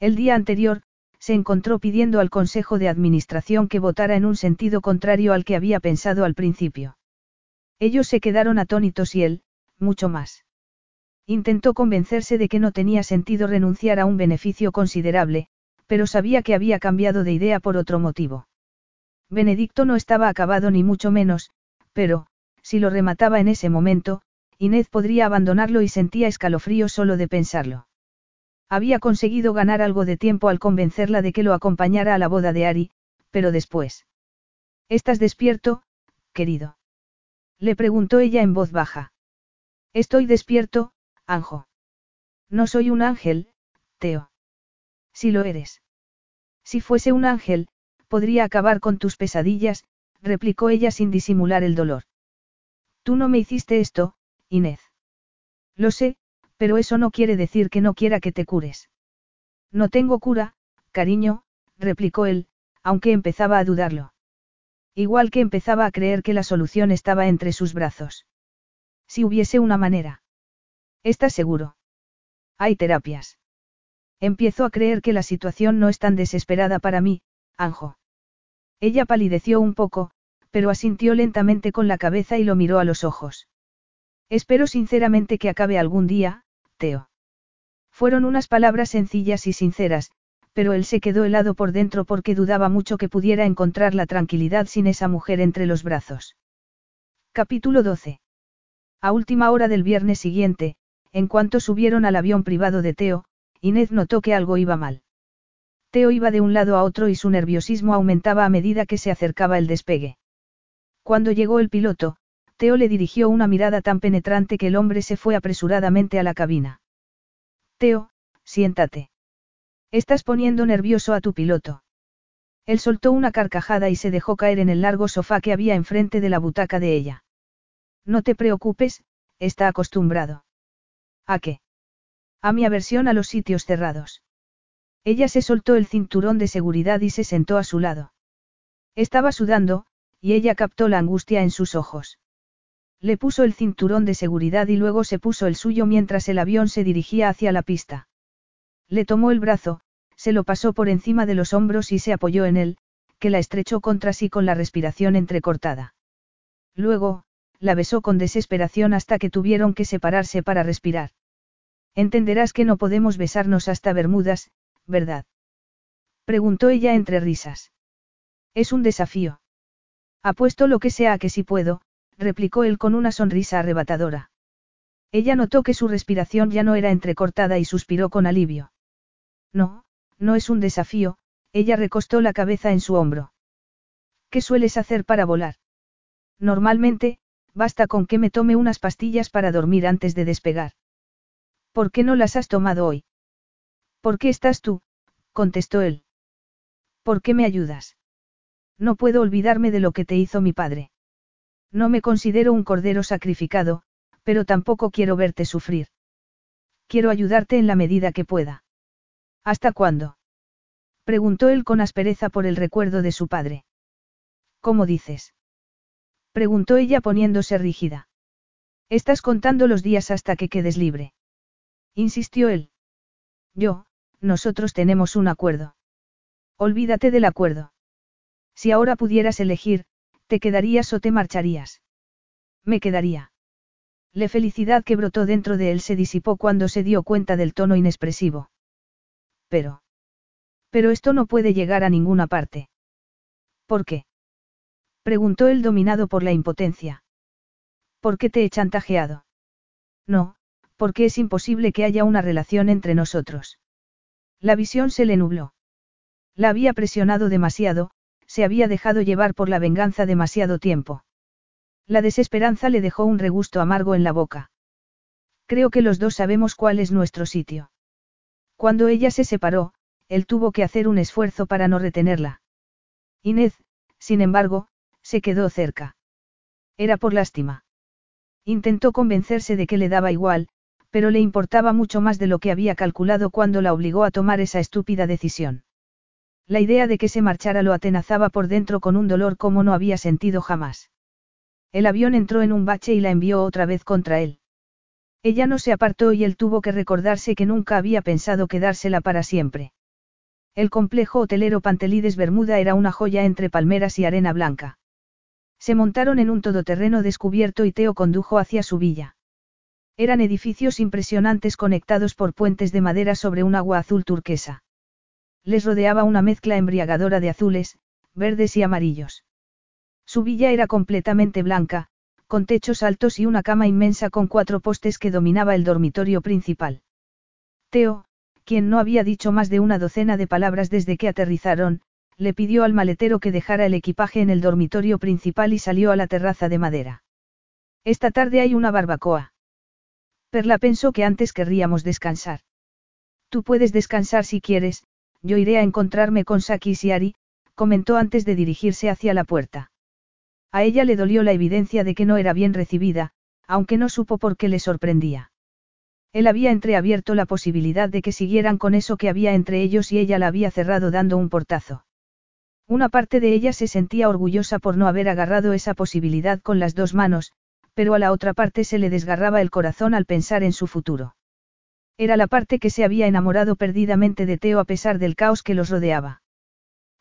El día anterior, se encontró pidiendo al Consejo de Administración que votara en un sentido contrario al que había pensado al principio. Ellos se quedaron atónitos y él, mucho más. Intentó convencerse de que no tenía sentido renunciar a un beneficio considerable, pero sabía que había cambiado de idea por otro motivo. Benedicto no estaba acabado ni mucho menos, pero, si lo remataba en ese momento, Inés podría abandonarlo y sentía escalofrío solo de pensarlo. Había conseguido ganar algo de tiempo al convencerla de que lo acompañara a la boda de Ari, pero después. ¿Estás despierto, querido? Le preguntó ella en voz baja. Estoy despierto, Anjo. No soy un ángel, Teo. Si lo eres. Si fuese un ángel, podría acabar con tus pesadillas, replicó ella sin disimular el dolor. Tú no me hiciste esto, Inés. Lo sé, pero eso no quiere decir que no quiera que te cures. No tengo cura, cariño, replicó él, aunque empezaba a dudarlo. Igual que empezaba a creer que la solución estaba entre sus brazos. Si hubiese una manera. ¿Estás seguro? Hay terapias. Empiezo a creer que la situación no es tan desesperada para mí, Anjo. Ella palideció un poco, pero asintió lentamente con la cabeza y lo miró a los ojos. Espero sinceramente que acabe algún día, Teo. Fueron unas palabras sencillas y sinceras, pero él se quedó helado por dentro porque dudaba mucho que pudiera encontrar la tranquilidad sin esa mujer entre los brazos. Capítulo 12. A última hora del viernes siguiente, en cuanto subieron al avión privado de Teo, Inés notó que algo iba mal. Teo iba de un lado a otro y su nerviosismo aumentaba a medida que se acercaba el despegue. Cuando llegó el piloto, Teo le dirigió una mirada tan penetrante que el hombre se fue apresuradamente a la cabina. Teo, siéntate. Estás poniendo nervioso a tu piloto. Él soltó una carcajada y se dejó caer en el largo sofá que había enfrente de la butaca de ella. No te preocupes, está acostumbrado. ¿A qué? A mi aversión a los sitios cerrados. Ella se soltó el cinturón de seguridad y se sentó a su lado. Estaba sudando, y ella captó la angustia en sus ojos. Le puso el cinturón de seguridad y luego se puso el suyo mientras el avión se dirigía hacia la pista. Le tomó el brazo, se lo pasó por encima de los hombros y se apoyó en él, que la estrechó contra sí con la respiración entrecortada. Luego, la besó con desesperación hasta que tuvieron que separarse para respirar. Entenderás que no podemos besarnos hasta Bermudas, ¿verdad? Preguntó ella entre risas. Es un desafío. Apuesto lo que sea a que sí puedo, replicó él con una sonrisa arrebatadora. Ella notó que su respiración ya no era entrecortada y suspiró con alivio. No, no es un desafío, ella recostó la cabeza en su hombro. ¿Qué sueles hacer para volar? Normalmente, basta con que me tome unas pastillas para dormir antes de despegar. ¿Por qué no las has tomado hoy? ¿Por qué estás tú? contestó él. ¿Por qué me ayudas? No puedo olvidarme de lo que te hizo mi padre. No me considero un cordero sacrificado, pero tampoco quiero verte sufrir. Quiero ayudarte en la medida que pueda. ¿Hasta cuándo? Preguntó él con aspereza por el recuerdo de su padre. ¿Cómo dices? Preguntó ella poniéndose rígida. Estás contando los días hasta que quedes libre. Insistió él. Yo, nosotros tenemos un acuerdo. Olvídate del acuerdo. Si ahora pudieras elegir, ¿Te quedarías o te marcharías? Me quedaría. La felicidad que brotó dentro de él se disipó cuando se dio cuenta del tono inexpresivo. Pero. Pero esto no puede llegar a ninguna parte. ¿Por qué? Preguntó él dominado por la impotencia. ¿Por qué te he chantajeado? No, porque es imposible que haya una relación entre nosotros. La visión se le nubló. La había presionado demasiado, se había dejado llevar por la venganza demasiado tiempo. La desesperanza le dejó un regusto amargo en la boca. Creo que los dos sabemos cuál es nuestro sitio. Cuando ella se separó, él tuvo que hacer un esfuerzo para no retenerla. Inés, sin embargo, se quedó cerca. Era por lástima. Intentó convencerse de que le daba igual, pero le importaba mucho más de lo que había calculado cuando la obligó a tomar esa estúpida decisión. La idea de que se marchara lo atenazaba por dentro con un dolor como no había sentido jamás. El avión entró en un bache y la envió otra vez contra él. Ella no se apartó y él tuvo que recordarse que nunca había pensado quedársela para siempre. El complejo hotelero Pantelides Bermuda era una joya entre palmeras y arena blanca. Se montaron en un todoterreno descubierto y Teo condujo hacia su villa. Eran edificios impresionantes conectados por puentes de madera sobre un agua azul turquesa les rodeaba una mezcla embriagadora de azules, verdes y amarillos. Su villa era completamente blanca, con techos altos y una cama inmensa con cuatro postes que dominaba el dormitorio principal. Teo, quien no había dicho más de una docena de palabras desde que aterrizaron, le pidió al maletero que dejara el equipaje en el dormitorio principal y salió a la terraza de madera. Esta tarde hay una barbacoa. Perla pensó que antes querríamos descansar. Tú puedes descansar si quieres, yo iré a encontrarme con Saki y Ari, comentó antes de dirigirse hacia la puerta. A ella le dolió la evidencia de que no era bien recibida, aunque no supo por qué le sorprendía. Él había entreabierto la posibilidad de que siguieran con eso que había entre ellos y ella la había cerrado dando un portazo. Una parte de ella se sentía orgullosa por no haber agarrado esa posibilidad con las dos manos, pero a la otra parte se le desgarraba el corazón al pensar en su futuro. Era la parte que se había enamorado perdidamente de Teo a pesar del caos que los rodeaba.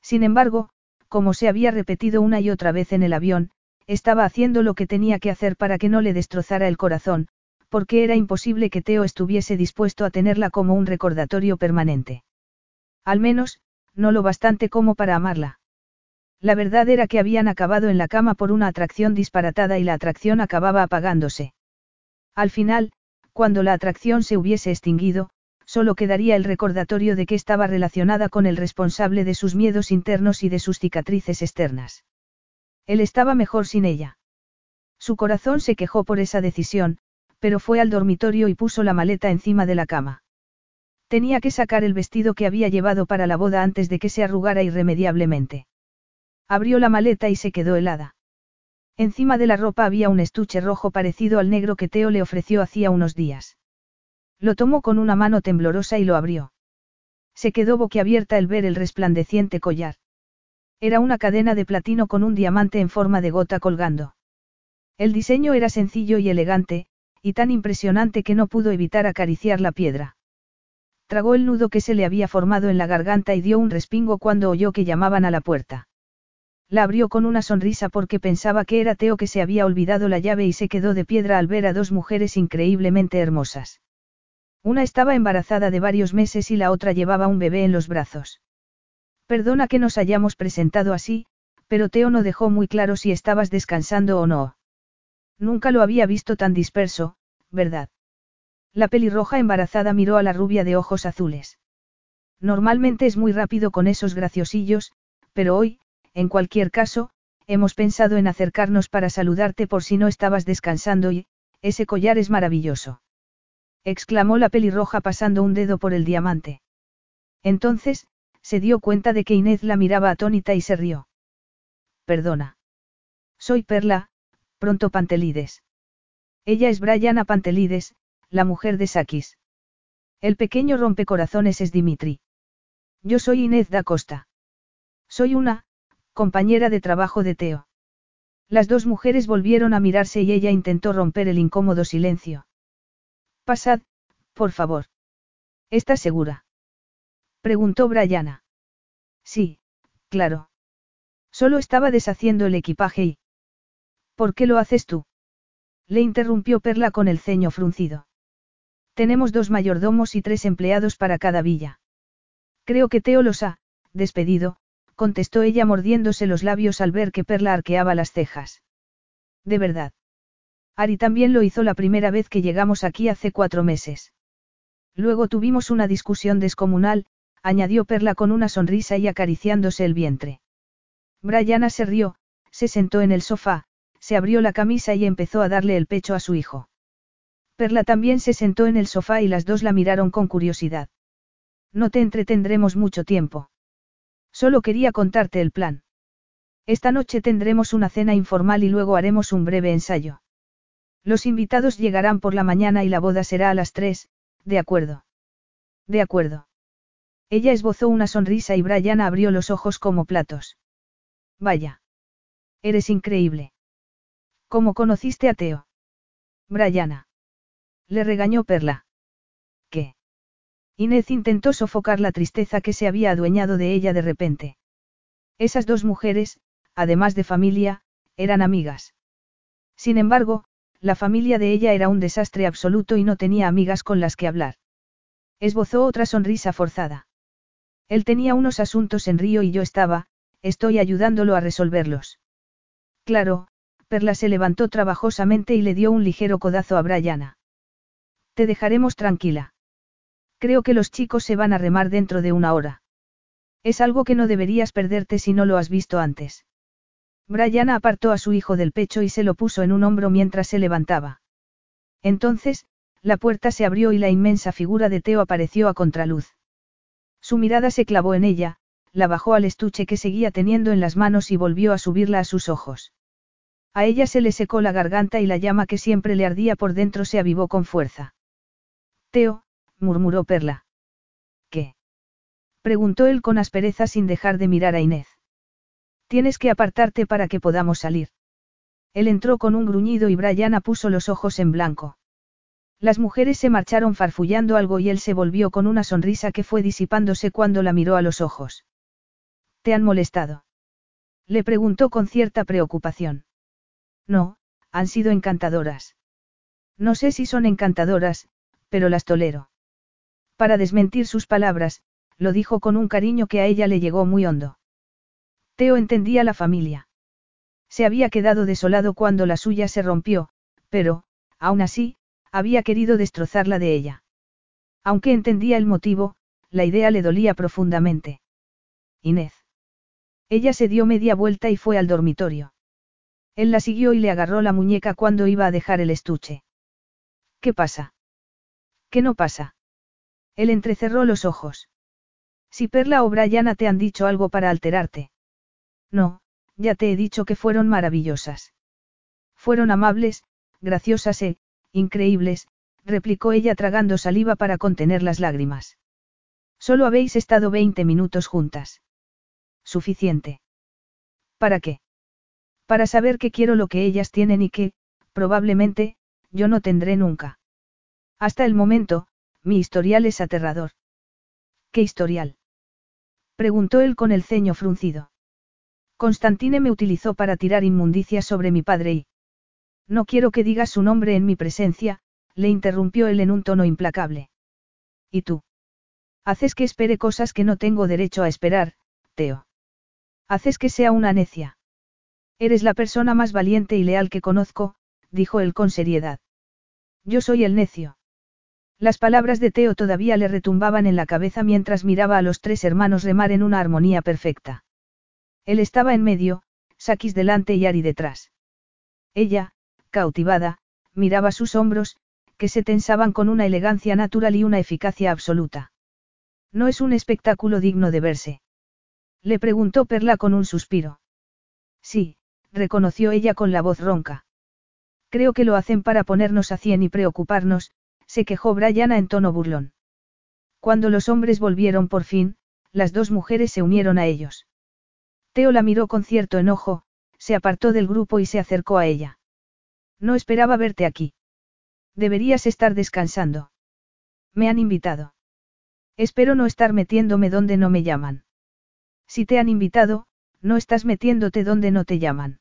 Sin embargo, como se había repetido una y otra vez en el avión, estaba haciendo lo que tenía que hacer para que no le destrozara el corazón, porque era imposible que Teo estuviese dispuesto a tenerla como un recordatorio permanente. Al menos, no lo bastante como para amarla. La verdad era que habían acabado en la cama por una atracción disparatada y la atracción acababa apagándose. Al final, cuando la atracción se hubiese extinguido, solo quedaría el recordatorio de que estaba relacionada con el responsable de sus miedos internos y de sus cicatrices externas. Él estaba mejor sin ella. Su corazón se quejó por esa decisión, pero fue al dormitorio y puso la maleta encima de la cama. Tenía que sacar el vestido que había llevado para la boda antes de que se arrugara irremediablemente. Abrió la maleta y se quedó helada. Encima de la ropa había un estuche rojo parecido al negro que Teo le ofreció hacía unos días. Lo tomó con una mano temblorosa y lo abrió. Se quedó boquiabierta al ver el resplandeciente collar. Era una cadena de platino con un diamante en forma de gota colgando. El diseño era sencillo y elegante, y tan impresionante que no pudo evitar acariciar la piedra. Tragó el nudo que se le había formado en la garganta y dio un respingo cuando oyó que llamaban a la puerta. La abrió con una sonrisa porque pensaba que era Teo que se había olvidado la llave y se quedó de piedra al ver a dos mujeres increíblemente hermosas. Una estaba embarazada de varios meses y la otra llevaba un bebé en los brazos. Perdona que nos hayamos presentado así, pero Teo no dejó muy claro si estabas descansando o no. Nunca lo había visto tan disperso, ¿verdad? La pelirroja embarazada miró a la rubia de ojos azules. Normalmente es muy rápido con esos graciosillos, pero hoy, en cualquier caso, hemos pensado en acercarnos para saludarte por si no estabas descansando y, ese collar es maravilloso. exclamó la pelirroja pasando un dedo por el diamante. Entonces, se dio cuenta de que Inés la miraba atónita y se rió. Perdona. Soy Perla, pronto Pantelides. Ella es Brianna Pantelides, la mujer de Sakis. El pequeño rompecorazones es Dimitri. Yo soy Inés da Costa. Soy una, compañera de trabajo de Teo. Las dos mujeres volvieron a mirarse y ella intentó romper el incómodo silencio. Pasad, por favor. ¿Estás segura? Preguntó Brianna. Sí, claro. Solo estaba deshaciendo el equipaje y... ¿Por qué lo haces tú? Le interrumpió Perla con el ceño fruncido. Tenemos dos mayordomos y tres empleados para cada villa. Creo que Teo los ha, despedido, contestó ella mordiéndose los labios al ver que Perla arqueaba las cejas. De verdad. Ari también lo hizo la primera vez que llegamos aquí hace cuatro meses. Luego tuvimos una discusión descomunal, añadió Perla con una sonrisa y acariciándose el vientre. Brianna se rió, se sentó en el sofá, se abrió la camisa y empezó a darle el pecho a su hijo. Perla también se sentó en el sofá y las dos la miraron con curiosidad. No te entretendremos mucho tiempo. Solo quería contarte el plan. Esta noche tendremos una cena informal y luego haremos un breve ensayo. Los invitados llegarán por la mañana y la boda será a las tres, de acuerdo. De acuerdo. Ella esbozó una sonrisa y Brian abrió los ojos como platos. Vaya. Eres increíble. ¿Cómo conociste a Teo? Brianna. Le regañó Perla. Inés intentó sofocar la tristeza que se había adueñado de ella de repente. Esas dos mujeres, además de familia, eran amigas. Sin embargo, la familia de ella era un desastre absoluto y no tenía amigas con las que hablar. Esbozó otra sonrisa forzada. Él tenía unos asuntos en Río y yo estaba, estoy ayudándolo a resolverlos. Claro, Perla se levantó trabajosamente y le dio un ligero codazo a Brianna. Te dejaremos tranquila. Creo que los chicos se van a remar dentro de una hora. Es algo que no deberías perderte si no lo has visto antes. Brianna apartó a su hijo del pecho y se lo puso en un hombro mientras se levantaba. Entonces, la puerta se abrió y la inmensa figura de Teo apareció a contraluz. Su mirada se clavó en ella, la bajó al estuche que seguía teniendo en las manos y volvió a subirla a sus ojos. A ella se le secó la garganta y la llama que siempre le ardía por dentro se avivó con fuerza. Teo, murmuró Perla. ¿Qué? preguntó él con aspereza sin dejar de mirar a Inés. Tienes que apartarte para que podamos salir. Él entró con un gruñido y Brianna puso los ojos en blanco. Las mujeres se marcharon farfullando algo y él se volvió con una sonrisa que fue disipándose cuando la miró a los ojos. ¿Te han molestado? Le preguntó con cierta preocupación. No, han sido encantadoras. No sé si son encantadoras, pero las tolero. Para desmentir sus palabras, lo dijo con un cariño que a ella le llegó muy hondo. Teo entendía la familia. Se había quedado desolado cuando la suya se rompió, pero, aún así, había querido destrozarla de ella. Aunque entendía el motivo, la idea le dolía profundamente. Inés. Ella se dio media vuelta y fue al dormitorio. Él la siguió y le agarró la muñeca cuando iba a dejar el estuche. ¿Qué pasa? ¿Qué no pasa? Él entrecerró los ojos. Si Perla o Brianna te han dicho algo para alterarte. No, ya te he dicho que fueron maravillosas. Fueron amables, graciosas e, increíbles, replicó ella tragando saliva para contener las lágrimas. Solo habéis estado 20 minutos juntas. Suficiente. ¿Para qué? Para saber que quiero lo que ellas tienen y que, probablemente, yo no tendré nunca. Hasta el momento, mi historial es aterrador. ¿Qué historial? Preguntó él con el ceño fruncido. Constantine me utilizó para tirar inmundicias sobre mi padre y... No quiero que digas su nombre en mi presencia, le interrumpió él en un tono implacable. ¿Y tú? Haces que espere cosas que no tengo derecho a esperar, Teo. Haces que sea una necia. Eres la persona más valiente y leal que conozco, dijo él con seriedad. Yo soy el necio. Las palabras de Teo todavía le retumbaban en la cabeza mientras miraba a los tres hermanos remar en una armonía perfecta. Él estaba en medio, Sakis delante y Ari detrás. Ella, cautivada, miraba sus hombros, que se tensaban con una elegancia natural y una eficacia absoluta. No es un espectáculo digno de verse. Le preguntó Perla con un suspiro. Sí, reconoció ella con la voz ronca. Creo que lo hacen para ponernos a cien y preocuparnos, se quejó Brianna en tono burlón. Cuando los hombres volvieron por fin, las dos mujeres se unieron a ellos. Teo la miró con cierto enojo, se apartó del grupo y se acercó a ella. No esperaba verte aquí. Deberías estar descansando. Me han invitado. Espero no estar metiéndome donde no me llaman. Si te han invitado, no estás metiéndote donde no te llaman.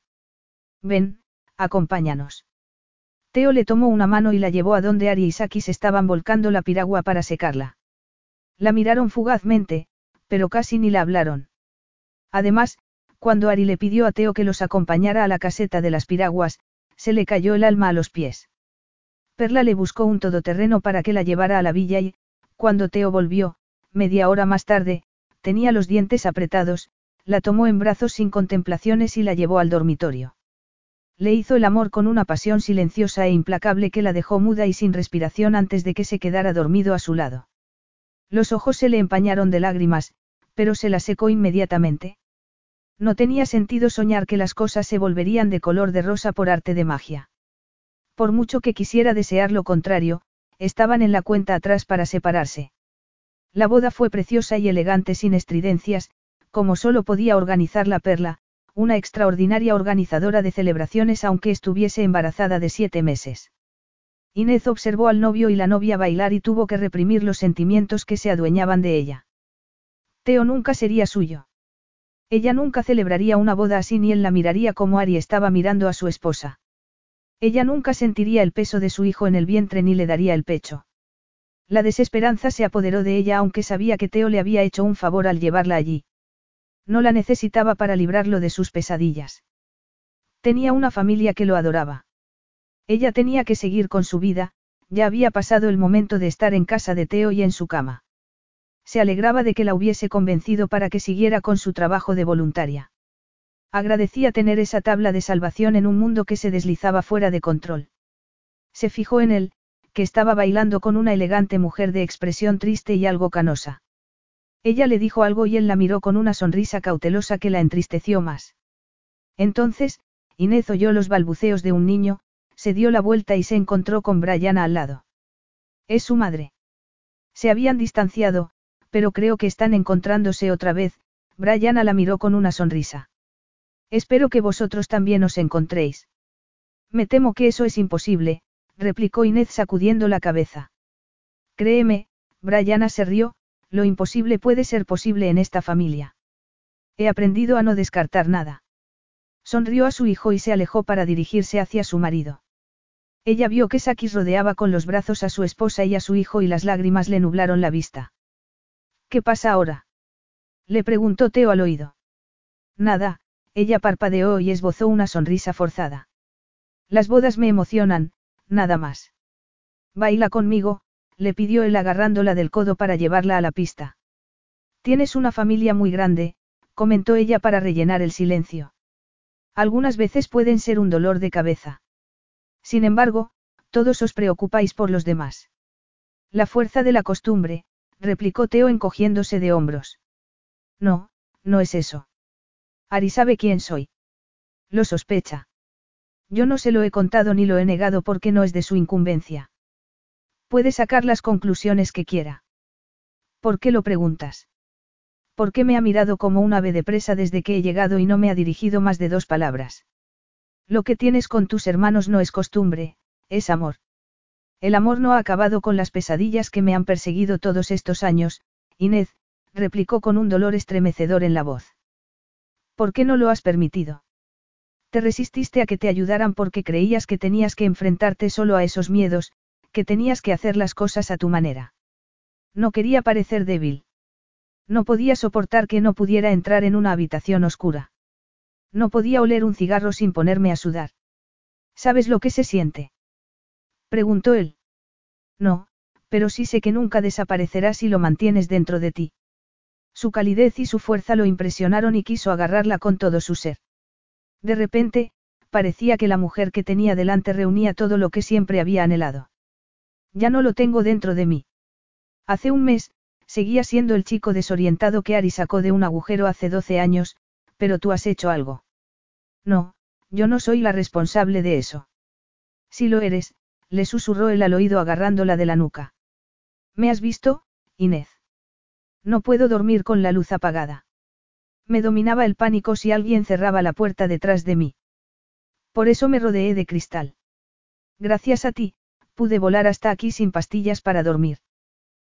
Ven, acompáñanos. Teo le tomó una mano y la llevó a donde Ari y Sakis estaban volcando la piragua para secarla. La miraron fugazmente, pero casi ni la hablaron. Además, cuando Ari le pidió a Teo que los acompañara a la caseta de las piraguas, se le cayó el alma a los pies. Perla le buscó un todoterreno para que la llevara a la villa y, cuando Teo volvió, media hora más tarde, tenía los dientes apretados, la tomó en brazos sin contemplaciones y la llevó al dormitorio. Le hizo el amor con una pasión silenciosa e implacable que la dejó muda y sin respiración antes de que se quedara dormido a su lado. Los ojos se le empañaron de lágrimas, pero se la secó inmediatamente. No tenía sentido soñar que las cosas se volverían de color de rosa por arte de magia. Por mucho que quisiera desear lo contrario, estaban en la cuenta atrás para separarse. La boda fue preciosa y elegante sin estridencias, como solo podía organizar la perla, una extraordinaria organizadora de celebraciones aunque estuviese embarazada de siete meses. Inés observó al novio y la novia bailar y tuvo que reprimir los sentimientos que se adueñaban de ella. Teo nunca sería suyo. Ella nunca celebraría una boda así ni él la miraría como Ari estaba mirando a su esposa. Ella nunca sentiría el peso de su hijo en el vientre ni le daría el pecho. La desesperanza se apoderó de ella aunque sabía que Teo le había hecho un favor al llevarla allí. No la necesitaba para librarlo de sus pesadillas. Tenía una familia que lo adoraba. Ella tenía que seguir con su vida, ya había pasado el momento de estar en casa de Teo y en su cama. Se alegraba de que la hubiese convencido para que siguiera con su trabajo de voluntaria. Agradecía tener esa tabla de salvación en un mundo que se deslizaba fuera de control. Se fijó en él, que estaba bailando con una elegante mujer de expresión triste y algo canosa. Ella le dijo algo y él la miró con una sonrisa cautelosa que la entristeció más. Entonces, Inés oyó los balbuceos de un niño, se dio la vuelta y se encontró con Brianna al lado. Es su madre. Se habían distanciado, pero creo que están encontrándose otra vez, Brianna la miró con una sonrisa. Espero que vosotros también os encontréis. Me temo que eso es imposible, replicó Inés sacudiendo la cabeza. Créeme, Brianna se rió, lo imposible puede ser posible en esta familia. He aprendido a no descartar nada. Sonrió a su hijo y se alejó para dirigirse hacia su marido. Ella vio que Sakis rodeaba con los brazos a su esposa y a su hijo y las lágrimas le nublaron la vista. ¿Qué pasa ahora? Le preguntó Teo al oído. Nada, ella parpadeó y esbozó una sonrisa forzada. Las bodas me emocionan, nada más. Baila conmigo, le pidió él agarrándola del codo para llevarla a la pista. Tienes una familia muy grande, comentó ella para rellenar el silencio. Algunas veces pueden ser un dolor de cabeza. Sin embargo, todos os preocupáis por los demás. La fuerza de la costumbre, replicó Teo encogiéndose de hombros. No, no es eso. Ari sabe quién soy. Lo sospecha. Yo no se lo he contado ni lo he negado porque no es de su incumbencia. Puede sacar las conclusiones que quiera. ¿Por qué lo preguntas? ¿Por qué me ha mirado como un ave de presa desde que he llegado y no me ha dirigido más de dos palabras? Lo que tienes con tus hermanos no es costumbre, es amor. El amor no ha acabado con las pesadillas que me han perseguido todos estos años, Inés, replicó con un dolor estremecedor en la voz. ¿Por qué no lo has permitido? Te resististe a que te ayudaran porque creías que tenías que enfrentarte solo a esos miedos, que tenías que hacer las cosas a tu manera. No quería parecer débil. No podía soportar que no pudiera entrar en una habitación oscura. No podía oler un cigarro sin ponerme a sudar. ¿Sabes lo que se siente? Preguntó él. No, pero sí sé que nunca desaparecerás si lo mantienes dentro de ti. Su calidez y su fuerza lo impresionaron y quiso agarrarla con todo su ser. De repente, parecía que la mujer que tenía delante reunía todo lo que siempre había anhelado. Ya no lo tengo dentro de mí. Hace un mes, seguía siendo el chico desorientado que Ari sacó de un agujero hace 12 años, pero tú has hecho algo. No, yo no soy la responsable de eso. Si lo eres, le susurró él al oído agarrándola de la nuca. ¿Me has visto, Inés? No puedo dormir con la luz apagada. Me dominaba el pánico si alguien cerraba la puerta detrás de mí. Por eso me rodeé de cristal. Gracias a ti, pude volar hasta aquí sin pastillas para dormir.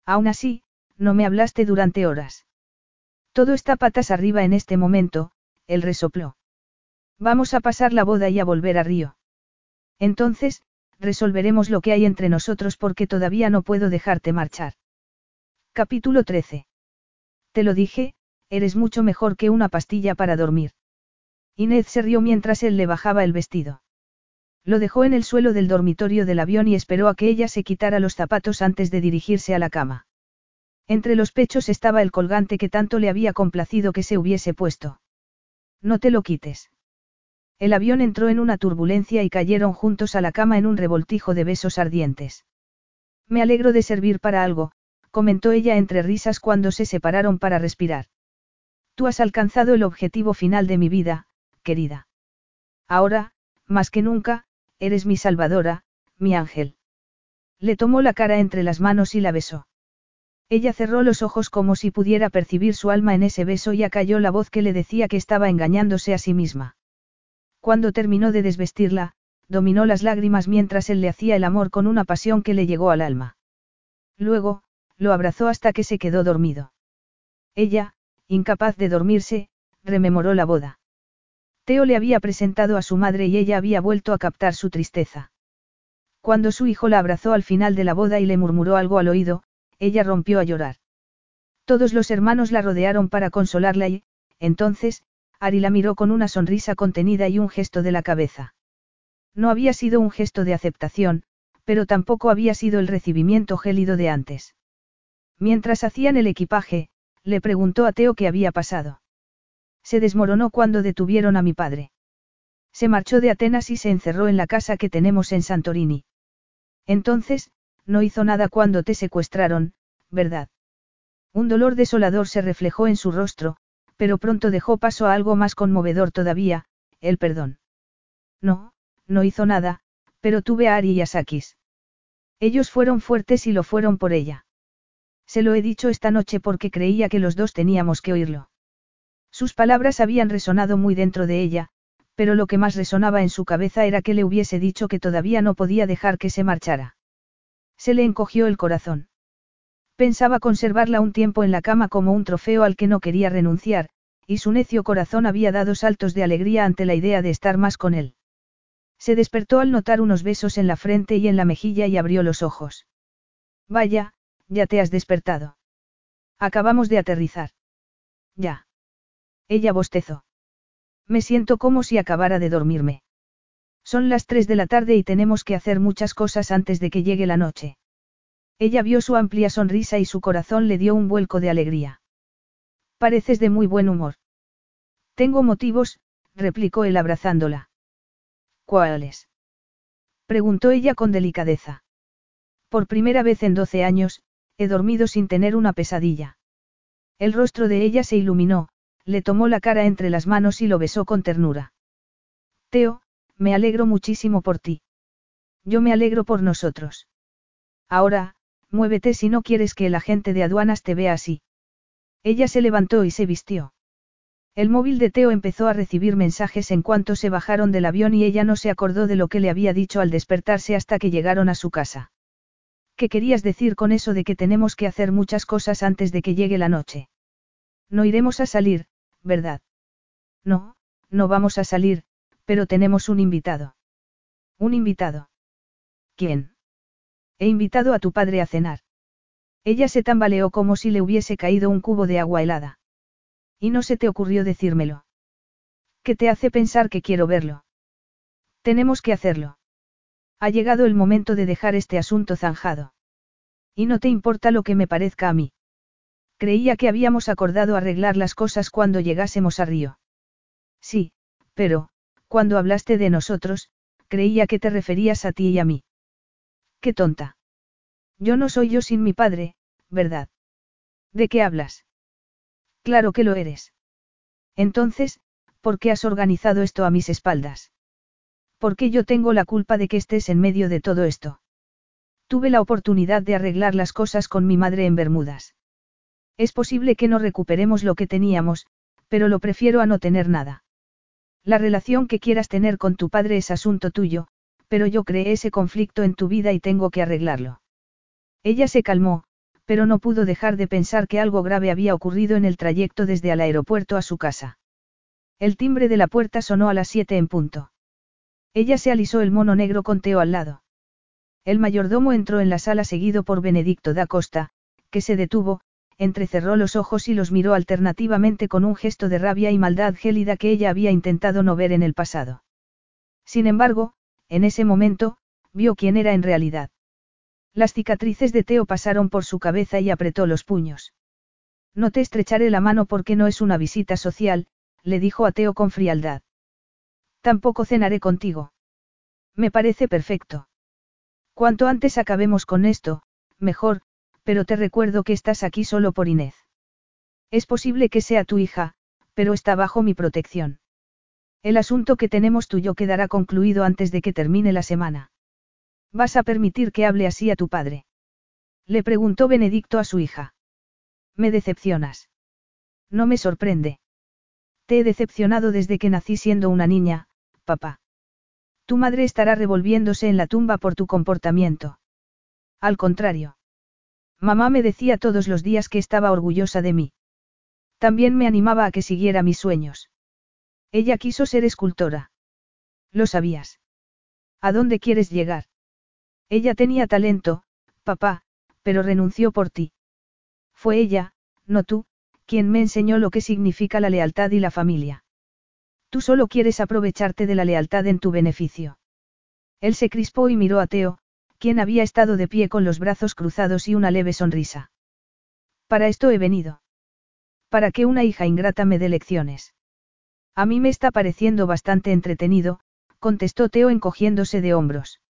Aún así, no me hablaste durante horas. Todo está patas arriba en este momento, él resopló. Vamos a pasar la boda y a volver a Río. Entonces, resolveremos lo que hay entre nosotros porque todavía no puedo dejarte marchar. Capítulo 13. Te lo dije, eres mucho mejor que una pastilla para dormir. Inés se rió mientras él le bajaba el vestido. Lo dejó en el suelo del dormitorio del avión y esperó a que ella se quitara los zapatos antes de dirigirse a la cama. Entre los pechos estaba el colgante que tanto le había complacido que se hubiese puesto. No te lo quites. El avión entró en una turbulencia y cayeron juntos a la cama en un revoltijo de besos ardientes. Me alegro de servir para algo, comentó ella entre risas cuando se separaron para respirar. Tú has alcanzado el objetivo final de mi vida, querida. Ahora, más que nunca, eres mi salvadora, mi ángel. Le tomó la cara entre las manos y la besó. Ella cerró los ojos como si pudiera percibir su alma en ese beso y acalló la voz que le decía que estaba engañándose a sí misma. Cuando terminó de desvestirla, dominó las lágrimas mientras él le hacía el amor con una pasión que le llegó al alma. Luego, lo abrazó hasta que se quedó dormido. Ella, incapaz de dormirse, rememoró la boda. Teo le había presentado a su madre y ella había vuelto a captar su tristeza. Cuando su hijo la abrazó al final de la boda y le murmuró algo al oído, ella rompió a llorar. Todos los hermanos la rodearon para consolarla y, entonces, Ari la miró con una sonrisa contenida y un gesto de la cabeza. No había sido un gesto de aceptación, pero tampoco había sido el recibimiento gélido de antes. Mientras hacían el equipaje, le preguntó a Teo qué había pasado. Se desmoronó cuando detuvieron a mi padre. Se marchó de Atenas y se encerró en la casa que tenemos en Santorini. Entonces, no hizo nada cuando te secuestraron, ¿verdad? Un dolor desolador se reflejó en su rostro, pero pronto dejó paso a algo más conmovedor todavía, el perdón. No, no hizo nada, pero tuve a Ari y a Sakis. Ellos fueron fuertes y lo fueron por ella. Se lo he dicho esta noche porque creía que los dos teníamos que oírlo. Sus palabras habían resonado muy dentro de ella, pero lo que más resonaba en su cabeza era que le hubiese dicho que todavía no podía dejar que se marchara. Se le encogió el corazón. Pensaba conservarla un tiempo en la cama como un trofeo al que no quería renunciar, y su necio corazón había dado saltos de alegría ante la idea de estar más con él. Se despertó al notar unos besos en la frente y en la mejilla y abrió los ojos. Vaya, ya te has despertado. Acabamos de aterrizar. Ya. Ella bostezó. Me siento como si acabara de dormirme. Son las tres de la tarde y tenemos que hacer muchas cosas antes de que llegue la noche. Ella vio su amplia sonrisa y su corazón le dio un vuelco de alegría. Pareces de muy buen humor. Tengo motivos, replicó él abrazándola. ¿Cuáles? preguntó ella con delicadeza. Por primera vez en doce años, he dormido sin tener una pesadilla. El rostro de ella se iluminó, le tomó la cara entre las manos y lo besó con ternura. Teo, me alegro muchísimo por ti. Yo me alegro por nosotros. Ahora, muévete si no quieres que el agente de aduanas te vea así. Ella se levantó y se vistió. El móvil de Teo empezó a recibir mensajes en cuanto se bajaron del avión y ella no se acordó de lo que le había dicho al despertarse hasta que llegaron a su casa. ¿Qué querías decir con eso de que tenemos que hacer muchas cosas antes de que llegue la noche? No iremos a salir, ¿verdad? No, no vamos a salir, pero tenemos un invitado. ¿Un invitado? ¿Quién? He invitado a tu padre a cenar. Ella se tambaleó como si le hubiese caído un cubo de agua helada. Y no se te ocurrió decírmelo. ¿Qué te hace pensar que quiero verlo? Tenemos que hacerlo. Ha llegado el momento de dejar este asunto zanjado. Y no te importa lo que me parezca a mí. Creía que habíamos acordado arreglar las cosas cuando llegásemos a Río. Sí, pero, cuando hablaste de nosotros, creía que te referías a ti y a mí. Qué tonta. Yo no soy yo sin mi padre, ¿verdad? ¿De qué hablas? Claro que lo eres. Entonces, ¿por qué has organizado esto a mis espaldas? ¿Por qué yo tengo la culpa de que estés en medio de todo esto? Tuve la oportunidad de arreglar las cosas con mi madre en Bermudas. Es posible que no recuperemos lo que teníamos, pero lo prefiero a no tener nada. La relación que quieras tener con tu padre es asunto tuyo, pero yo creé ese conflicto en tu vida y tengo que arreglarlo. Ella se calmó, pero no pudo dejar de pensar que algo grave había ocurrido en el trayecto desde el aeropuerto a su casa. El timbre de la puerta sonó a las siete en punto. Ella se alisó el mono negro con Teo al lado. El mayordomo entró en la sala seguido por Benedicto da Costa, que se detuvo, entrecerró los ojos y los miró alternativamente con un gesto de rabia y maldad gélida que ella había intentado no ver en el pasado. Sin embargo, en ese momento, vio quién era en realidad. Las cicatrices de Teo pasaron por su cabeza y apretó los puños. No te estrecharé la mano porque no es una visita social, le dijo a Teo con frialdad. Tampoco cenaré contigo. Me parece perfecto. Cuanto antes acabemos con esto, mejor, pero te recuerdo que estás aquí solo por Inés. Es posible que sea tu hija, pero está bajo mi protección. El asunto que tenemos tuyo quedará concluido antes de que termine la semana. ¿Vas a permitir que hable así a tu padre? Le preguntó Benedicto a su hija. Me decepcionas. No me sorprende. Te he decepcionado desde que nací siendo una niña, papá. Tu madre estará revolviéndose en la tumba por tu comportamiento. Al contrario. Mamá me decía todos los días que estaba orgullosa de mí. También me animaba a que siguiera mis sueños. Ella quiso ser escultora. Lo sabías. ¿A dónde quieres llegar? Ella tenía talento, papá, pero renunció por ti. Fue ella, no tú, quien me enseñó lo que significa la lealtad y la familia. Tú solo quieres aprovecharte de la lealtad en tu beneficio. Él se crispó y miró a Teo, quien había estado de pie con los brazos cruzados y una leve sonrisa. Para esto he venido. Para que una hija ingrata me dé lecciones. A mí me está pareciendo bastante entretenido, contestó Teo encogiéndose de hombros.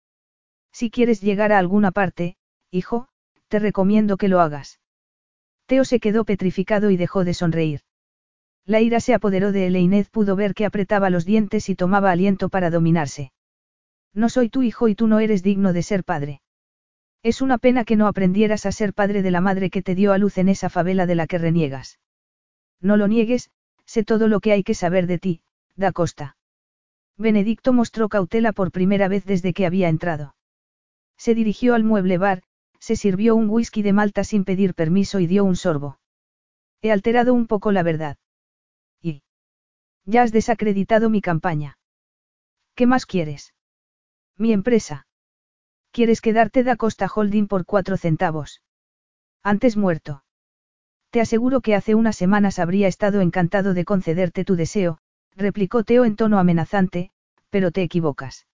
Si quieres llegar a alguna parte, hijo, te recomiendo que lo hagas. Teo se quedó petrificado y dejó de sonreír. La ira se apoderó de él e Inés pudo ver que apretaba los dientes y tomaba aliento para dominarse. No soy tu hijo y tú no eres digno de ser padre. Es una pena que no aprendieras a ser padre de la madre que te dio a luz en esa favela de la que reniegas. No lo niegues, sé todo lo que hay que saber de ti, da costa. Benedicto mostró cautela por primera vez desde que había entrado. Se dirigió al mueble bar, se sirvió un whisky de Malta sin pedir permiso y dio un sorbo. He alterado un poco la verdad. Y. Ya has desacreditado mi campaña. ¿Qué más quieres? Mi empresa. ¿Quieres quedarte da Costa Holding por cuatro centavos? Antes muerto. Te aseguro que hace unas semanas habría estado encantado de concederte tu deseo, replicó Teo en tono amenazante, pero te equivocas.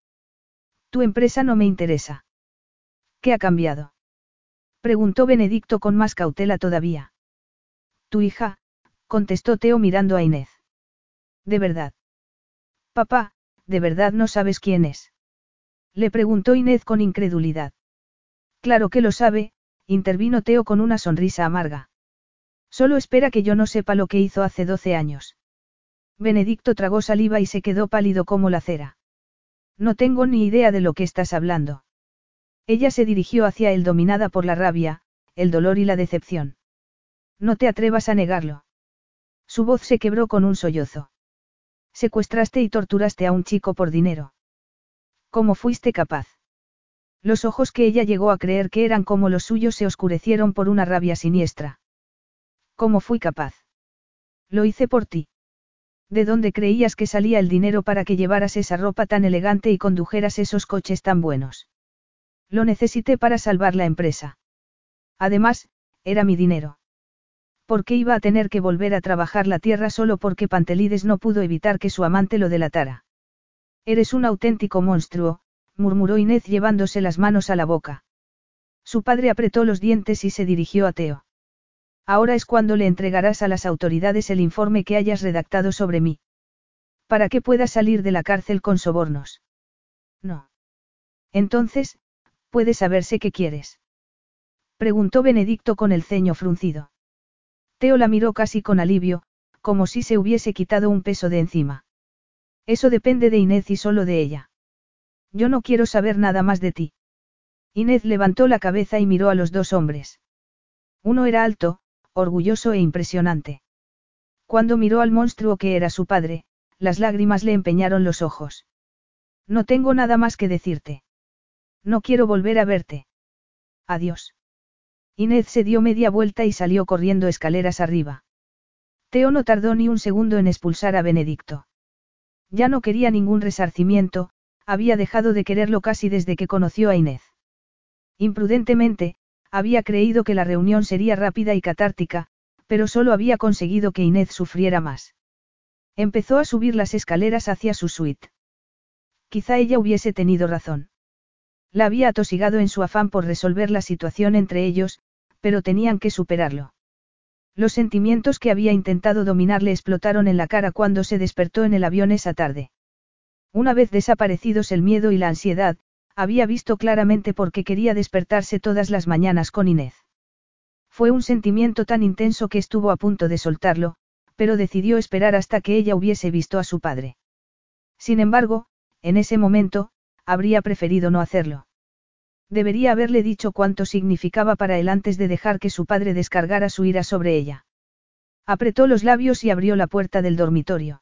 Tu empresa no me interesa. ¿Qué ha cambiado? Preguntó Benedicto con más cautela todavía. Tu hija, contestó Teo mirando a Inés. ¿De verdad? Papá, ¿de verdad no sabes quién es? Le preguntó Inés con incredulidad. Claro que lo sabe, intervino Teo con una sonrisa amarga. Solo espera que yo no sepa lo que hizo hace doce años. Benedicto tragó saliva y se quedó pálido como la cera. No tengo ni idea de lo que estás hablando. Ella se dirigió hacia él dominada por la rabia, el dolor y la decepción. No te atrevas a negarlo. Su voz se quebró con un sollozo. Secuestraste y torturaste a un chico por dinero. ¿Cómo fuiste capaz? Los ojos que ella llegó a creer que eran como los suyos se oscurecieron por una rabia siniestra. ¿Cómo fui capaz? Lo hice por ti. ¿De dónde creías que salía el dinero para que llevaras esa ropa tan elegante y condujeras esos coches tan buenos? Lo necesité para salvar la empresa. Además, era mi dinero. ¿Por qué iba a tener que volver a trabajar la tierra solo porque Pantelides no pudo evitar que su amante lo delatara? Eres un auténtico monstruo, murmuró Inés llevándose las manos a la boca. Su padre apretó los dientes y se dirigió a Teo. Ahora es cuando le entregarás a las autoridades el informe que hayas redactado sobre mí. Para que pueda salir de la cárcel con sobornos. No. Entonces, puede saberse qué quieres. Preguntó Benedicto con el ceño fruncido. Teo la miró casi con alivio, como si se hubiese quitado un peso de encima. Eso depende de Inés y solo de ella. Yo no quiero saber nada más de ti. Inés levantó la cabeza y miró a los dos hombres. Uno era alto, orgulloso e impresionante. Cuando miró al monstruo que era su padre, las lágrimas le empeñaron los ojos. No tengo nada más que decirte. No quiero volver a verte. Adiós. Inés se dio media vuelta y salió corriendo escaleras arriba. Teo no tardó ni un segundo en expulsar a Benedicto. Ya no quería ningún resarcimiento, había dejado de quererlo casi desde que conoció a Inés. Imprudentemente, había creído que la reunión sería rápida y catártica, pero solo había conseguido que Inés sufriera más. Empezó a subir las escaleras hacia su suite. Quizá ella hubiese tenido razón. La había atosigado en su afán por resolver la situación entre ellos, pero tenían que superarlo. Los sentimientos que había intentado dominar le explotaron en la cara cuando se despertó en el avión esa tarde. Una vez desaparecidos el miedo y la ansiedad, había visto claramente por qué quería despertarse todas las mañanas con Inés. Fue un sentimiento tan intenso que estuvo a punto de soltarlo, pero decidió esperar hasta que ella hubiese visto a su padre. Sin embargo, en ese momento, habría preferido no hacerlo. Debería haberle dicho cuánto significaba para él antes de dejar que su padre descargara su ira sobre ella. Apretó los labios y abrió la puerta del dormitorio.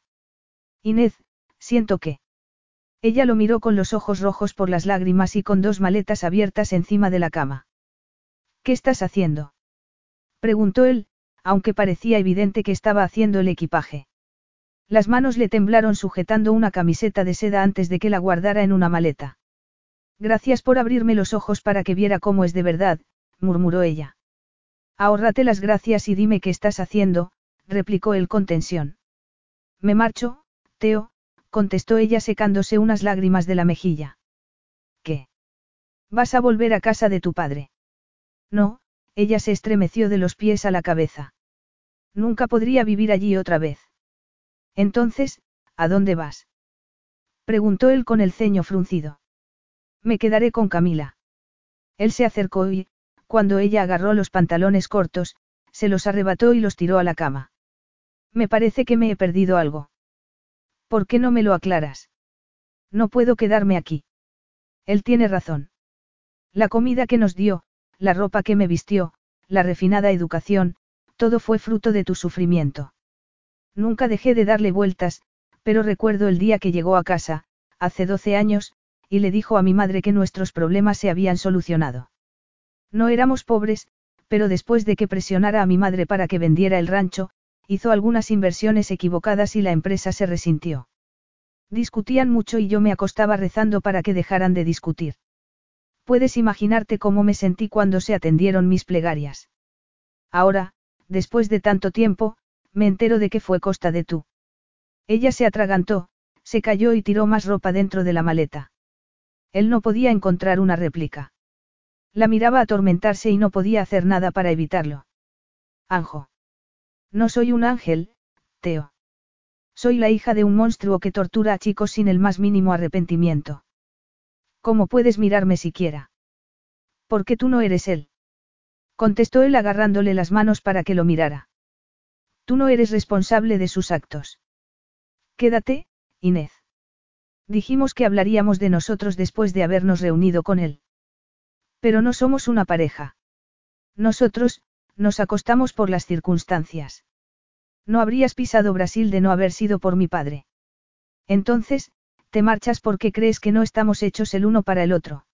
Inés, siento que. Ella lo miró con los ojos rojos por las lágrimas y con dos maletas abiertas encima de la cama. ¿Qué estás haciendo? preguntó él, aunque parecía evidente que estaba haciendo el equipaje. Las manos le temblaron sujetando una camiseta de seda antes de que la guardara en una maleta. Gracias por abrirme los ojos para que viera cómo es de verdad, murmuró ella. Ahórrate las gracias y dime qué estás haciendo, replicó él con tensión. Me marcho, Teo, contestó ella secándose unas lágrimas de la mejilla. ¿Qué? ¿Vas a volver a casa de tu padre? No, ella se estremeció de los pies a la cabeza. Nunca podría vivir allí otra vez. Entonces, ¿a dónde vas? preguntó él con el ceño fruncido. Me quedaré con Camila. Él se acercó y, cuando ella agarró los pantalones cortos, se los arrebató y los tiró a la cama. Me parece que me he perdido algo. ¿Por qué no me lo aclaras? No puedo quedarme aquí. Él tiene razón. La comida que nos dio, la ropa que me vistió, la refinada educación, todo fue fruto de tu sufrimiento. Nunca dejé de darle vueltas, pero recuerdo el día que llegó a casa, hace 12 años, y le dijo a mi madre que nuestros problemas se habían solucionado. No éramos pobres, pero después de que presionara a mi madre para que vendiera el rancho, hizo algunas inversiones equivocadas y la empresa se resintió. Discutían mucho y yo me acostaba rezando para que dejaran de discutir. Puedes imaginarte cómo me sentí cuando se atendieron mis plegarias. Ahora, después de tanto tiempo, me entero de que fue costa de tú. Ella se atragantó, se cayó y tiró más ropa dentro de la maleta. Él no podía encontrar una réplica. La miraba atormentarse y no podía hacer nada para evitarlo. Anjo. No soy un ángel, Teo. Soy la hija de un monstruo que tortura a chicos sin el más mínimo arrepentimiento. ¿Cómo puedes mirarme siquiera? Porque tú no eres él. Contestó él agarrándole las manos para que lo mirara. Tú no eres responsable de sus actos. Quédate, Inés. Dijimos que hablaríamos de nosotros después de habernos reunido con él. Pero no somos una pareja. Nosotros, nos acostamos por las circunstancias. No habrías pisado Brasil de no haber sido por mi padre. Entonces, te marchas porque crees que no estamos hechos el uno para el otro.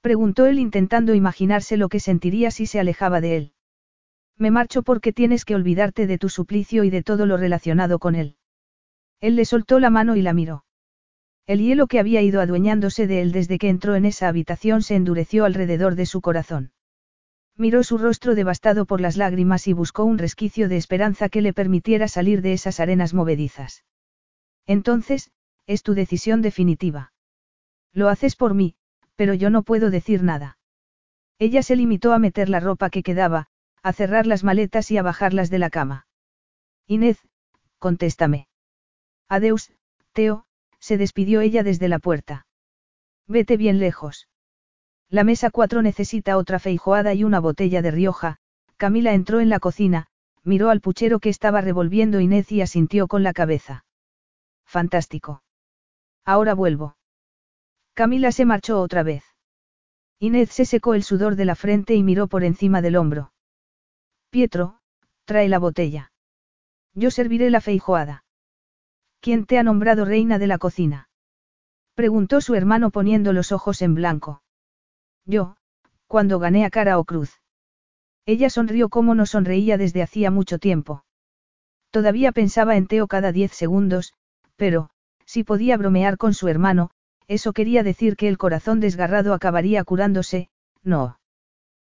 Preguntó él intentando imaginarse lo que sentiría si se alejaba de él. Me marcho porque tienes que olvidarte de tu suplicio y de todo lo relacionado con él. Él le soltó la mano y la miró. El hielo que había ido adueñándose de él desde que entró en esa habitación se endureció alrededor de su corazón. Miró su rostro devastado por las lágrimas y buscó un resquicio de esperanza que le permitiera salir de esas arenas movedizas. Entonces, es tu decisión definitiva. Lo haces por mí, pero yo no puedo decir nada. Ella se limitó a meter la ropa que quedaba, a cerrar las maletas y a bajarlas de la cama. Inés, contéstame. Adeus, Teo, se despidió ella desde la puerta. Vete bien lejos. La mesa 4 necesita otra feijoada y una botella de Rioja. Camila entró en la cocina, miró al puchero que estaba revolviendo Inés y asintió con la cabeza. Fantástico. Ahora vuelvo. Camila se marchó otra vez. Inés se secó el sudor de la frente y miró por encima del hombro. Pietro, trae la botella. Yo serviré la feijoada. ¿Quién te ha nombrado reina de la cocina? Preguntó su hermano poniendo los ojos en blanco. Yo, cuando gané a cara o cruz. Ella sonrió como no sonreía desde hacía mucho tiempo. Todavía pensaba en Teo cada diez segundos, pero, si podía bromear con su hermano, eso quería decir que el corazón desgarrado acabaría curándose, no.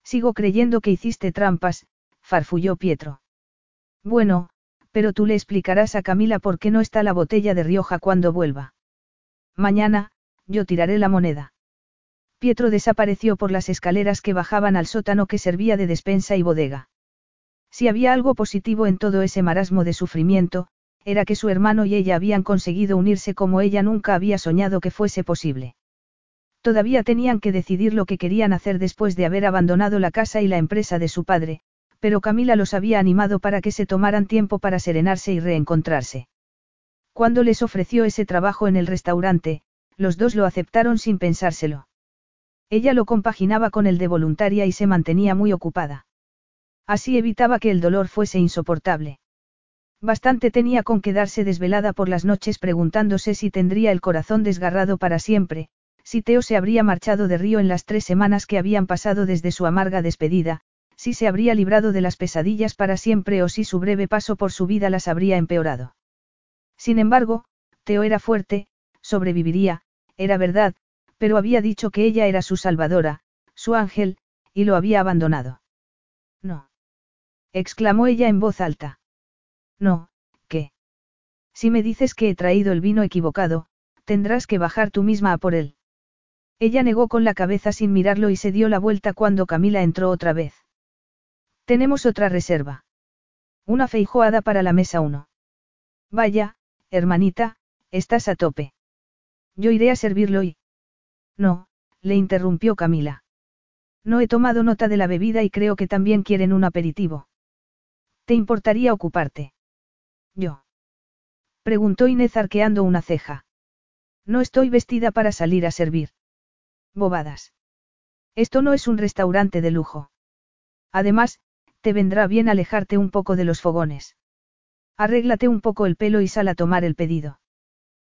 Sigo creyendo que hiciste trampas, farfulló Pietro. Bueno, pero tú le explicarás a Camila por qué no está la botella de Rioja cuando vuelva. Mañana, yo tiraré la moneda. Pietro desapareció por las escaleras que bajaban al sótano que servía de despensa y bodega. Si había algo positivo en todo ese marasmo de sufrimiento, era que su hermano y ella habían conseguido unirse como ella nunca había soñado que fuese posible. Todavía tenían que decidir lo que querían hacer después de haber abandonado la casa y la empresa de su padre, pero Camila los había animado para que se tomaran tiempo para serenarse y reencontrarse. Cuando les ofreció ese trabajo en el restaurante, los dos lo aceptaron sin pensárselo. Ella lo compaginaba con el de voluntaria y se mantenía muy ocupada. Así evitaba que el dolor fuese insoportable. Bastante tenía con quedarse desvelada por las noches preguntándose si tendría el corazón desgarrado para siempre, si Teo se habría marchado de Río en las tres semanas que habían pasado desde su amarga despedida, si se habría librado de las pesadillas para siempre o si su breve paso por su vida las habría empeorado. Sin embargo, Teo era fuerte, sobreviviría, era verdad, pero había dicho que ella era su salvadora, su ángel, y lo había abandonado. No. exclamó ella en voz alta. No, ¿qué? Si me dices que he traído el vino equivocado, tendrás que bajar tú misma a por él. Ella negó con la cabeza sin mirarlo y se dio la vuelta cuando Camila entró otra vez. Tenemos otra reserva. Una feijoada para la mesa uno. Vaya, hermanita, estás a tope. Yo iré a servirlo y... No, le interrumpió Camila. No he tomado nota de la bebida y creo que también quieren un aperitivo. ¿Te importaría ocuparte? Yo. Preguntó Inés arqueando una ceja. No estoy vestida para salir a servir. Bobadas. Esto no es un restaurante de lujo. Además, te vendrá bien alejarte un poco de los fogones. Arréglate un poco el pelo y sal a tomar el pedido.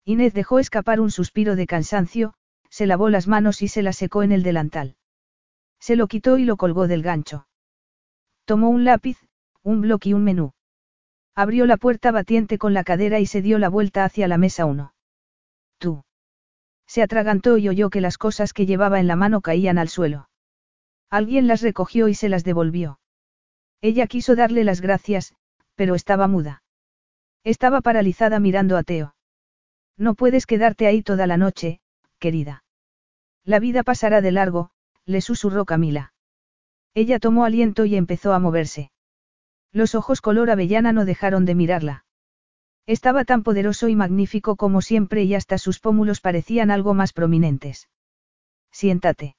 Inés dejó escapar un suspiro de cansancio, se lavó las manos y se las secó en el delantal. Se lo quitó y lo colgó del gancho. Tomó un lápiz, un bloque y un menú. Abrió la puerta batiente con la cadera y se dio la vuelta hacia la mesa uno. Tú. Se atragantó y oyó que las cosas que llevaba en la mano caían al suelo. Alguien las recogió y se las devolvió. Ella quiso darle las gracias, pero estaba muda. Estaba paralizada mirando a Teo. No puedes quedarte ahí toda la noche, querida. La vida pasará de largo, le susurró Camila. Ella tomó aliento y empezó a moverse. Los ojos color avellana no dejaron de mirarla. Estaba tan poderoso y magnífico como siempre y hasta sus pómulos parecían algo más prominentes. Siéntate.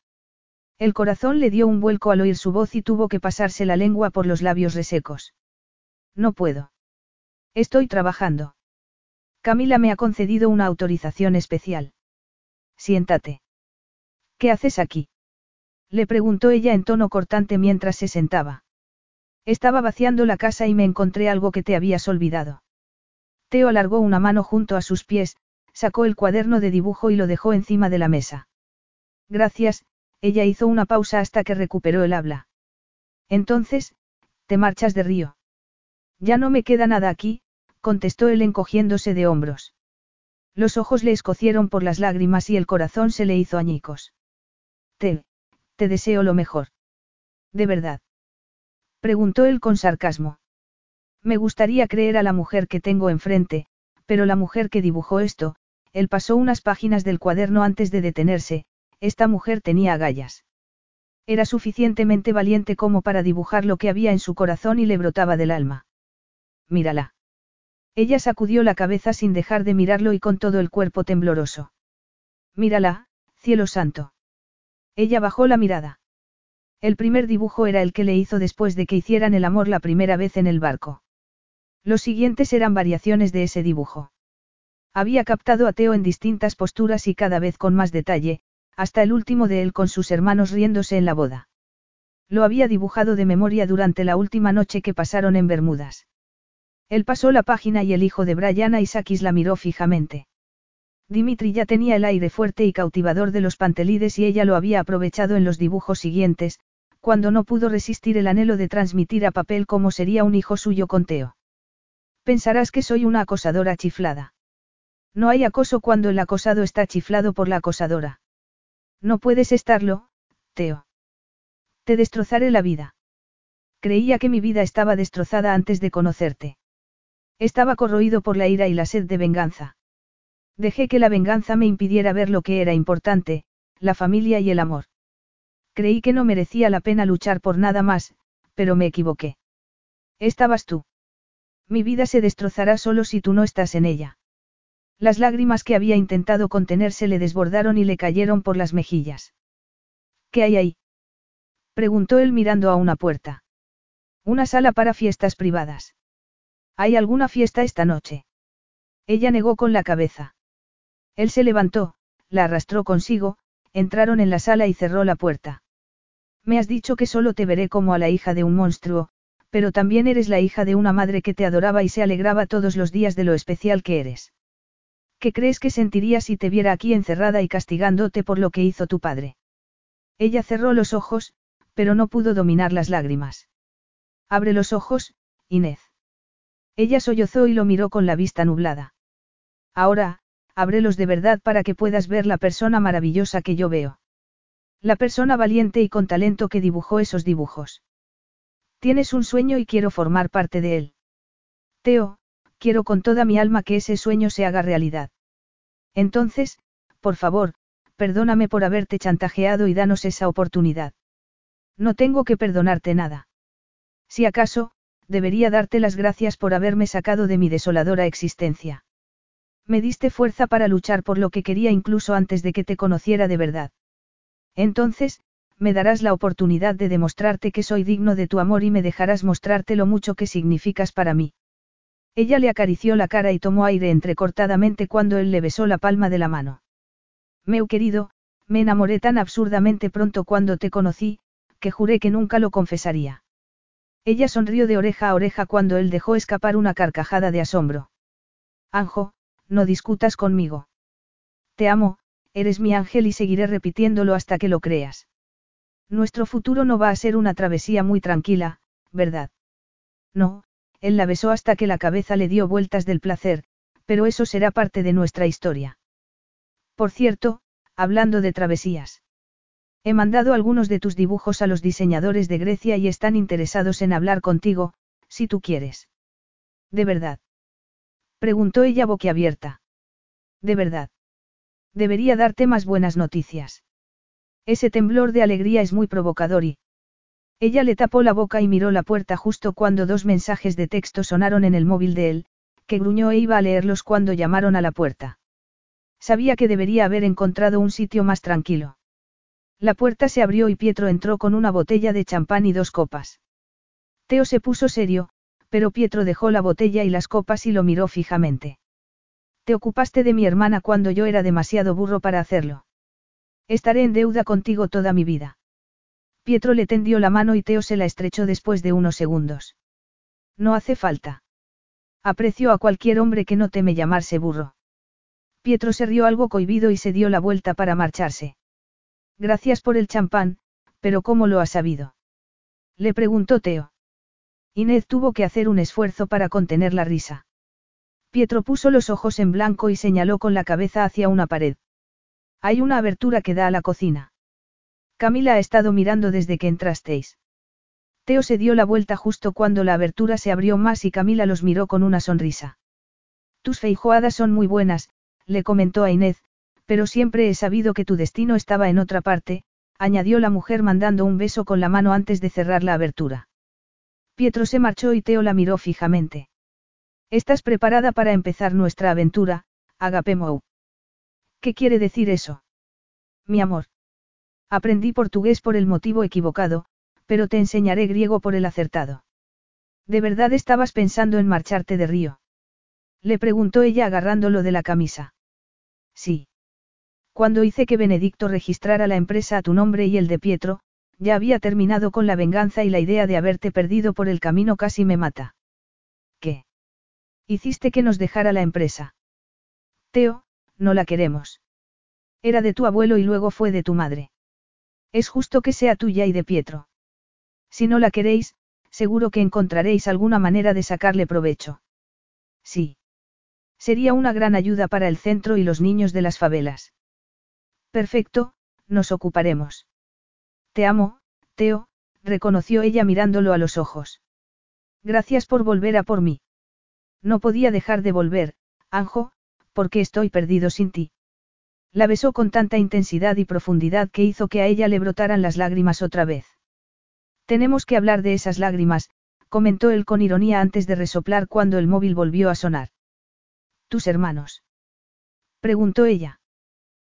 El corazón le dio un vuelco al oír su voz y tuvo que pasarse la lengua por los labios resecos. No puedo. Estoy trabajando. Camila me ha concedido una autorización especial. Siéntate. ¿Qué haces aquí? Le preguntó ella en tono cortante mientras se sentaba. Estaba vaciando la casa y me encontré algo que te habías olvidado. Teo alargó una mano junto a sus pies, sacó el cuaderno de dibujo y lo dejó encima de la mesa. Gracias, ella hizo una pausa hasta que recuperó el habla. Entonces, te marchas de Río. Ya no me queda nada aquí, contestó él encogiéndose de hombros. Los ojos le escocieron por las lágrimas y el corazón se le hizo añicos. Te, te deseo lo mejor. ¿De verdad? Preguntó él con sarcasmo. Me gustaría creer a la mujer que tengo enfrente, pero la mujer que dibujó esto, él pasó unas páginas del cuaderno antes de detenerse, esta mujer tenía agallas. Era suficientemente valiente como para dibujar lo que había en su corazón y le brotaba del alma. Mírala. Ella sacudió la cabeza sin dejar de mirarlo y con todo el cuerpo tembloroso. Mírala, cielo santo. Ella bajó la mirada. El primer dibujo era el que le hizo después de que hicieran el amor la primera vez en el barco. Los siguientes eran variaciones de ese dibujo. Había captado a Teo en distintas posturas y cada vez con más detalle, hasta el último de él con sus hermanos riéndose en la boda. Lo había dibujado de memoria durante la última noche que pasaron en Bermudas. Él pasó la página y el hijo de Brian Isakis la miró fijamente. Dimitri ya tenía el aire fuerte y cautivador de los pantelides y ella lo había aprovechado en los dibujos siguientes, cuando no pudo resistir el anhelo de transmitir a papel cómo sería un hijo suyo con Teo. Pensarás que soy una acosadora chiflada. No hay acoso cuando el acosado está chiflado por la acosadora. No puedes estarlo, Teo. Te destrozaré la vida. Creía que mi vida estaba destrozada antes de conocerte. Estaba corroído por la ira y la sed de venganza. Dejé que la venganza me impidiera ver lo que era importante, la familia y el amor. Creí que no merecía la pena luchar por nada más, pero me equivoqué. Estabas tú. Mi vida se destrozará solo si tú no estás en ella. Las lágrimas que había intentado contener se le desbordaron y le cayeron por las mejillas. ¿Qué hay ahí? preguntó él mirando a una puerta. Una sala para fiestas privadas. ¿Hay alguna fiesta esta noche? Ella negó con la cabeza. Él se levantó, la arrastró consigo, entraron en la sala y cerró la puerta. Me has dicho que solo te veré como a la hija de un monstruo, pero también eres la hija de una madre que te adoraba y se alegraba todos los días de lo especial que eres. ¿Qué crees que sentiría si te viera aquí encerrada y castigándote por lo que hizo tu padre? Ella cerró los ojos, pero no pudo dominar las lágrimas. Abre los ojos, Inés. Ella sollozó y lo miró con la vista nublada. Ahora, ábrelos de verdad para que puedas ver la persona maravillosa que yo veo. La persona valiente y con talento que dibujó esos dibujos. Tienes un sueño y quiero formar parte de él. Teo, quiero con toda mi alma que ese sueño se haga realidad. Entonces, por favor, perdóname por haberte chantajeado y danos esa oportunidad. No tengo que perdonarte nada. Si acaso, debería darte las gracias por haberme sacado de mi desoladora existencia. Me diste fuerza para luchar por lo que quería incluso antes de que te conociera de verdad. Entonces, me darás la oportunidad de demostrarte que soy digno de tu amor y me dejarás mostrarte lo mucho que significas para mí. Ella le acarició la cara y tomó aire entrecortadamente cuando él le besó la palma de la mano. Meu querido, me enamoré tan absurdamente pronto cuando te conocí, que juré que nunca lo confesaría. Ella sonrió de oreja a oreja cuando él dejó escapar una carcajada de asombro. Anjo, no discutas conmigo. Te amo, eres mi ángel y seguiré repitiéndolo hasta que lo creas. Nuestro futuro no va a ser una travesía muy tranquila, ¿verdad? No, él la besó hasta que la cabeza le dio vueltas del placer, pero eso será parte de nuestra historia. Por cierto, hablando de travesías. He mandado algunos de tus dibujos a los diseñadores de Grecia y están interesados en hablar contigo, si tú quieres. ¿De verdad? Preguntó ella boquiabierta. ¿De verdad? Debería darte más buenas noticias. Ese temblor de alegría es muy provocador y... Ella le tapó la boca y miró la puerta justo cuando dos mensajes de texto sonaron en el móvil de él, que gruñó e iba a leerlos cuando llamaron a la puerta. Sabía que debería haber encontrado un sitio más tranquilo. La puerta se abrió y Pietro entró con una botella de champán y dos copas. Teo se puso serio, pero Pietro dejó la botella y las copas y lo miró fijamente. Te ocupaste de mi hermana cuando yo era demasiado burro para hacerlo. Estaré en deuda contigo toda mi vida. Pietro le tendió la mano y Teo se la estrechó después de unos segundos. No hace falta. Aprecio a cualquier hombre que no teme llamarse burro. Pietro se rió algo cohibido y se dio la vuelta para marcharse. Gracias por el champán, pero ¿cómo lo ha sabido? Le preguntó Teo. Inés tuvo que hacer un esfuerzo para contener la risa. Pietro puso los ojos en blanco y señaló con la cabeza hacia una pared. Hay una abertura que da a la cocina. Camila ha estado mirando desde que entrasteis. Teo se dio la vuelta justo cuando la abertura se abrió más y Camila los miró con una sonrisa. Tus feijoadas son muy buenas, le comentó a Inés, pero siempre he sabido que tu destino estaba en otra parte, añadió la mujer mandando un beso con la mano antes de cerrar la abertura. Pietro se marchó y Teo la miró fijamente. ¿Estás preparada para empezar nuestra aventura, Agapemou? ¿Qué quiere decir eso? Mi amor. Aprendí portugués por el motivo equivocado, pero te enseñaré griego por el acertado. ¿De verdad estabas pensando en marcharte de Río? Le preguntó ella agarrándolo de la camisa. Sí. Cuando hice que Benedicto registrara la empresa a tu nombre y el de Pietro, ya había terminado con la venganza y la idea de haberte perdido por el camino casi me mata. ¿Qué? Hiciste que nos dejara la empresa. Teo, no la queremos. Era de tu abuelo y luego fue de tu madre. Es justo que sea tuya y de Pietro. Si no la queréis, seguro que encontraréis alguna manera de sacarle provecho. Sí. Sería una gran ayuda para el centro y los niños de las favelas. Perfecto, nos ocuparemos. Te amo, Teo, reconoció ella mirándolo a los ojos. Gracias por volver a por mí. No podía dejar de volver, Anjo, porque estoy perdido sin ti. La besó con tanta intensidad y profundidad que hizo que a ella le brotaran las lágrimas otra vez. Tenemos que hablar de esas lágrimas, comentó él con ironía antes de resoplar cuando el móvil volvió a sonar. ¿Tus hermanos? preguntó ella.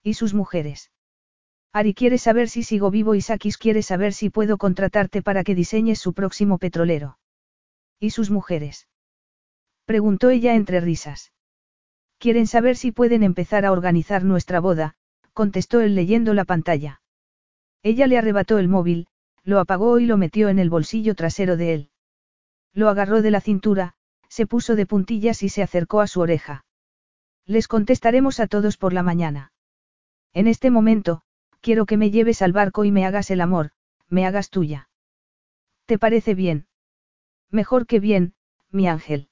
¿Y sus mujeres? Ari quiere saber si sigo vivo y Sakis quiere saber si puedo contratarte para que diseñes su próximo petrolero. ¿Y sus mujeres? preguntó ella entre risas. Quieren saber si pueden empezar a organizar nuestra boda, contestó él leyendo la pantalla. Ella le arrebató el móvil, lo apagó y lo metió en el bolsillo trasero de él. Lo agarró de la cintura, se puso de puntillas y se acercó a su oreja. Les contestaremos a todos por la mañana. En este momento, quiero que me lleves al barco y me hagas el amor, me hagas tuya. ¿Te parece bien? Mejor que bien, mi ángel.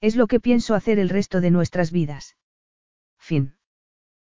Es lo que pienso hacer el resto de nuestras vidas. Fin.